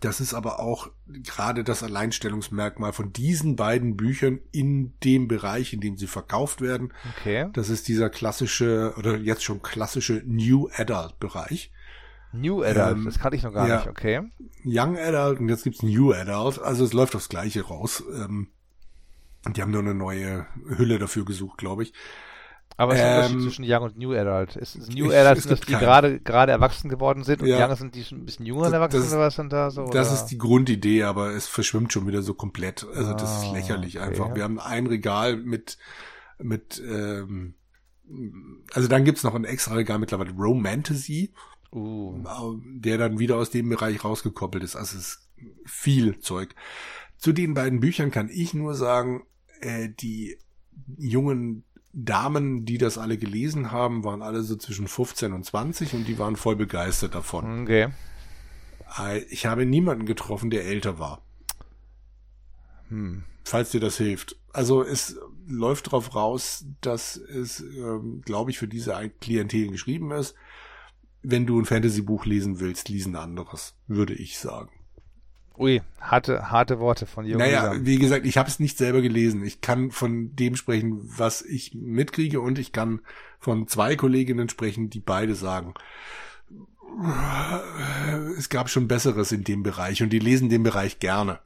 Das ist aber auch gerade das Alleinstellungsmerkmal von diesen beiden Büchern in dem Bereich, in dem sie verkauft werden. Okay. Das ist dieser klassische oder jetzt schon klassische New Adult Bereich. New Adult, ähm, das kannte ich noch gar ja, nicht, okay. Young Adult und jetzt gibt's New Adult, also es läuft aufs Gleiche raus. Ähm, die haben nur eine neue Hülle dafür gesucht, glaube ich. Aber es ist ähm, Unterschied zwischen Young und New Adult. Ist, ist New Adult sind das, die gerade gerade erwachsen geworden sind und ja. Young sind die schon ein bisschen jünger erwachsen oder was sind da so? Das oder? ist die Grundidee, aber es verschwimmt schon wieder so komplett. Also ah, das ist ah, lächerlich okay. einfach. Wir haben ein Regal mit mit ähm, also dann gibt's noch ein extra Regal mittlerweile Romantasy, uh. der dann wieder aus dem Bereich rausgekoppelt ist. Also es ist viel Zeug. Zu den beiden Büchern kann ich nur sagen, äh, die jungen Damen, die das alle gelesen haben, waren alle so zwischen 15 und 20 und die waren voll begeistert davon. Okay. Ich habe niemanden getroffen, der älter war. Hm. Falls dir das hilft. Also es läuft darauf raus, dass es, ähm, glaube ich, für diese Klientel geschrieben ist. Wenn du ein Fantasy-Buch lesen willst, lies ein anderes, würde ich sagen. Ui, harte, harte Worte von Jürgen. Naja, wie gesagt, ich habe es nicht selber gelesen. Ich kann von dem sprechen, was ich mitkriege und ich kann von zwei Kolleginnen sprechen, die beide sagen, es gab schon Besseres in dem Bereich und die lesen den Bereich gerne.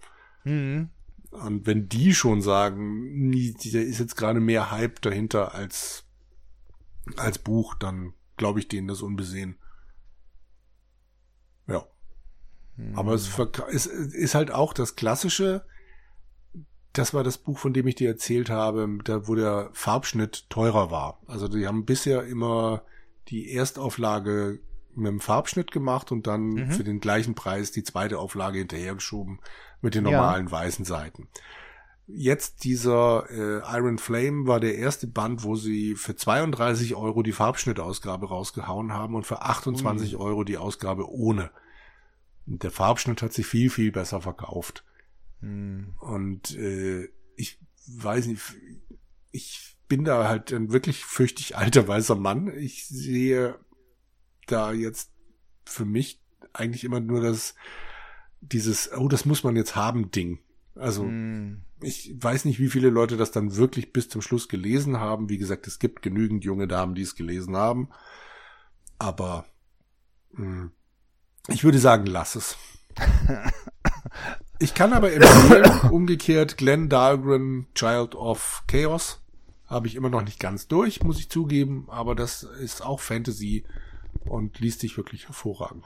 Mhm. Und wenn die schon sagen, da ist jetzt gerade mehr Hype dahinter als, als Buch, dann glaube ich denen das unbesehen. Ja. Aber es ist, ist halt auch das klassische, das war das Buch, von dem ich dir erzählt habe, da wo der Farbschnitt teurer war. Also die haben bisher immer die Erstauflage mit dem Farbschnitt gemacht und dann mhm. für den gleichen Preis die zweite Auflage hinterhergeschoben mit den normalen ja. weißen Seiten. Jetzt dieser äh, Iron Flame war der erste Band, wo sie für 32 Euro die Farbschnittausgabe rausgehauen haben und für 28 Ui. Euro die Ausgabe ohne der Farbschnitt hat sich viel, viel besser verkauft. Hm. Und äh, ich weiß nicht, ich bin da halt ein wirklich fürchtig alter weißer Mann. Ich sehe da jetzt für mich eigentlich immer nur das, dieses, oh, das muss man jetzt haben, Ding. Also, hm. ich weiß nicht, wie viele Leute das dann wirklich bis zum Schluss gelesen haben. Wie gesagt, es gibt genügend junge Damen, die es gelesen haben. Aber mh, hm, ich würde sagen, lass es. ich kann aber empfehlen, umgekehrt, Glenn Dahlgren, Child of Chaos. Habe ich immer noch nicht ganz durch, muss ich zugeben, aber das ist auch Fantasy und liest sich wirklich hervorragend.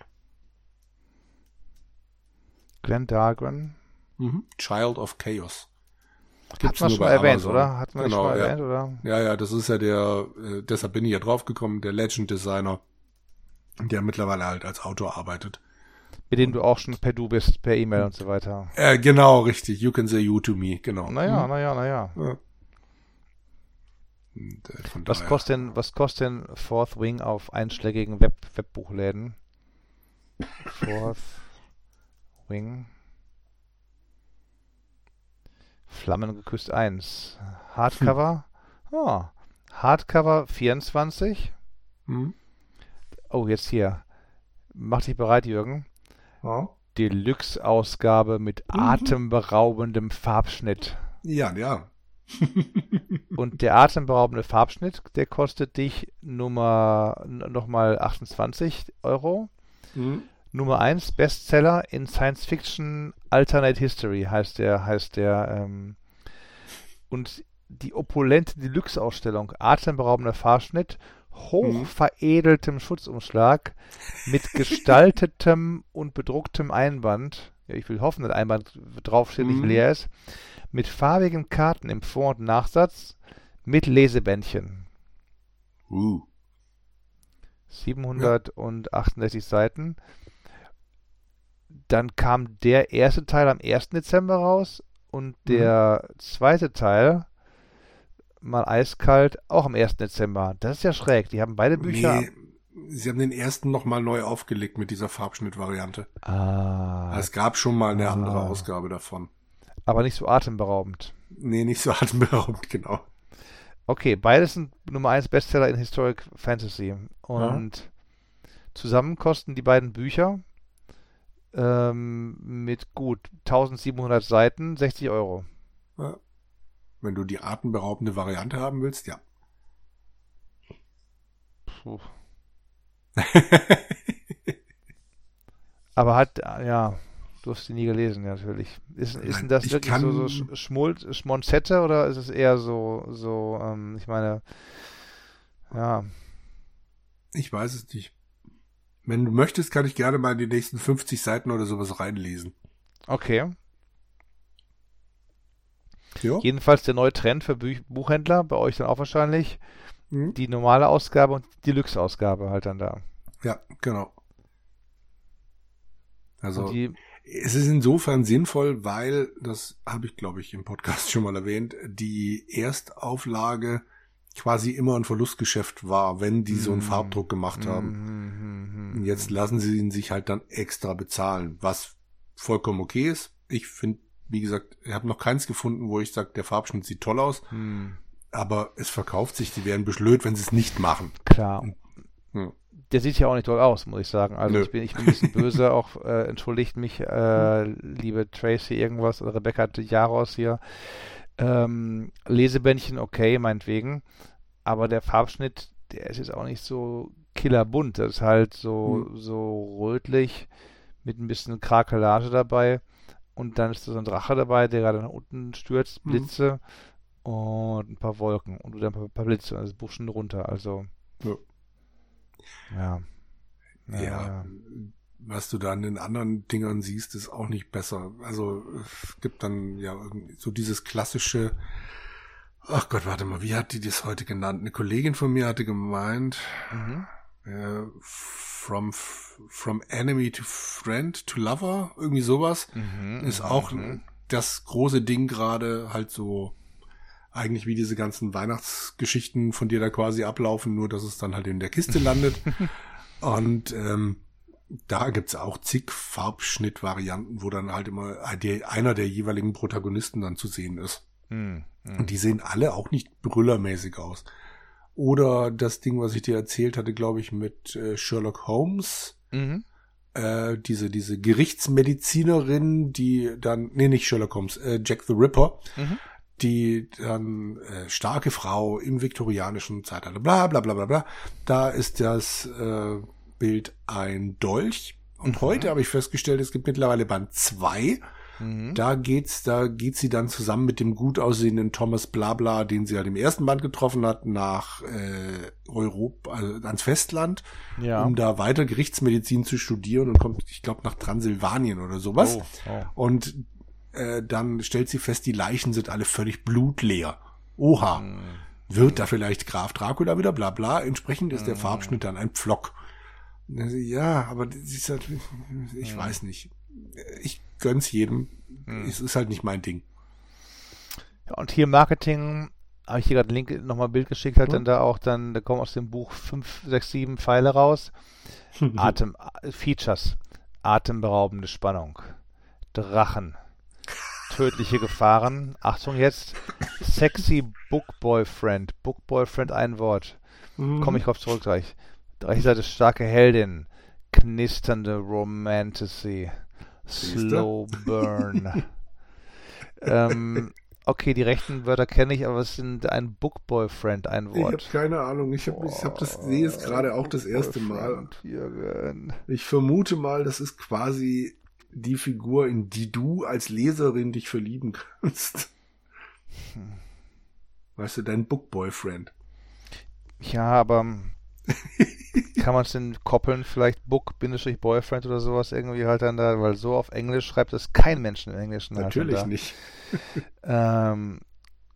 Glenn Dahlgren. Mhm. Child of Chaos. Gibt's Hat man schon erwähnt, Amazon. oder? Hat man genau, schon ja. erwähnt, oder? Ja, ja, das ist ja der, äh, deshalb bin ich ja draufgekommen, der Legend Designer der mittlerweile halt als Autor arbeitet. Mit dem du auch schon per Du bist, per E-Mail und so weiter. Äh, genau, richtig. You can say you to me, genau. Naja, hm. naja, naja. Ja. Was kostet denn, was kostet denn Fourth Wing auf einschlägigen Web Webbuchläden? Fourth Wing. Flammengeküsst 1. Hardcover. Hm. Oh. Hardcover 24. Hm. Oh, jetzt hier. Mach dich bereit, Jürgen. Ja. Deluxe-Ausgabe mit mhm. atemberaubendem Farbschnitt. Ja, ja. Und der atemberaubende Farbschnitt, der kostet dich Nummer nochmal 28 Euro. Mhm. Nummer 1 Bestseller in Science Fiction Alternate History heißt der, heißt der. Ähm, und die opulente Deluxe-Ausstellung, atemberaubender Farbschnitt hochveredeltem Schutzumschlag mit gestaltetem und bedrucktem Einband. Ja, ich will hoffen, dass Einband draufsteht, nicht mhm. leer ist. Mit farbigen Karten im Vor- und Nachsatz mit Lesebändchen. Uh. 768 ja. Seiten. Dann kam der erste Teil am 1. Dezember raus und der mhm. zweite Teil mal eiskalt, auch am 1. Dezember. Das ist ja schräg. Die haben beide Bücher. Nee, sie haben den ersten nochmal neu aufgelegt mit dieser Farbschnittvariante. Ah. Es gab schon mal eine ah. andere Ausgabe davon. Aber nicht so atemberaubend. Nee, nicht so atemberaubend, genau. Okay, beides sind Nummer 1 Bestseller in Historic Fantasy. Und ja. zusammen kosten die beiden Bücher ähm, mit gut 1700 Seiten, 60 Euro. Ja. Wenn du die atemberaubende Variante haben willst, ja. Puh. Aber hat, ja, du hast die nie gelesen, natürlich. Ist, ist denn das wirklich so, so Schmul Schmonzette oder ist es eher so, so, ähm, ich meine, ja. Ich weiß es nicht. Wenn du möchtest, kann ich gerne mal in die nächsten 50 Seiten oder sowas reinlesen. Okay. Jo. Jedenfalls der neue Trend für Buch Buchhändler, bei euch dann auch wahrscheinlich, mhm. die normale Ausgabe und die Deluxe-Ausgabe halt dann da. Ja, genau. Also es ist insofern sinnvoll, weil, das habe ich glaube ich im Podcast schon mal erwähnt, die Erstauflage quasi immer ein Verlustgeschäft war, wenn die so einen mhm. Farbdruck gemacht haben. Mm, mm, mm, jetzt lassen sie ihn sich halt dann extra bezahlen, was vollkommen okay ist. Ich finde, wie gesagt, ich habe noch keins gefunden, wo ich sage, der Farbschnitt sieht toll aus. Hm. Aber es verkauft sich, die werden beschlöd, wenn sie es nicht machen. Klar. Und, hm. Der sieht ja auch nicht toll aus, muss ich sagen. Also ich bin, ich bin ein bisschen böse, auch äh, entschuldigt mich, äh, liebe Tracy irgendwas oder Rebecca Jaros hier. Ähm, Lesebändchen, okay, meinetwegen. Aber der Farbschnitt, der ist jetzt auch nicht so killerbunt. Das ist halt so, mhm. so rötlich mit ein bisschen Krakelage dabei. Und dann ist da so ein Drache dabei, der gerade nach unten stürzt, mhm. Blitze mhm. und ein paar Wolken und dann ein paar, Blitze, also Buschen runter. Also. Ja. Ja. ja. ja. Was du da an den anderen Dingern siehst, ist auch nicht besser. Also es gibt dann ja so dieses klassische, ach Gott, warte mal, wie hat die das heute genannt? Eine Kollegin von mir hatte gemeint, mhm. Äh, from from enemy to friend to lover, irgendwie sowas, mhm, ist mhm, auch mhm. das große Ding gerade halt so eigentlich wie diese ganzen Weihnachtsgeschichten von dir da quasi ablaufen, nur dass es dann halt in der Kiste landet. Und ähm, da gibt's auch zig Farbschnittvarianten, wo dann halt immer einer der jeweiligen Protagonisten dann zu sehen ist. Mm, mm. Und die sehen alle auch nicht brüllermäßig aus. Oder das Ding, was ich dir erzählt hatte, glaube ich, mit äh, Sherlock Holmes. Mhm. Äh, diese, diese Gerichtsmedizinerin, die dann, nee, nicht Sherlock Holmes, äh, Jack the Ripper, mhm. die dann äh, starke Frau im viktorianischen Zeitalter, bla bla bla bla bla. Da ist das äh, Bild ein Dolch. Und mhm. heute habe ich festgestellt, es gibt mittlerweile Band zwei. Mhm. Da geht's, da geht sie dann zusammen mit dem gut aussehenden Thomas Blabla, den sie halt im ersten Band getroffen hat, nach äh, Europa, also ans Festland, ja. um da weiter Gerichtsmedizin zu studieren und kommt, ich glaube, nach Transsilvanien oder sowas. Oh, oh. Und äh, dann stellt sie fest, die Leichen sind alle völlig blutleer. Oha. Mhm. Wird da vielleicht Graf Dracula wieder, bla bla. Entsprechend ist der mhm. Farbschnitt dann ein Pflock. Ja, aber halt, ich weiß nicht. Ich gönn's jedem. Hm. Es ist halt nicht mein Ding. Ja, und hier Marketing, habe ich hier gerade einen Link nochmal Bild geschickt, hat hm. dann da auch dann, da kommen aus dem Buch 5, 6, 7 Pfeile raus. Atem, Features. Atemberaubende Spannung. Drachen. Tödliche Gefahren. Achtung jetzt. Sexy Book Boyfriend. Book Boyfriend ein Wort. Mhm. Komme ich drauf zurück gleich. Seite starke Heldin. Knisternde Romantasy. Slow Burn. ähm, okay, die rechten Wörter kenne ich, aber es sind ein Book Boyfriend, ein Wort. Ich habe keine Ahnung. Ich habe ich hab das sehe es gerade auch das erste Mal. Ich vermute mal, das ist quasi die Figur, in die du als Leserin dich verlieben kannst. Hm. Weißt du, dein Book Boyfriend. Ja, aber kann man es denn koppeln, vielleicht Book-Boyfriend oder sowas irgendwie halt dann da, weil so auf Englisch schreibt es kein Mensch im Englischen. Halt Natürlich halt nicht. ähm,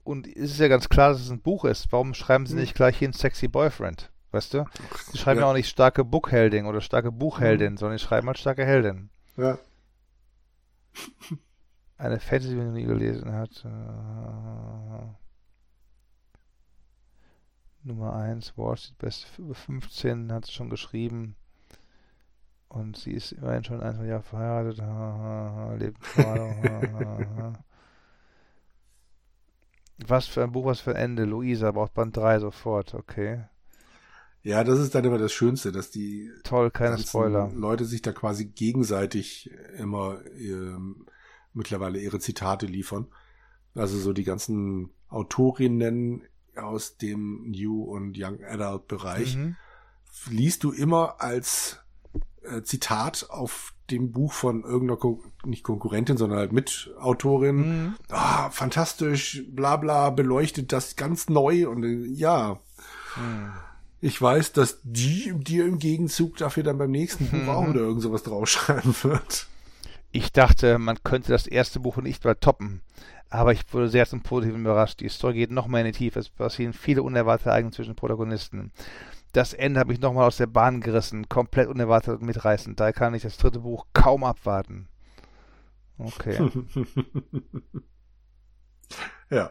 und es ist ja ganz klar, dass es ein Buch ist. Warum schreiben sie hm. nicht gleich hin Sexy Boyfriend? Weißt du? Sie schreiben ja, ja auch nicht starke Bookheldin oder starke Buchheldin, mhm. sondern sie schreiben halt starke Heldin. Ja. Eine Fantasy, die man nie gelesen hat. Äh, Nummer 1, Wall Street Best 15, hat sie schon geschrieben. Und sie ist immerhin schon ein, zwei Jahre verheiratet. Ha, ha, ha, lebt gerade. Was für ein Buch, was für ein Ende. Luisa braucht Band 3 sofort, okay. Ja, das ist dann immer das Schönste, dass die Toll, keine Spoiler. Leute sich da quasi gegenseitig immer ähm, mittlerweile ihre Zitate liefern. Also so die ganzen Autorinnen aus dem New und Young Adult Bereich mhm. liest du immer als äh, Zitat auf dem Buch von irgendeiner, Kon nicht Konkurrentin, sondern halt Mitautorin. Mhm. Ah, fantastisch, bla bla, beleuchtet das ganz neu und äh, ja. Mhm. Ich weiß, dass die dir im Gegenzug dafür dann beim nächsten Buch mhm. auch oder irgend sowas draufschreiben wird. Ich dachte, man könnte das erste Buch nicht mal toppen. Aber ich wurde sehr zum Positiven überrascht. Die Story geht noch mehr in die Tiefe. Es passieren viele unerwartete Ereignisse zwischen Protagonisten. Das Ende habe ich nochmal aus der Bahn gerissen. Komplett unerwartet und mitreißend. Daher kann ich das dritte Buch kaum abwarten. Okay. ja.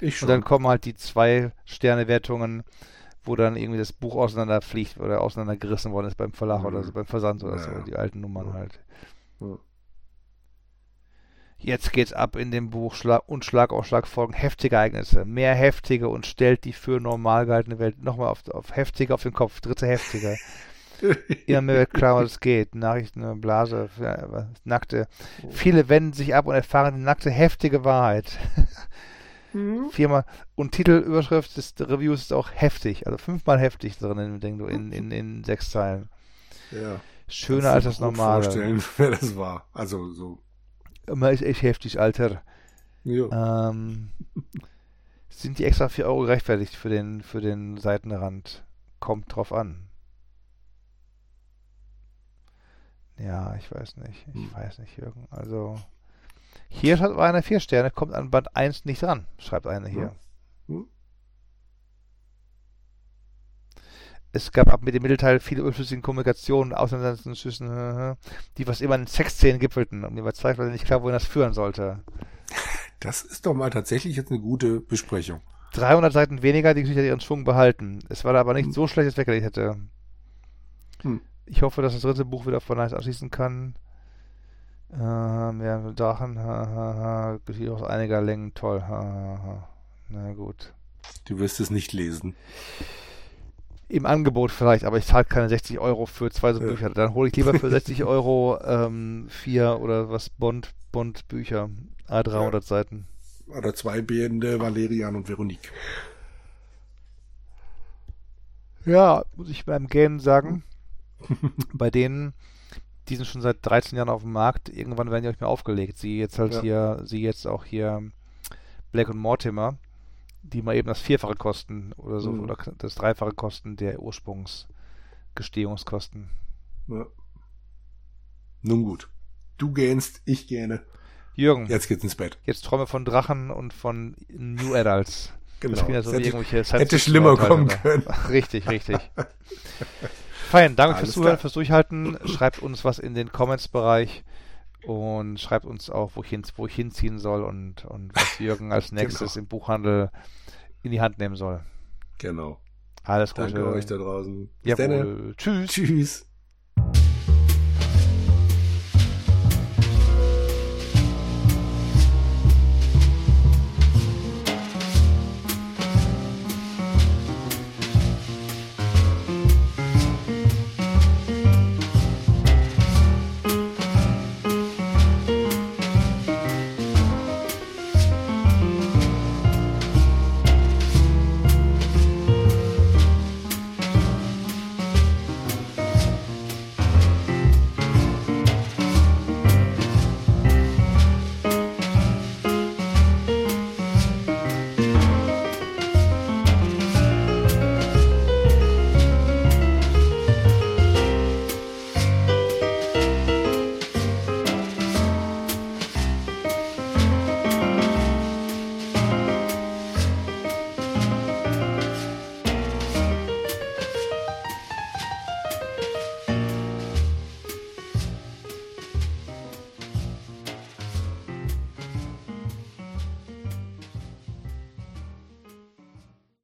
Ich schon. Und dann kommen halt die zwei Sterne-Wertungen, wo dann irgendwie das Buch auseinanderfliegt oder auseinandergerissen worden ist beim Verlag mhm. oder so, beim Versand oder ja, so. Die alten Nummern halt. Ja. Jetzt geht's ab in dem Buch Schlag und Schlag auf Schlag folgen heftige Ereignisse. Mehr heftige und stellt die für normal gehaltene Welt nochmal auf, auf heftige auf den Kopf. Dritte heftige. Immer mehr wird klar, was es geht. Nachrichten, Blase, nackte. Viele wenden sich ab und erfahren die nackte, heftige Wahrheit. Mhm. Viermal. Und Titelüberschrift des Reviews ist auch heftig. Also fünfmal heftig drin in, in, in, in, in sechs Zeilen. Ja. Schöner als das normale. vorstellen, wer das war. Also so man ist echt heftig, Alter. Ja. Ähm, sind die extra 4 Euro gerechtfertigt für den, für den Seitenrand? Kommt drauf an. Ja, ich weiß nicht. Ich hm. weiß nicht, Jürgen. Also, hier hat einer 4 Sterne, kommt an Band 1 nicht ran, schreibt einer hier. Hm. Hm. Es gab ab mit dem Mittelteil viele überflüssige Kommunikationen, Auseinandersetzungen, die was immer in Sexszenen gipfelten. Und mir war zweifelsfrei nicht klar, wohin das führen sollte. Das ist doch mal tatsächlich jetzt eine gute Besprechung. 300 Seiten weniger, die Geschichte hat ihren Schwung behalten. Es war aber nicht hm. so schlecht, dass ich weggelegt hätte. Hm. Ich hoffe, dass das dritte Buch wieder von Nice abschließen kann. Ähm, ja, Drachen, ha, ha, ha. Geschichte aus einiger Längen, toll. Ha, ha, ha. Na gut. Du wirst es nicht lesen im Angebot vielleicht, aber ich zahle keine 60 Euro für zwei so ja. Bücher. Dann hole ich lieber für 60 Euro ähm, vier oder was Bond, Bond Bücher, A300 ja. Seiten. Oder zwei Bände Valerian und Veronique. Ja, muss ich beim Gähnen sagen, bei denen, die sind schon seit 13 Jahren auf dem Markt, irgendwann werden die euch mehr aufgelegt. Sie jetzt halt ja. hier, sie jetzt auch hier Black und Mortimer die mal eben das Vierfache kosten oder so, mhm. oder das Dreifache kosten der Ursprungsgestehungskosten. Ja. Nun gut. Du gähnst, ich gähne. Jürgen. Jetzt geht's ins Bett. Jetzt träume von Drachen und von New Adults. Genau. Das hätte, hätte schlimmer kommen können. Richtig, richtig. Fein, danke Alles fürs Zuhören, fürs Durchhalten. Schreibt uns was in den Comments-Bereich und schreibt uns auch, wo ich, hin, wo ich hinziehen soll und, und was Jürgen als genau. nächstes genau. im Buchhandel in die Hand nehmen soll. Genau. Alles Gute. Danke euch da draußen. Bis Jawohl. Tschüss. Tschüss.